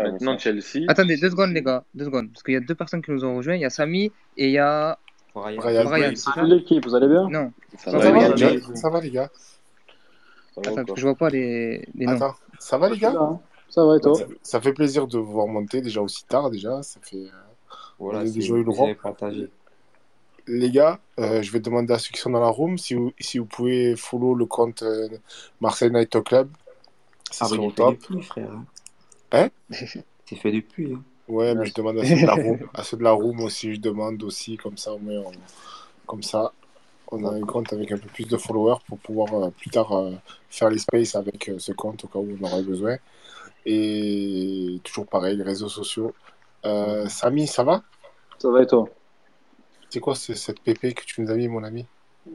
Attendez, deux secondes les gars, deux secondes, parce qu'il y a deux personnes qui nous ont rejoints, il y a Samy et il y a Brian. Brian. L'équipe, vous allez bien? Non. Ça, va, les gars? Attends, parce que je vois pas les, noms. Attends, ça va les gars? Hein. Ça va et toi? Ça fait plaisir de vous voir monter déjà aussi tard déjà, ça fait. Euh, voilà, c'est déjà eu le Les gars, euh, je vais demander à ceux qui sont dans la room si vous, pouvez follow le compte euh, Marseille Night Club. Ça ah, serait au top. Plus, frère. Hein? C'est fait depuis. Hein. Ouais, mais je demande à ceux de la room, aussi, je demande aussi, comme ça, on... comme ça, on a un compte avec un peu plus de followers pour pouvoir euh, plus tard faire les spaces avec ce compte au cas où on aurait besoin. Et toujours pareil, les réseaux sociaux, euh, Samy, ça va? Ça va et toi? C'est quoi ce- cette PP que tu nous as mis, mon ami?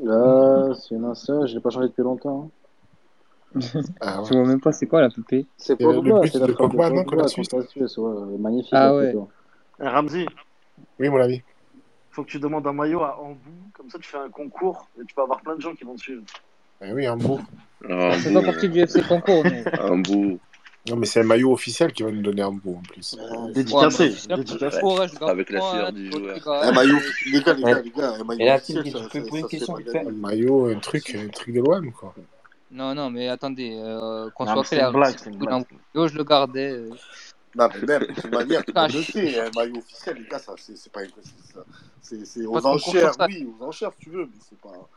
Là, c'est une ancien, je l'ai pas changé depuis longtemps. hein. Ah, vois même pas c'est quoi la poupée. C'est pour le but de Pogba, non, la Suisse? la Suisse, magnifique. Ah ouais. Ramzi, Oui, mon ami. faut que tu demandes un maillot à Ambou, comme ça tu fais un concours et tu vas avoir plein de gens qui vont te suivre. Eh oui, un beau. Ça fait pas partie du FC Concours, mais non, mais c'est un maillot officiel qui va nous donner un bout en plus. Euh, dédicacé. Dédicacé. Avec la sueur du joueur. Un maillot, euh, les gars, les gars, les gars. Un maillot, officiel, Un maillot, un truc, un truc de l'OM, quoi. Non, non, mais attendez, euh, qu'on soit clair. Yo, je le gardais. Euh... Non, mais même, de toute manière, je sais, un maillot officiel, les gars, ça, c'est pas. C'est aux enchères, oui, aux enchères, si tu veux, mais c'est pas.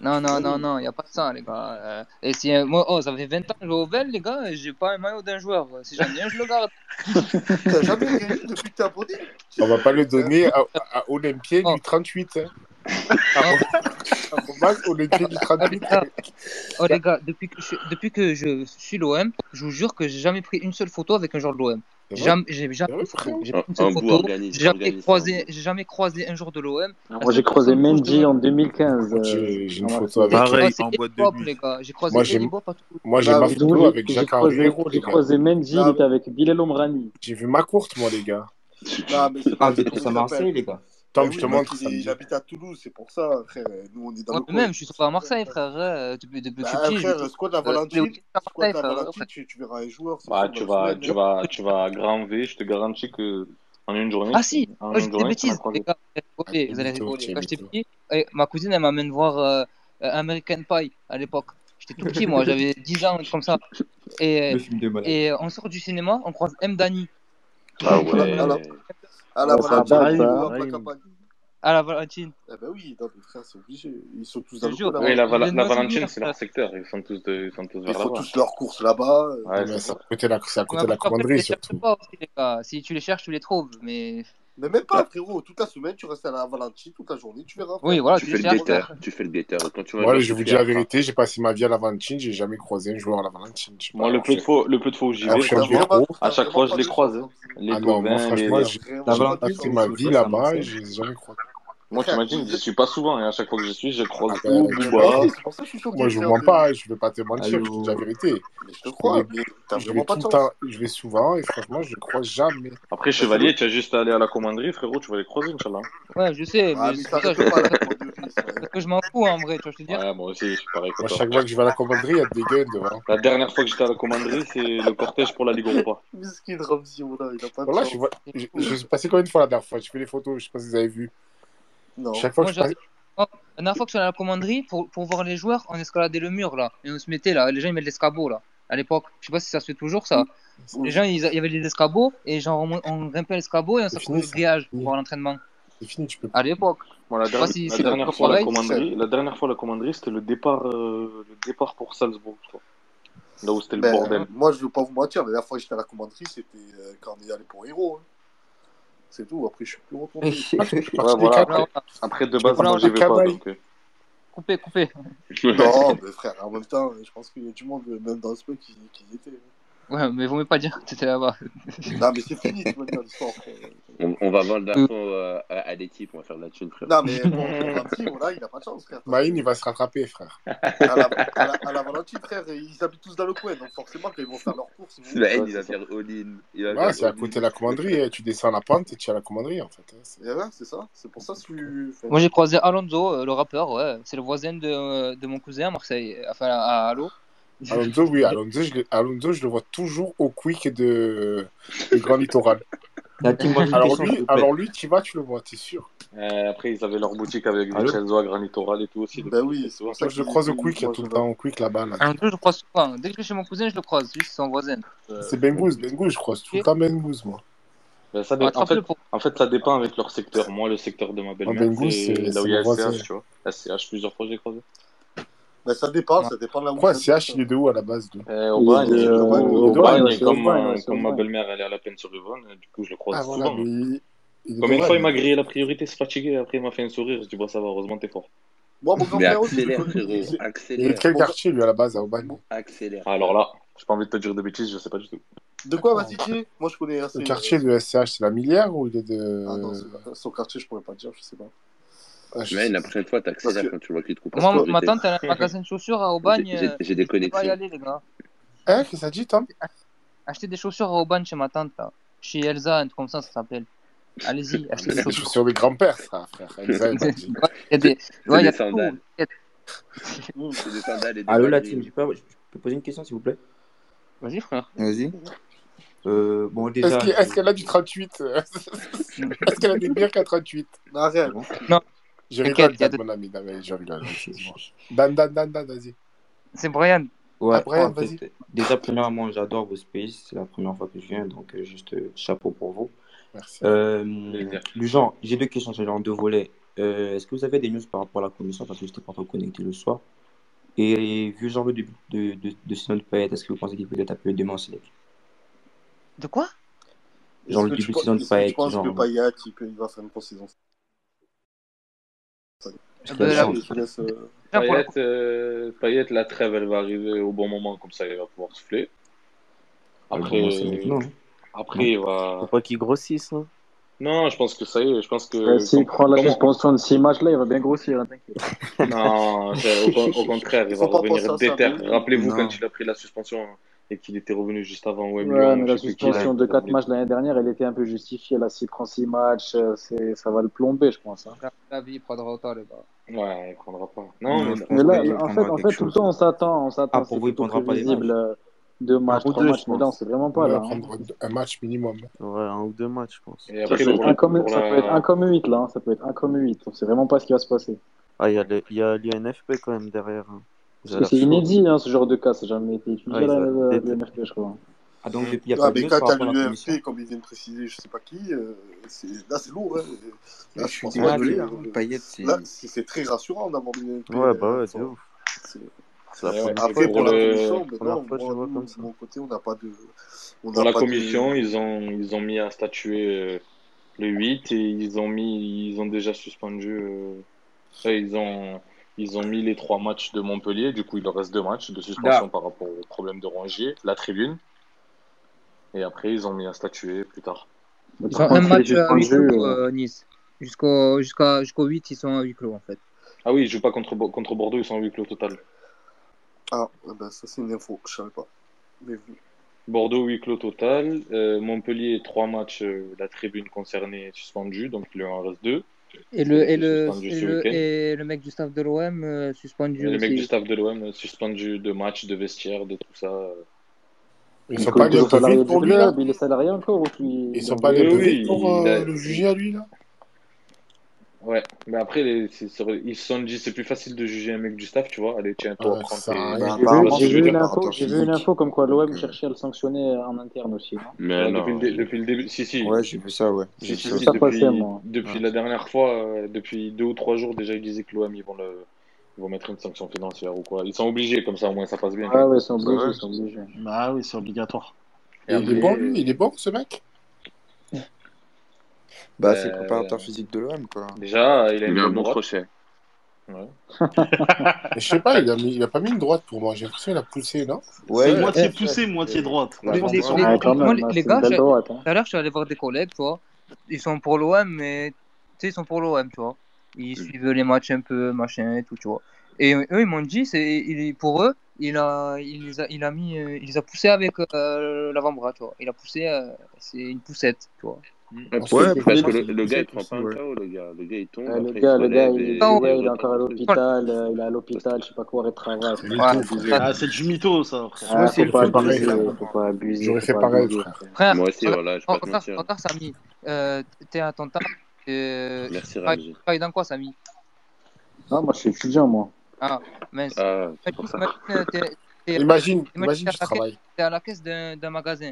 Non, non, non, non, il n'y a pas ça, les gars. Euh, et si, euh, moi, oh, ça fait 20 ans que je vais au les gars, j'ai pas un maillot d'un joueur. Si j'en ai un, je le garde. T'as jamais depuis que t'es abonné On va pas le donner à, à du 38. Hein. À du 38. Hein. Oh, les gars, depuis, que je, depuis que je suis l'OM, je vous jure que j'ai jamais pris une seule photo avec un joueur de l'OM. J'ai jamais, jamais, croisé, jamais croisé un jour de l'OM. Moi j'ai croisé Mendy en 2015. J'ai une photo avec pareil en boîte de moi j'ai bah, moi photo avec Jacques J'ai croisé Mendy, bah, avec Bilal Omrani. J'ai vu ma courte moi les gars. Ah mais c'est pour ça Marseille les gars. Tom, je te montre. Il, habite à Toulouse, c'est pour ça, frère. Nous, on est dans Même, je suis trop à Marseille, frère. Euh, depuis depuis bah, petit. Frère, squad à euh, Valentine, euh, tu verras les joueurs. Bah, tu vas à Grand V, je te garantis que. En une journée Ah si, en moi, des bêtises, les gars. Vous allez rigoler. Quand j'étais petit, eh, ma cousine, elle m'amène voir American Pie à l'époque. J'étais tout petit, moi, j'avais 10 ans, comme ça. Et, on sort du cinéma, on croise M. Dani. Ah ouais. M. Hein. À la Valentine. Ah bah oui, non, mais frère, c'est obligé. Ils sont tous dans le là. Oui, la, Valentine, c'est leur secteur. Ils sont tous, de, ils font tous leurs courses là-bas. C'est à côté de la, commanderie. Si tu les cherches, tu les trouves, mais... Mais même pas, frérot. Toute la semaine, tu restes à la Valentine toute la journée, tu verras. Oui, voilà, tu, fais le déter, tu fais le déter. Quand tu voilà, je vous dis la vérité, j'ai passé ma vie à la Valentine, j'ai jamais croisé un joueur à la Valentine. Moi, le peu, de fois, le peu de fois où j'y ah, vais, à chaque fois, je les croise. Les ah non, moi, franchement, j'ai passé ma vie là-bas, j'ai jamais croisé. Moi, t'imagines, j'y suis pas souvent, et à chaque fois que j'y suis, je croise ah, tout, Booba. Ah, c'est. Moi, je ne mens pas, je vais pas te mentir, je te dis la vérité. Mais je te crois. Je vais souvent, et franchement, je ne crois jamais. Après, Chevalier, tu as juste à aller à la commanderie, frérot, tu vas les croiser, Inch'Allah. Ouais, je sais, mais c'est ça, je crois. Parce que je m'en fous, en vrai, tu vois, je te dis. Ouais, moi aussi, je suis pareil. Moi, chaque fois que je vais à la commanderie, il y a des gueules devant. La dernière fois que j'étais à la commanderie, c'est le cortège pour la Ligue Europa. Il a pas de. Je suis passé combien de fois la dernière fois? Je fais les photos, je sais pas si vous avez vu. Non. Chaque fois je oh, La dernière fois que je suis allé à la commanderie pour, pour voir les joueurs, on escaladait le mur là. Et on se mettait là. Les gens ils mettent l'escabeau là. À l'époque. Je sais pas si ça se fait toujours ça. Les gens ils, il y avait les escabeaux et genre on, grimpait l'escabeau et on s'accrochait le grillage pour l'entraînement. C'est fini, tu peux. À l'époque. La, dernière, la, fois, la, la, dernière fois, la commanderie, c'était le départ, euh, le départ pour Salzbourg, je. Là où c'était le ben, bordel. Euh, moi, je veux pas vous mentir, la dernière fois que j'étais à la commanderie, c'était euh, quand on est allé pour héros. Hein. C'est tout. Après, je suis plus retourné. Après, de base, moi, j'y vais pas. Donc... Euh. Coupé, coupé. non, mais frère, en même temps, je pense qu'il y a du monde, même dans ce spot, qui, y était. Hein. Ouais, mais vaut mieux pas dire que t'étais là-bas. non, mais c'est fini, tu vas dire l'histoire. On, va vendre l'info euh, à, à, des types, on va faire de la thune, frère. Non, mais bon, Valentine, là, il a pas de chance, frère. Maïn, il va se rattraper, frère. À la, à la, Valentine, frère, ils habitent tous dans le coin, donc forcément, quand ils vont faire leur course. Maïn, il va faire all-in. Ouais, c'est à côté de la commanderie, hein. tu descends la pente et tu es à la commanderie, en fait. Hein. Ouais, c'est ça, c'est pour ça. Tu... Enfin... Moi, j'ai croisé Alonso, euh, le rappeur, ouais. C'est le voisin de, euh, de mon cousin à Marseille, enfin à Allo. Alonso, oui, Alonso je, Alonso, je le vois toujours au quick de, de Grand Littoral. alors, lui, alors tu vas, tu le vois, t'es sûr. Euh, après, ils avaient leur boutique avec Vincenzo à Granitoral et tout aussi. Bah oui, c'est pour ça que je le croise au quick, il y a tout le temps au quick là-bas. Alonso, je le croise souvent. Hein. Dès que je suis chez mon cousin, je le croise, juste son voisin. C'est euh, Bengouz, Bengouz, je croise tout le temps Bengouz, moi. Ben, ça dé... en, fait, ça dépend avec leur secteur. Moi, le secteur de ma ah, ben belle-mère, c'est là où il y a SCH, tu vois. SCH, plusieurs fois, j'ai croisé. Ben, ça dépend, ça dépend de où Pourquoi. CH, il est de où à la base Euh, Il est de- euh, comme, euh, comme ma belle-mère, elle est à la peine sur Yvonne, du coup, je le croise Ah voilà, souvent. mais Combien de fois il m'a grillé la priorité, c'est fatigué, après il m'a fait un sourire, je dis, bon, ça va, heureusement, t'es fort. Moi, mon grand Mais frère aussi, accélère, frérot, Il est de quel quartier, lui, à la base, à Aubagne? Accélère. Alors là, j'ai pas envie de te dire de bêtises, je sais pas du tout. De quoi, vas-y, dis Moi, je connais assez. Le quartier de SCH, c'est la Millière ou il est de. Ah non, c'est- son quartier, je pourrais pas dire, je sais pas. Ah, je Mais la pas. prochaine fois, t'accélères que- quand tu vois qu'il te coupe la Moi, ma tante, elle a un magasin de chaussures à Aubagne. J'ai- euh, des n'hésitez pas y connexions. aller, les gars. Hein, qu'est-ce que ça dit, Tom? Achetez des chaussures à Aubagne chez ma tante, là. Chez Elsa, un truc comme ça, ça s'appelle. Allez-y, achetez des C'est chaussures. sur des grands-pères, ça, frère. Elsa, il y a des, ouais, y a sandales. t'inquiète. C'est des sandales et des Allô la team, je peux, poser une question s'il vous plaît? Vas-y, frère. Vas-y. euh, Bon, Est-ce déjà. qu'il- est-ce qu'elle a du 38 Est-ce qu'elle a des bières qu'à 38 Non, arrête. Non, Je rigole, Dan, mon ami. Je rigole. Dan, Dan, Dan, Dan, vas-y. c'est Brian. Ouais, Ah, Brian, en fait, vas-y. déjà, premièrement, j'adore vos space. C'est la première fois que je viens, donc euh, juste euh, chapeau pour vous. Merci. Euh, genre, j'ai deux questions, j'ai en deux volets. Euh, Est-ce que vous avez des news par rapport à la commission Parce que j'étais pas trop connecté le soir. Et vu le genre de début de, de, de saison de Payet, est-ce que vous pensez qu'il peut être appelé demain Selec De quoi? Genre le début de saison de Payet, tu penses genre. que Payet, il, peut- il va faire une post-saison Est-ce Payet, la trêve, elle va arriver au bon moment, comme ça, il va pouvoir souffler. Ah, Après, bon, c'est maintenant. hein. après il va. Faut pas qu'il grossisse. Hein. Non, je pense que ça y est, je pense que. Ouais, S'il comme- prend la suspension de 6 matchs là, il va bien grossir, hein. Non, au, con- au contraire, il va revenir déter. Rappelez-vous quand il a pris la suspension et qu'il était revenu juste avant Wembley. Ouais, mais la suspension de est 4 revenu. matchs l'année dernière, elle était un peu justifiée. Là, s'il prend 6 matchs, euh, ça va le plomber, je pense. hein. La vie, il prendra autant, les gars. Ouais, il prendra pas. Non, Non, mais Mais là, qu'il en fait, en fait tout le temps, on s'attend. On s'attend. Ah, pour c'est vous, il prendra pas les matchs. euh, Deux matchs, trois matchs, mais là, on pense. sait vraiment pas. Là, hein. un match minimum. Ouais, un ou deux matchs, je pense. Et Ça après, Ça fait peut être la, un comme, pour ça peut être un la... comme 8 là. hein. Ça peut être un comme 8. On sait vraiment pas ce qui va se passer. Ah, il y a le- il y a l'UNFP quand même derrière. hein. Parce que c'est inédit, hein, ce genre de cas. Ça n'a jamais été étudié Ah, la- déter. l'UNFP, je crois. Ah, donc depuis, il n'y a Ah, pas de mais quand commission l'UMP, comme ils viennent de préciser, je sais pas qui, euh, là c'est lourd. Hein. Là, je je suis désolé, hein. Là, c'est très rassurant d'avoir une UMP. Ouais, bah ouais, ouf. c'est- et Après, pour pour la commission, non, fois nous, de mon côté, on n'a pas de. On Pour la pas commission, de. ils ont, ils ont mis à statuer euh, le 8 et ils ont mis, ils ont déjà suspendu, euh, ils ont, ils ont mis les trois matchs de Montpellier. Du coup, il leur reste deux matchs de suspension Là. par rapport au problème de Rongier, la tribune. Et après, ils ont mis à statuer plus tard. Ils ont un est match à huis clos, euh, Nice. Jusqu'au jusqu'à, jusqu'au 8, ils sont à huis clos, en fait. Ah oui, ils jouent pas contre, contre Bordeaux, ils sont en huis clos total. Ah, ben, ça c'est une info, je savais pas. Mais Bordeaux, huis clos total. Euh, Montpellier, trois matchs, euh, la tribune concernée suspendue, donc il en reste deux. Et le, et le, et le, week-end. et le mec du staff de l'OM euh, suspendu Et le mec du staff de l'OM suspendu de matchs, de vestiaires, de tout ça. Ils il sont pas allés au Covid pour lui, là il est salarié encore ou puis Ils il sont pas allés au Covid pour euh, a- le juger à lui, là Ouais, mais après, les- ils se sont dit c'est plus facile de juger un mec du staff, tu vois. Allez, tiens, toi, prends. J'ai vu, une info, préparateur j'ai vu une physique. info comme quoi l'OM euh, cherchait à le sanctionner en interne aussi. Mais Ouais, depuis, le non. depuis le début. Si, si. Ouais, j'ai vu ça, ouais. Si, si, ça si, ça depuis, moi. depuis Ouais. la dernière fois, euh, depuis deux ou trois jours déjà, ils disaient que l'OM, ils vont le. Ils vont mettre une sanction financière ou quoi. Ils sont obligés, comme ça au moins ça passe bien. Ah ouais, ils sont obligés, ouais. ils sont obligés. Bah oui, c'est obligatoire. Et il est bon, lui Il est bon, ce mec? Bah, c'est le euh, préparateur physique de l'OM, quoi. déjà, il a Il a un bonne bon droite. crochet. Ouais. Je sais pas, il a, mis, il a pas mis une droite pour moi. J'ai l'impression qu'il a poussé, non? Ouais, a moitié poussé. moitié droite. Les, les, les- Ouais, les, hein, les gars. Hein. tout à l'heure, je suis allé voir des collègues, tu vois. Ils sont pour l'OM, mais tu sais, ils sont pour l'OM, tu vois. Ils suivent les matchs un peu, machin et tout, tu vois. Et eux, ils m'ont dit, c'est, il, pour eux, il a, il les a, il a mis, euh, il les a poussés avec euh, l'avant-bras, tu vois. Il a poussé, euh, c'est une poussette, tu vois. Ouais, parce Ouais, que, parce que le, le gars, il prend pas un ouais. KO, le gars. Le gars, il tombe, le après, il gars, le il, et le gars, ouais, il est encore à l'hôpital, euh, il est à l'hôpital, je sais pas quoi, arrêt de travail. C'est Faut mytho. pas Ouais, Ah, c'est du mytho, ça, frère. Ah, faut le pas abuser, faut pas abuser, J'aurais faut fait pareil, frère. Moi aussi, voilà, je vais pas te regarde, mentir. regarde, Samy. Euh, t'es à ton taf. Euh, Merci, tu Ramzi. tu travailles dans quoi, Samy? Non, moi je suis étudiant, moi. Ah, mince. Ah, c'est pour Imagine, ça. imagine, Imagine, imagine imagine, t'es tu à la caisse, travailles. t'es à la caisse d'un, d'un magasin.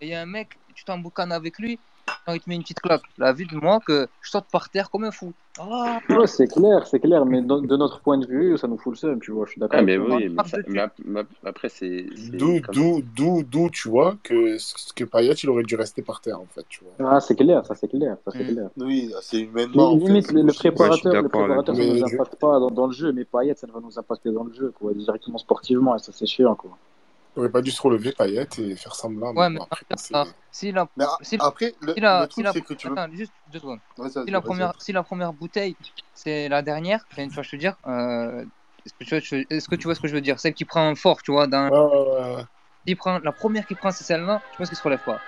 Et il y a un mec, tu t'emboucanes avec lui, quand il te met une petite claque. La vie de moi que je saute par terre comme un fou. Ah, Ouais, c'est clair, c'est clair, mais de, de notre point de vue, ça nous fout le seum, tu vois, je suis d'accord Ah, mais oui, mais, ça- mais ap- mais ap- après, c'est. D'où, comme- d'où, d'où, d'où, tu vois que, que Payet, il aurait dû rester par terre, en fait, tu vois. Ah, c'est clair, ça c'est clair, ça Mm. c'est clair. Oui, c'est humainement. en Li- fait, Limite, le, préparateur, le préparateur, ça Mais nous impacte pas dans, dans le jeu, mais Payet, ça va nous impacter dans le jeu, quoi, directement sportivement, et ça c'est chiant, quoi. Il aurait pas dû se relever, Payet, et faire semblant. Ouais, mais bon, après, par c'est- contre, s'il a, Mais a- s'il après, le, s'il a- le truc, s'il a- c'est que tu veux. attends, juste deux secondes. Vas-y, Si la première, si la première bouteille, c'est la dernière, tu vois, je te dire, euh, est-ce que, tu vois, je- est-ce que tu vois ce que je veux dire? Celle qui prend un fort, tu vois, Ouais, ouais, il prend, la première qui prend, c'est celle-là, je pense qu'il se relève pas.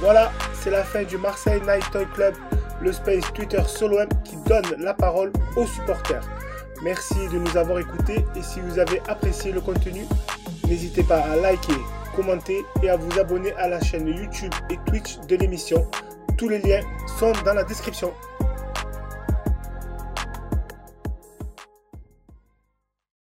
Voilà, c'est la fin du Marseille Night Toy Club, le space Twitter sur l'OM qui donne la parole aux supporters. Merci de nous avoir écoutés et si vous avez apprécié le contenu, n'hésitez pas à liker, commenter et à vous abonner à la chaîne YouTube et Twitch de l'émission. Tous les liens sont dans la description.